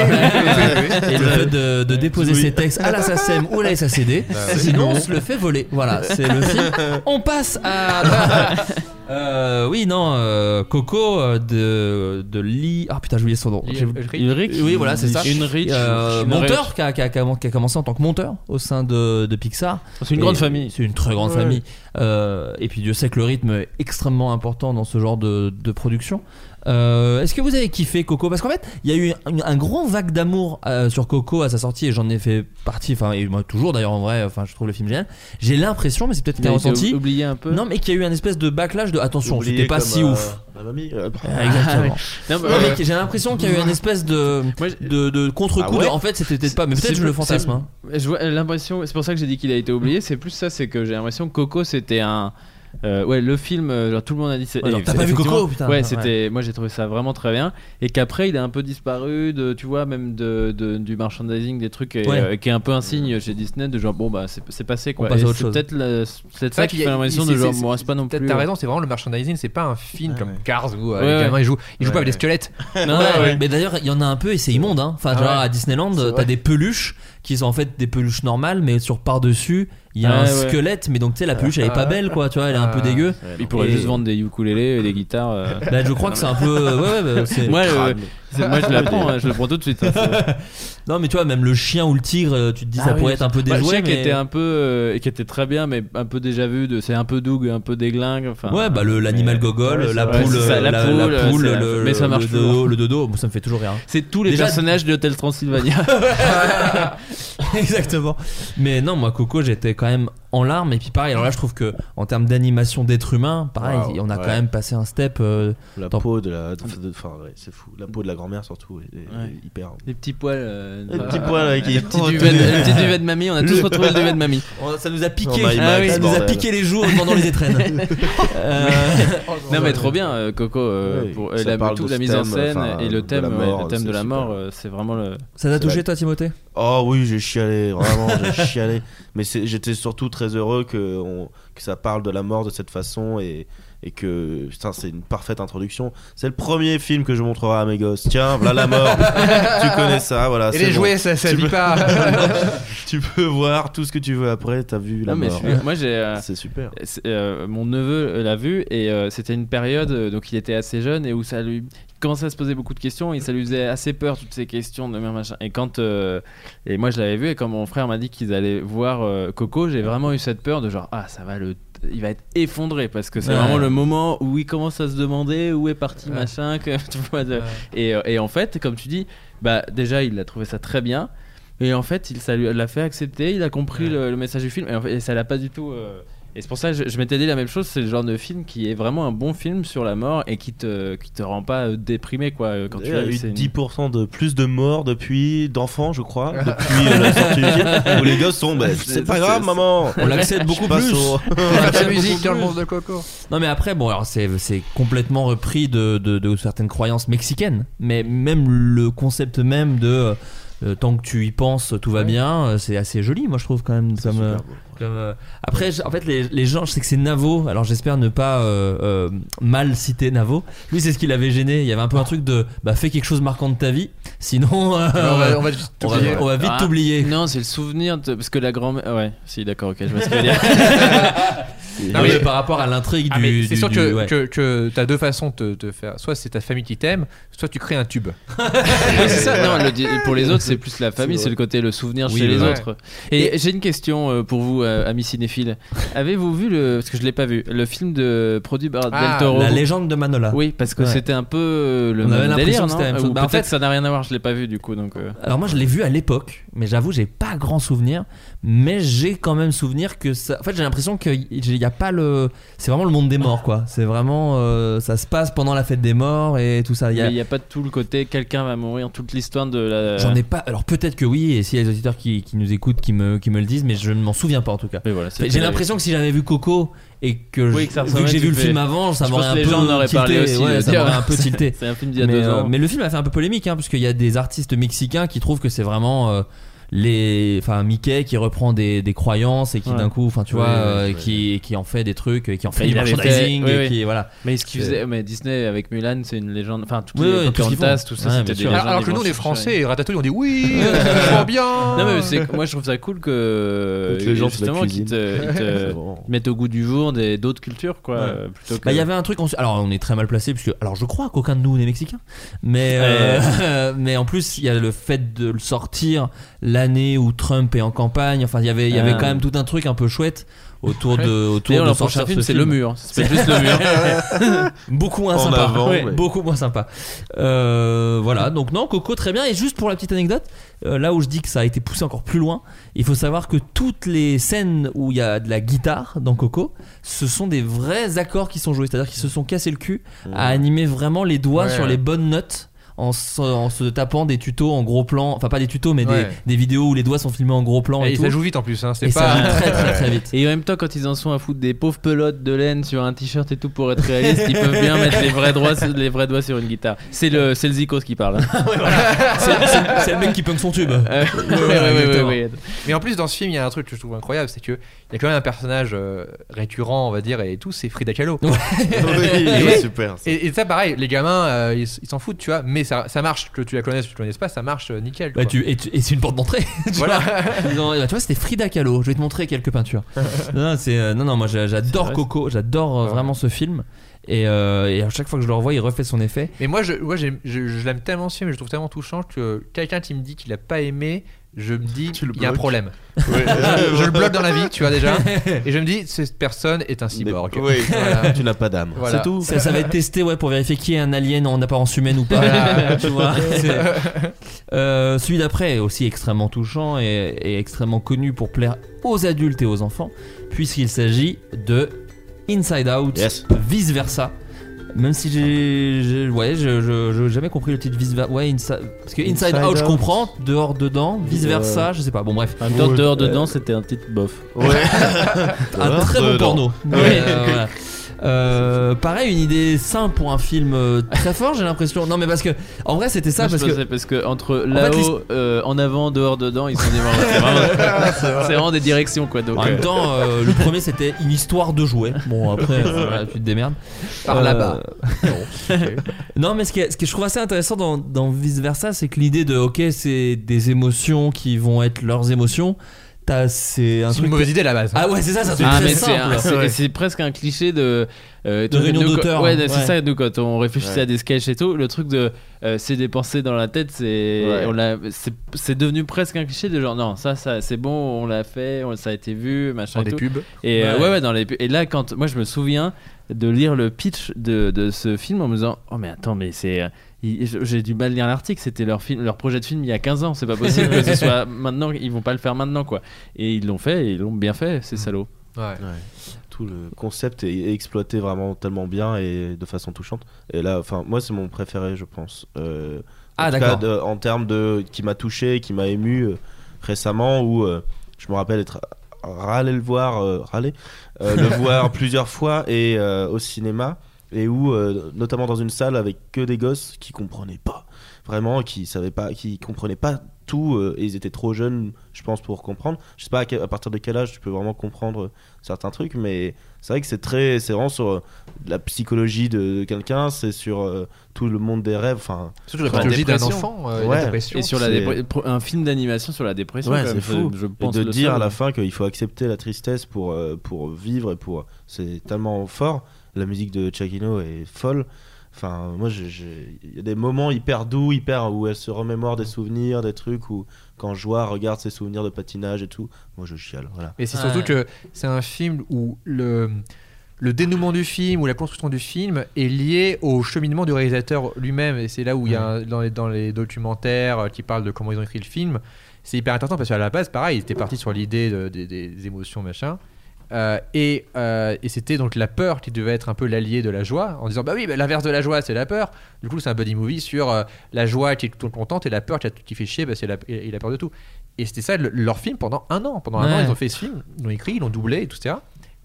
Speaker 5: Et le fait de, de déposer ses textes à la SACEM ou à la SACD. Sinon, on se le fait voler. Voilà, c'est le film. On passe à. Euh, oui, non, euh, Coco euh, de, de Lee. Ah putain, j'ai oublié son nom. J'ai-
Speaker 8: Ulrich.
Speaker 7: Ulrich
Speaker 5: Oui, voilà, c'est ça.
Speaker 7: Ulrich.
Speaker 5: Euh,
Speaker 7: Ulrich.
Speaker 5: monteur qui a, qui a- qui a- qui a commencé en tant que monteur au sein de, de Pixar.
Speaker 7: C'est une
Speaker 5: Et
Speaker 7: grande famille.
Speaker 5: C'est une très grande
Speaker 7: Ouais.
Speaker 5: famille. Euh, et puis Dieu sait que le rythme est extrêmement important dans ce genre de, de production. Euh, Est-ce que vous avez kiffé Coco? Parce qu'en fait, il y a eu un, un grand vague d'amour euh, sur Coco à sa sortie et j'en ai fait partie. Enfin, et moi toujours d'ailleurs en vrai. Enfin, je trouve le film génial. J'ai l'impression, mais c'est peut-être
Speaker 7: été
Speaker 5: ressenti.
Speaker 7: oublié un peu?
Speaker 5: Non, mais qu'il y a eu un espèce de backlash de attention. C'était pas si
Speaker 6: euh,
Speaker 5: ouf.
Speaker 6: Mamie.
Speaker 5: Ah, Exactement.
Speaker 7: Non, mais-
Speaker 5: Non, mais j'ai l'impression qu'il y a eu une espèce de,
Speaker 7: Moi,
Speaker 5: de, de contre-coup.
Speaker 6: Ah ouais?
Speaker 5: en fait, c'était peut-être pas, mais peut-être je le fantasme. hein.
Speaker 7: Je vois l'impression, c'est pour ça que j'ai dit qu'il a été oublié. C'est plus ça, c'est que j'ai l'impression que Coco c'était un. Euh, ouais, le film, euh, genre tout le monde a dit. c'est-
Speaker 5: Ouais, genre,
Speaker 7: et
Speaker 5: t'as pas vu
Speaker 7: effectivement,
Speaker 5: Coco, putain.
Speaker 7: Ouais,
Speaker 5: Ouais.
Speaker 7: c'était. Moi j'ai trouvé ça vraiment très bien. Et qu'après il a un peu disparu, de, tu vois, même de, de- du merchandising, des trucs, et,
Speaker 5: Ouais.
Speaker 7: euh, qui est un peu un signe chez Disney de genre, bon bah c'est c'est passé quoi.
Speaker 5: On passe à
Speaker 7: Et
Speaker 5: autre
Speaker 7: c'est
Speaker 5: chose.
Speaker 7: peut-être la- c'est peut-être ça qui fait
Speaker 8: a-
Speaker 7: l'impression de genre, moi c'est pas non
Speaker 8: Peut-être
Speaker 7: plus.
Speaker 8: t'as raison, c'est vraiment le merchandising, c'est pas un film comme. Cars où euh,
Speaker 7: Ouais,
Speaker 8: les
Speaker 7: ouais.
Speaker 8: gamins ils jouent, ils jouent pas avec des squelettes.
Speaker 5: Non,
Speaker 7: Ouais, ouais.
Speaker 5: Mais d'ailleurs, il y en a un peu et c'est immonde. Hein. Enfin, genre
Speaker 8: ouais.
Speaker 5: à Disneyland, t'as des peluches qui sont en fait des peluches normales, mais sur par-dessus, il y a
Speaker 7: Ouais,
Speaker 5: un
Speaker 7: ouais.
Speaker 5: squelette, mais donc tu sais, la peluche elle est pas belle quoi, tu vois, elle est un peu dégueu.
Speaker 7: Ils pourraient
Speaker 5: Et-
Speaker 7: juste vendre des ukulélés et des guitares. euh.
Speaker 5: Bah, je crois que c'est un peu. Ouais, ouais, bah, c'est-
Speaker 7: euh, c'est- moi, je l'apprends, hein, je le prends tout de suite. hein,
Speaker 5: non, mais tu vois, même le chien ou le tigre, euh, tu te dis
Speaker 7: Ah
Speaker 5: ça
Speaker 7: oui,
Speaker 5: pourrait être un peu
Speaker 7: bah, le
Speaker 5: déjoué.
Speaker 7: chien qui
Speaker 5: mais...
Speaker 7: était un peu euh, qui était très bien mais un peu déjà vu de c'est un peu Doug un peu déglingue enfin
Speaker 5: Ouais, bah le- l'animal gogol,
Speaker 7: Ouais,
Speaker 5: la
Speaker 7: ouais,
Speaker 5: poule,
Speaker 7: c'est ça,
Speaker 5: la,
Speaker 7: la
Speaker 5: la
Speaker 7: poule, c'est-
Speaker 5: le,
Speaker 7: mais ça marche
Speaker 5: le
Speaker 7: toujours.
Speaker 5: dodo, le dodo, bon, ça me fait toujours rire.
Speaker 7: c'est tous les
Speaker 5: Déjà-
Speaker 7: personnages de Hotel Transylvania
Speaker 5: Exactement. Mais non, moi Coco, j'étais quand même en larmes et puis pareil. Alors là, je trouve que en termes d'animation d'être humain, pareil,
Speaker 6: Wow.
Speaker 5: on a
Speaker 6: Ouais.
Speaker 5: quand même passé un step. euh,
Speaker 6: La
Speaker 5: dans-
Speaker 6: peau de la. de- Enfin, ouais, c'est fou. La peau de la grand-mère, surtout, est, est-
Speaker 7: Ouais.
Speaker 6: est hyper.
Speaker 7: les petits poils euh,
Speaker 6: Les petits poils, qui-
Speaker 7: les petits duvets de- les petits duvets de mamie on a tous retrouvé le duvet de mamie
Speaker 5: On- Ça nous a piqué, Ah oui, ça nous a
Speaker 6: bordel.
Speaker 5: piqué les jours pendant les étrennes. Euh,
Speaker 7: non mais trop bien euh, Coco euh,
Speaker 6: Oui,
Speaker 7: pour, euh, la,
Speaker 6: parle
Speaker 7: tout,
Speaker 6: de
Speaker 7: la mise en scène et le thème le thème de la mort c'est vraiment le
Speaker 5: Ça t'a touché toi, Timothée?
Speaker 6: Oh oui, j'ai chialé, vraiment, j'ai chialé. Mais c'est- j'étais surtout très heureux que, on- que ça parle de la mort de cette façon et, et que putain, c'est une parfaite introduction. C'est le premier film que je montrerai à mes gosses. Tiens, voilà la mort. tu connais ça, voilà.
Speaker 8: Et
Speaker 6: c'est
Speaker 8: les
Speaker 6: bon.
Speaker 8: jouets, ça, ça
Speaker 6: Tu
Speaker 8: vit
Speaker 6: peux-
Speaker 8: pas.
Speaker 6: tu peux voir tout ce que tu veux après, t'as vu la
Speaker 7: Non, mais
Speaker 6: mort.
Speaker 7: je- moi j'ai euh,
Speaker 6: C'est super.
Speaker 7: C'est, euh, mon neveu euh, l'a vu et euh, c'était une période donc il était assez jeune et où ça lui commençait à se poser beaucoup de questions et ça lui faisait assez peur toutes ces questions de merde, machin et quand euh, et moi je l'avais vu et quand mon frère m'a dit qu'ils allaient voir euh, Coco j'ai vraiment eu cette peur de genre ah ça va le il va être effondré parce que c'est
Speaker 5: Ouais.
Speaker 7: vraiment le moment où il commence à se demander où est parti machin que, tu vois, de- et, euh, et en fait comme tu dis bah déjà il a trouvé ça très bien et en fait, il, ça lui l'a fait accepter, il a compris le, le message du film, et, en fait, et ça l'a pas du tout. euh, Et c'est pour ça que je, je m'étais dit la même chose, c'est le genre de film qui est vraiment un bon film sur la mort et qui te, qui te rend pas euh, déprimé quoi. euh, Quand
Speaker 6: Il
Speaker 7: tu
Speaker 6: y a
Speaker 7: l'as vu,
Speaker 6: eu
Speaker 7: c'est une-
Speaker 6: 10% de plus de morts depuis d'enfants, je crois, depuis euh, la sortie du film. Où les gosses sont, bah, c'est pas grave, maman.
Speaker 5: On l'accepte beaucoup plus.
Speaker 6: au-
Speaker 8: la musique dans le monde de Coco.
Speaker 5: Non mais après bon alors c'est c'est complètement repris de, de, de certaines croyances mexicaines mais même le concept même de euh, tant que tu y penses tout va bien c'est assez joli moi je trouve quand même comme, euh, comme, euh, après en fait les, les gens je sais que c'est Navo alors j'espère ne pas euh, euh, mal citer Navo lui c'est ce qui l'avait gêné il y avait un peu un truc de bah fais quelque chose de marquant de ta vie sinon euh,
Speaker 8: on va- on va vite
Speaker 5: on va-
Speaker 8: t'oublier.
Speaker 5: on va vite
Speaker 7: Ah,
Speaker 5: t'oublier
Speaker 7: Non, c'est le souvenir de- parce que la grand-mère. Ouais, si d'accord, ok, je vois ce que tu veux dire.
Speaker 5: Non, mais par rapport à l'intrigue
Speaker 8: Ah,
Speaker 5: du,
Speaker 8: c'est sûr
Speaker 5: du-
Speaker 8: que,
Speaker 5: ouais.
Speaker 8: que, que t'as deux façons de te faire. Soit c'est ta famille qui t'aime, soit tu crées un tube.
Speaker 7: Ouais, c'est ça. Non, le di- pour les autres, c'est plus la famille,
Speaker 6: C'est
Speaker 7: le côté le souvenir
Speaker 5: Oui,
Speaker 7: chez les
Speaker 8: ouais.
Speaker 7: autres. Et, j'ai une question euh, pour vous, euh, amis cinéphiles. Avez-vous vu le, parce que je l'ai pas vu, le film de produit par
Speaker 8: Ah,
Speaker 7: Del Toro?
Speaker 5: La légende de Manola
Speaker 7: Oui, parce que
Speaker 5: Ouais.
Speaker 7: c'était un peu euh, le
Speaker 5: On avait
Speaker 7: même
Speaker 5: l'impression
Speaker 7: délire,
Speaker 5: que c'était la
Speaker 7: non?
Speaker 5: Bah, en
Speaker 7: peut-être
Speaker 5: fait-
Speaker 7: ça n'a rien à voir, je l'ai pas vu du coup, donc. euh,
Speaker 5: Alors moi je l'ai vu à l'époque, mais j'avoue j'ai pas grand souvenir, mais j'ai quand même souvenir que ça. En fait j'ai l'impression qu'il n'y a pas le. C'est vraiment le monde des morts quoi. C'est vraiment euh, ça se passe pendant la fête des morts et tout ça. Il y a-
Speaker 7: n'y a pas tout le côté quelqu'un va mourir, toute l'histoire de la.
Speaker 5: J'en ai pas. Alors peut-être que oui, et s'il y a des auditeurs qui, qui nous écoutent, qui me, qui me le disent, mais je ne m'en souviens pas en tout cas.
Speaker 7: Mais voilà,
Speaker 5: J'ai l'impression que si j'avais vu Coco et que, je-
Speaker 7: Oui, que ça
Speaker 5: vu que
Speaker 7: ressemblait,
Speaker 5: j'ai vu le film avant, ça m'aurait un
Speaker 7: les
Speaker 5: peu
Speaker 7: gens
Speaker 5: tilté,
Speaker 7: parlé aussi,
Speaker 5: ouais, ça un peu tilté.
Speaker 7: C'est un film d'il y a
Speaker 5: mais,
Speaker 7: deux
Speaker 5: euh,
Speaker 7: ans.
Speaker 5: mais le film a fait un peu polémique, hein, parce qu'il y a des artistes mexicains qui trouvent que c'est vraiment euh, les, enfin Mickey qui reprend des, des croyances et qui
Speaker 7: Ouais.
Speaker 5: d'un coup, enfin tu
Speaker 7: Oui,
Speaker 5: vois,
Speaker 7: oui,
Speaker 5: euh,
Speaker 7: oui.
Speaker 5: qui, qui en fait des trucs, qui en fait du merchandising,
Speaker 7: fait- oui,
Speaker 5: et
Speaker 7: oui.
Speaker 5: qui voilà.
Speaker 7: Mais ce mais Disney avec Mulan, c'est une légende. Enfin,
Speaker 5: Oui,
Speaker 7: les
Speaker 5: oui, tout
Speaker 7: tout ça,
Speaker 5: Ouais,
Speaker 7: c'était
Speaker 5: bien
Speaker 7: des
Speaker 5: sûr.
Speaker 7: légendes.
Speaker 8: Alors, alors que nous,
Speaker 7: chercher.
Speaker 8: français et Ratatouille, on dit oui, c'est bien.
Speaker 7: Non mais c'est moi je trouve ça cool que
Speaker 6: les gens
Speaker 7: justement qu'ils te, mettent au goût du jour des d'autres cultures quoi euh,
Speaker 5: Bah, il y avait un truc, alors on est très mal placé, puisque, alors je crois qu'aucun de nous n'est mexicain, mais, euh, mais en plus il y a le fait de le sortir l'année où Trump est en campagne, enfin il y avait, il y avait
Speaker 7: Ah.
Speaker 5: quand même tout un truc un peu chouette autour de, autour de
Speaker 7: prochain film
Speaker 5: ce
Speaker 7: c'est le mur s'appelle juste le mur
Speaker 5: beaucoup moins
Speaker 6: En
Speaker 5: sympa.
Speaker 6: avant,
Speaker 5: Ouais,
Speaker 6: ouais.
Speaker 5: Beaucoup moins sympa. Euh, voilà, donc non, Coco très bien. Et juste pour la petite anecdote, euh, là où je dis que ça a été poussé encore plus loin, il faut savoir que toutes les scènes où il y a de la guitare dans Coco, ce sont des vrais accords qui sont joués. C'est-à-dire qu'ils se sont cassés le cul à animer vraiment les doigts
Speaker 8: Ouais,
Speaker 5: sur les bonnes notes. En se, en se tapant des tutos en gros plan, enfin pas des tutos mais des-
Speaker 8: Ouais.
Speaker 5: des, vidéos où les doigts sont filmés en gros plan et,
Speaker 8: Et
Speaker 5: tout.
Speaker 8: ça joue vite en plus, hein, c'est
Speaker 5: Et
Speaker 8: pas.
Speaker 5: ça joue très très très vite.
Speaker 7: et en même temps quand ils en sont à foutre des pauvres pelotes de laine sur un t-shirt et tout pour être réaliste ils peuvent bien mettre les vrais doigts les vrais doigts sur une guitare c'est le c'est le Zikos qui parle hein.
Speaker 5: C'est c'est- c'est le mec qui punk son tube.
Speaker 7: Euh,
Speaker 5: Ouais,
Speaker 7: ouais, ouais, ouais,
Speaker 5: exactement.
Speaker 7: ouais, ouais.
Speaker 8: Mais en plus, dans ce film, il y a un truc que je trouve incroyable, c'est que il y a quand même un personnage euh, récurrent, on va dire, et tout, c'est Frida Kahlo.
Speaker 6: Oui,
Speaker 8: Et-
Speaker 6: ouais, super.
Speaker 8: et ça, pareil, les gamins, euh, ils ils s'en foutent, tu vois, mais ça, ça marche, que tu la connaisses ou que tu la connaisses pas, ça marche euh, nickel.
Speaker 5: Bah, tu, et, c'est une porte d'entrée. tu
Speaker 8: Voilà.
Speaker 5: vois. Ont- bah, tu vois, c'était Frida Kahlo. Je vais te montrer quelques peintures. non, c'est, euh, non, non, moi j'a- j'adore Coco. J'adore euh, vraiment ce film. Et, euh, et à chaque fois que je le revois, il refait son effet.
Speaker 8: Mais moi, je, je, je l'aime tellement ce film, je le trouve tellement touchant que quelqu'un qui me dit qu'il a pas aimé, je me dis il y a un problème.
Speaker 6: Ouais.
Speaker 8: je, je le bloque dans la vie, tu vois déjà. Et je me dis cette personne est un cyborg.
Speaker 6: Oui,
Speaker 8: Voilà.
Speaker 6: tu n'as pas d'âme.
Speaker 8: Voilà.
Speaker 6: C'est tout.
Speaker 5: Ça, ça va être testé ouais, pour vérifier qui est un alien en apparence humaine ou pas.
Speaker 8: Voilà.
Speaker 5: tu vois. C'est- Euh, celui d'après est aussi extrêmement touchant et, et extrêmement connu pour plaire aux adultes et aux enfants, puisqu'il s'agit de Inside Out,
Speaker 6: Yes.
Speaker 5: vice versa. Même si j'ai, j'ai- ouais, je, je, je- j'ai jamais compris le titre vice versa. Ouais, Insi- parce que Inside,
Speaker 9: Inside
Speaker 5: Out, je comprends, dehors, dedans, vice versa,
Speaker 9: Ouais.
Speaker 5: je sais pas. Bon, bref,
Speaker 7: En même temps,
Speaker 9: Ouais.
Speaker 7: dehors
Speaker 9: Euh,
Speaker 7: dedans, c'était un titre bof.
Speaker 6: Ouais.
Speaker 5: un très bon porno. Euh, voilà. Euh, pareil, une idée simple pour un film euh, très fort, j'ai l'impression. Non, mais parce que en vrai, c'était ça
Speaker 7: Moi, je
Speaker 5: parce que
Speaker 7: parce que entre
Speaker 5: fait,
Speaker 7: là-haut, euh, en avant, dehors, dedans, ils sont des c'est vraiment, c'est vraiment des directions quoi. Donc,
Speaker 5: En même
Speaker 7: euh,
Speaker 5: temps, euh, le premier c'était une histoire de jouets. Bon, après, voilà, tu te démerdes.
Speaker 8: Par
Speaker 5: Euh,
Speaker 8: là-bas.
Speaker 5: Non, mais ce, qui est- ce que je trouve assez intéressant dans, dans Vice Versa, c'est que l'idée de, ok, c'est des émotions qui vont être leurs émotions. T'as, c'est un truc.
Speaker 8: une mauvaise idée à la base.
Speaker 5: Ah ouais, c'est ça, c'est un truc
Speaker 7: Ah mais c'est
Speaker 5: simple.
Speaker 7: un- c'est
Speaker 8: Ouais.
Speaker 7: c'est presque un cliché de euh,
Speaker 5: De réunion
Speaker 7: nous,
Speaker 5: d'auteurs,
Speaker 7: Ouais,
Speaker 5: hein.
Speaker 7: c'est
Speaker 5: Ouais.
Speaker 7: ça. Nous quand on réfléchissait
Speaker 6: Ouais.
Speaker 7: à des sketchs et tout, le truc de euh, c'est des pensées dans la tête, c'est
Speaker 6: Ouais.
Speaker 7: on l'a- c'est c'est devenu presque un cliché de genre non ça ça c'est bon, on l'a fait, on- ça a été vu, machin
Speaker 8: Dans
Speaker 7: et
Speaker 8: des
Speaker 7: tout.
Speaker 8: pubs.
Speaker 7: Et euh,
Speaker 5: Ouais.
Speaker 7: ouais. ouais, dans les pu- et là quand moi je me souviens de lire le pitch de, de ce film en me disant oh mais attends mais c'est euh, j'ai du mal lire l'article c'était leur film leur projet de film il y a 15 ans c'est pas possible que ce soit maintenant ils vont pas le faire maintenant quoi et ils l'ont fait et ils l'ont bien fait ces salauds
Speaker 8: Ouais.
Speaker 6: Ouais. Tout le concept est exploité vraiment tellement bien et de façon touchante. Et là, enfin, moi, c'est mon préféré, je pense. Euh, en
Speaker 5: Ah,
Speaker 6: tout cas,
Speaker 5: d'accord.
Speaker 6: en termes de qui m'a touché, qui m'a ému euh, récemment, où euh, je me rappelle être râlé le voir, euh, râlé, euh, le voir plusieurs fois et euh, au cinéma et où euh, notamment dans une salle avec que des gosses qui comprenaient pas vraiment qui savaient pas qui comprenaient pas tout euh, et ils étaient trop jeunes je pense pour comprendre je sais pas à, quel- à partir de quel âge tu peux vraiment comprendre euh, certains trucs mais c'est vrai que c'est très c'est vraiment sur euh, la psychologie de, de quelqu'un c'est sur euh, tout le monde des rêves enfin
Speaker 8: Surtout la psychologie d'un enfant, euh, et
Speaker 6: Ouais.
Speaker 8: la dépression.
Speaker 7: et sur la dépre- un film d'animation sur la dépression
Speaker 6: Ouais, c'est fou.
Speaker 7: je, je
Speaker 6: et
Speaker 7: pense
Speaker 6: de dire
Speaker 7: seul.
Speaker 6: à la fin qu'il faut accepter la tristesse pour euh, pour vivre et pour c'est tellement fort la musique de Chakino est folle enfin moi il y a des moments hyper doux hyper où elle se remémore des souvenirs des trucs où quand Joie regarde ses souvenirs de patinage et tout moi je chiale voilà
Speaker 8: Et c'est
Speaker 5: Ouais.
Speaker 8: surtout que c'est un film où le, le dénouement du film ou la construction du film est lié au cheminement du réalisateur lui-même. Et c'est là où il y a un- dans, les, dans les documentaires euh, qui parlent de comment ils ont écrit le film, c'est hyper intéressant parce qu'à la base, pareil, ils étaient partis sur l'idée de- des- des émotions, machin. Euh, et euh, et c'était donc la peur qui devait être un peu l'allié de la joie, en disant bah oui, bah, l'inverse de la joie c'est la peur. Du coup, c'est un buddy movie sur euh, la joie qui est tout contente et la peur qui, a- qui fait chier parce qu'il a, il a peur de tout. Et c'était ça le- leur film pendant un an. Pendant un an, ils ont fait ce film, ils l'ont écrit, ils l'ont doublé et tout ça.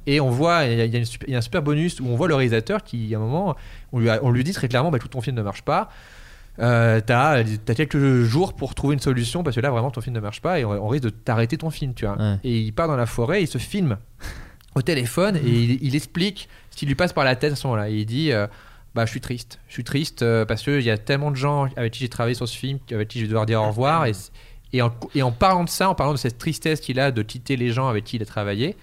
Speaker 8: Et on voit, il y, a- y y un super bonus où on voit le réalisateur qui, à un moment, on lui, a- on lui dit très clairement bah, tout ton film ne marche pas. Euh, t'as t'as quelques jours pour trouver une solution parce que là vraiment ton film ne marche pas et on, on risque de t'arrêter ton film tu vois.
Speaker 5: Ouais.
Speaker 8: et il part dans la forêt il se filme au téléphone et il, il explique ce qui lui passe par la tête à ce moment-là. Et il dit euh, bah je suis triste. Je suis triste euh, parce qu'il y a tellement de gens avec qui j'ai travaillé sur ce film avec qui je vais devoir dire au revoir et, et, en, et en parlant de ça en parlant de cette tristesse qu'il a de quitter les gens avec qui il a travaillé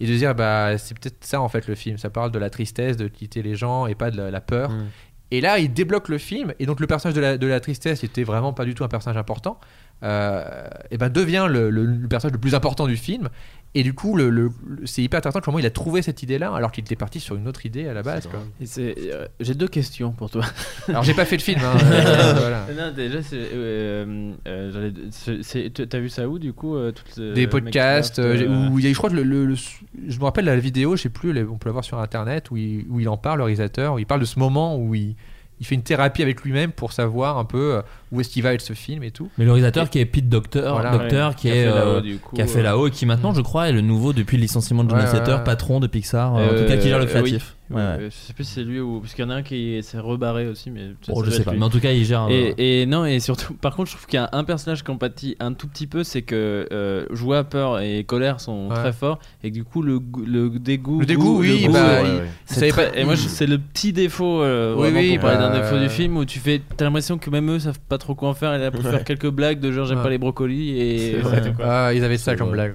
Speaker 8: et de dire bah c'est peut-être ça en fait le film. Ça parle de la tristesse de quitter les gens et pas de la, la peur.
Speaker 6: Mm.
Speaker 8: Et là il débloque le film et donc le personnage de la, tristesse qui était vraiment pas du tout un personnage important euh, et ben devient le personnage le plus important du film et du coup le, le- le- c'est hyper intéressant comment il a trouvé cette idée là alors qu'il était parti sur une autre idée à la base quoi.
Speaker 7: Et c'est- euh, J'ai deux questions pour toi.
Speaker 8: alors j'ai pas fait le film hein, euh, voilà.
Speaker 7: Non, déjà, c'est. euh, euh, j'allais- c'est- c'est- tu- T'as vu ça où du coup euh,
Speaker 8: des podcasts euh,
Speaker 7: euh,
Speaker 8: où il y a, je crois que le, le- le- je me rappelle la vidéo je sais plus on peut la voir sur internet où il, où il en parle le réalisateur où il parle de ce moment où il, il fait une thérapie avec lui-même pour savoir un peu euh, où est-ce qu'il va avec ce film et tout
Speaker 5: Mais le réalisateur qui est Pete Docter,
Speaker 8: Voilà,
Speaker 5: Docter
Speaker 7: ouais,
Speaker 5: qui,
Speaker 7: qui a
Speaker 5: est,
Speaker 7: fait là-haut,
Speaker 5: euh,
Speaker 7: coup,
Speaker 5: qui a fait
Speaker 7: euh.
Speaker 5: là-haut et qui maintenant, je crois, est le nouveau depuis le licenciement de
Speaker 8: Ouais, ouais.
Speaker 5: patron de Pixar, euh, en tout cas qui gère le
Speaker 7: oui. Ouais,
Speaker 5: Ouais.
Speaker 7: Je sais plus si c'est lui ou. Parce qu'il y en a un qui s'est rebarré aussi, mais. ça-
Speaker 5: Oh,
Speaker 7: ça
Speaker 5: je sais pas.
Speaker 7: lui.
Speaker 5: Mais en tout cas, il gère. un-
Speaker 7: Et, et non, et surtout, par contre, je trouve qu'il y a un personnage qui empathie un tout petit peu, c'est que euh, joie, peur et colère sont
Speaker 8: Ouais.
Speaker 7: très forts, et que du coup, le, le dégoût.
Speaker 8: Le dégoût,
Speaker 7: goût-
Speaker 8: oui,
Speaker 7: le goût,
Speaker 8: bah,
Speaker 7: euh, très-
Speaker 8: pas-
Speaker 7: Et moi, je- c'est le petit défaut, euh,
Speaker 8: Oui, oui,
Speaker 7: pour parler d'un
Speaker 8: bah,
Speaker 7: défaut du film, où tu fais. T'as l'impression que même eux savent pas trop quoi en faire, et là, pour faire quelques blagues de genre, j'aime
Speaker 8: Ouais.
Speaker 7: pas les brocolis, et.
Speaker 8: Vrai.
Speaker 7: quoi.
Speaker 8: Ah, ils avaient ça comme blague.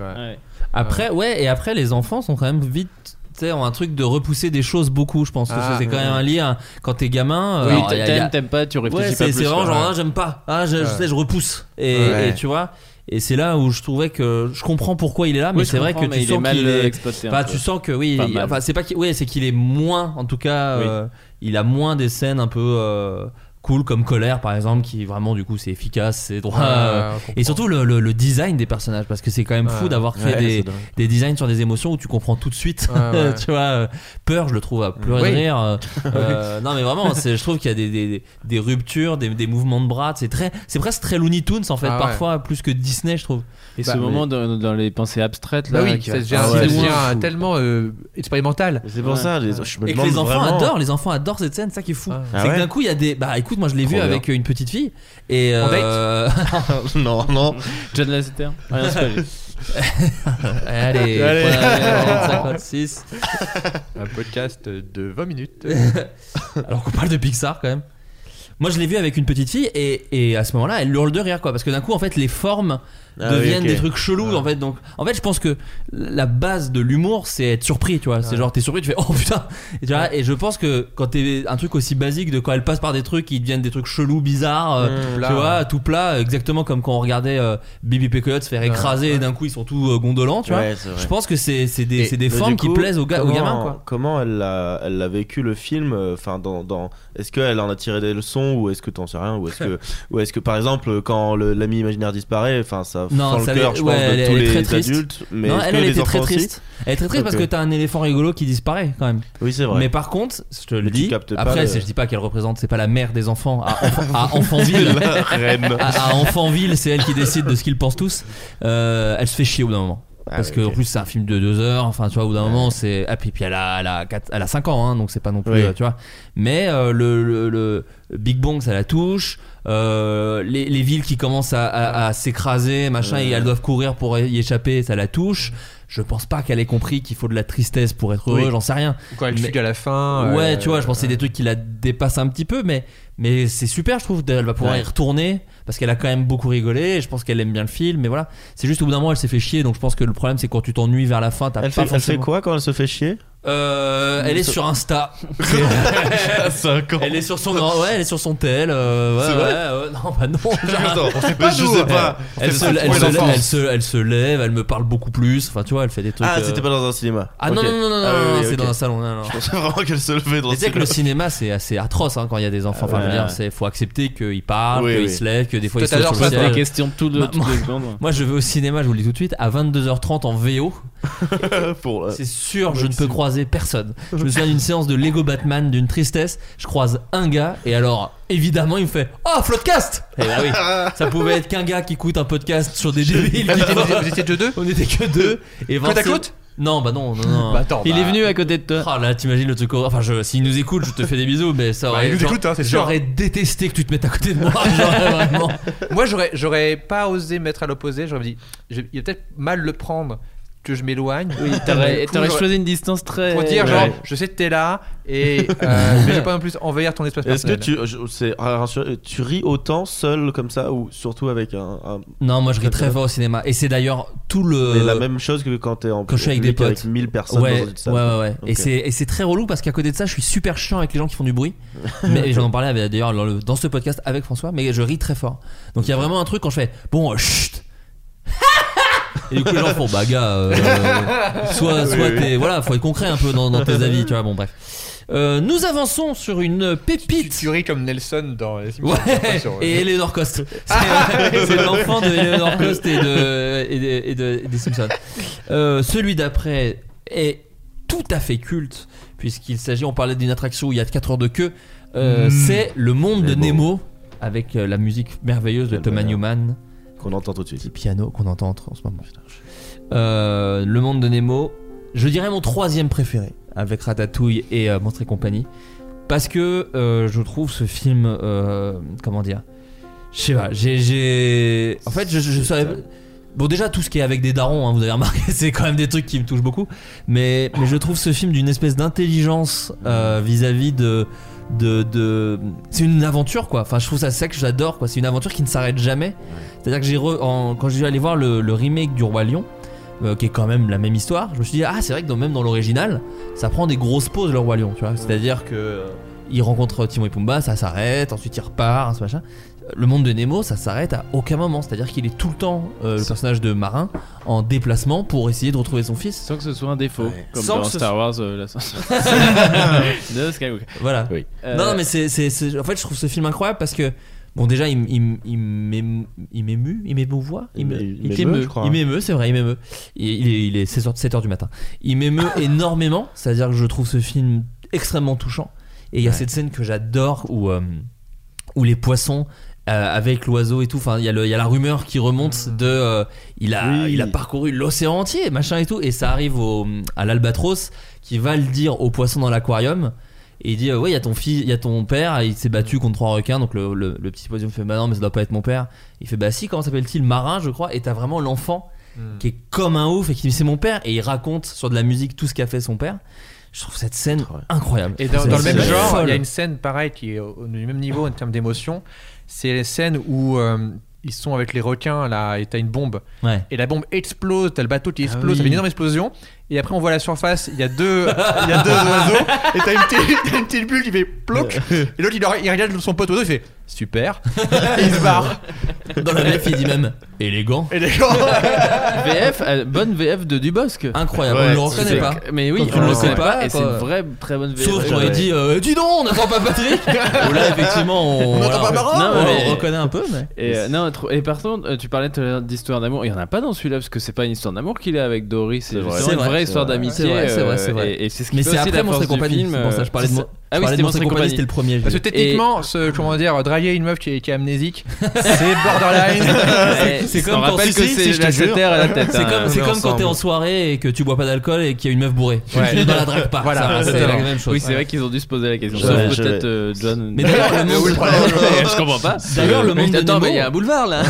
Speaker 5: Après, ouais, et après, les enfants sont quand même vite. Ont un truc de repousser des choses beaucoup, je pense. que
Speaker 8: Ah,
Speaker 5: c'est quand même un lien. Quand t'es gamin.
Speaker 7: Oui,
Speaker 5: y a-
Speaker 7: t'aimes, t'aimes pas, tu réfléchis
Speaker 5: Ouais,
Speaker 7: pas
Speaker 5: c'est
Speaker 7: plus.
Speaker 5: c'est vraiment genre, ah, j'aime pas. Ah, je, je sais, je repousse. Et,
Speaker 8: Ouais.
Speaker 5: et tu vois. Et c'est là où je trouvais que je comprends pourquoi il est là, mais
Speaker 7: Oui,
Speaker 5: c'est vrai que tu
Speaker 7: il
Speaker 5: sens
Speaker 7: est mal
Speaker 5: qu'il est.
Speaker 7: exploité peu.
Speaker 5: tu sens que oui. Enfin, c'est pas qu'il. Ouais, c'est qu'il est moins, en tout cas,
Speaker 7: Oui.
Speaker 5: euh, il a moins des scènes un peu euh, cool comme colère, par exemple, qui vraiment du coup c'est efficace, c'est droit.
Speaker 8: Ouais,
Speaker 5: euh, et surtout le, le- le design des personnages, parce que c'est quand même fou
Speaker 8: Ouais.
Speaker 5: d'avoir fait
Speaker 6: Ouais,
Speaker 5: des, designs sur des émotions où tu comprends tout de suite.
Speaker 8: Ouais, ouais.
Speaker 5: tu vois, euh, peur, je le trouve à pleurer
Speaker 8: Oui.
Speaker 5: de rire. euh, non, mais vraiment, c'est- je trouve qu'il y a des, des, des ruptures, des, des mouvements de bras. C'est très, c'est presque très Looney Tunes en fait,
Speaker 8: Ah ouais.
Speaker 5: parfois plus que Disney, je trouve.
Speaker 7: Et
Speaker 8: Bah,
Speaker 7: ce
Speaker 8: mais-
Speaker 7: moment dans, dans les pensées abstraites, là.
Speaker 8: Bah oui,
Speaker 7: qui
Speaker 8: ça
Speaker 7: va-
Speaker 8: devient,
Speaker 7: Ah
Speaker 8: tellement euh, expérimental.
Speaker 6: C'est pour
Speaker 7: Ouais.
Speaker 6: ça, les- je me
Speaker 5: Et que les enfants
Speaker 6: vraiment-
Speaker 5: adorent, les enfants adorent cette scène, c'est ça qui est fou.
Speaker 8: Ah.
Speaker 6: Ah
Speaker 5: c'est que d'un coup il y a des. Bah écoute, moi je l'ai vu
Speaker 6: bien.
Speaker 5: avec une petite fille et.
Speaker 8: En
Speaker 5: euh,
Speaker 6: non, non.
Speaker 7: John Lasseter Rien.
Speaker 5: Allez,
Speaker 6: Allez.
Speaker 5: voilà, 56.
Speaker 8: Un podcast de 20 minutes.
Speaker 5: Alors qu'on parle de Pixar quand même. Moi je l'ai vu avec une petite fille et, et à ce moment-là elle hurle de rire quoi parce que d'un coup en fait les formes
Speaker 6: Ah oui,
Speaker 5: deviennent des trucs chelous en fait. Donc en fait je pense que la base de l'humour c'est être surpris tu vois. C'est genre t'es surpris tu fais oh putain. Et, tu vois, et je pense que quand t'es un truc aussi basique de quand elle passe par des trucs qui deviennent des trucs chelous bizarres euh,
Speaker 8: Mmh,
Speaker 5: tu vois
Speaker 8: ouais.
Speaker 5: tout plat exactement comme quand on regardait euh, Bibi Pecoyote se faire écraser et d'un coup ils sont tous euh, gondolants tu vois. Je pense que c'est c'est des, des formes qui plaisent aux, ga- aux gamins quoi.
Speaker 6: Comment elle l'a, elle a vécu le film euh, Enfin, dans, dans est-ce qu'elle en a tiré des leçons ou est-ce que t'en sais rien ou est-ce que ou est-ce que par exemple quand l'ami imaginaire disparaît, enfin ça
Speaker 5: Non, ça
Speaker 6: cœur, je
Speaker 5: ouais,
Speaker 6: pense,
Speaker 5: elle
Speaker 6: de tous les
Speaker 5: très
Speaker 6: adultes. Mais
Speaker 5: non, elle, elle était très triste. Elle est très triste parce que t'as un éléphant rigolo qui disparaît quand même.
Speaker 6: Oui, c'est vrai.
Speaker 5: Mais par contre, je te le dis. Après,
Speaker 6: le-
Speaker 5: je dis pas qu'elle représente, c'est pas la mère des enfants à, à Enfantville. À, à Enfantville, c'est elle qui décide de ce qu'ils pensent tous. Euh, elle se fait chier au bout d'un moment.
Speaker 6: Ah
Speaker 5: Parce que en plus c'est un film de deux heures, enfin tu vois au bout d'un moment c'est ah puis, puis elle a elle a, quatre- elle a 5 ans hein, donc c'est pas non plus
Speaker 6: Oui.
Speaker 5: euh, tu vois. Mais euh, le, le, le Big Bang ça la touche, euh, les, les villes qui commencent à, à- à s'écraser machin et elles doivent courir pour y échapper ça la touche. Je pense pas qu'elle ait compris qu'il faut de la tristesse pour être heureux,
Speaker 6: Oui.
Speaker 5: j'en sais rien.
Speaker 8: Quand elle
Speaker 5: Mais-
Speaker 8: fugue à la fin.
Speaker 5: Ouais,
Speaker 8: euh,
Speaker 5: tu vois, je pense que c'est des trucs qui la dépassent un petit peu, mais, mais c'est super, je trouve. Elle va pouvoir
Speaker 6: Ouais.
Speaker 5: y retourner parce qu'elle a quand même beaucoup rigolé. Et je pense qu'elle aime bien le film, mais voilà. C'est juste au bout d'un moment, elle s'est fait chier. Donc je pense que le problème, c'est quand tu t'ennuies vers la fin, t'as
Speaker 6: Elle
Speaker 5: pas
Speaker 6: fait, elle fait quoi quand elle se fait chier?
Speaker 5: Euh, elle est sur Insta.
Speaker 6: À 5 ans.
Speaker 5: elle est sur son grand- ouais, elle est sur son tel. euh, ouais,
Speaker 6: C'est
Speaker 5: ouais,
Speaker 6: vrai
Speaker 5: ouais, non, bah non. genre-
Speaker 6: Attends, mais je sais pas.
Speaker 5: Elle se, elle, se, elle, se, elle se lève, elle me parle beaucoup plus. Enfin, tu vois, elle fait des trucs.
Speaker 6: Ah,
Speaker 5: euh,
Speaker 6: c'était pas dans un cinéma.
Speaker 5: Ah non,
Speaker 6: Ok.
Speaker 5: non, non, non, non,
Speaker 6: Ah,
Speaker 5: non,
Speaker 6: oui,
Speaker 5: c'est
Speaker 6: ok.
Speaker 5: dans un salon. Non, non.
Speaker 6: Je pensais vraiment qu'elle se levait dans
Speaker 5: Mais
Speaker 6: un
Speaker 5: tu sais que le
Speaker 6: cinéma.
Speaker 5: cinéma c'est assez atroce hein, quand il y a des enfants. Enfin, je veux
Speaker 7: Ouais.
Speaker 5: dire, c'est faut accepter qu'ils parlent,
Speaker 6: Oui,
Speaker 5: qu'ils
Speaker 6: oui.
Speaker 5: se lèvent, que des fois
Speaker 8: Toi,
Speaker 5: ils sautent
Speaker 8: t'adores
Speaker 5: sur le
Speaker 8: ça,
Speaker 7: C'est
Speaker 8: toi.
Speaker 7: la
Speaker 5: ciel.
Speaker 7: question toutes
Speaker 5: Bah,
Speaker 7: toutes les secondes.
Speaker 5: Moi, je vais au cinéma, je vous le dis tout de suite, à 22h30 en VO.
Speaker 6: Pour, euh,
Speaker 5: C'est sûr, je ne peux croiser personne. Je me souviens d'une séance de Lego Batman, d'une tristesse. Je croise un gars, et alors, évidemment, il me fait Oh, Floodcast Et bah oui, ça pouvait être qu'un gars qui écoute un podcast sur des débiles.
Speaker 8: Vous étiez- vous étiez deux deux?
Speaker 5: On était que deux. Et
Speaker 8: Côte à côte
Speaker 5: Non, bah non, non, non.
Speaker 8: Bah attends.
Speaker 7: Il
Speaker 8: bah,
Speaker 7: est venu à côté de toi.
Speaker 5: Ah là, t'imagines le truc horrible. Enfin, je, s'il nous écoute, je te fais des bisous, mais ça aurait.
Speaker 8: il nous
Speaker 5: genre-
Speaker 8: écoute, hein, c'est sûr.
Speaker 5: J'aurais détesté que tu te mettes à côté de moi. J'aurais vraiment.
Speaker 8: Moi, j'aurais, j'aurais pas osé me mettre à l'opposé. J'aurais dit, je- il va peut-être mal le prendre que je m'éloigne.
Speaker 7: Oui, t'aurais t'aurais choisi une distance très.
Speaker 8: Pour dire,
Speaker 7: Ouais.
Speaker 8: genre, je sais que t'es là, et euh, mais je vais pas non plus envahir ton espace
Speaker 6: Est-ce que tu, je- c'est, rassure- tu ris autant seul comme ça ou surtout avec un, un-
Speaker 5: Non, moi je ris très fort au cinéma. Et c'est d'ailleurs tout le.
Speaker 6: mais la même chose que quand t'es en
Speaker 5: Quand je suis avec des
Speaker 6: public
Speaker 5: potes.
Speaker 6: 1000 personnes
Speaker 5: ouais,
Speaker 6: dans une
Speaker 5: ouais,
Speaker 6: salle.
Speaker 5: ouais, ouais. Et
Speaker 6: Ok.
Speaker 5: c'est et c'est très relou parce qu'à côté de ça, je suis super chiant avec les gens qui font du bruit. mais et j'en en parlais avec- d'ailleurs dans, le- dans ce podcast avec François. Mais je ris très fort. Donc il y a vraiment un truc quand je fais bon, euh, chut. Et du coup les gens font bah gars, euh, soit soit t'es voilà, faut être concret un peu dans, dans tes avis, tu vois. Bon bref. Euh, nous avançons sur une
Speaker 8: Tu,
Speaker 5: pépite.
Speaker 8: tu ris comme Nelson dans les Simpsons,
Speaker 5: Ouais, et Eleanor Cost. C'est l'enfant de Eleanor Cost et de, et de- et de- et des Simpsons. Euh, celui d'après est tout à fait culte, puisqu'il s'agit, on parlait d'une attraction où il y a 4 heures de queue. Euh, C'est le monde de
Speaker 6: Nemo.
Speaker 5: Avec euh, la musique merveilleuse de Thomas. Newman,
Speaker 6: Qu'on entend tout de suite.
Speaker 5: petit piano qu'on entend en, en ce moment. Euh, le monde de Nemo, je dirais mon troisième préféré avec Ratatouille et euh, Monstres et compagnie. Parce que euh, je trouve ce film. euh, comment dire Je sais pas, j'ai-. En fait, je, je, je savais. Bon, déjà, tout ce qui est avec des darons, hein, vous avez remarqué, c'est quand même des trucs qui me touchent beaucoup. Mais, mais je trouve ce film d'une espèce d'intelligence euh, vis-à-vis de. C'est une aventure quoi. Enfin, je trouve ça sec, j'adore quoi. C'est une aventure qui ne s'arrête jamais. C'est-à-dire que j'ai re- quand j'ai allé voir le, remake du Roi Lion, euh, qui est quand même la même histoire, je me suis dit ah c'est vrai que même dans l'original, ça prend des grosses pauses le Roi Lion, tu vois. C'est-à-dire que euh, il rencontre Timon et Pumba, ça s'arrête, ensuite il repart, ce machin. Le monde de Nemo, ça s'arrête à aucun moment. C'est-à-dire qu'il est tout le temps euh, le personnage de marin en déplacement pour essayer de retrouver son fils.
Speaker 7: Sans que ce soit un défaut, comme
Speaker 5: Sans
Speaker 7: dans Star
Speaker 5: soit-
Speaker 7: Wars, euh, l'ascension de Skywalker.
Speaker 5: Voilà.
Speaker 7: Oui. Euh,
Speaker 5: Non, non, mais c'est, en fait, je trouve ce film incroyable parce que, bon, déjà, il, il, il m'émeut, il m'émue, il m'émouvoit, il, me-
Speaker 6: Il
Speaker 5: il
Speaker 6: m'émeut,
Speaker 5: t'émeut,
Speaker 6: je crois.
Speaker 5: il m'émeut, c'est vrai, il m'émeut. Il, il est, il est 7h, du matin. Il m'émeut énormément, c'est-à-dire que je trouve ce film extrêmement touchant. Et il y a
Speaker 6: Ouais.
Speaker 5: cette scène que j'adore où, euh, où les poissons. Euh, avec l'oiseau et tout, enfin il y, a y la rumeur qui remonte de euh, il a
Speaker 6: Oui.
Speaker 5: il a parcouru l'océan entier machin et tout. Et ça arrive au, à l'albatros qui va le dire aux poissons dans l'aquarium. Et il dit euh, ouais il y a ton fils il y a ton père. Il s'est battu contre trois requins. Donc le, le- le petit poisson fait bah non mais ça doit pas être mon père. Il fait bah si comment s'appelle-t-il? Marin je crois. Et t'as vraiment l'enfant qui est comme un ouf et qui dit c'est mon père. Et il raconte sur de la musique tout ce qu'a fait son père. Je trouve cette scène incroyable.
Speaker 8: Et dans, le même genre, il y a une scène pareille qui est au, au- même niveau en termes d'émotion. C'est les scènes où euh, ils sont avec les requins là et t'as une bombe.
Speaker 5: Ouais.
Speaker 8: Et la bombe explose, t'as le bateau qui explose,
Speaker 5: oui.
Speaker 8: ça fait une énorme explosion. Et après on voit la surface, il y a deux, il y a deux oiseaux et t'as une, une petite bulle qui fait ploc. Et l'autre il, regarde son pote oiseau, il fait super. Et il se barre.
Speaker 5: dans la VF il dit même élégant
Speaker 8: gens.
Speaker 7: VF, euh, bonne VF de Dubosc.
Speaker 5: incroyable
Speaker 6: Ouais,
Speaker 5: on le reconnaît pas
Speaker 7: Mais oui, on
Speaker 5: ne
Speaker 7: le
Speaker 5: le
Speaker 7: connaît
Speaker 5: sais
Speaker 7: pas,
Speaker 5: pas,
Speaker 7: et c'est une vraie très bonne VF.
Speaker 5: Sauf quand
Speaker 7: Ouais.
Speaker 5: il dit euh, Dis donc, on n'entend pas Patrick là, effectivement, on,
Speaker 8: On n'entend pas Marin
Speaker 7: Non,
Speaker 5: on reconnaît un peu. Mais...
Speaker 7: Et, euh, non, et par contre, euh, tu parlais d'histoire d'amour. Il y en a pas dans celui-là parce que c'est pas une histoire d'amour qu'il a avec Doris. C'est
Speaker 6: C'est vrai.
Speaker 7: Vraie histoire d'amitié.
Speaker 5: C'est vrai, c'est vrai,
Speaker 7: euh. Et, c'est ce qui
Speaker 5: Mais c'est
Speaker 7: aussi
Speaker 5: après Monstre et compagnie.
Speaker 7: film.
Speaker 5: Pour ça je parlais de
Speaker 7: euh, Ah oui, c'était
Speaker 5: de
Speaker 7: Monstre et compagnie.
Speaker 5: c'était le premier.
Speaker 8: Parce que techniquement, ce, comment dire, draguer une meuf qui est, qui est amnésique, c'est borderline.
Speaker 5: C'est
Speaker 7: on
Speaker 5: comme quand-
Speaker 7: c'est la terre et la tête.
Speaker 5: C'est
Speaker 7: hein.
Speaker 5: comme, c'est quand t'es en soirée et que tu bois pas d'alcool et qu'il y a une meuf bourrée. Tu-
Speaker 8: Ouais.
Speaker 5: Tu ne la dragues pas.
Speaker 8: Voilà, c'est
Speaker 5: la même chose.
Speaker 7: Oui, c'est vrai qu'ils ont dû se poser la question. Sauf peut-être euh, John.
Speaker 5: Mais d'ailleurs, le monde-
Speaker 7: Je comprends pas.
Speaker 5: D'ailleurs, le monde de
Speaker 7: Attends, mais il y a
Speaker 5: Nemo-
Speaker 7: un boulevard là.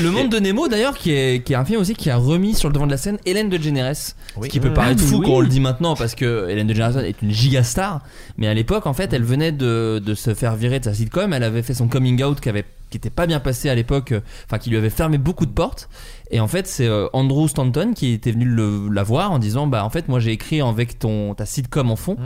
Speaker 5: Le monde de Nemo d'ailleurs qui est, un film aussi qui a remis sur le devant de la scène Hélène DeGeneres
Speaker 8: Oui.
Speaker 5: ce qui peut
Speaker 7: Ah,
Speaker 5: paraître fou quand on le dit maintenant parce que Hélène DeGeneres est une giga star mais à l'époque en fait elle venait de, se faire virer de sa sitcom. Elle avait fait son coming out qui avait qui était pas bien passé à l'époque euh, enfin qui lui avait fermé beaucoup de portes. Et en fait c'est euh, Andrew Stanton qui était venu le- la voir en disant bah en fait moi j'ai écrit avec ton ta sitcom en fond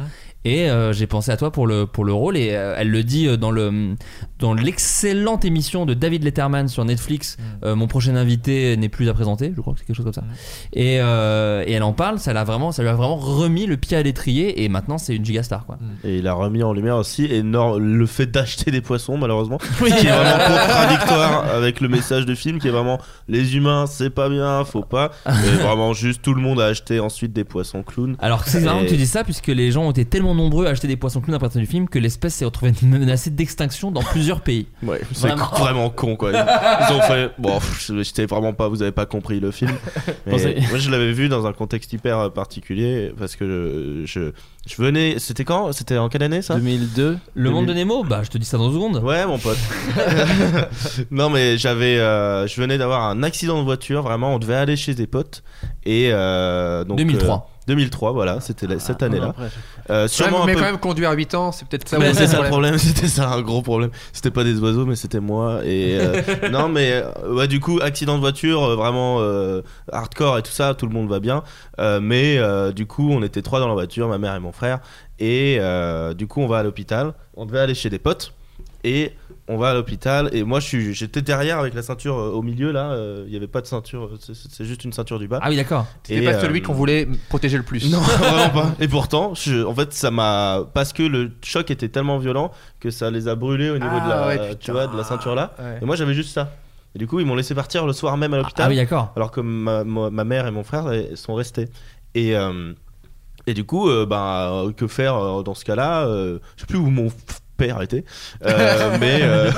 Speaker 5: et euh, j'ai pensé à toi pour le pour le rôle et euh, elle le dit euh, dans le dans l'excellente émission de David Letterman sur Netflix euh, mon prochain invité n'est plus à présenter je crois que c'est quelque chose comme ça. Et, euh, et elle en parle ça l'a vraiment ça lui a vraiment remis le pied à l'étrier et maintenant c'est une gigastar quoi.
Speaker 6: Et il a remis en lumière aussi énorme le fait d'acheter des poissons malheureusement qui est vraiment contradictoire avec le message du film qui est vraiment les humains c'est pas bien faut pas. Et vraiment juste tout le monde a acheté ensuite des poissons clowns.
Speaker 5: Alors c'est marrant
Speaker 6: Et-
Speaker 5: que tu dis ça puisque les gens ont été tellement nombreux à acheter des poissons clowns à partir du film que l'espèce s'est retrouvée menacée d'extinction dans plusieurs pays
Speaker 6: Ouais, c'est
Speaker 5: Vraiment.
Speaker 6: vraiment con quoi. Ils ont fait. Bon, j'étais vraiment pas. Vous avez pas compris le film. Mais moi, je l'avais vu dans un contexte hyper euh, particulier parce que je, je, je venais. C'était quand? C'était en quelle année ça?
Speaker 7: 2002.
Speaker 5: le monde de Nemo? Bah je te dis ça dans une seconde
Speaker 6: Ouais, mon pote. non, mais j'avais. euh, je venais d'avoir un accident de voiture. Vraiment, on devait aller chez des potes. Et euh, donc.
Speaker 5: 2003.
Speaker 6: euh, 2003, voilà, c'était la- cette année-là.
Speaker 7: après,
Speaker 6: Euh, sûrement un
Speaker 8: mais
Speaker 6: peu-
Speaker 8: quand même, conduire à 8 ans, c'est peut-être ça.
Speaker 6: Mais c'est ça le problème, c'était ça un gros problème. C'était pas des oiseaux, mais c'était moi. Et euh, non, mais euh, ouais, du coup, accident de voiture, euh, vraiment euh, hardcore et tout ça, tout le monde va bien. Euh, mais euh, du coup, on était trois dans la voiture, ma mère et mon frère. Et euh, du coup, on va à l'hôpital. On devait aller chez des potes. Et on va à l'hôpital. Et moi, j'étais derrière avec la ceinture euh, au milieu là. euh, Il y avait pas de ceinture, c'est- juste une ceinture du bas.
Speaker 5: ah oui d'accord
Speaker 8: C'était
Speaker 6: Et,
Speaker 8: pas
Speaker 6: euh,
Speaker 8: celui qu'on voulait protéger le plus.
Speaker 6: non, vraiment pas. Et pourtant, je, en fait, ça m'a parce que le choc était tellement violent que ça les a brûlés au niveau
Speaker 8: Ah
Speaker 6: de la,
Speaker 8: ouais,
Speaker 6: tu vois, de la ceinture là.
Speaker 8: Ouais.
Speaker 6: Et moi, j'avais juste ça. Et du coup, ils m'ont laissé partir le soir même à l'hôpital.
Speaker 5: ah oui d'accord
Speaker 6: alors que ma, ma- ma mère et mon frère sont restés. Et euh, et du coup, euh, bah, que faire euh, dans ce cas-là euh, Je sais plus où m'ont f- père était. Euh, mais, euh,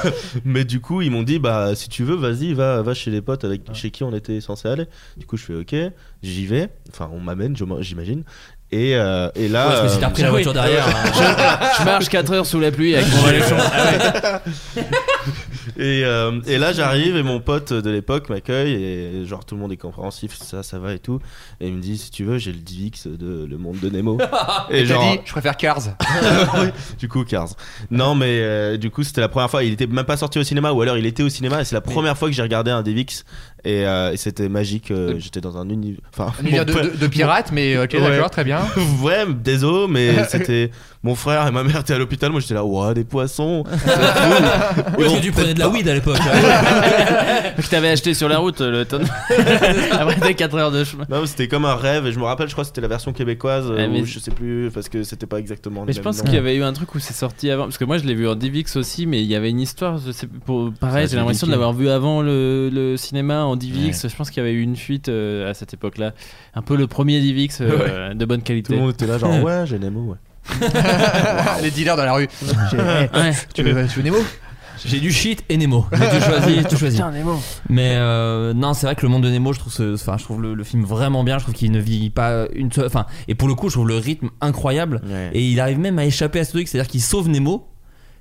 Speaker 6: mais du coup, ils m'ont dit bah si tu veux, vas-y, va, va chez les potes avec chez qui on était censé aller. Du coup, je fais ok, j'y vais. Enfin, on m'amène, j'imagine. Et, euh, et là,
Speaker 5: Ouais, parce que si t'as
Speaker 6: euh,
Speaker 5: la voiture derrière. hein.
Speaker 7: Je marche 4 heures sous la pluie avec mon maléchon.
Speaker 6: Et, euh, et là j'arrive et mon pote de l'époque m'accueille et genre tout le monde est compréhensif, ça ça va et tout. Et il me dit si tu veux j'ai le DivX de Le Monde de Nemo.
Speaker 8: Et t'as dit, je préfère Cars.
Speaker 6: Oui, du coup Cars. Non mais euh, du coup c'était la première fois, il était même pas sorti au cinéma ou alors il était au cinéma et c'est la première fois que j'ai regardé un DivX et, euh, et c'était magique, j'étais dans un univers... Enfin,
Speaker 8: Un univers de, de, de pirates, mais ok,
Speaker 6: Ouais.
Speaker 8: d'accord, très bien.
Speaker 6: ouais, désolé, mais c'était mon frère et ma mère étaient à l'hôpital. Moi, j'étais là, ouah, des poissons.
Speaker 5: Parce que tu prenais de la weed à l'époque.
Speaker 7: que t'avais acheté sur la route le tonne. Après tes 4 heures de chemin.
Speaker 6: Non, c'était comme un rêve. Et je me rappelle, je crois que c'était la version québécoise, euh,
Speaker 7: Ouais, mais-
Speaker 6: ou je sais plus, parce que c'était pas exactement.
Speaker 7: Mais je pense qu'il y avait eu un truc où c'est sorti avant. Parce que moi je l'ai vu en DivX aussi, mais il y avait une histoire. Je sais, pour, pareil, j'ai l'impression de l'avoir vu avant le, le cinéma en DivX.
Speaker 6: Ouais.
Speaker 7: Je pense qu'il y avait eu une fuite euh, à cette époque-là. Un peu le premier DivX euh, de bonne
Speaker 6: Tout
Speaker 7: qualité.
Speaker 6: le monde était là, genre, ouais, j'ai Nemo, ouais.
Speaker 8: Les dealers dans la rue.
Speaker 7: Ouais.
Speaker 8: Tu veux, tu veux Nemo?
Speaker 5: J'ai du shit et Nemo. J'ai tout choisi, tout choisi.
Speaker 7: Putain, Nemo.
Speaker 5: Mais euh, non, c'est vrai que le monde de Nemo, je trouve, ce- enfin, je trouve le, le film vraiment bien. Je trouve qu'il ne vit pas une seule. Enfin, et pour le coup, je trouve le rythme incroyable.
Speaker 6: Ouais.
Speaker 5: Et il arrive même à échapper à ce truc, c'est-à-dire qu'il sauve Nemo.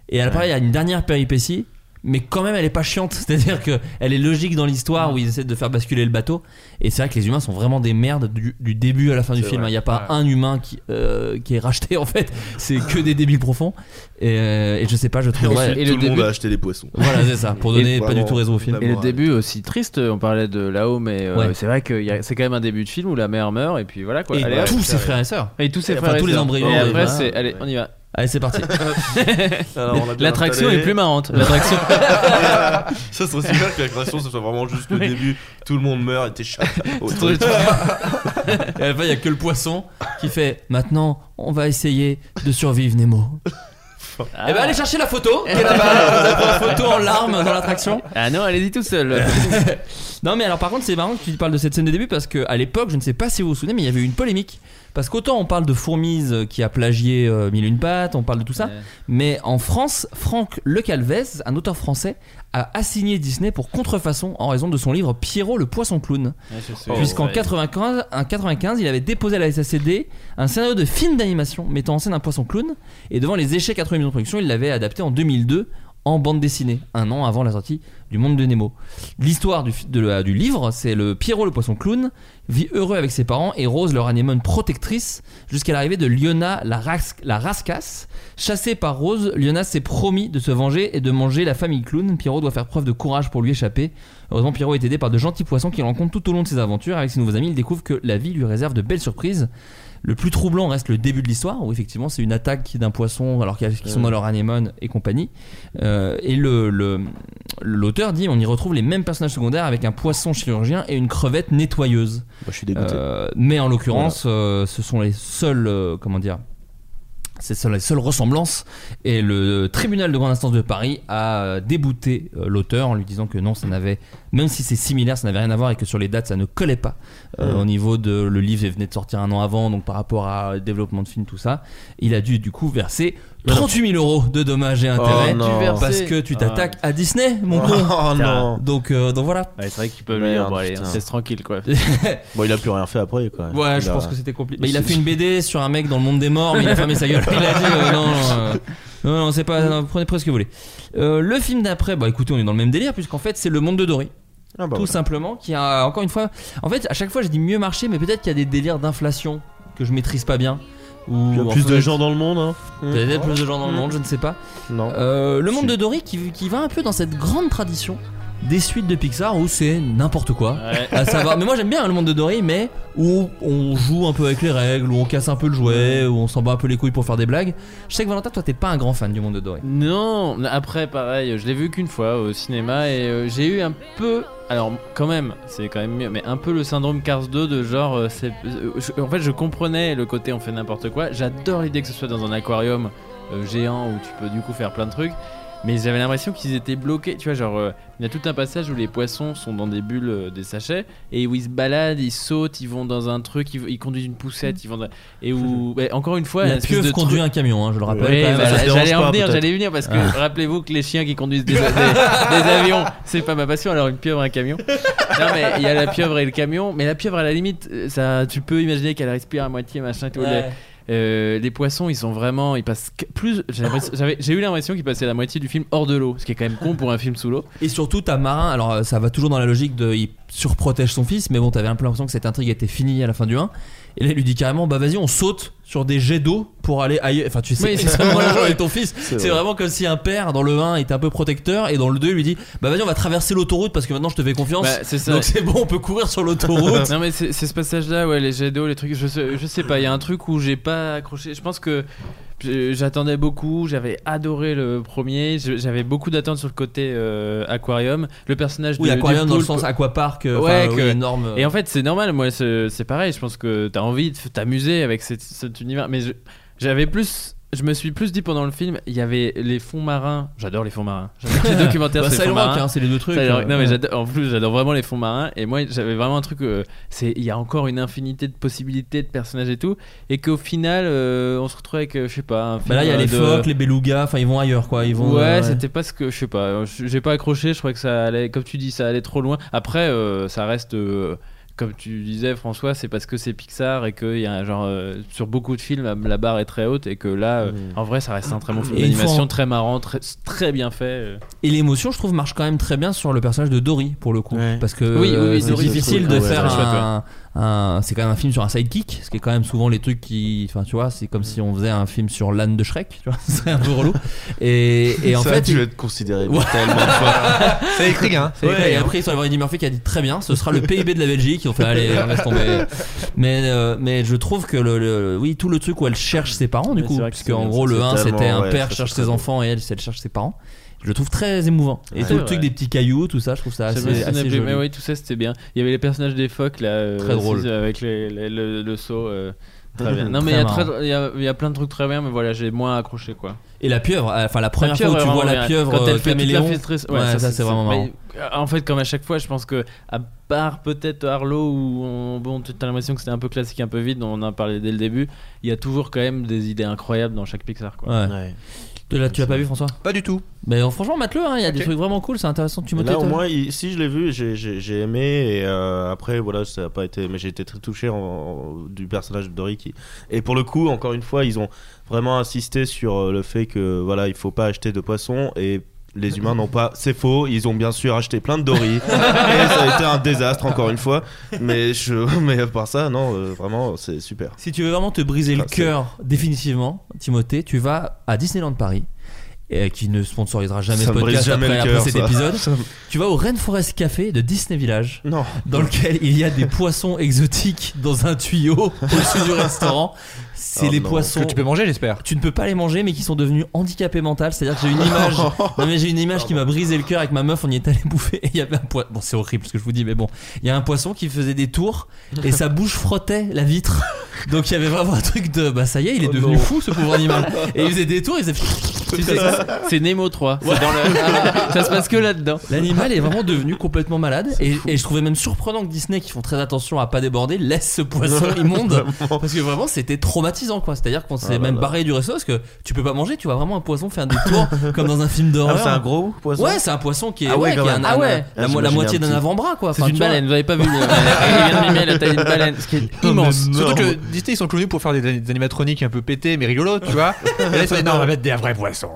Speaker 5: Et à l'appareil, il y a une dernière péripétie. Mais quand même, elle est pas chiante. C'est-à-dire que elle est logique dans l'histoire où ils essaient de faire basculer le bateau. Et c'est vrai que les humains sont vraiment des merdes du, du début à la fin du film. Il n'y a pas un humain qui, euh, qui est racheté en fait. C'est que des débiles profonds. Et, euh, et je sais pas, je
Speaker 6: Et
Speaker 5: trouve.
Speaker 6: ensuite,
Speaker 5: ouais.
Speaker 7: Et
Speaker 6: tout
Speaker 7: le
Speaker 6: le monde
Speaker 7: début-
Speaker 6: a acheté des poissons.
Speaker 5: Voilà, c'est ça. Pour donner
Speaker 6: Et
Speaker 5: pas du tout raison au film.
Speaker 7: Et le début aussi triste, on parlait de là-haut, mais euh,
Speaker 5: Ouais.
Speaker 7: c'est vrai que a- c'est quand même un début de film où la mère meurt et puis voilà quoi.
Speaker 5: Et
Speaker 7: Allez, hop.
Speaker 5: tous ses frères et sœurs.
Speaker 7: Et tous ses frères et
Speaker 5: tous les
Speaker 7: sœurs.
Speaker 5: embryons,
Speaker 7: Et
Speaker 5: et
Speaker 7: après, c'est. Allez, on y va.
Speaker 5: Allez, c'est parti.
Speaker 6: Alors, on a bien
Speaker 7: L'attraction
Speaker 6: installé.
Speaker 7: est plus marrante. L'attraction.
Speaker 6: Ça serait super que l'attraction ce soit vraiment juste le début. Tout le monde meurt et t'échappes. au truc.
Speaker 5: Et à la fin, il y a que le poisson qui fait Maintenant, on va essayer de survivre, Nemo.
Speaker 7: Ah.
Speaker 5: Eh ben, allez chercher la photo. qui est là-bas. La photo en larmes dans l'attraction.
Speaker 7: Ah non, allez-y tout seul.
Speaker 5: Non, mais alors, par contre, c'est marrant que tu parles de cette scène de début parce qu'à l'époque, je ne sais pas si vous vous souvenez, mais il y avait eu une polémique. Parce qu'autant on parle de Fourmise qui a plagié euh, Mille une pattes, on parle de tout ça,
Speaker 7: Ouais.
Speaker 5: mais en France, Franck Lecalvez, un auteur français, a assigné Disney pour contrefaçon en raison de son livre Pierrot le poisson clown. Puisqu'en 95, en 95, il avait déposé à la SACD un scénario de film d'animation mettant en scène un poisson clown. Et devant les échecs à 80 millions de production, il l'avait adapté en 2002 en bande dessinée, un an avant la sortie du Monde de Nemo. L'histoire du, de du livre, c'est le Pierrot le poisson clown vit heureux avec ses parents et Rose leur anémone protectrice jusqu'à l'arrivée de Liona la, la rascasse. Chassée par Rose, Liona s'est promis de se venger et de manger la famille clown. Pierrot doit faire preuve de courage pour lui échapper. Heureusement, Pierrot est aidé par de gentils poissons qu'il rencontre tout au long de ses aventures. Avec ses nouveaux amis, il découvre que la vie lui réserve de belles surprises. Le plus troublant reste le début de l'histoire, où effectivement c'est une attaque d'un poisson alors qu'ils sont dans leur anémone et compagnie. Euh, et le- l'auteur dit on y retrouve les mêmes personnages secondaires avec un poisson chirurgien et une crevette nettoyeuse.
Speaker 6: Moi, je suis dégoûté.
Speaker 5: Euh, mais en l'occurrence, euh, ce sont les seuls, comment dire, c'est les seules ressemblances. Et le tribunal de grande instance de Paris a euh, débouté euh, l'auteur en lui disant que non, ça n'avait, même si c'est similaire, ça n'avait rien à voir et que sur les dates, ça ne collait pas. Euh. Au niveau de le livre, il venait de sortir un an avant, donc par rapport à développement de film, tout ça, il a dû du coup verser 38 000 euros de dommages et intérêts
Speaker 6: Oh
Speaker 7: verses-
Speaker 5: parce que tu t'attaques à Disney, mon con.
Speaker 6: Oh non.
Speaker 5: Donc, euh, donc voilà.
Speaker 7: Ouais, c'est vrai qu'ils peuvent lui dire, bon allez,
Speaker 6: putain.
Speaker 7: c'est tranquille quoi.
Speaker 6: Bon, il a plus rien fait après, quoi.
Speaker 5: Ouais,
Speaker 6: Il
Speaker 5: je
Speaker 6: a-
Speaker 5: pense que c'était compliqué. Bah, il a fait une BD sur un mec dans le monde des morts, mais il a fermé sa gueule. Il a dit euh, non, non, euh, non, non, c'est pas. non, prenez, prenez ce que vous voulez. Euh, le film d'après, bah écoutez, on est dans le même délire, puisqu'en fait, c'est le monde de Dory.
Speaker 6: Ah, bah,
Speaker 5: tout
Speaker 6: voilà.
Speaker 5: simplement, qui a encore une fois. En fait, à chaque fois, je dis mieux marché, mais peut-être qu'il y a des délires d'inflation que je maîtrise pas bien. Ou
Speaker 6: Il y a plus de gens dans le monde, hein.
Speaker 5: Peut-être plus de gens dans le monde, je ne sais pas.
Speaker 6: Non.
Speaker 5: Euh, le monde de Dory qui, qui va un peu dans cette grande tradition des suites de Pixar où c'est n'importe quoi.
Speaker 7: Ouais.
Speaker 5: À savoir, mais moi j'aime bien le monde de Dory, mais où on joue un peu avec les règles, où on casse un peu le jouet, où on s'en bat un peu les couilles pour faire des blagues. Je sais que Valentin, toi t'es pas un grand fan du monde de Dory.
Speaker 7: Non, après pareil, je l'ai vu qu'une fois au cinéma et euh, j'ai eu un peu, alors quand même, c'est quand même mieux, mais un peu le syndrome Cars 2 de genre, euh, c'est, euh, je- en fait je comprenais le côté on fait n'importe quoi, j'adore l'idée que ce soit dans un aquarium euh, géant où tu peux du coup faire plein de trucs, Mais j'avais l'impression qu'ils étaient bloqués. Tu vois, genre, euh, il y a tout un passage où les poissons sont dans des bulles, euh, des sachets, et où ils se baladent, ils sautent, ils vont dans un truc, ils, ils conduisent une poussette, ils vont. dans- Et où, bah, encore une fois,
Speaker 5: La pieuvre conduit un camion, hein, je le rappelle.
Speaker 7: Ouais, bah, j'allais en venir, j'allais venir parce que
Speaker 5: Ah.
Speaker 7: rappelez-vous que les chiens qui conduisent des, des- des avions, c'est pas ma passion. Alors une pieuvre, un camion. Non mais il y a la pieuvre et le camion, mais la pieuvre à la limite, ça, tu peux imaginer qu'elle respire à moitié, machin, tout.
Speaker 5: Ouais.
Speaker 7: Les, euh, les poissons, ils sont vraiment, ils passent plus. J'ai eu l'impression qu'ils passaient la moitié du film hors de l'eau, ce qui est quand même con pour un film sous l'eau.
Speaker 5: Et surtout, t'as Marin, alors euh, ça va toujours dans la logique de. Il surprotège son fils, mais bon, t'avais un peu l'impression que cette intrigue était finie à la fin du 1. Et là, il lui dit carrément, bah vas-y, on saute sur des jets d'eau pour aller ailleurs. Enfin, tu sais
Speaker 7: Oui, c'est
Speaker 5: extrêmement avec ton fils.
Speaker 6: C'est
Speaker 5: C'est
Speaker 6: vrai.
Speaker 5: vraiment comme si un père, dans le 1, était un peu protecteur, et dans le 2, il lui dit, bah vas-y, on va traverser l'autoroute parce que maintenant je te fais confiance.
Speaker 7: Bah, c'est ça.
Speaker 5: Donc c'est bon, on peut courir sur l'autoroute.
Speaker 7: Non mais c'est ce passage-là, ouais, les jets d'eau, les trucs, je sais, je sais pas, il y a un truc où j'ai pas accroché. Je pense que j'attendais beaucoup, j'avais adoré le premier, j'avais beaucoup d'attentes sur le côté euh, aquarium. Le personnage
Speaker 5: oui,
Speaker 7: de,
Speaker 5: aquarium
Speaker 7: du
Speaker 5: dans le sens aquapark, euh,
Speaker 7: Ouais,
Speaker 5: oui, énorme.
Speaker 7: Et en fait, c'est normal, moi, c'est pareil. Je pense que t'as envie de t'amuser avec cet, cet univers. Mais j'avais plus. Je me suis plus dit pendant le film, il y avait les fonds marins. J'adore les fonds marins. J'adore les documentaires
Speaker 5: Bah,
Speaker 7: sur les fonds
Speaker 5: Silent Rock,
Speaker 7: marins.
Speaker 5: hein, c'est les deux trucs. Euh,
Speaker 7: non, mais
Speaker 5: ouais.
Speaker 7: en plus, j'adore vraiment les fonds marins. Et moi, j'avais vraiment un truc. euh, c'est Il y a encore une infinité de possibilités, de personnages et tout. Et qu'au final, euh, on se retrouve avec, euh, je sais pas, un film.
Speaker 5: Bah là, il y a les
Speaker 7: de-
Speaker 5: phoques, les belugas, enfin, ils vont ailleurs, quoi. Ils vont.
Speaker 7: ouais,
Speaker 5: euh,
Speaker 7: c'était pas ce que je sais pas. J'ai pas accroché. Je crois que ça allait, comme tu dis, ça allait trop loin. Après, ça reste. Comme tu disais, François, c'est parce que c'est Pixar et qu'il y a genre euh, sur beaucoup de films la- barre est très haute et que là, euh, en vrai, ça reste un très bon film d'animation,
Speaker 5: en-
Speaker 7: très marrant, très, très bien fait. euh.
Speaker 5: Et l'émotion, je trouve, marche quand même très bien sur le personnage de Dory pour le coup,
Speaker 6: Ouais.
Speaker 5: parce que
Speaker 7: Oui, oui, oui,
Speaker 5: c'est difficile de faire
Speaker 7: Ouais, très
Speaker 5: un, un- c'est quand même un film sur un sidekick, ce qui est quand même souvent les trucs qui, enfin, tu vois, c'est comme si on faisait un film sur l'âne de Shrek, tu vois, ce serait un peu relou. Et, et en
Speaker 6: ça
Speaker 5: fait,
Speaker 6: a dû
Speaker 5: il-
Speaker 6: être considéré
Speaker 5: Ouais.
Speaker 6: tellement de fois.
Speaker 8: C'est écrit, hein.
Speaker 5: Ouais,
Speaker 8: écrit,
Speaker 5: et
Speaker 8: hein.
Speaker 5: après ils sont allés voir Eddie Murphy qui a dit très bien, ce sera le PIB de la Belgique. Ils ont fait allez, on laisse tomber. Mais euh, mais je trouve que le, le- oui tout le truc où elle cherche ses parents du coup, parce qu'en gros le 1
Speaker 6: tellement-
Speaker 5: c'était un
Speaker 6: ouais,
Speaker 5: père cherche ses enfants et elle elle cherche ses parents. Je le trouve très émouvant. Et
Speaker 6: Ouais.
Speaker 5: tout le truc des petits cailloux, tout ça, je trouve ça assez, assez joli.
Speaker 7: mais oui, tout ça c'était bien. Il y avait les personnages des phoques là, euh,
Speaker 5: Très drôle.
Speaker 7: avec les- les- le, le saut. euh, très bien. Non,
Speaker 5: Très
Speaker 7: mais il y, y y a plein de trucs très bien, mais voilà, j'ai moins accroché quoi.
Speaker 5: Et la pieuvre, euh, enfin la première
Speaker 7: pieuvre
Speaker 5: fois où tu vois la pieuvre
Speaker 7: quand elle
Speaker 5: euh,
Speaker 7: fait toute la
Speaker 5: caméléon,
Speaker 7: filtration-
Speaker 5: ouais, ça, c'est vraiment marrant.
Speaker 7: mais, en fait, comme à chaque fois, je pense que à part peut-être Arlo où on, bon, t'as l'impression que c'était un peu classique, un peu vide, on en a parlé dès le début. Il y a toujours quand même des idées incroyables dans chaque Pixar quoi.
Speaker 5: Ouais.
Speaker 6: Ouais.
Speaker 5: Tu l'as- tu l'as pas vu François?
Speaker 8: Pas du tout.
Speaker 5: Mais euh, franchement, mate-le, hein, il y a des
Speaker 8: Ok.
Speaker 5: trucs vraiment cool, c'est intéressant. Tu
Speaker 6: Mais
Speaker 5: me
Speaker 6: là au moins il- si je l'ai vu j'ai- j'ai j'ai aimé et euh, après voilà ça a pas été mais j'ai été très touché en, en- du personnage de Dory qui et pour le coup encore une fois ils ont vraiment insisté sur euh, le fait que voilà il faut pas acheter de poissons et les humains n'ont pas, c'est faux. Ils ont bien sûr acheté plein de Dory et ça a été un désastre encore une fois. Mais je, mais à part ça, non, euh, vraiment, c'est super.
Speaker 5: Si tu veux vraiment te briser le cœur définitivement, Timothée, tu vas à Disneyland Paris. Et qui ne sponsorisera jamais
Speaker 6: Ça
Speaker 5: ce podcast
Speaker 6: jamais
Speaker 5: après,
Speaker 6: le
Speaker 5: après
Speaker 6: cœur,
Speaker 5: cet
Speaker 6: ça.
Speaker 5: épisode.
Speaker 6: Ça me-
Speaker 5: Tu vas au Rainforest Café de Disney Village,
Speaker 6: Non.
Speaker 5: dans lequel il y a des poissons exotiques dans un tuyau au-dessus du restaurant. C'est
Speaker 6: Oh
Speaker 5: les
Speaker 6: non.
Speaker 5: poissons.
Speaker 8: Que tu peux manger, j'espère.
Speaker 5: Tu ne peux pas les manger, mais qui sont devenus handicapés mentaux. C'est-à-dire que j'ai une image. non, mais j'ai une image qui m'a brisé le cœur avec ma meuf. On y est allé bouffer et il y avait un poisson. Bon, c'est horrible ce que je vous dis, mais bon, il y a un poisson qui faisait des tours et sa bouche frottait la vitre. Donc il y avait vraiment un truc de bah ça y est, il est
Speaker 6: Oh
Speaker 5: devenu
Speaker 6: non.
Speaker 5: fou ce pauvre animal. Et il faisait des tours, il faisait.
Speaker 7: Tu sais, c'est Nemo 3. C'est dans le- ça se passe que là-dedans.
Speaker 5: L'animal est vraiment devenu complètement malade et, et je trouvais même surprenant que Disney, qui font très attention à pas déborder, laisse ce poisson immonde parce que vraiment c'était traumatisant quoi. C'est-à-dire qu'on s'est
Speaker 6: Ah
Speaker 5: même
Speaker 6: là.
Speaker 5: barré du resto parce que tu peux pas manger, tu vois vraiment un poisson faire des tours comme dans un film
Speaker 6: Ah,
Speaker 5: d'horreur.
Speaker 6: c'est un gros poisson.
Speaker 5: Ouais, c'est un poisson qui est,
Speaker 6: Ah ouais, quand même.
Speaker 5: un-
Speaker 7: Ah
Speaker 5: un-
Speaker 7: ouais.
Speaker 5: la,
Speaker 6: Ah,
Speaker 5: mo- la
Speaker 6: j'imaginais
Speaker 5: moitié
Speaker 6: un
Speaker 5: d'un
Speaker 6: petit.
Speaker 5: avant-bras quoi.
Speaker 7: C'est
Speaker 5: Enfin,
Speaker 7: une
Speaker 5: tu vois.
Speaker 7: baleine, vous avez pas vu le- Il vient de mimer la taille d'une baleine, ce qui est immense.
Speaker 6: mais
Speaker 8: Surtout
Speaker 6: non.
Speaker 8: que Disney ils sont connus pour faire des, des animatroniques un peu pétés mais rigolos, tu vois. Et là ils sont dit non, on va mettre des vrais poissons.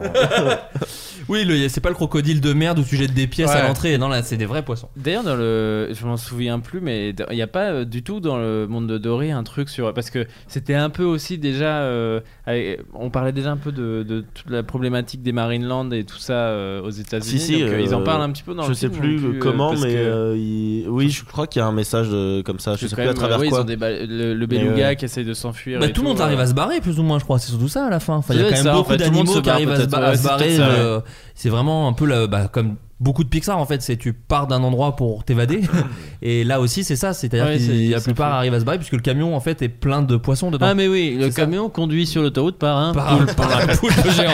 Speaker 5: Oui, le- c'est pas le crocodile de merde où tu jettes des pièces à
Speaker 8: Ouais.
Speaker 5: l'entrée. Non, là, c'est des vrais poissons.
Speaker 7: D'ailleurs, dans le, je m'en souviens plus, mais il n'y a pas euh, du tout dans le monde de Dory un truc sur parce que c'était un peu aussi déjà, euh, avec- on parlait déjà un peu de, de toute la problématique des Marineland et tout ça euh, aux États-Unis.
Speaker 6: Si, si,
Speaker 7: donc, euh, ils en
Speaker 6: euh,
Speaker 7: parlent un petit peu dans
Speaker 6: je
Speaker 7: le
Speaker 6: sais
Speaker 7: film,
Speaker 6: plus
Speaker 7: non euh,
Speaker 6: comment,
Speaker 7: parce
Speaker 6: mais
Speaker 7: que-
Speaker 6: euh, il- oui, je crois qu'il y a un message comme ça. Je sais plus à
Speaker 7: même,
Speaker 6: travers
Speaker 7: ouais, ils
Speaker 6: quoi.
Speaker 7: ont des ba- le, le
Speaker 6: Mais,
Speaker 7: beluga qui essaye de s'enfuir.
Speaker 5: Bah,
Speaker 7: et
Speaker 5: tout le monde arrive à se barrer, plus ou moins, je crois. C'est surtout ça à la fin. Enfin, il y a
Speaker 7: Ça
Speaker 5: quand
Speaker 7: doit
Speaker 5: même
Speaker 7: être ça, en
Speaker 5: beaucoup
Speaker 7: fait, tout le monde
Speaker 5: d'animaux
Speaker 7: se
Speaker 5: qui
Speaker 7: barre
Speaker 5: arrivent à se,
Speaker 7: peut-être,
Speaker 5: ba-
Speaker 7: ouais,
Speaker 5: à se
Speaker 7: c'est
Speaker 5: barrer.
Speaker 7: peut-être ça,
Speaker 5: euh, C'est vraiment un peu la- bah, comme beaucoup de Pixar en fait, c'est tu pars d'un endroit pour t'évader. et là aussi, c'est ça, c'est-à-dire
Speaker 7: Ouais,
Speaker 5: que la plupart arrivent à se barrer puisque le camion en fait est plein de poissons dedans.
Speaker 7: Ah mais oui, le
Speaker 5: ça.
Speaker 7: camion conduit sur l'autoroute par un
Speaker 5: Par un-
Speaker 7: poulpe.
Speaker 5: par un poulpe géant.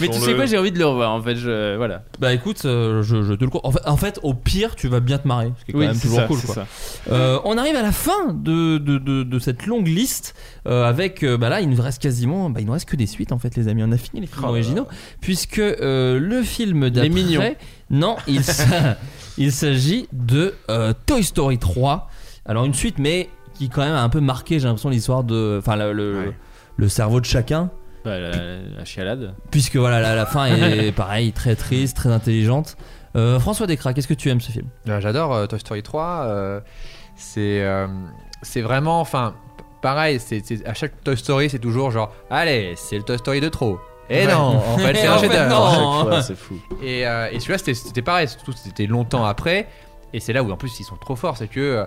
Speaker 7: mais tu sais quoi, j'ai envie de le revoir en fait. Je, voilà.
Speaker 5: Bah écoute, euh, je, je te le en fait, en fait, au pire, tu vas bien te marrer, ce qui est quand
Speaker 7: Oui,
Speaker 5: même toujours
Speaker 7: ça,
Speaker 5: cool.
Speaker 7: c'est
Speaker 5: quoi.
Speaker 7: ça.
Speaker 5: Euh, on arrive à la fin de, de, de, de cette longue liste euh, avec euh, bah là il nous reste quasiment bah, il nous reste que des suites en fait les amis on a fini les films
Speaker 7: Oh là
Speaker 5: originaux puisque euh, le film d'après
Speaker 7: Mignons.
Speaker 5: Non il, s'a- il s'agit de euh, Toy Story 3 alors une suite mais qui quand même a un peu marqué j'ai l'impression l'histoire de enfin le, le, le cerveau de chacun
Speaker 7: Bah, la, la chialade.
Speaker 5: puisque voilà la, la fin est pareil très triste très intelligente Euh, François Descraques qu'est-ce que tu aimes ce film?
Speaker 8: Euh, J'adore euh, Toy Story 3. euh, c'est euh, c'est vraiment, enfin, pareil. C'est c'est- à chaque Toy Story, c'est toujours genre, allez, c'est le Toy Story de trop. Et
Speaker 5: Ouais.
Speaker 8: non, en fait, c'est un chef-d'œuvre.
Speaker 5: non.
Speaker 6: À chaque fois, c'est fou.
Speaker 8: Et, euh, et celui-là, c'était- pareil, surtout c'était longtemps après. Et c'est là où en plus ils sont trop forts, c'est que euh,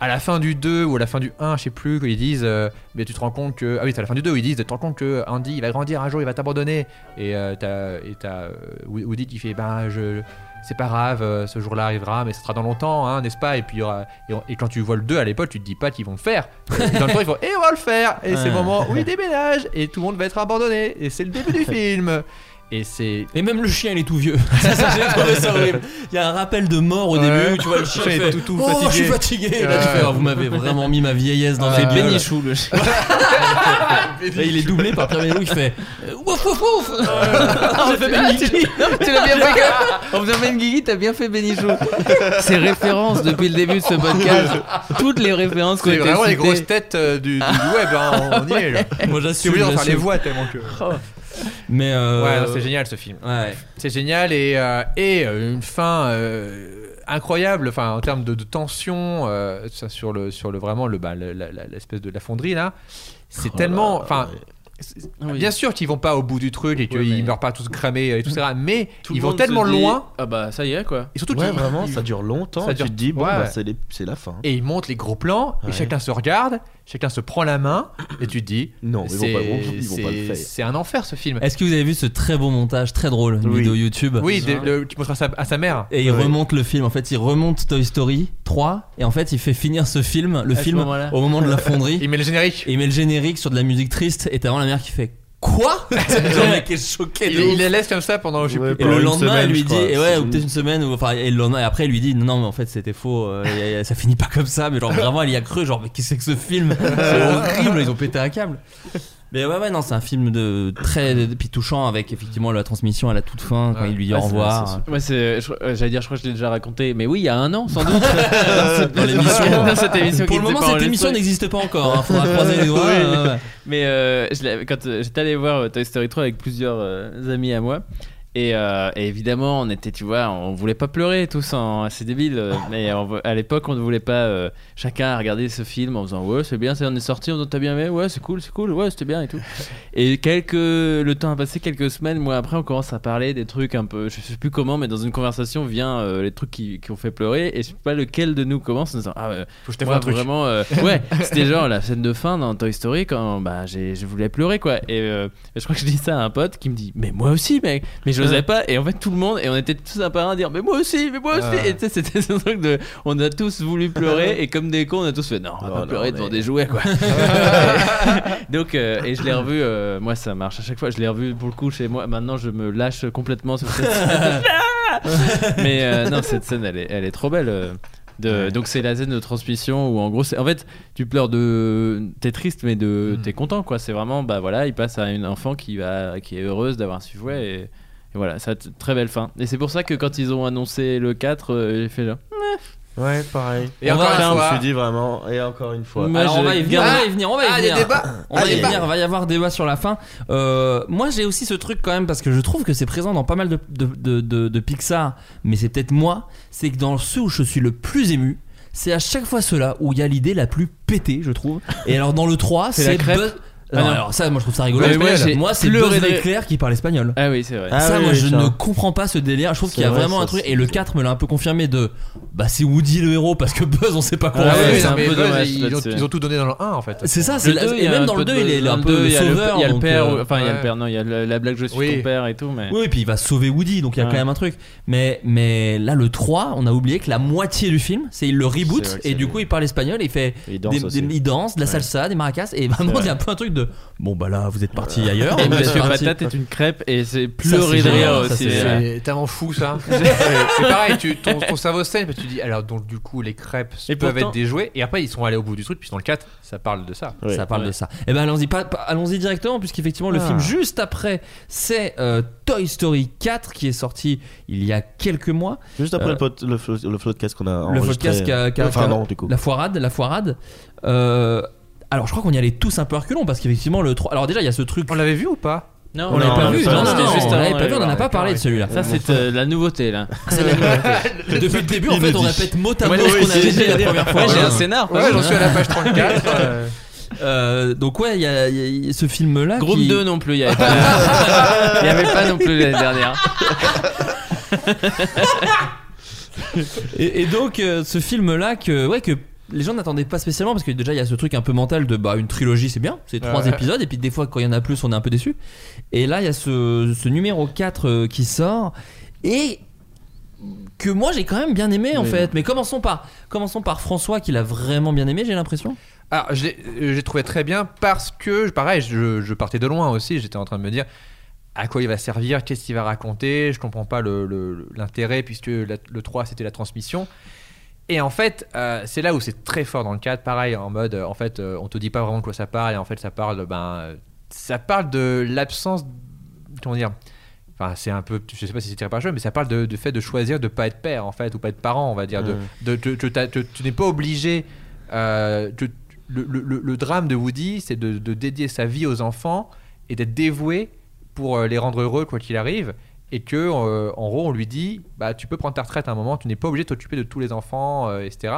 Speaker 8: à la fin du 2 ou à la fin du 1, je sais plus, quand ils disent, euh, mais tu te rends compte que. Ah oui, c'est à la fin du 2 où ils disent, tu te rends compte que Andy il va grandir un jour, il va t'abandonner. Et euh, t'as et t'as, euh, Woody qui fait, ben je. C'est pas grave, euh, ce jour-là arrivera, mais ce sera dans longtemps, hein, n'est-ce pas? Et, puis, y aura- et, on- et quand tu vois le 2 à l'époque, tu te dis pas qu'ils vont le faire. Et dans le temps, ils font, et on va le faire Et c'est le moment où ils déménagent, et tout le monde va être abandonné. Et c'est le début du film. Et c'est
Speaker 5: Et même le chien, il est tout vieux. Ça, ça, j'ai trouvé ça horrible. Il y a un rappel de mort au
Speaker 8: Ouais.
Speaker 5: début. où Tu vois le chien fait,
Speaker 8: est tout- tout
Speaker 5: oh, je suis
Speaker 8: fatigué.
Speaker 5: fatigué. Et là, tu fais, oh, vous m'avez vraiment mis ma vieillesse dans
Speaker 8: Ouais.
Speaker 5: ma
Speaker 7: C'est
Speaker 5: gueule.
Speaker 7: Bénichou le chien.
Speaker 5: Là, il est doublé par Pierre Bénichou. Il fait euh, ouf ouf ouf. J'ai fait
Speaker 7: Ah,
Speaker 5: Bénichou.
Speaker 7: tu tu l'as bien fait. En faisant Guigui, t'as bien fait Bénichou. Ces références depuis le début de ce podcast, toutes les références
Speaker 8: C'est
Speaker 7: été
Speaker 8: vraiment les grosses têtes euh, du, web, hein, on y est. là.
Speaker 5: Moi, j'assume.
Speaker 8: obligé d'en faire les voix tellement que.
Speaker 5: Mais euh,
Speaker 8: Ouais, c'est génial ce film.
Speaker 5: Ouais.
Speaker 8: C'est génial et, euh, et euh, une fin euh, incroyable, enfin en termes de, de tension, euh, ça, sur le sur le vraiment le bah, le- la- la- l'espèce de la fonderie là. C'est
Speaker 6: Oh
Speaker 8: tellement, enfin.
Speaker 7: Oui.
Speaker 8: Bien sûr qu'ils vont pas au bout du truc et qu'ils
Speaker 7: Ouais, mais-
Speaker 8: meurent pas tous cramés et tout ça, mais
Speaker 7: Tout
Speaker 8: ils vont tellement
Speaker 7: dit,
Speaker 8: loin
Speaker 7: Ah bah ça y est quoi.
Speaker 8: et surtout
Speaker 6: Ouais, vraiment, ça dure longtemps.
Speaker 8: ça
Speaker 6: et
Speaker 8: dure-
Speaker 6: tu te dis, bon,
Speaker 8: ouais.
Speaker 6: bah, c'est les- la fin.
Speaker 8: et ils montent les gros plans
Speaker 6: Ouais.
Speaker 8: et chacun se regarde, chacun se prend la main et tu te dis
Speaker 6: Non, ils vont
Speaker 8: c'est-
Speaker 6: pas- ils vont pas le faire.
Speaker 8: C'est un enfer ce film.
Speaker 5: Est-ce que vous avez vu ce très beau montage, très drôle, une
Speaker 6: Oui.
Speaker 5: vidéo YouTube
Speaker 8: Oui, des- le- tu montreras ça à sa mère.
Speaker 5: Et il
Speaker 6: Ouais.
Speaker 5: remonte le film. En fait, il remonte Toy Story 3 et en fait, il fait finir ce film, le film, au moment de la fonderie.
Speaker 8: Il met le générique.
Speaker 5: Et il met le générique sur de la musique triste et t'as vraiment la mère qui fait Quoi? Le mec est choqué de
Speaker 8: Il,
Speaker 5: ouf.
Speaker 8: il les laisse comme ça pendant je sais
Speaker 6: Ouais,
Speaker 8: plus
Speaker 5: Et le
Speaker 6: une
Speaker 5: lendemain,
Speaker 6: semaine,
Speaker 5: elle lui
Speaker 6: je
Speaker 5: dit,
Speaker 6: crois.
Speaker 5: et ouais, ou peut-être une semaine, ou enfin, et le lendemain, et après, il lui dit, non, non, mais en fait, c'était faux, euh, ça finit pas comme ça, mais genre vraiment, elle y a cru, genre, mais qu'est-ce que c'est que ce film? C'est horrible, ils ont pété un câble. Mais ouais, ouais, non, c'est un film de très puis touchant avec effectivement la transmission à la toute fin quand
Speaker 8: Ouais.
Speaker 5: il lui dit
Speaker 7: Ouais,
Speaker 5: au revoir.
Speaker 7: Ouais, c'est, euh, j'allais dire, je crois que je l'ai déjà raconté, mais oui, il y a un an sans doute. dans, cette-
Speaker 5: Dans l'émission.
Speaker 7: dans cette émission
Speaker 5: Pour le moment, cette émission n'existe pas encore. Hein, faudra croiser les doigts.
Speaker 7: Oui.
Speaker 5: ouais.
Speaker 7: Mais euh, je quand euh, j'étais allé voir Toy Story 3 avec plusieurs euh, amis à moi. Et, euh, et évidemment, on était, tu vois, on voulait pas pleurer tous, en, c'est débile. euh, mais on à l'époque, on ne voulait pas euh, chacun regarder ce film en faisant ouais, c'est bien, ça on est sorti, on t'as bien aimé, ouais, c'est cool, c'est cool, ouais, c'était bien et tout. Et quelques, le temps a passé quelques semaines, moi après, on commence à parler des trucs un peu, je sais plus comment, mais dans une conversation vient les trucs qui, qui ont fait pleurer. Et je sais pas lequel de nous commence en disant ah,
Speaker 8: Faut que je
Speaker 7: moi,
Speaker 8: un truc.
Speaker 7: vraiment, ouais, c'était genre la scène de fin dans Toy Story quand bah, j'ai, je voulais pleurer quoi. Et je crois que je dis ça à un pote qui me dit, mais moi aussi, mec, mais je pas. Et en fait, tout le monde, et on était tous un par un à dire, mais moi aussi, mais moi aussi. Et tu sais, c'était ce truc de, on a tous voulu pleurer et comme des cons, on a tous fait, non, on va
Speaker 6: Oh
Speaker 7: pas
Speaker 6: non,
Speaker 7: pleurer devant des jouets quoi. Donc, euh, et je l'ai revu, euh, moi ça marche à chaque fois, je l'ai revu pour le coup chez moi. Maintenant, je me lâche complètement sur cette scène. mais euh, non, cette scène, elle est, elle est trop belle. Donc c'est la scène de transmission où en gros en fait tu pleures de t'es triste mais de
Speaker 8: Mm.
Speaker 7: t'es content quoi c'est vraiment bah voilà il passe à une enfant qui va qui est heureuse d'avoir su jouer et, et voilà ça très belle fin et c'est pour ça que quand ils ont annoncé le 4 euh, j'ai fait genre
Speaker 6: Ouais, pareil.
Speaker 8: Et
Speaker 5: On
Speaker 8: encore
Speaker 5: va-
Speaker 8: une
Speaker 6: Je me
Speaker 8: fois,
Speaker 6: suis dit vraiment, et encore une fois.
Speaker 7: Moi,
Speaker 5: Alors
Speaker 7: je
Speaker 5: on va y venir, on va y venir, on va y
Speaker 8: Ah,
Speaker 5: venir. On va
Speaker 8: Ah,
Speaker 5: y venir, il va y avoir débat sur la fin. Euh, moi j'ai aussi ce truc quand même parce que je trouve que c'est présent dans pas mal de, de, de, de- de Pixar, mais c'est peut-être moi, c'est que dans ceux où je suis le plus ému, c'est à chaque fois ceux-là où il y a l'idée la plus pétée, je trouve. Et alors dans le 3,
Speaker 7: C'est
Speaker 5: Buzz- Non,
Speaker 7: non.
Speaker 5: alors ça, moi je trouve ça rigolo.
Speaker 7: Mais moi, j'ai
Speaker 5: moi, c'est Buzz
Speaker 7: de-
Speaker 5: l'éclair qui parle espagnol.
Speaker 7: Ah oui, c'est vrai.
Speaker 6: Ah
Speaker 5: ça,
Speaker 6: oui,
Speaker 5: moi,
Speaker 6: oui,
Speaker 5: je ne comprends pas ce délire. Je trouve qu'il y a
Speaker 6: vrai,
Speaker 5: vraiment
Speaker 6: ça,
Speaker 5: un truc. Et le 4 me l'a un peu confirmé de. Bah, c'est Woody le héros parce que Buzz, on sait pas quoi
Speaker 7: Ah ouais,
Speaker 5: faire.
Speaker 8: oui,
Speaker 7: c'est
Speaker 8: non,
Speaker 7: un
Speaker 8: mais
Speaker 7: peu
Speaker 8: Buzz,
Speaker 7: dommage
Speaker 8: ils, ont,
Speaker 7: là-dessus.
Speaker 8: ils ont tout donné dans le 1 en fait.
Speaker 5: C'est ça, c'est et
Speaker 7: a
Speaker 5: même dans le
Speaker 7: peu
Speaker 5: 2,
Speaker 7: de-
Speaker 5: il est un peu
Speaker 7: deux,
Speaker 5: le
Speaker 7: il y a le-
Speaker 5: sauveur.
Speaker 7: Il y a le père,
Speaker 5: euh,
Speaker 7: enfin il y a le
Speaker 8: ouais.
Speaker 7: père, non, il y a la blague je suis
Speaker 8: Oui.
Speaker 7: ton père et tout, mais.
Speaker 5: Oui, et puis il va sauver Woody, donc il y a
Speaker 7: Ouais.
Speaker 5: quand même un truc. Mais, mais là, le 3, on a oublié que la moitié du film, c'est il le reboot, et du coup, il parle espagnol, il fait.
Speaker 6: Il danse
Speaker 5: il de la
Speaker 6: Ouais.
Speaker 5: salsa, des maracas, et vraiment,
Speaker 6: vrai.
Speaker 5: il y a un peu un truc de. Bon, bah là, vous êtes parti ailleurs.
Speaker 7: Et Monsieur
Speaker 5: parti-
Speaker 7: Patate est une crêpe et c'est pleurer
Speaker 5: c'est
Speaker 7: de rire
Speaker 5: c'est-
Speaker 7: euh,
Speaker 8: tellement fou ça. c'est pareil, tu, ton, ton cerveau saigne parce que tu dis alors donc du coup les crêpes
Speaker 7: Et
Speaker 8: peuvent
Speaker 7: pourtant-
Speaker 8: être des jouets et après ils sont allés au bout du truc puis dans le 4 ça parle de ça.
Speaker 5: Ça parle
Speaker 7: Ouais.
Speaker 5: de ça. Eh ben allons-y, pas- pas- allons-y directement puisqu'effectivement le
Speaker 6: Ah.
Speaker 5: film juste après c'est euh, Toy Story 4 qui est sorti il y a quelques mois.
Speaker 6: Juste après
Speaker 5: Euh,
Speaker 6: le, le, flo- le podcast qu'on a
Speaker 5: Le
Speaker 6: enregistré.
Speaker 5: podcast qu'a- qu'a-
Speaker 6: Enfin
Speaker 5: qu'a-
Speaker 6: non, du coup.
Speaker 5: la foirade, la foirade. Euh, alors je crois qu'on y allait tous un peu reculons parce qu'effectivement le 3 alors déjà il y a ce truc
Speaker 8: On l'avait vu ou pas?
Speaker 7: Non,
Speaker 5: on l'avait pas vu, non,
Speaker 7: c'était juste
Speaker 5: on l'avait pas vu, on en a pas parlé de celui-là.
Speaker 7: Ça c'est euh, la nouveauté là.
Speaker 5: C'est la nouveauté. Depuis le début, en fait, on répète mot à mot
Speaker 7: Ouais,
Speaker 5: ce
Speaker 7: oui,
Speaker 5: qu'on avait
Speaker 7: c'est-
Speaker 5: dit la première fois.
Speaker 7: Ouais, j'ai un scénar.
Speaker 8: Ouais, j'en suis à la page 34. euh,
Speaker 5: euh, donc ouais, il y, a- y a ce film-là.
Speaker 7: Groupe
Speaker 5: qui...
Speaker 7: 2 non plus, il y avait pas, il y avait pas non plus l'année dernière.
Speaker 5: Et, et donc euh, ce film là que ouais que les gens n'attendaient pas spécialement parce que déjà il y a ce truc un peu mental de bah une trilogie c'est bien c'est trois
Speaker 8: Ouais.
Speaker 5: épisodes et puis des fois quand il y en a plus on est un peu déçu et là il y a ce, ce numéro 4 euh, qui sort et que moi j'ai quand même bien aimé en
Speaker 6: Oui.
Speaker 5: fait mais commençons par commençons par François qui l'a vraiment bien aimé j'ai l'impression
Speaker 8: Alors, je l'ai- euh, j'ai trouvé très bien parce que, pareil, je, je partais de loin aussi. J'étais en train de me dire à quoi il va servir, qu'est-ce qu'il va raconter. Je comprends pas le- le- l'intérêt puisque la- le 3 c'était la transmission. Et en fait, euh, c'est là où c'est très fort dans le cadre. Pareil, en mode, euh, en fait, euh, on te dit pas vraiment de quoi ça parle. Et en fait, ça parle, ben, euh, ça parle de l'absence, comment dire. Enfin, c'est un peu, je sais pas si c'est tiré par le cheveu, mais ça parle de- du fait de choisir de pas être père en fait ou pas être parent, on va dire. De,
Speaker 6: Mm.
Speaker 8: de, de- de- t'as- tu n'es pas obligé. euh, de- le, le- le- le drame de Woody, c'est de, de dédier sa vie aux enfants et d'être dévoué pour les rendre heureux quoi qu'il arrive. Et que, euh, en gros, on lui dit, bah, tu peux prendre ta retraite à un moment, tu n'es pas obligé de t'occuper de tous les enfants, euh, etc.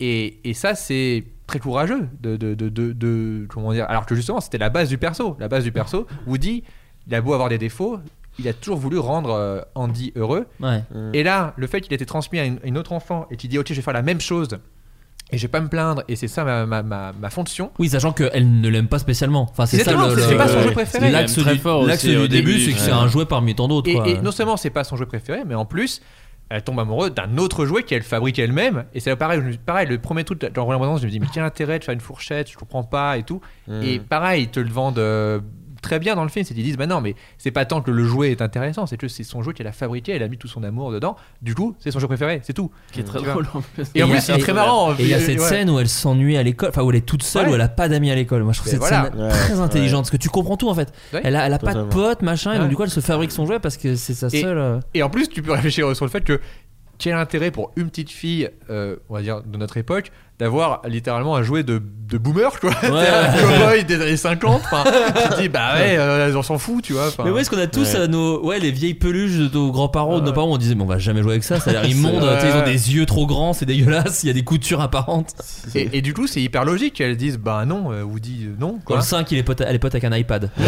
Speaker 8: Et, et ça, c'est très courageux de, de, de, de- de- comment dire. Alors que justement, c'était la base du perso. La base du perso, Woody, il a beau avoir des défauts, il a toujours voulu rendre euh, Andy heureux.
Speaker 5: ouais
Speaker 8: Et là, le fait qu'il ait été transmis à une, une autre enfant et qu'il dit, ok, je vais faire la même chose et je vais pas me plaindre et c'est ça ma, ma, ma, ma fonction.
Speaker 5: oui sachant qu'elle ne l'aime pas spécialement enfin c'est ça le,
Speaker 8: c'est- pas son jeu préféré.
Speaker 5: l'axe du,
Speaker 7: fort
Speaker 5: l'axe
Speaker 7: aussi
Speaker 5: du
Speaker 7: au
Speaker 5: début c'est que c'est un jouet parmi tant d'autres
Speaker 8: Et, non seulement c'est pas son jeu préféré, mais en plus, elle tombe amoureuse d'un autre jouet qu'elle fabrique elle-même. Et c'est pareil, pareil, le premier truc, dans Roland je me dis, mais quel intérêt de faire une fourchette, je comprends pas et tout.
Speaker 6: Mm.
Speaker 8: Et pareil, ils te le vendent euh, très bien dans le film, c'est qu'ils disent, bah non, mais c'est pas tant que le jouet est intéressant, c'est que c'est son jouet qu'elle a fabriqué, elle a mis tout son amour dedans. Du coup, c'est son jeu préféré, c'est tout.
Speaker 7: Qui est très
Speaker 8: Tu vois.
Speaker 7: drôle en plus.
Speaker 8: Et en plus, c'est très marrant.
Speaker 5: Et il y a cette
Speaker 8: Ouais.
Speaker 5: scène où elle s'ennuie à l'école, enfin où elle est toute seule,
Speaker 8: Ouais.
Speaker 5: où elle a pas d'amis à l'école. Moi je trouve cette
Speaker 8: voilà.
Speaker 5: scène
Speaker 6: Ouais,
Speaker 5: très intelligente
Speaker 6: ouais.
Speaker 5: parce que tu comprends tout en fait.
Speaker 8: Ouais.
Speaker 5: Elle a, elle a pas de potes, machin, et donc du coup elle se fabrique son jouet parce que c'est sa
Speaker 8: Et-
Speaker 5: seule. euh,
Speaker 8: Et en plus, tu peux réfléchir sur le fait que quel intérêt pour une petite fille, euh, on va dire de notre époque, d'avoir littéralement un jouet de, de boomer, quoi. C'est un cowboy des années 50. Enfin, tu te dis, bah ouais, euh, on s'en fout, tu vois.
Speaker 5: Mais ouais, est-ce qu'on a tous
Speaker 6: Ouais.
Speaker 5: nos, ouais, les vieilles peluches de nos grands-parents, de nos
Speaker 8: Ouais.
Speaker 5: parents, on disait, mais on va jamais jouer avec ça, ça a l'air immonde,
Speaker 8: Ouais.
Speaker 5: ils ont des yeux trop grands, c'est dégueulasse, il y a des coutures apparentes.
Speaker 8: Et, et du coup, c'est hyper logique qu'elles disent, bah non, euh, Woody, euh, non. Quoi.
Speaker 5: le 5 il est pote, elle est pote avec un iPad. c'est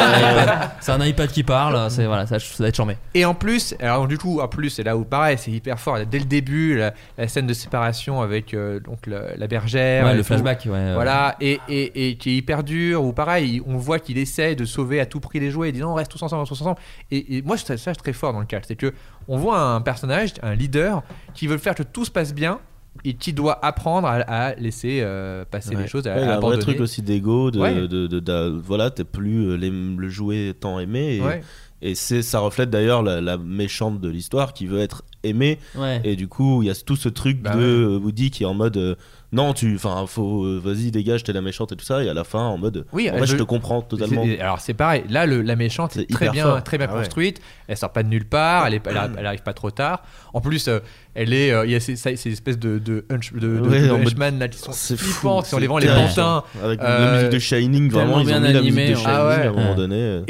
Speaker 5: un iPad. C'est un iPad qui parle, c'est voilà, ça, ça va être charmé.
Speaker 8: Et en plus, alors du coup, en plus, c'est là où pareil, c'est hyper fort. Dès le début, la, la scène de séparation avec euh, donc la, la bergère.
Speaker 5: Ouais, le flashback, ouais.
Speaker 8: Voilà, et, et, et qui est hyper dur, ou pareil, on voit qu'il essaie de sauver à tout prix les jouets, et dit non, on reste tous ensemble, on reste tous ensemble. Et, et moi, ça, ça, c'est très fort dans le cadre, c'est que on voit un personnage, un leader, qui veut faire que tout se passe bien, et qui doit apprendre à, à laisser euh, passer
Speaker 6: Ouais.
Speaker 8: les choses, à,
Speaker 6: Ouais, il
Speaker 8: à
Speaker 6: a un vrai truc aussi d'ego, de,
Speaker 8: Ouais.
Speaker 6: de, de- de- voilà, t'es plus euh, les- le jouet tant aimé. Et,
Speaker 8: Ouais.
Speaker 6: Et c'est, ça reflète d'ailleurs la, la méchante de l'histoire qui veut être aimée.
Speaker 5: Ouais.
Speaker 6: Et du coup, il y a tout ce truc
Speaker 8: Bah
Speaker 6: de
Speaker 8: ouais.
Speaker 6: euh, Woody qui est en mode euh, non, tu, enfin, faut, euh, vas-y, dégage, t'es la méchante et tout ça. Et à la fin, en mode,
Speaker 8: Oui,
Speaker 6: en je te comprends totalement.
Speaker 8: C'est- Alors c'est pareil, là le- la méchante
Speaker 6: C'est
Speaker 8: est très bien,
Speaker 6: fort.
Speaker 8: très bien
Speaker 6: Ah ouais.
Speaker 8: construite, elle sort pas de nulle part, elle, est, elle, elle arrive pas trop tard. En plus, euh, elle est, euh, il y a ces, ces- ces espèces de, de, hunch- de, de-
Speaker 6: Ouais,
Speaker 8: de
Speaker 6: en mode-
Speaker 8: henchman là qui sont
Speaker 6: C'est fou,
Speaker 8: flippantes,
Speaker 6: c'est
Speaker 8: les vents les pantins.
Speaker 6: Avec
Speaker 8: Euh,
Speaker 6: la musique de Shining, vraiment, ils ont
Speaker 7: bien
Speaker 6: mis la
Speaker 7: animé,
Speaker 6: musique de
Speaker 7: ouais.
Speaker 6: Shining
Speaker 8: Ah
Speaker 6: à un moment donné. euh,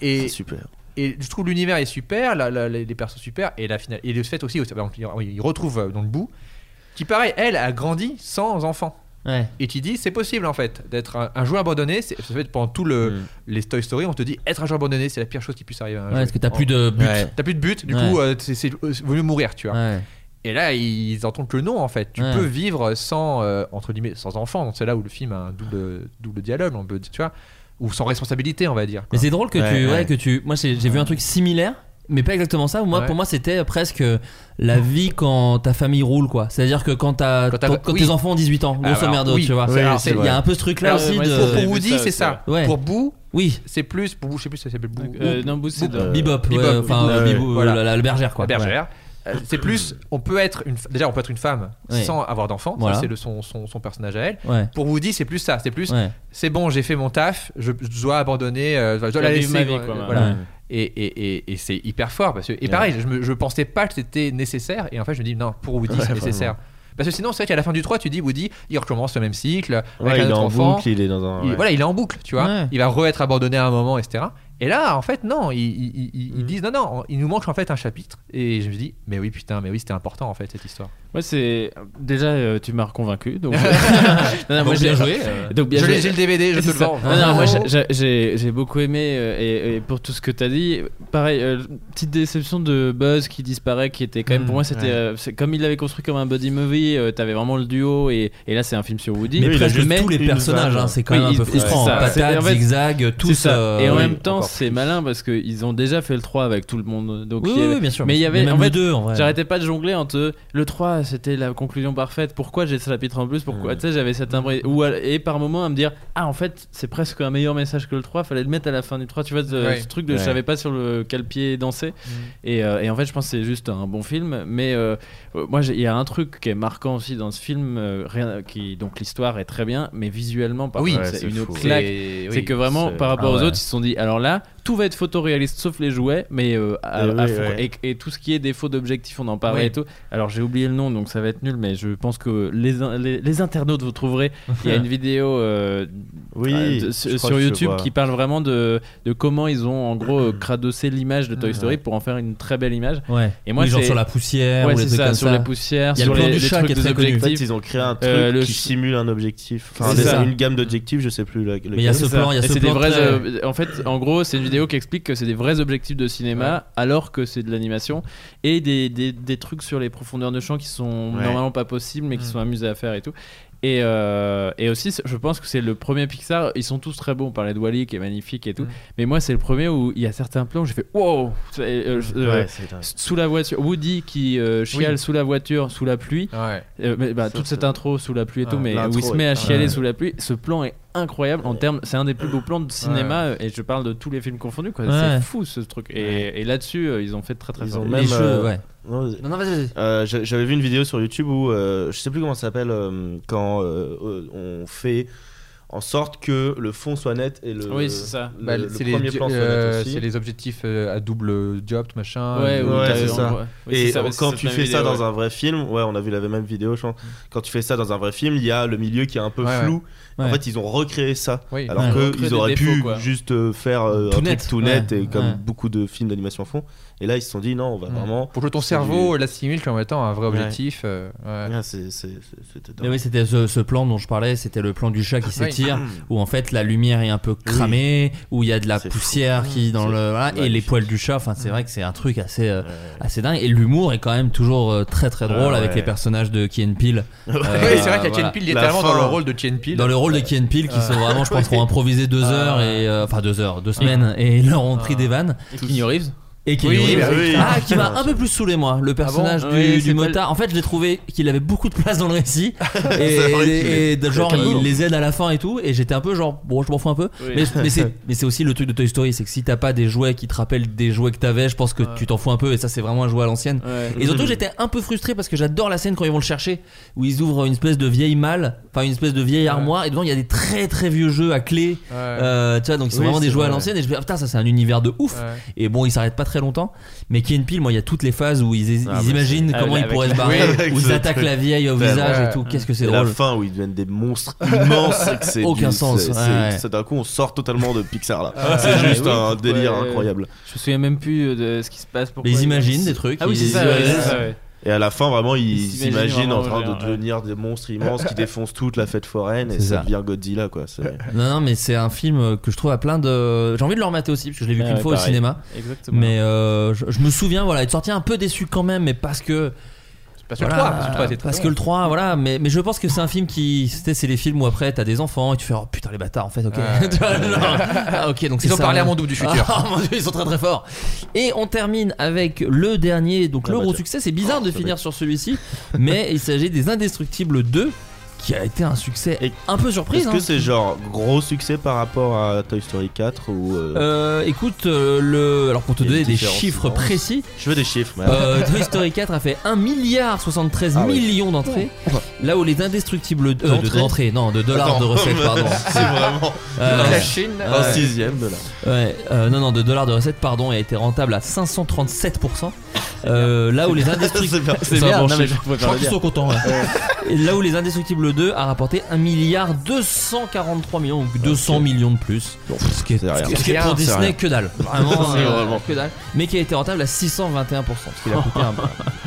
Speaker 8: Et,
Speaker 6: super.
Speaker 8: Et je trouve l'univers est super, la- la- les les persos super, et la finale, et le fait aussi, aussi donc, il il retrouve euh, dans le bout, qui pareil, elle a grandi sans enfant.
Speaker 5: Ouais.
Speaker 8: Et tu dis, c'est possible en fait, d'être un, un jouet abandonné. Ça fait pendant tout le, les Toy Story, on te dit, être un jouet abandonné, c'est la pire chose qui puisse arriver. à un
Speaker 5: Ouais, parce que t'as plus de but.
Speaker 8: Ouais. T'as plus de but, du
Speaker 5: Ouais.
Speaker 8: coup, euh, c'est c'est- euh, vaut mieux mourir, tu vois.
Speaker 5: Ouais.
Speaker 8: Et là, ils entendent que le nom en fait. Tu
Speaker 5: Ouais.
Speaker 8: peux vivre sans, euh, entre guillemets, sans enfant. Donc, C'est là où le film a un double, double dialogue, on peut dire, tu vois. Ou sans responsabilité, on va dire.
Speaker 5: Mais c'est drôle que
Speaker 6: Ouais,
Speaker 5: tu, ouais,
Speaker 6: ouais.
Speaker 5: que tu. Moi, j'ai j'ai vu un truc similaire, mais pas exactement ça. Moi,
Speaker 8: Ouais.
Speaker 5: pour moi, c'était presque la vie quand ta famille roule, quoi. C'est-à-dire que quand, t'as-
Speaker 8: Quand t'as-
Speaker 5: quand- quand
Speaker 8: oui.
Speaker 5: tes enfants ont 18 ans, grosso
Speaker 8: Alors,
Speaker 5: merdo,
Speaker 8: oui.
Speaker 5: tu vois.
Speaker 8: Oui, alors,
Speaker 5: C'est-
Speaker 8: c'est
Speaker 5: Il y a un peu ce truc-là
Speaker 7: Alors,
Speaker 5: aussi
Speaker 7: ouais,
Speaker 5: de.
Speaker 8: Pour, pour
Speaker 7: J'ai vu
Speaker 8: Woody, c'est ça.
Speaker 5: ouais.
Speaker 8: Pour Boo,
Speaker 5: Oui,
Speaker 8: c'est plus. Pour Boo, je sais plus, ça s'appelle Boo.
Speaker 7: Euh, non, Boo, c'est de-
Speaker 5: Bebop,
Speaker 8: Bebop,
Speaker 5: ouais, enfin,
Speaker 6: Bebop,
Speaker 5: Bibou,
Speaker 8: voilà.
Speaker 5: euh, la, la bergère, quoi.
Speaker 8: La bergère. Euh, C'est plus, on peut être une, déjà on peut être une femme
Speaker 5: Ouais.
Speaker 8: sans avoir d'enfant,
Speaker 5: Voilà.
Speaker 8: Ça, c'est le son, son, son personnage à elle.
Speaker 5: Ouais.
Speaker 8: Pour Woody, c'est plus ça, c'est plus,
Speaker 5: Ouais.
Speaker 8: c'est bon, j'ai fait mon taf, je, je dois abandonner, euh, je dois la laisser,
Speaker 7: vivre ma vie,
Speaker 8: euh,
Speaker 7: quoi,
Speaker 8: voilà.
Speaker 5: Ouais.
Speaker 8: Et, et, et, et c'est hyper fort parce que et pareil, je, me, je pensais pas que c'était nécessaire et en fait je me dis non, pour Woody
Speaker 6: Ouais,
Speaker 8: c'est nécessaire. Parce que sinon c'est vrai qu'à la fin du 3 tu dis Woody il recommence le même cycle avec
Speaker 6: Ouais,
Speaker 8: un
Speaker 6: il est
Speaker 8: autre
Speaker 6: en
Speaker 8: enfant.
Speaker 6: boucle, il est dans un.
Speaker 8: Il-
Speaker 6: ouais.
Speaker 8: Voilà, il est en boucle, tu vois.
Speaker 5: Ouais.
Speaker 8: Il va re-être abandonné à un moment, etc. Et là, en fait, non, ils, ils- ils- ils
Speaker 6: Mm.
Speaker 8: disent non, non, il nous manque en fait un chapitre. Et je me dis, mais oui, putain, mais oui, c'était important en fait cette histoire.
Speaker 7: Ouais, c'est. Déjà, euh, tu m'as reconvaincu. Donc, non, non,
Speaker 5: Donc,
Speaker 7: j'ai-
Speaker 5: bien joué, euh.
Speaker 7: Donc, bien
Speaker 8: Je
Speaker 7: joué.
Speaker 8: l'ai- j'ai le DVD, je te le vends.
Speaker 7: Non, non, moi, j'ai- j'ai beaucoup aimé euh, et, et pour tout ce que t'as dit, pareil, euh, petite déception de Buzz qui disparaît, qui était quand même pour moi c'était
Speaker 8: ouais.
Speaker 7: euh, c'est comme il l'avait construit comme un buddy movie, euh, t'avais vraiment le duo et, et là c'est un film sur Woody.
Speaker 5: Mais
Speaker 6: Oui, il a
Speaker 5: presque
Speaker 6: juste
Speaker 5: tous les personnages, hein, c'est quand
Speaker 7: Oui,
Speaker 5: même un
Speaker 7: il-
Speaker 5: peu frustrant.
Speaker 7: ça.
Speaker 5: Patate,
Speaker 7: en fait,
Speaker 5: zigzag, tous.
Speaker 7: C'est ça.
Speaker 5: euh,
Speaker 7: et en
Speaker 5: oui.
Speaker 7: même temps, c'est malin parce qu'ils ont déjà fait le 3 avec tout le monde. Donc
Speaker 5: Oui, oui, oui, bien sûr.
Speaker 7: Mais il y avait
Speaker 5: même
Speaker 7: en fait,
Speaker 5: 2 en vrai.
Speaker 7: J'arrêtais pas de jongler entre le 3 c'était la conclusion parfaite pourquoi j'ai ce chapitre en plus? Pourquoi
Speaker 6: Mm.
Speaker 7: tu sais j'avais cette imbré ou à- et par moment à me dire ah en fait c'est presque un meilleur message que le 3 fallait le mettre à la fin du 3 tu vois ce,
Speaker 8: Ouais.
Speaker 7: ce truc de je savais pas sur le quel pied danser et, euh, et en fait je pense que c'est juste un bon film mais euh, euh, moi il y a un truc qui est marquant aussi dans ce film euh, rien, qui donc l'histoire est très bien mais visuellement par
Speaker 8: Oui,
Speaker 7: c'est une
Speaker 6: fou.
Speaker 7: claque c'est
Speaker 8: oui,
Speaker 7: que vraiment par rapport
Speaker 5: Ah
Speaker 7: aux
Speaker 5: ouais.
Speaker 7: autres ils se sont dit alors là tout va être photoréaliste sauf les jouets mais euh, à,
Speaker 6: Eh
Speaker 7: à fond.
Speaker 6: ouais.
Speaker 7: Et, et tout ce qui est défaut d'objectif on en parlait
Speaker 8: Oui.
Speaker 7: et tout alors j'ai oublié le nom donc ça va être nul mais je pense que les, in- les, les internautes vous trouverez il y a une vidéo euh,
Speaker 6: Oui,
Speaker 7: euh, de- sur YouTube qui parle vraiment de, de comment ils ont en gros euh, cradossé l'image de Toy Story pour en faire une très belle image
Speaker 5: Ouais.
Speaker 7: Et moi,
Speaker 5: Oui, genre sur la poussière
Speaker 7: ouais
Speaker 5: ou les
Speaker 7: c'est
Speaker 5: trucs
Speaker 7: ça
Speaker 5: comme
Speaker 7: sur
Speaker 5: ça.
Speaker 7: les poussières
Speaker 5: Il y a
Speaker 7: sur
Speaker 5: le plan
Speaker 7: les,
Speaker 5: du
Speaker 7: les
Speaker 5: chat
Speaker 7: trucs
Speaker 5: qui est très connu.
Speaker 6: En fait,
Speaker 7: objectifs
Speaker 6: ils ont créé un truc
Speaker 7: Euh, le
Speaker 6: qui
Speaker 7: ch-
Speaker 6: simule un objectif. Enfin, des- une gamme d'objectifs, je sais plus. la-
Speaker 5: Mais il y a ce plan, il y a ce plan
Speaker 7: euh, en fait, en gros, c'est une vidéo qui explique que c'est des vrais objectifs de cinéma, alors que c'est de l'animation, et des trucs sur les profondeurs de champ qui sont
Speaker 6: Ouais.
Speaker 7: normalement pas possibles, mais qui
Speaker 8: Mm.
Speaker 7: sont amusés à faire et tout. Et, euh, et aussi, je pense que c'est le premier Pixar. Ils sont tous très bons. On parlait de Wally qui est magnifique et tout.
Speaker 8: Mm.
Speaker 7: Mais moi, c'est le premier où il y a certains plans où j'ai fait wow. Euh, je- euh,
Speaker 6: Ouais,
Speaker 7: sous la voiture, Woody qui chiale
Speaker 8: Oui.
Speaker 7: sous la voiture, sous la pluie.
Speaker 8: Ouais.
Speaker 7: Mais, bah, toute cette intro sous la pluie et tout, mais où il se met à chialer sous la pluie, ce plan est incroyable en termes. C'est un des plus beaux plans de cinéma euh, et je parle de tous les films confondus. quoi.
Speaker 5: Ouais.
Speaker 7: C'est fou ce truc. Et, et là-dessus, euh, ils ont fait très très
Speaker 6: Ils
Speaker 7: fort.
Speaker 6: ont
Speaker 5: Les
Speaker 6: même,
Speaker 5: cheveux,
Speaker 6: euh,
Speaker 5: ouais.
Speaker 6: Non,
Speaker 5: Non, non, vas-y, vas-y.
Speaker 6: Euh, j'a- J'avais vu une vidéo sur YouTube où euh, je sais plus comment ça s'appelle euh, quand on fait en sorte que le fond soit net et le,
Speaker 7: Oui, c'est ça.
Speaker 6: le,
Speaker 8: Bah,
Speaker 6: le premier
Speaker 8: les,
Speaker 6: plan soit net aussi.
Speaker 8: c'est les objectifs euh, à double job, tout machin.
Speaker 7: Ouais,
Speaker 6: Ouais, c'est ça.
Speaker 7: oui,
Speaker 6: et
Speaker 7: ça,
Speaker 6: quand tu fais ça dans
Speaker 7: ouais.
Speaker 6: un vrai film, ouais, on a vu la même vidéo, je pense. Quand tu fais ça dans un vrai film, il y a le milieu qui est un peu
Speaker 8: Ouais,
Speaker 6: flou. En fait, ils ont recréé ça.
Speaker 8: Oui.
Speaker 6: Alors
Speaker 5: Ouais.
Speaker 6: que
Speaker 7: Recréer
Speaker 6: ils
Speaker 7: des
Speaker 6: auraient pu
Speaker 7: quoi.
Speaker 6: juste euh, faire euh,
Speaker 5: Tout
Speaker 6: un truc tout net et comme beaucoup de films d'animation font. Et là, ils se sont dit non, on va
Speaker 8: Mm.
Speaker 6: vraiment.
Speaker 8: Pour que ton cerveau
Speaker 6: du-
Speaker 8: l'assimile comme étant un vrai
Speaker 6: Ouais.
Speaker 8: objectif. euh, ouais.
Speaker 6: Ouais, c'est- c'est- c'est- c'était dingue.
Speaker 5: Mais oui, c'était ce, ce plan dont je parlais, c'était le plan du chat qui s'étire, où en fait la lumière est un peu cramée, où il y a de la
Speaker 6: C'est
Speaker 5: poussière
Speaker 6: fou.
Speaker 5: qui dans
Speaker 6: C'est
Speaker 5: le voilà, et les poils du chat. Enfin, c'est vrai que c'est un truc assez euh, assez dingue. Et l'humour est quand même toujours euh, très très drôle
Speaker 6: Ah
Speaker 5: avec les personnages de Key and Peele.
Speaker 8: oui, c'est vrai qu'il y a
Speaker 5: voilà.
Speaker 8: Ken Peel littéralement dans le rôle de Ken Peel.
Speaker 5: Dans le rôle de Key and Peele qui sont vraiment, je pense,
Speaker 8: Oui.
Speaker 5: ont improvisé deux
Speaker 8: Ah.
Speaker 5: heures et euh, enfin deux heures, deux semaines et ils leur ont pris
Speaker 8: Ah.
Speaker 5: des vannes.
Speaker 7: Keanu Reeves
Speaker 5: Et
Speaker 8: Oui,
Speaker 5: Reeves.
Speaker 8: bah oui.
Speaker 5: Ah, qui m'a un peu plus saoulé moi, le personnage
Speaker 7: bon
Speaker 5: du,
Speaker 7: Oui,
Speaker 5: du
Speaker 7: c'est pas
Speaker 5: motard. En fait, je l'ai trouvé qu'il avait beaucoup de place dans le récit et,
Speaker 6: C'est
Speaker 5: genre
Speaker 6: il
Speaker 5: les aide à la fin et tout. Et j'étais un peu genre bon, je m'en fous un peu.
Speaker 7: Oui.
Speaker 5: Mais, mais c'est mais c'est aussi le truc de Toy Story, c'est que si t'as pas des jouets qui te rappellent des jouets que t'avais, je pense que tu t'en fous un peu. Et ça, c'est vraiment un jouet à l'ancienne.
Speaker 7: Ouais.
Speaker 5: Et surtout, j'étais un peu frustré parce que j'adore la scène quand ils vont le chercher, où ils ouvrent une espèce de vieille malle, enfin une espèce de vieille armoire, et dedans il y a des très très vieux jeux à clé.
Speaker 8: Ouais.
Speaker 5: Euh, tu vois, donc ils sont
Speaker 6: Oui,
Speaker 5: vraiment des
Speaker 6: c'est
Speaker 5: jouets à l'ancienne. Et je me dis, ah, putain, ça c'est un univers de ouf. Et bon, il s'arrête pas très longtemps. Mais Key and Peele, moi, il y a toutes les phases où ils, ils
Speaker 6: Ah, mais
Speaker 5: imaginent
Speaker 7: c'est-
Speaker 5: comment
Speaker 7: avec
Speaker 5: ils pourraient
Speaker 7: la-
Speaker 5: se barrer, où ils attaquent
Speaker 6: truc.
Speaker 5: la vieille au visage
Speaker 8: Ouais.
Speaker 5: et tout. Qu'est-ce que c'est
Speaker 6: Et la
Speaker 5: drôle.
Speaker 6: fin où ils deviennent des monstres immenses, c'est que c'est
Speaker 5: Aucun
Speaker 6: du-
Speaker 5: sens,
Speaker 6: c'est-
Speaker 5: ouais,
Speaker 6: c'est-
Speaker 5: ouais.
Speaker 6: c'est d'un coup on sort totalement de Pixar là.
Speaker 7: Ah,
Speaker 6: c'est juste un délire
Speaker 7: ouais.
Speaker 6: incroyable.
Speaker 7: Je me souviens même plus euh, de ce qui se passe.
Speaker 5: ils imaginent des trucs.
Speaker 7: Ah oui, c'est ça.
Speaker 6: Et à la fin, vraiment, ils
Speaker 7: s'imaginent
Speaker 6: en train
Speaker 7: genre,
Speaker 6: de devenir des monstres immenses qui défoncent toute la fête foraine et ça
Speaker 5: ça.
Speaker 6: devient Godzilla, quoi.
Speaker 5: Non, non, mais c'est un film que je trouve à plein de. J'ai envie de le remater aussi parce que je l'ai vu
Speaker 7: Ouais,
Speaker 5: qu'une
Speaker 7: ouais,
Speaker 5: fois au cinéma.
Speaker 7: Exactement.
Speaker 5: Mais euh, je, je me souviens, voilà, être sorti un peu déçu quand même, mais parce que.
Speaker 8: Parce que le
Speaker 5: Voilà,
Speaker 8: 3, parce que le 3 était très
Speaker 5: parce
Speaker 8: bon.
Speaker 5: que le 3, voilà, mais, mais je pense que c'est un film qui. C'est les films où après t'as des enfants et tu fais oh putain les bâtards en fait, ok. Ah, ok, donc
Speaker 8: Ils ont
Speaker 5: ça.
Speaker 8: parlé à mon double du futur.
Speaker 5: Ah, mon Dieu, ils sont très très forts. Et on termine avec le dernier, donc
Speaker 6: Ah
Speaker 5: le
Speaker 6: bah
Speaker 5: gros
Speaker 6: tiens.
Speaker 5: succès. C'est bizarre de
Speaker 6: ça
Speaker 5: finir sur celui-ci, mais il s'agit des Indestructibles 2 qui a été un succès
Speaker 6: Et
Speaker 5: un peu surprise.
Speaker 6: Est-ce que
Speaker 5: hein.
Speaker 6: c'est genre gros succès par rapport à Toy Story 4 ou euh,
Speaker 5: Euh, écoute, euh, le... alors pour te donner des chiffres précis,
Speaker 6: Je veux des chiffres, mais
Speaker 5: euh, Toy Story 4 a fait 1 milliard 73
Speaker 6: Ah oui.
Speaker 5: millions d'entrées, là où les Indestructibles euh, de-
Speaker 6: D'entrées
Speaker 5: d'entrées, non, de dollars
Speaker 6: Attends,
Speaker 5: de recettes, pardon.
Speaker 6: c'est vraiment
Speaker 5: Euh,
Speaker 8: La Chine.
Speaker 6: un sixième de là.
Speaker 5: Ouais, euh, non, non, de dollars de recettes, pardon, et a été rentable à 537%. Euh, là où les indestructibles.
Speaker 6: C'est bien.
Speaker 7: C'est
Speaker 5: un
Speaker 7: bien,
Speaker 5: bon
Speaker 7: non, mais
Speaker 5: chiffre.
Speaker 7: je préfère
Speaker 5: Je crois
Speaker 7: le
Speaker 5: qu'ils
Speaker 7: dire.
Speaker 5: sont contents. ouais. Et là où les Indestructibles 2 a rapporté 1 milliard 243 millions, donc 200 millions de plus. ce qui est,
Speaker 6: c'est rien.
Speaker 5: ce qui est pour Disney
Speaker 6: rien.
Speaker 5: que dalle. Vraiment, euh,
Speaker 6: vraiment.
Speaker 5: que dalle. Mais qui a été rentable à 621%, ce qui a coûté un peu.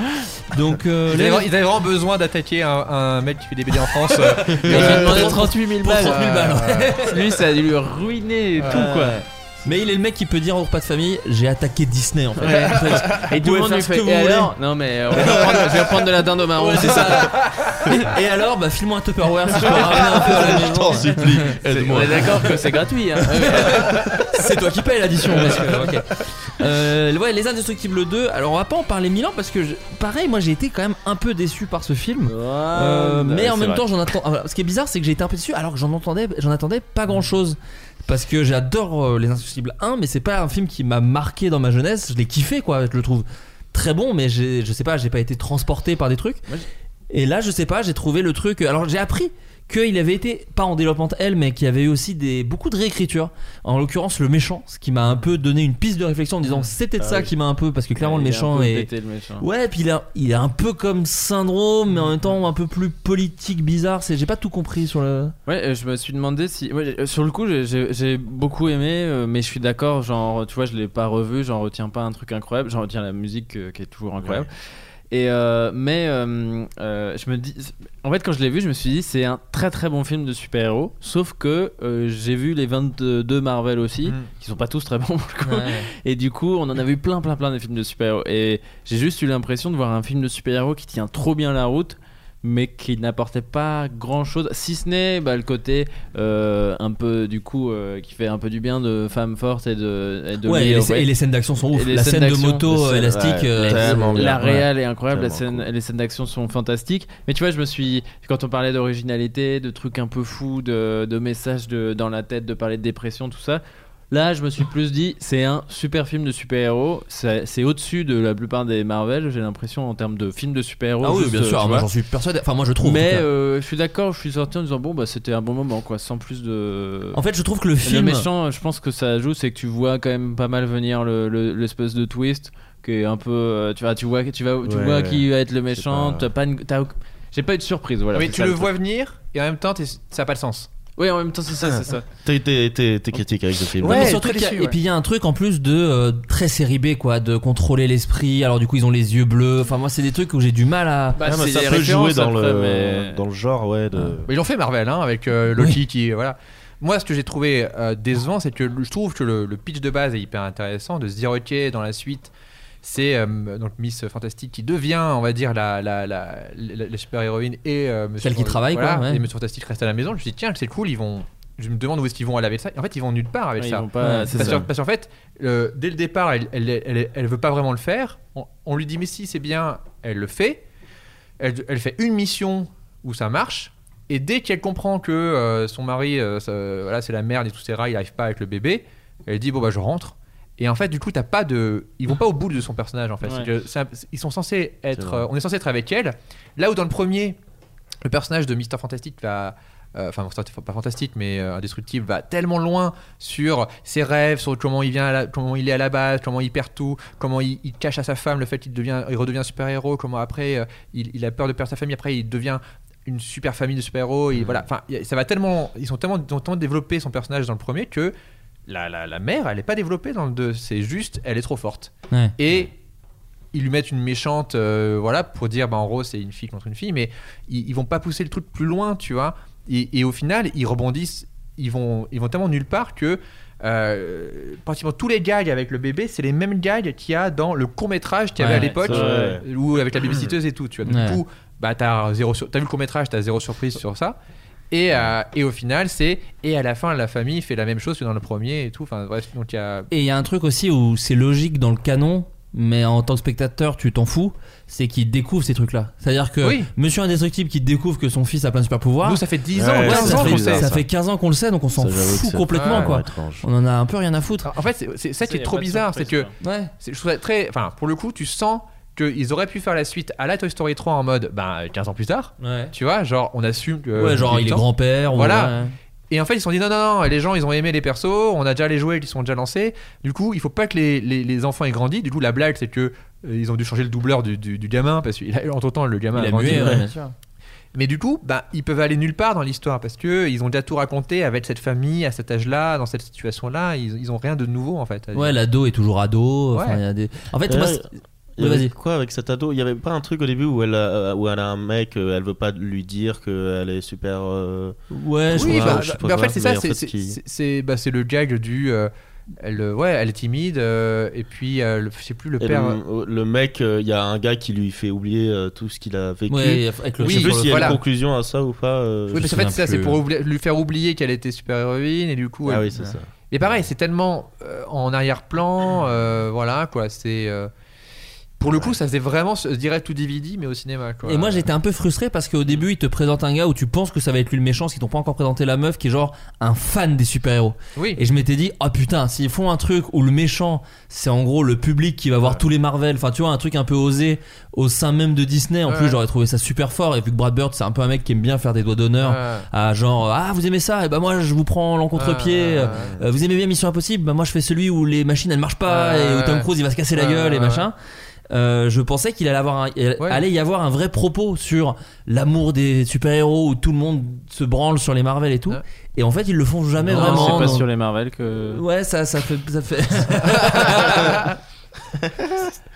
Speaker 5: Donc, euh,
Speaker 8: Ils avaient, ils avaient vraiment besoin d'attaquer un, un mec qui fait des BD en France. euh,
Speaker 7: Il a demandé
Speaker 5: pour-
Speaker 7: 38 000
Speaker 5: pour
Speaker 7: balles.
Speaker 5: 30 000 balles. ouais.
Speaker 7: Lui, ça a dû lui ruiner tout quoi.
Speaker 5: Mais il est le mec qui peut dire au repas de famille J'ai attaqué Disney en fait.
Speaker 7: Et tout le monde lui fait. Et alors? Non, mais euh, on va prendre- je vais prendre de la dinde au marron.
Speaker 5: C'est ça. Et, et alors, bah, file-moi un Tupperware si je peux ramener un peu à la
Speaker 6: Je
Speaker 5: maison.
Speaker 6: t'en supplie,
Speaker 7: On
Speaker 6: aide-moi.
Speaker 7: est d'accord que c'est gratuit. Hein.
Speaker 5: C'est toi qui paye l'addition. parce que- ok. Euh, ouais, Les Indestructibles 2. Alors, on va pas en parler mille ans parce que, je- pareil, moi j'ai été quand même un peu déçu par ce film. Euh, mais en même temps, j'en attends. alors, Ce qui est bizarre, c'est que j'ai été un peu déçu alors que j'en entendais, j'en attendais pas grand chose. Parce que j'adore euh, Les Indestructibles 1, mais c'est pas un film qui m'a marqué dans ma jeunesse. Je l'ai kiffé, quoi. Je le trouve très bon, mais je sais pas, j'ai pas été transporté par des trucs. Et là, je sais pas, j'ai trouvé le truc. Alors, j'ai appris qu'il avait été, pas en développement elle, mais qu'il y avait eu aussi des, beaucoup de réécriture. En l'occurrence, le méchant, ce qui m'a un peu donné une piste de réflexion en disant c'était de
Speaker 6: Ah
Speaker 5: ça
Speaker 6: oui.
Speaker 5: qui m'a un peu. Parce que clairement, le
Speaker 7: est un
Speaker 5: méchant est.
Speaker 7: pété, le méchant.
Speaker 5: Ouais, puis il, a- il est un peu comme syndrome, mais en même temps un peu plus politique, bizarre. C'est, j'ai pas tout compris sur le.
Speaker 7: Ouais, euh, je me suis demandé si. ouais, euh, sur le coup, j'ai- beaucoup aimé, euh, mais je suis d'accord. Genre, tu vois, je l'ai pas revu, j'en retiens pas un truc incroyable. J'en retiens la musique qui est toujours incroyable. Et euh, mais euh, euh, je me dis, en fait, quand je l'ai vu, je me suis dit, c'est un très très bon film de super-héros. Sauf que j'ai vu les 22 Marvel aussi,
Speaker 8: Mm.
Speaker 7: qui sont pas tous très bons pour le coup. Et du coup, on en a vu plein, plein, plein de films de super-héros. Et j'ai juste eu l'impression de voir un film de super-héros qui tient trop bien la route, mais qui n'apportait pas grand-chose, si ce n'est bah, le côté euh, un peu, du coup, euh, qui fait un peu du bien de femmes fortes et de. Et de
Speaker 5: Ouais, et les,
Speaker 7: Hovey.
Speaker 5: et les scènes d'action sont ouf. La
Speaker 7: scènes
Speaker 5: scène de moto élastique.
Speaker 6: ouais,
Speaker 5: euh.
Speaker 7: La
Speaker 6: Ouais.
Speaker 7: réal est incroyable, la scène,
Speaker 6: cool.
Speaker 7: les scènes d'action sont fantastiques. Mais tu vois, je me suis. Quand on parlait d'originalité, de trucs un peu fous, de, de messages de, dans la tête, de parler de dépression, tout ça. Là, je me suis plus dit, c'est un super film de super-héros. C'est au-dessus de la plupart des Marvel, j'ai l'impression, en termes de films de super-héros.
Speaker 5: Ah oui,
Speaker 7: juste,
Speaker 5: bien
Speaker 7: euh,
Speaker 5: sûr. moi, j'en suis persuadé. Enfin, moi, je trouve.
Speaker 7: Mais euh, je suis d'accord, je suis sorti en disant, bon, bah c'était un bon moment, quoi, sans plus de.
Speaker 5: En fait, je trouve que le
Speaker 7: Le
Speaker 5: film.
Speaker 7: méchant, je pense que ça joue, c'est que tu vois quand même pas mal venir le- le- l'espèce de twist qui est un peu, euh, tu vois, tu vois, tu vas, tu
Speaker 6: Ouais,
Speaker 7: vois qui va être le méchant.
Speaker 6: pas-
Speaker 7: T'as pas, j'ai pas eu de surprise, voilà.
Speaker 8: mais
Speaker 7: c'est
Speaker 8: tu
Speaker 7: ça,
Speaker 8: le
Speaker 7: truc.
Speaker 8: vois venir et en même temps, ça n'a pas de sens.
Speaker 7: Oui, en même temps, c'est ça, c'est ça.
Speaker 6: T'es- T'es t'es- t'es critique avec ce film.
Speaker 5: Ouais, mais surtout a- et puis il y a un truc en plus de euh, très série B quoi, de contrôler l'esprit. Alors du coup ils ont les yeux bleus. Enfin moi c'est des trucs où j'ai du mal à.
Speaker 7: Bah,
Speaker 6: Ah, mais ça peut jouer dans
Speaker 7: après,
Speaker 6: le,
Speaker 7: mais-
Speaker 6: dans le genre, ouais. De...
Speaker 8: Mais ils l'ont fait Marvel hein, avec euh, Loki qui voilà. Moi, ce que j'ai trouvé euh, décevant, c'est que je trouve que le, le pitch de base est hyper intéressant de se dire ok dans la suite. C'est euh, donc Miss Fantastique qui devient, on va dire, la, la, la, la- la super-héroïne et euh, Monsieur
Speaker 5: Celle qui travaille, quoi,
Speaker 8: voilà,
Speaker 5: ouais.
Speaker 8: Et Monsieur Fantastique reste à la maison. Je me suis dit, tiens, c'est cool, ils vont. Je me demande où est-ce qu'ils vont aller avec ça. Et en fait, ils vont nulle part avec
Speaker 7: Ouais, ils
Speaker 8: ça.
Speaker 7: vont pas- c'est
Speaker 8: parce,
Speaker 7: ça.
Speaker 8: que- parce qu'en fait, euh, dès le départ, elle, elle, elle, elle veut pas vraiment le faire. On, on lui dit, mais si, c'est bien, elle le fait. Elle, elle fait une mission où ça marche. Et dès qu'elle comprend que euh, son mari, euh, ça- voilà, c'est la merde et tout, etc., il arrive pas avec le bébé, elle dit, bon, bah, je rentre. Et en fait, du coup, t'as pas de. Ils vont pas au bout de son personnage, en fait.
Speaker 7: Ouais.
Speaker 8: C'est que ça- ils sont censés être. euh, on est censé être avec elle. Là où dans le premier, le personnage de Mister Fantastic va. euh, Enfin, pas fantastique, mais euh, indestructible, va tellement loin sur ses rêves, sur comment il, vient à la- comment il est à la base, comment il perd tout, comment il, il cache à sa femme le fait qu'il devient, il redevient super-héros, comment après euh, il, il a peur de perdre sa famille, après il devient une super famille de super-héros. et Voilà, enfin, ça va tellement, ils sont tellement, ils ont tellement développé son personnage dans le premier que la, la, la mère, elle est pas développée dans le 2. C'est juste, elle est trop forte.
Speaker 5: Ouais.
Speaker 8: Et ils lui mettent une méchante, euh, voilà, pour dire, bah, en gros, c'est une fille contre une fille, mais ils, ils vont pas pousser le truc plus loin, tu vois. Et, et au final, ils rebondissent, ils vont, ils vont tellement nulle part que. Euh, pratiquement tous les gags avec le bébé, c'est les mêmes gags qu'il y a dans le court métrage qu'il y avait
Speaker 5: Ouais,
Speaker 8: à l'époque, ou avec la babysitteuse et tout. Tu vois.
Speaker 5: Ouais.
Speaker 8: Du coup, bah t'as zéro, sur- t'as vu le court métrage, t'as zéro surprise sur ça. Et, euh, et au final, c'est et à la fin, la famille fait la même chose que dans le premier et tout. Enfin bref, donc il y a
Speaker 5: Et il y a un truc aussi où c'est logique dans le canon, mais en tant que spectateur, tu t'en fous, c'est qu'il découvre ces trucs-là. C'est-à-dire que
Speaker 8: Oui.
Speaker 5: Monsieur Indestructible qui découvre que son fils a plein de super pouvoirs.
Speaker 8: nous ça fait 10
Speaker 6: Ouais,
Speaker 8: ans,
Speaker 6: ouais,
Speaker 8: 15
Speaker 5: ça,
Speaker 8: ans
Speaker 5: fait,
Speaker 8: qu'on sait.
Speaker 5: ça fait 15 ans qu'on le sait, donc on s'en fout complètement quoi.
Speaker 6: Étrange.
Speaker 5: On en a un peu rien à foutre.
Speaker 8: En fait, c'est- ça qui est trop bizarre, c'est que
Speaker 5: Ouais.
Speaker 8: c'est- je trouve ça très, enfin pour le coup, tu sens qu'ils auraient pu faire la suite à la Toy Story 3 en mode, ben 15 ans plus tard.
Speaker 5: Ouais.
Speaker 8: Tu vois, genre on assume que
Speaker 5: ouais, genre il est grand-père.
Speaker 8: Voilà.
Speaker 5: ouais.
Speaker 8: Et en fait, ils se sont dit non, non, non, les gens, ils ont aimé les persos, on a déjà les jouets qui sont déjà lancés. Du coup, il faut pas que les, les, les enfants aient grandi. Du coup, la blague, c'est que euh, ils ont dû changer le doubleur du, du, du gamin parce qu'entre temps, le gamin
Speaker 5: Il
Speaker 8: a
Speaker 5: a
Speaker 8: grandi.
Speaker 5: mué, ouais, bien sûr.
Speaker 8: Mais du coup, bah, ils peuvent aller nulle part dans l'histoire parce que ils ont déjà tout raconté avec cette famille à cet âge-là, dans cette situation-là. Ils, ils ont rien de nouveau en fait.
Speaker 5: Ouais, l'ado est toujours ado. enfin,
Speaker 8: Ouais.
Speaker 5: il y a des... En fait, moi,
Speaker 6: Il y
Speaker 5: Ouais,
Speaker 6: avait
Speaker 5: vas-y.
Speaker 6: quoi avec cet ado? Il y avait pas un truc au début où elle a, où elle a un mec, euh, elle veut pas lui dire qu'elle est super. euh,
Speaker 5: ouais, je
Speaker 8: Oui,
Speaker 5: crois.
Speaker 8: bah,
Speaker 6: je sais
Speaker 8: bah,
Speaker 6: pas
Speaker 8: en fait, c'est ça,
Speaker 6: mais en
Speaker 8: c'est
Speaker 6: fait,
Speaker 8: c'est-
Speaker 6: qui-
Speaker 8: c'est- c'est bah, c'est le gag du. euh, elle, euh, ouais, elle est timide, euh, et puis euh, le- je sais plus le
Speaker 6: et
Speaker 8: père.
Speaker 6: le, le mec, euh, il y a un gars qui lui fait oublier euh, tout ce qu'il a vécu.
Speaker 5: Ouais, avec le
Speaker 8: Oui,
Speaker 6: je sais plus s'il y a
Speaker 8: voilà.
Speaker 6: une conclusion à ça ou pas. euh,
Speaker 8: Oui, parce qu'en fait, c'est ça, c'est pour lui faire oublier qu'elle était super héroïne, et du coup.
Speaker 6: Ah
Speaker 8: elle-
Speaker 6: oui, c'est ça.
Speaker 8: Mais pareil, c'est tellement euh, en arrière-plan, euh, voilà quoi. C'est euh, pour le coup, ça faisait vraiment direct ou DVD, mais au cinéma quoi.
Speaker 5: Et moi j'étais un peu frustré parce qu'au début il te présente un gars où tu penses que ça va être lui le méchant, parce qu'ils t'ont pas encore présenté la meuf qui est genre un fan des super-héros.
Speaker 8: Oui.
Speaker 5: Et je m'étais dit, oh putain, s'ils font un truc où le méchant c'est en gros le public qui va voir tous les Marvel, enfin tu vois, un truc un peu osé au sein même de Disney, en
Speaker 8: Ouais.
Speaker 5: plus j'aurais trouvé ça super fort. Et vu que Brad Bird c'est un peu un mec qui aime bien faire des doigts d'honneur
Speaker 8: Ouais.
Speaker 5: à genre, ah vous aimez ça, et ben moi je vous prends l'encontre-pied.
Speaker 8: Ouais.
Speaker 5: Euh, vous aimez bien Mission Impossible? Bah moi je fais celui où les machines elles marchent pas et où. Tom Cruise il va se casser la gueule et machin. Euh, je pensais qu'il allait avoir un, il
Speaker 8: Ouais.
Speaker 5: allait y avoir un vrai propos sur l'amour des super-héros où tout le monde se branle sur les Marvel et tout.
Speaker 8: Ouais.
Speaker 5: Et en fait ils le font jamais
Speaker 7: Non,
Speaker 5: vraiment.
Speaker 7: c'est pas
Speaker 5: donc-
Speaker 7: sur les Marvel que.
Speaker 5: Ouais ça ça fait ça fait.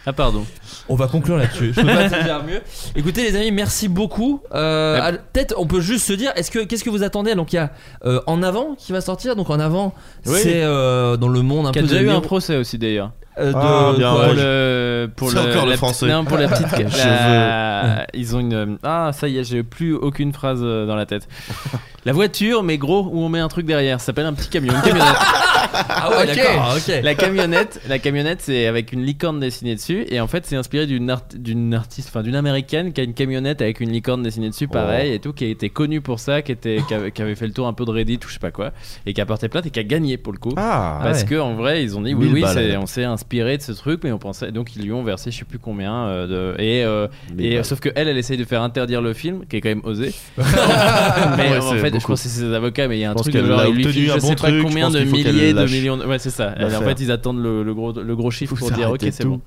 Speaker 7: Ah, pardon.
Speaker 5: On va conclure là-dessus. Je peux pas te dire mieux. Écoutez les amis, merci beaucoup. Euh,
Speaker 7: Ouais.
Speaker 5: Peut-être on peut juste se dire, est-ce que qu'est-ce que vous attendez? Donc il y a euh, en avant qui va sortir. Donc en avant,
Speaker 6: Oui.
Speaker 5: c'est euh, dans le monde un
Speaker 7: Qui a
Speaker 5: peu
Speaker 7: déjà
Speaker 5: de
Speaker 7: eu un procès aussi d'ailleurs.
Speaker 5: Euh, de
Speaker 6: Ah, bien,
Speaker 7: pour
Speaker 6: ouais,
Speaker 7: le pour le,
Speaker 6: encore le français.
Speaker 7: non pour la petite la- ils ont une ah ça y est j'ai plus aucune phrase euh, dans la tête. La voiture mais gros où on met un truc derrière. Ça s'appelle un petit camion une camionnette.
Speaker 5: Ah ouais, d'accord, ok.
Speaker 7: la camionnette la camionnette c'est avec une licorne dessinée dessus. Et en fait c'est inspiré d'une art- d'une artiste enfin d'une américaine qui a une camionnette avec une licorne dessinée dessus pareil et tout qui a été connue pour ça qui était qui avait, fait le tour un peu de Reddit ou je sais pas quoi et qui a porté plainte et qui a gagné pour le coup.
Speaker 6: Ah,
Speaker 7: parce
Speaker 5: ouais.
Speaker 7: que en vrai ils ont dit oui
Speaker 6: 1000
Speaker 7: oui on s'est inspiré de ce truc mais on pensait donc ils lui ont versé je sais plus combien euh, de et, euh,
Speaker 6: 1000
Speaker 7: et
Speaker 6: balles.
Speaker 7: sauf que elle elle essaye de faire interdire le film qui est quand même osé. Mais
Speaker 6: Ouais,
Speaker 7: en fait je pense que c'est ses avocats mais il y a un
Speaker 6: Je pense
Speaker 7: truc de genre il lui file je
Speaker 6: bon
Speaker 7: sais pas
Speaker 6: truc,
Speaker 7: combien de milliers de millions de- ouais c'est ça. En fait ils attendent le, le gros le gros chiffre
Speaker 6: Faut
Speaker 7: pour dire ok c'est bon.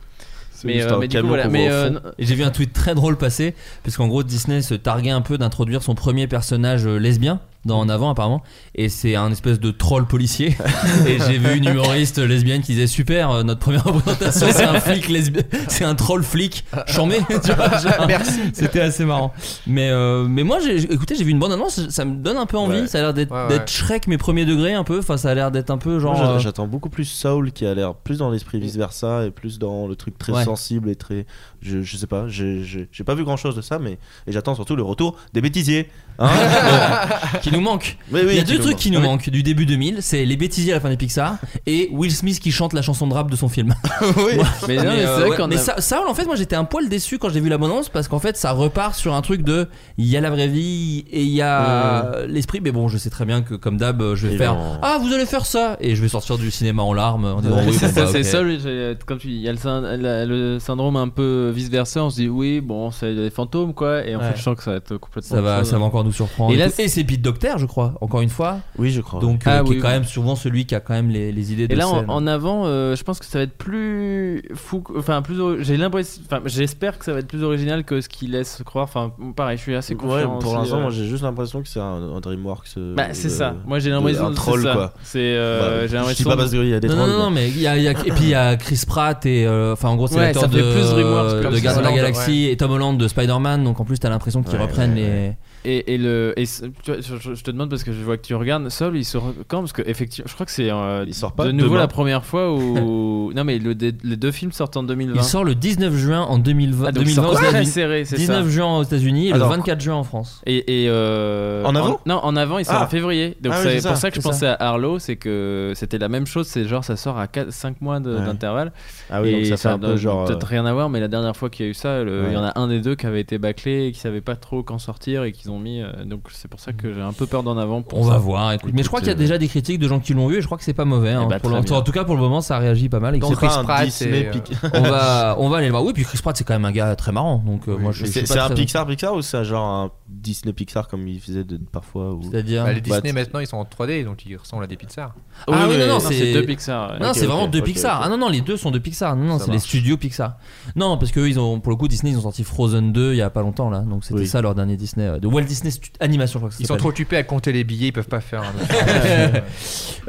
Speaker 7: Mais, euh, mais du coup voilà. mais euh,
Speaker 5: j'ai vu un tweet très drôle passer, parce qu'en gros Disney se targuait un peu d'introduire son premier personnage lesbien dans En avant apparemment, et c'est un espèce de troll policier. et j'ai vu une humoriste lesbienne qui disait super, euh, notre première représentation c'est un flic lesbien, c'est un troll flic, chambé. tu vois, genre,
Speaker 8: Merci.
Speaker 5: C'était assez marrant. Mais euh, mais moi j'ai écoutez j'ai vu une bande annonce, ça me donne un peu envie.
Speaker 6: Ouais.
Speaker 5: Ça a l'air d'être
Speaker 8: Ouais, ouais.
Speaker 5: d'être Shrek mais premier degré un peu. Enfin ça a l'air d'être un peu genre. Euh,
Speaker 6: J'attends beaucoup plus Soul qui a l'air plus dans l'esprit vice versa et plus dans le truc très sensible et très. Je, je sais pas, j'ai- pas vu grand chose de ça, mais. J'attends surtout le retour des bêtisiers. Hein
Speaker 5: qui nous manque.
Speaker 6: Oui, oui,
Speaker 5: Il y a deux trucs
Speaker 6: manque.
Speaker 5: qui nous
Speaker 6: Oui.
Speaker 5: manquent du début 2000, c'est les bêtisiers à la fin des Pixar et Will Smith qui chante la chanson de rap de son film.
Speaker 6: oui.
Speaker 7: mais
Speaker 5: euh, ouais. ça, ça, en fait, moi j'étais un poil déçu quand j'ai vu l'abondance parce qu'en fait, ça repart sur un truc de il y a la vraie vie et il y a l'esprit. Mais bon, je sais très bien que comme d'hab, je vais faire ah vous allez faire ça et je vais sortir du cinéma en larmes en disant
Speaker 7: Ouais,
Speaker 5: oui,
Speaker 7: c'est
Speaker 5: bon,
Speaker 7: ça,
Speaker 5: bah,
Speaker 7: c'est ça, oui, j'ai- comme tu dis, il y a le, syn- la- le syndrome un peu vice versa. On se dit oui, bon, c'est des fantômes quoi, et en
Speaker 5: Ouais.
Speaker 7: fait, je sens que ça va être complètement.
Speaker 5: Ça va,
Speaker 7: chose.
Speaker 5: ça va encore nous surprendre.
Speaker 7: Et là.
Speaker 5: Et c'est Pete Docter, je crois, encore une fois.
Speaker 6: Oui, je crois.
Speaker 5: Donc,
Speaker 7: Ah
Speaker 5: euh, qui
Speaker 7: oui,
Speaker 5: est quand
Speaker 7: oui.
Speaker 5: même souvent celui qui a quand même les, les idées de
Speaker 7: Et là, en,
Speaker 5: scène.
Speaker 7: en avant, euh, je pense que ça va être plus fou. que- Enfin, plus. ori- J'ai l'impression. Enfin, j'espère que ça va être plus original que ce qu'il laisse croire. Enfin, pareil, je suis assez
Speaker 6: Ouais,
Speaker 7: confiant.
Speaker 6: pour
Speaker 7: aussi,
Speaker 6: l'instant,
Speaker 7: euh.
Speaker 6: moi j'ai juste l'impression que c'est un, un DreamWorks. euh,
Speaker 7: Bah, c'est ça. Moi, j'ai l'impression
Speaker 6: Un
Speaker 7: que
Speaker 6: troll,
Speaker 7: c'est ça.
Speaker 6: quoi.
Speaker 7: C'est. euh,
Speaker 6: Bah,
Speaker 7: j'ai
Speaker 6: je dis
Speaker 7: l'impression.
Speaker 6: pas parce qu'il y a des
Speaker 5: non,
Speaker 6: trolls.
Speaker 5: non, non, mais il y a, il y a- et puis il y a Chris Pratt et euh, enfin en gros c'est
Speaker 7: Ouais,
Speaker 5: l'acteur
Speaker 7: ça
Speaker 5: de,
Speaker 7: fait plus DreamWorks comme
Speaker 5: de
Speaker 7: ça.
Speaker 5: Gardiens de la Galaxie et Tom Holland de Spider-Man donc en plus t'as l'impression qu'ils
Speaker 6: Ouais,
Speaker 5: reprennent
Speaker 6: ouais,
Speaker 5: les.
Speaker 7: Et, et le et ce- tu vois, je, te demande parce que je vois que tu regardes Sol il sort quand parce que effectivement je crois que c'est euh,
Speaker 6: Il sort pas
Speaker 7: de nouveau
Speaker 6: demain.
Speaker 7: la première fois où non mais le- les deux films sortent en 2020
Speaker 5: il sort le 19 juin en 2020,
Speaker 7: Ah, donc
Speaker 5: 2020
Speaker 7: c'est
Speaker 5: aux
Speaker 7: très serré c'est
Speaker 5: 19
Speaker 7: ça
Speaker 5: juin aux États-Unis et le
Speaker 6: Alors,
Speaker 5: 24 juin en France
Speaker 7: et, et, euh,
Speaker 6: En avant
Speaker 7: Non, en avant, il sort
Speaker 6: Ah.
Speaker 7: en février. Donc
Speaker 6: Ah
Speaker 7: c'est pour
Speaker 6: ça,
Speaker 7: ça que je pensais à Arlo, c'est que c'était la même chose. C'est genre ça sort à 5 mois
Speaker 6: Ouais.
Speaker 7: d'intervalle.
Speaker 6: Ah oui,
Speaker 7: et
Speaker 6: donc ça fait un peu genre.
Speaker 7: Peut-être
Speaker 6: euh,
Speaker 7: rien à voir, mais la dernière fois qu'il y a eu ça, il y en a un des deux qui avait été bâclé et qui savait pas trop quand sortir et qu'ils ont mis. euh, donc c'est pour ça que j'ai un peu peur d'en avant. Pour
Speaker 5: on
Speaker 7: ça.
Speaker 5: va voir écoute. mais je crois qu'il y a
Speaker 6: euh,
Speaker 5: déjà des critiques de gens qui l'ont vu et je crois que c'est pas mauvais hein,
Speaker 7: Eh bah,
Speaker 5: pour en tout cas pour le moment ça réagit pas mal et
Speaker 8: Chris Pratt, c'est, euh,
Speaker 6: pic-
Speaker 5: on va on va aller le voir oui puis Chris Pratt c'est quand même un gars très marrant donc euh, moi je,
Speaker 6: C'est un
Speaker 5: très-
Speaker 6: Pixar Pixar ou c'est genre un Disney Pixar comme il faisait de, parfois ou...
Speaker 5: c'est-à-dire
Speaker 8: Bah, les
Speaker 6: Bah,
Speaker 8: Disney
Speaker 6: t-
Speaker 8: maintenant ils sont en 3D donc ils ressemblent à des pizzas.
Speaker 5: Ah oui, non, non,
Speaker 7: Non,
Speaker 5: c'est-
Speaker 7: deux Pixar.
Speaker 5: Non, c'est vraiment deux Pixar. Ah non, non, les deux sont de Pixar. Non, non, c'est les studios Pixar. Non, parce que eux, ils ont, pour le coup, Disney, ils ont sorti Frozen 2 il y a pas longtemps là. Donc c'était ça leur dernier Disney. De Walt Disney Animation, je crois que ça
Speaker 8: Ils sont trop occupés à compter les billets ils peuvent pas faire. un autre.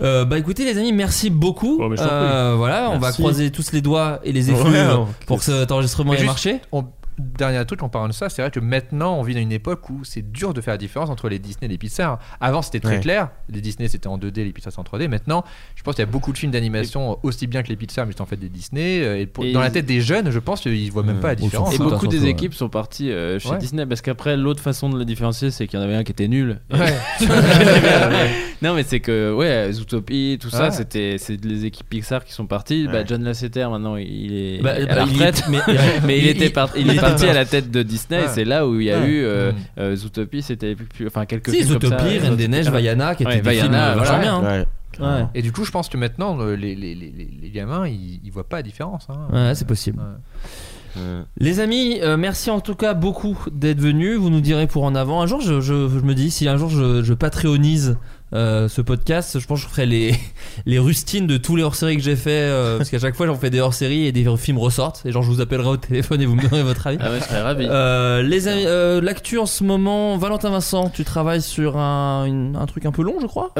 Speaker 5: Euh, bah écoutez, les amis, merci beaucoup.
Speaker 7: Oh,
Speaker 5: Euh, voilà, on va croiser tous les doigts et les effluves
Speaker 6: Ouais,
Speaker 5: pour que cet enregistrement ait marché.
Speaker 8: On- Dernier truc en parlant de ça, c'est vrai que maintenant on vit dans une époque où c'est dur de faire la différence entre les Disney et les Pixar. Avant c'était très
Speaker 6: Ouais.
Speaker 8: clair, les Disney c'était en 2D, les Pixar c'est en 3D. Maintenant, je pense qu'il y a beaucoup de films d'animation aussi bien que les Pixar, mais c'est en fait des Disney. euh, Et, pour-
Speaker 7: Et
Speaker 8: dans la tête des jeunes, je pense qu'ils voient même
Speaker 6: Ouais.
Speaker 8: pas la différence.
Speaker 7: Et beaucoup des
Speaker 5: ouais.
Speaker 7: équipes sont parties euh, chez
Speaker 8: Ouais.
Speaker 7: Disney parce qu'après l'autre façon de le différencier c'est qu'il y en avait un qui était nul.
Speaker 8: Ouais.
Speaker 7: non mais c'est que ouais Zootopie tout ça
Speaker 8: Ouais.
Speaker 7: c'était c'est les équipes Pixar qui sont parties. Bah. John Lasseter maintenant il est
Speaker 5: Bah,
Speaker 7: à
Speaker 5: bah,
Speaker 7: la
Speaker 5: il
Speaker 7: retraite.
Speaker 5: est- mais-
Speaker 7: mais il,
Speaker 5: il-
Speaker 7: était par- il est
Speaker 5: il-
Speaker 7: parti à la tête de Disney
Speaker 8: Ouais.
Speaker 7: c'est là où il y a
Speaker 6: Ouais.
Speaker 7: eu euh,
Speaker 8: Mm.
Speaker 7: euh, Zootopie c'était plus, plus- enfin quelques
Speaker 5: Si,
Speaker 7: films comme ça,
Speaker 5: Zootopie, Reine des Neiges. Vaiana, qui étaient des films vachement bien. hein.
Speaker 6: Ouais.
Speaker 5: Ouais.
Speaker 8: Et du coup, je pense que maintenant les, les, les, les- gamins ils, ils voient pas la différence. hein.
Speaker 5: Ouais, c'est possible.
Speaker 8: Ouais.
Speaker 6: Ouais.
Speaker 5: Les amis, euh, merci en tout cas beaucoup d'être venus. Vous nous direz pour en avant. Un jour, je, je- je me dis, si un jour je, je patreonise euh, ce podcast, je pense que je ferai les, les rustines de tous les hors-séries que j'ai fait. euh, parce qu'à chaque fois, j'en fais des hors-séries et des films ressortent. Et genre, je vous appellerai au téléphone et vous me donnerez votre avis.
Speaker 7: Ah ouais, je serais ravi.
Speaker 5: Euh, les amis, l'actu en ce moment, Valentin Vincent, tu travailles sur un, une- un truc un peu long, je crois?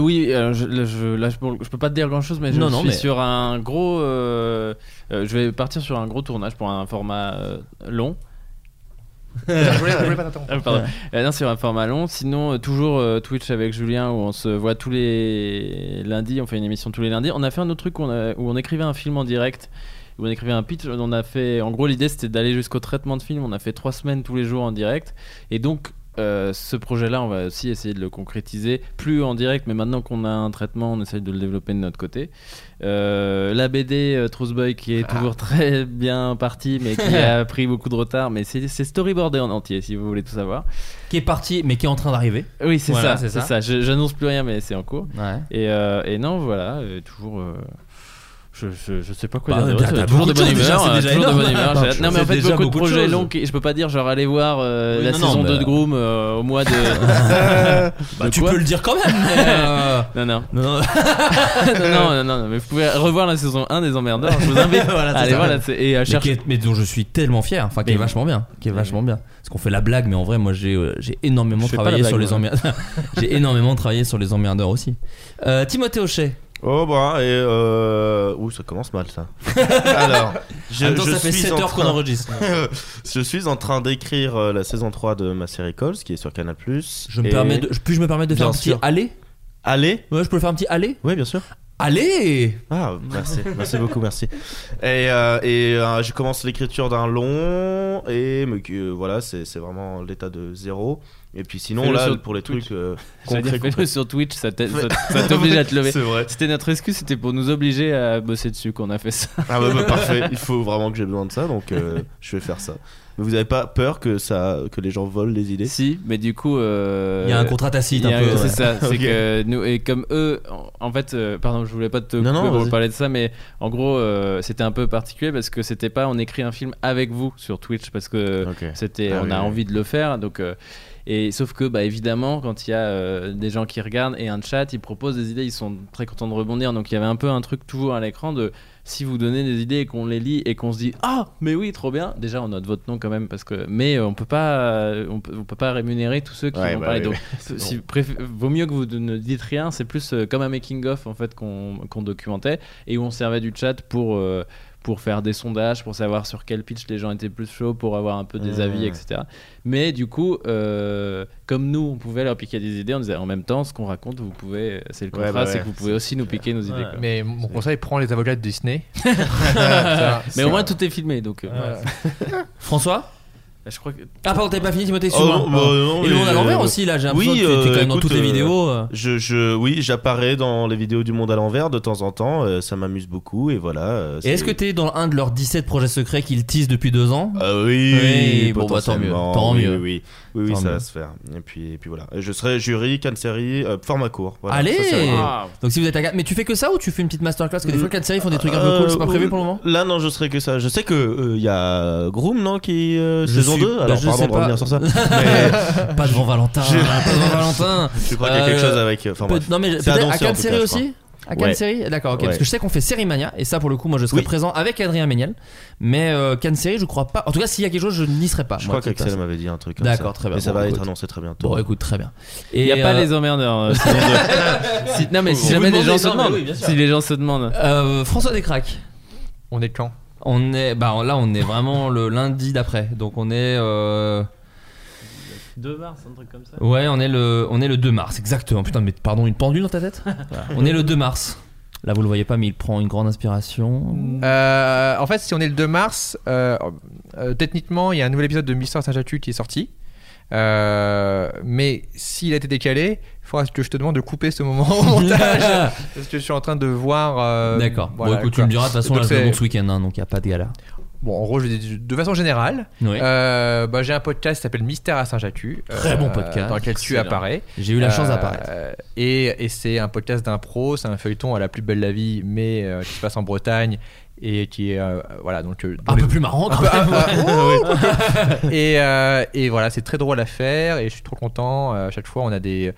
Speaker 7: Oui, je, là, je, là, je, bon, je peux pas te dire grand chose, mais je
Speaker 5: Non, non,
Speaker 7: suis
Speaker 5: mais-
Speaker 7: sur un gros. je vais partir sur un gros tournage pour un format long.
Speaker 8: Je voulais, je voulais pas t'interrompre.
Speaker 7: Ah, pardon. Euh, non, sur un format long. Sinon, euh, toujours euh, Twitch avec Julien où on se voit tous les lundis. On fait une émission tous les lundis. On a fait un autre truc où on, a- où on écrivait un film en direct. Où on écrivait un pitch. On a fait. En gros, l'idée c'était d'aller jusqu'au traitement de film. On a fait trois semaines tous les jours en direct. Et donc. Euh, ce projet-là, on va aussi essayer de le concrétiser, plus en direct, mais maintenant qu'on a un traitement, on essaye de le développer de notre côté. Euh, la BD euh, Truth Boy qui est toujours très bien partie, mais qui a pris beaucoup de retard, mais c'est storyboardé en entier, si vous voulez tout savoir.
Speaker 5: Qui est parti, mais qui est en train d'arriver.
Speaker 7: Oui, c'est
Speaker 5: Voilà,
Speaker 7: ça,
Speaker 5: c'est ça.
Speaker 7: ça. Je- J'annonce plus rien, mais c'est en cours.
Speaker 5: Ouais.
Speaker 7: Et, euh, et non, voilà, euh, toujours. Je, je, je sais pas quoi
Speaker 5: Bah,
Speaker 7: dire. d'autre.
Speaker 5: t'as
Speaker 7: toujours de bonne
Speaker 5: déjà,
Speaker 7: humeur. euh,
Speaker 5: déjà
Speaker 7: toujours de
Speaker 5: énorme.
Speaker 7: bonne humeur.
Speaker 5: Non,
Speaker 7: mais en fait, beaucoup de
Speaker 5: beaucoup de
Speaker 7: projets longs. Je peux pas dire, genre, aller voir euh,
Speaker 5: Oui,
Speaker 7: la
Speaker 5: non,
Speaker 7: saison
Speaker 5: mais-
Speaker 7: 2 de Groom euh, au mois de.
Speaker 5: Bah,
Speaker 7: de
Speaker 5: tu peux le dire quand même. mais,
Speaker 7: Non, non.
Speaker 5: non, non.
Speaker 7: non, mais vous pouvez revoir la saison 1 des emmerdeurs. Je vous invite
Speaker 5: Voilà, c'est
Speaker 7: à aller
Speaker 5: ça.
Speaker 7: voir la et à chercher.
Speaker 5: mais dont je suis tellement fier, enfin qui est vachement bien, qui est vachement bien. Parce qu'on fait la blague, mais en vrai, moi j'ai énormément travaillé sur les emmerdeurs. j'ai énormément travaillé sur les emmerdeurs aussi. Timothée Hochet.
Speaker 6: Oh bah et euh... Ouh ça commence mal ça. Alors, je, je
Speaker 5: ça fait
Speaker 6: suis
Speaker 5: 7
Speaker 6: en
Speaker 5: heures qu'on enregistre.
Speaker 6: je suis en train d'écrire euh, la saison 3 de ma série Calls qui est sur Canal+.
Speaker 5: Je me permets de, puis je me permets de faire
Speaker 6: Bien
Speaker 5: un petit
Speaker 6: sûr.
Speaker 5: aller.
Speaker 6: Allez?
Speaker 5: Ouais, je peux faire un petit aller.
Speaker 6: Oui bien sûr.
Speaker 5: Allez.
Speaker 6: Ah merci, merci beaucoup, merci. Et, euh, et euh, je commence l'écriture d'un long et que, voilà c'est vraiment l'état de zéro. Et puis sinon
Speaker 7: Fais-le
Speaker 6: là
Speaker 7: sur
Speaker 6: pour les
Speaker 7: Twitch.
Speaker 6: trucs euh, concrets,
Speaker 7: fais-le sur Twitch, ça t'a-
Speaker 6: Ouais.
Speaker 7: ça- ça t'oblige à te lever.
Speaker 6: C'est vrai.
Speaker 7: C'était notre excuse, c'était pour nous obliger à bosser dessus qu'on a fait ça.
Speaker 6: Ah bah, bah, parfait, il faut vraiment que j'ai besoin de ça, donc euh, je vais faire ça. Mais vous avez pas peur que ça, que les gens volent les idées?
Speaker 7: Si, mais du coup. euh,
Speaker 5: Il y a un contrat tacite
Speaker 7: il y
Speaker 5: un peu,
Speaker 7: C'est ça, c'est
Speaker 6: Ok.
Speaker 7: que nous, et comme eux, en- en fait, euh, pardon, je voulais pas te
Speaker 6: Non, non,
Speaker 7: couper pour
Speaker 6: vas-y.
Speaker 7: parler de ça, mais en gros, euh, c'était un peu particulier parce que c'était pas on écrit un film avec vous sur Twitch parce que
Speaker 6: Ok.
Speaker 7: c'était
Speaker 6: Ah
Speaker 7: on
Speaker 6: oui,
Speaker 7: a
Speaker 6: oui.
Speaker 7: envie de le faire donc euh, et sauf que bah évidemment quand il y a euh, des gens qui regardent et un chat ils proposent des idées ils sont très contents de rebondir donc il y avait un peu un truc toujours à l'écran de si vous donnez des idées et qu'on les lit et qu'on se dit ah mais oui trop bien déjà on note votre nom quand même parce que mais on peut pas on peut, on peut pas rémunérer tous ceux qui
Speaker 6: Ouais,
Speaker 7: vont
Speaker 6: bah
Speaker 7: parler
Speaker 6: oui,
Speaker 7: donc
Speaker 6: oui. C'est
Speaker 7: si-
Speaker 6: bon.
Speaker 7: préf- vaut mieux que vous ne dites rien c'est plus euh, comme un making of en fait qu'on qu'on documentait et où on servait du chat pour euh, pour faire des sondages, pour savoir sur quel pitch les gens étaient plus chauds, pour avoir un peu des
Speaker 6: Mmh.
Speaker 7: avis, etc. Mais du coup, euh, comme nous, on pouvait leur piquer des idées, on disait en même temps, ce qu'on raconte, vous pouvez, c'est le
Speaker 6: Ouais,
Speaker 7: contrat,
Speaker 6: bah
Speaker 7: c'est que vous pouvez aussi nous piquer nos idées. quoi.
Speaker 8: Mais mon conseil, prends les avocats de Disney.
Speaker 7: Mais au moins tout est filmé, donc. euh.
Speaker 5: François?
Speaker 7: Je crois que.
Speaker 5: Ah, pardon, t'avais pas fini, Timothée,
Speaker 6: Oh, non, bah, non,
Speaker 5: Et le monde à l'envers
Speaker 6: euh,
Speaker 5: aussi, là, j'ai
Speaker 6: oui,
Speaker 5: l'impression que tu es quand même dans
Speaker 6: euh,
Speaker 5: toutes les vidéos. euh.
Speaker 6: Je, je, oui, j'apparais dans les vidéos du monde à l'envers de temps en temps. euh, ça m'amuse beaucoup et voilà. euh,
Speaker 5: Et est-ce que t'es dans un de leurs 17 projets secrets qu'ils teasent depuis deux ans?
Speaker 6: Ah oui,
Speaker 5: Oui, bon, bah, tant mieux,
Speaker 6: potentiellement,
Speaker 5: tant
Speaker 6: oui,
Speaker 5: mieux.
Speaker 6: Oui, oui, oui, oui,
Speaker 5: Tant
Speaker 6: ça
Speaker 5: mieux.
Speaker 6: va se faire. Et puis, et puis voilà. Je serai jury, canne série, euh, format court. Voilà,
Speaker 5: Allez
Speaker 6: ça,
Speaker 7: Ah.
Speaker 5: Donc si vous êtes à quatre- Mais tu fais que ça ou tu fais une petite masterclass? Parce que des fois, 4 séries font des trucs un peu
Speaker 6: Euh,
Speaker 5: cool, c'est pas prévu pour le moment?
Speaker 6: Là, non, je serai que ça. Je sais que il y a Groom, non, qui euh, saison
Speaker 5: suis-
Speaker 6: 2.
Speaker 5: bah,
Speaker 6: Alors,
Speaker 5: je
Speaker 6: pardon
Speaker 5: sais
Speaker 6: de
Speaker 5: pas.
Speaker 6: revenir sur ça. Mais
Speaker 5: Pas devant Valentin,
Speaker 6: Je-
Speaker 5: pas devant Valentin
Speaker 6: je crois qu'il y a quelque
Speaker 5: Euh,
Speaker 6: chose avec. Enfin,
Speaker 5: Peut-
Speaker 6: bref.
Speaker 5: non mais peut-être série aussi à Cannes
Speaker 6: Ouais.
Speaker 5: série D'accord, ok.
Speaker 6: Ouais.
Speaker 5: Parce que je sais qu'on fait Série Mania et ça pour le coup moi je serai
Speaker 6: Oui.
Speaker 5: présent avec Adrien Méniel. Mais euh, Cannes série je crois pas. En tout cas s'il y a quelque chose je n'y serai pas.
Speaker 6: Je
Speaker 5: moi,
Speaker 6: crois qu'Axel m'avait dit un truc. comme
Speaker 5: D'accord,
Speaker 6: ça.
Speaker 5: très bien.
Speaker 6: Mais ça
Speaker 5: Bon,
Speaker 6: va
Speaker 5: écoute.
Speaker 6: être annoncé très bientôt.
Speaker 5: Bon écoute très bien.
Speaker 7: Il n'y a pas
Speaker 5: euh,
Speaker 7: les emmerdeurs. euh. Si- non, mais si jamais les gens se demandent. Si les gens se demandent.
Speaker 5: euh, François Descraques.
Speaker 8: On est quand
Speaker 5: On est bah là on est vraiment le lundi d'après. Donc on est euh,
Speaker 7: 2 mars, un truc comme ça.
Speaker 5: ouais on est le on est le 2 mars exactement. Putain mais pardon une pendule dans ta tête. Voilà. On est le 2 mars. Là vous le voyez pas mais il prend une grande inspiration.
Speaker 8: Euh, En fait, si on est le 2 mars, euh, euh, techniquement, il y a un nouvel épisode de Mister Saint-Jatu qui est sorti. Euh, mais s'il a été décalé, il faudra que je te demande de couper ce moment au montage. parce que je suis en train de voir. euh,
Speaker 5: D'accord.
Speaker 8: voilà,
Speaker 5: bon écoute tu
Speaker 8: quoi.
Speaker 5: me diras de toute façon là je ce week-end hein, donc il y a pas de galère.
Speaker 8: Bon, en gros, je dis de façon générale,
Speaker 5: Oui.
Speaker 8: euh, bah, j'ai un podcast qui s'appelle Mystère à Saint-Jatu.
Speaker 5: Très bon podcast.
Speaker 8: Dans lequel tu apparais.
Speaker 5: J'ai eu la chance d'apparaître.
Speaker 8: Et, et c'est un podcast d'impro, c'est un feuilleton à la plus belle la vie, mais qui se passe en Bretagne et qui est. euh, voilà, donc. euh,
Speaker 5: Un
Speaker 8: les-
Speaker 5: peu plus marrant même.
Speaker 8: un peu- oui. et, euh, et voilà, c'est très drôle à faire et je suis trop content. À chaque fois, on a des,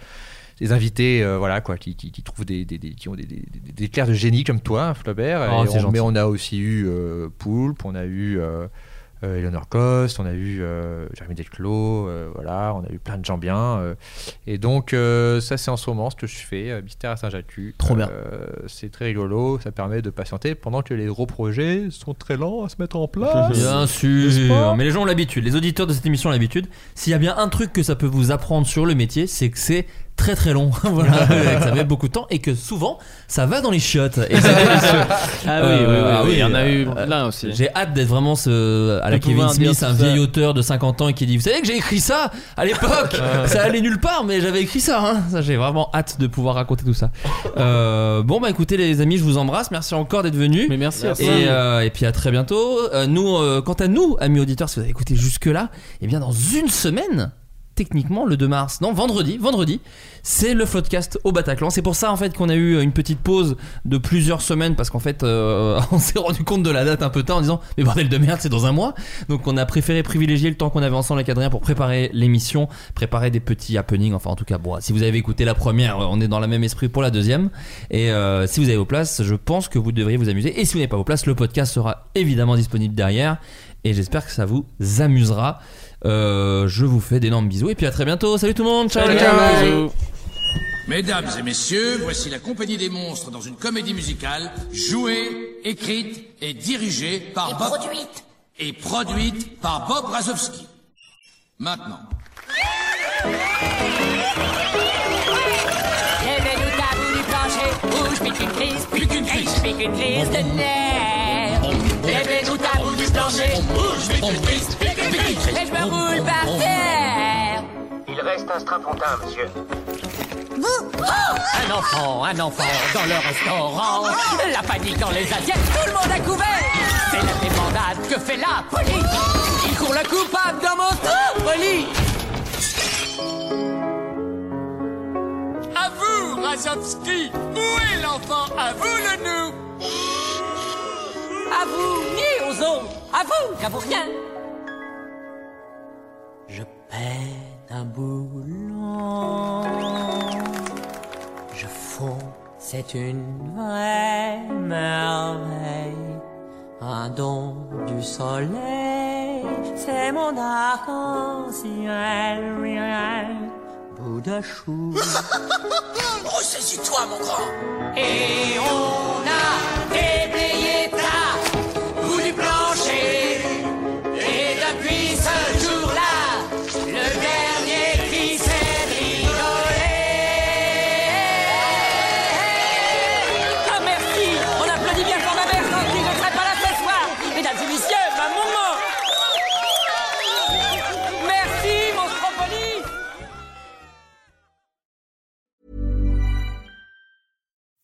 Speaker 8: des invités euh, voilà, quoi, qui, qui, qui trouvent des, des, des- qui ont des, des, éclairs de génie comme toi, Flaubert.
Speaker 5: Oh,
Speaker 8: Et on- mais on a aussi eu euh, Poulpe, on a eu. Euh, euh, Eleanor Coste, on a eu euh, Jérémy Delclos, euh, voilà, on a eu plein de gens bien. euh, et donc, euh, ça, c'est en ce moment ce que je fais, Mystère à Saint-Jatu.
Speaker 5: Trop bien.
Speaker 8: C'est très rigolo, ça permet de patienter pendant que les gros projets sont très lents à se mettre en place.
Speaker 5: Bien sûr, mais les gens ont l'habitude, les auditeurs de cette émission ont l'habitude. S'il y a bien un truc que ça peut vous apprendre sur le métier, c'est que c'est très très long, voilà, que ça met beaucoup de temps et que souvent ça va dans les chiottes. Et c'est délicieux.
Speaker 7: Ah oui,
Speaker 5: Euh,
Speaker 7: oui, oui,
Speaker 5: ah
Speaker 7: oui, il y en a
Speaker 5: euh,
Speaker 7: eu
Speaker 5: euh,
Speaker 7: plein aussi.
Speaker 5: J'ai hâte d'être vraiment ce, à la
Speaker 7: De
Speaker 5: Kevin
Speaker 7: pouvoir dire
Speaker 5: Smith, un
Speaker 7: ça.
Speaker 5: vieil auteur de 50 ans qui dit Vous savez que j'ai écrit ça à l'époque Ça allait nulle part, mais j'avais écrit ça. Hein. ça j'ai vraiment hâte de pouvoir raconter tout ça. Euh, bon, bah écoutez, les amis, je vous embrasse. Merci encore d'être venus.
Speaker 7: Mais merci à toi.
Speaker 5: Et, euh, et puis à très bientôt. Euh, nous, euh, quant à nous, amis auditeurs, si vous avez écouté jusque-là, eh bien dans une semaine, techniquement le 2 mars, non vendredi, vendredi, c'est le Floodcast au Bataclan. C'est pour ça en fait qu'on a eu une petite pause de plusieurs semaines parce qu'en fait euh, on s'est rendu compte de la date un peu tard en disant mais bordel de merde c'est dans un mois. Donc on a préféré privilégier le temps qu'on avait ensemble avec Adrien pour préparer l'émission, préparer des petits happenings. Enfin en tout cas bon, si vous avez écouté la première, on est dans le même esprit pour la deuxième. Et euh, si vous avez vos places, je pense que vous devriez vous amuser. Et si vous n'avez pas vos places, le podcast sera évidemment disponible derrière. Et j'espère que ça vous amusera. Euh, je vous fais d'énormes bisous et puis à très bientôt. Salut tout le monde. Ciao.
Speaker 7: Salut,
Speaker 5: les gars.
Speaker 7: bisous.
Speaker 9: Mesdames et messieurs, voici la compagnie des monstres dans une comédie musicale jouée, écrite et dirigée par Bob produite et produite par Bob Razowski. Maintenant,
Speaker 10: Lève-nous tabou du plancher, bouge, pique une crise, pique une crise, pique une crise de nerfs. Lève-nous tabou du plancher, bouge, pique une crise, roule par terre.
Speaker 11: Il reste un strapontin, monsieur.
Speaker 10: Un enfant, un enfant dans le restaurant. La panique dans les assiettes, tout le monde a couvert. C'est la débandade que fait la police. Il court la coupable dans mon propre lit.
Speaker 9: À vous, Razovski Où est l'enfant? À vous le nous
Speaker 10: À vous, ni aux autres. À vous, qu'à vous rien. Un boulon. Je fonds, c'est une vraie merveille. Un don du soleil, c'est mon arc-en-ciel. Bout de chou.
Speaker 9: Ressaisis-toi, mon grand
Speaker 10: Et on a déblayé ta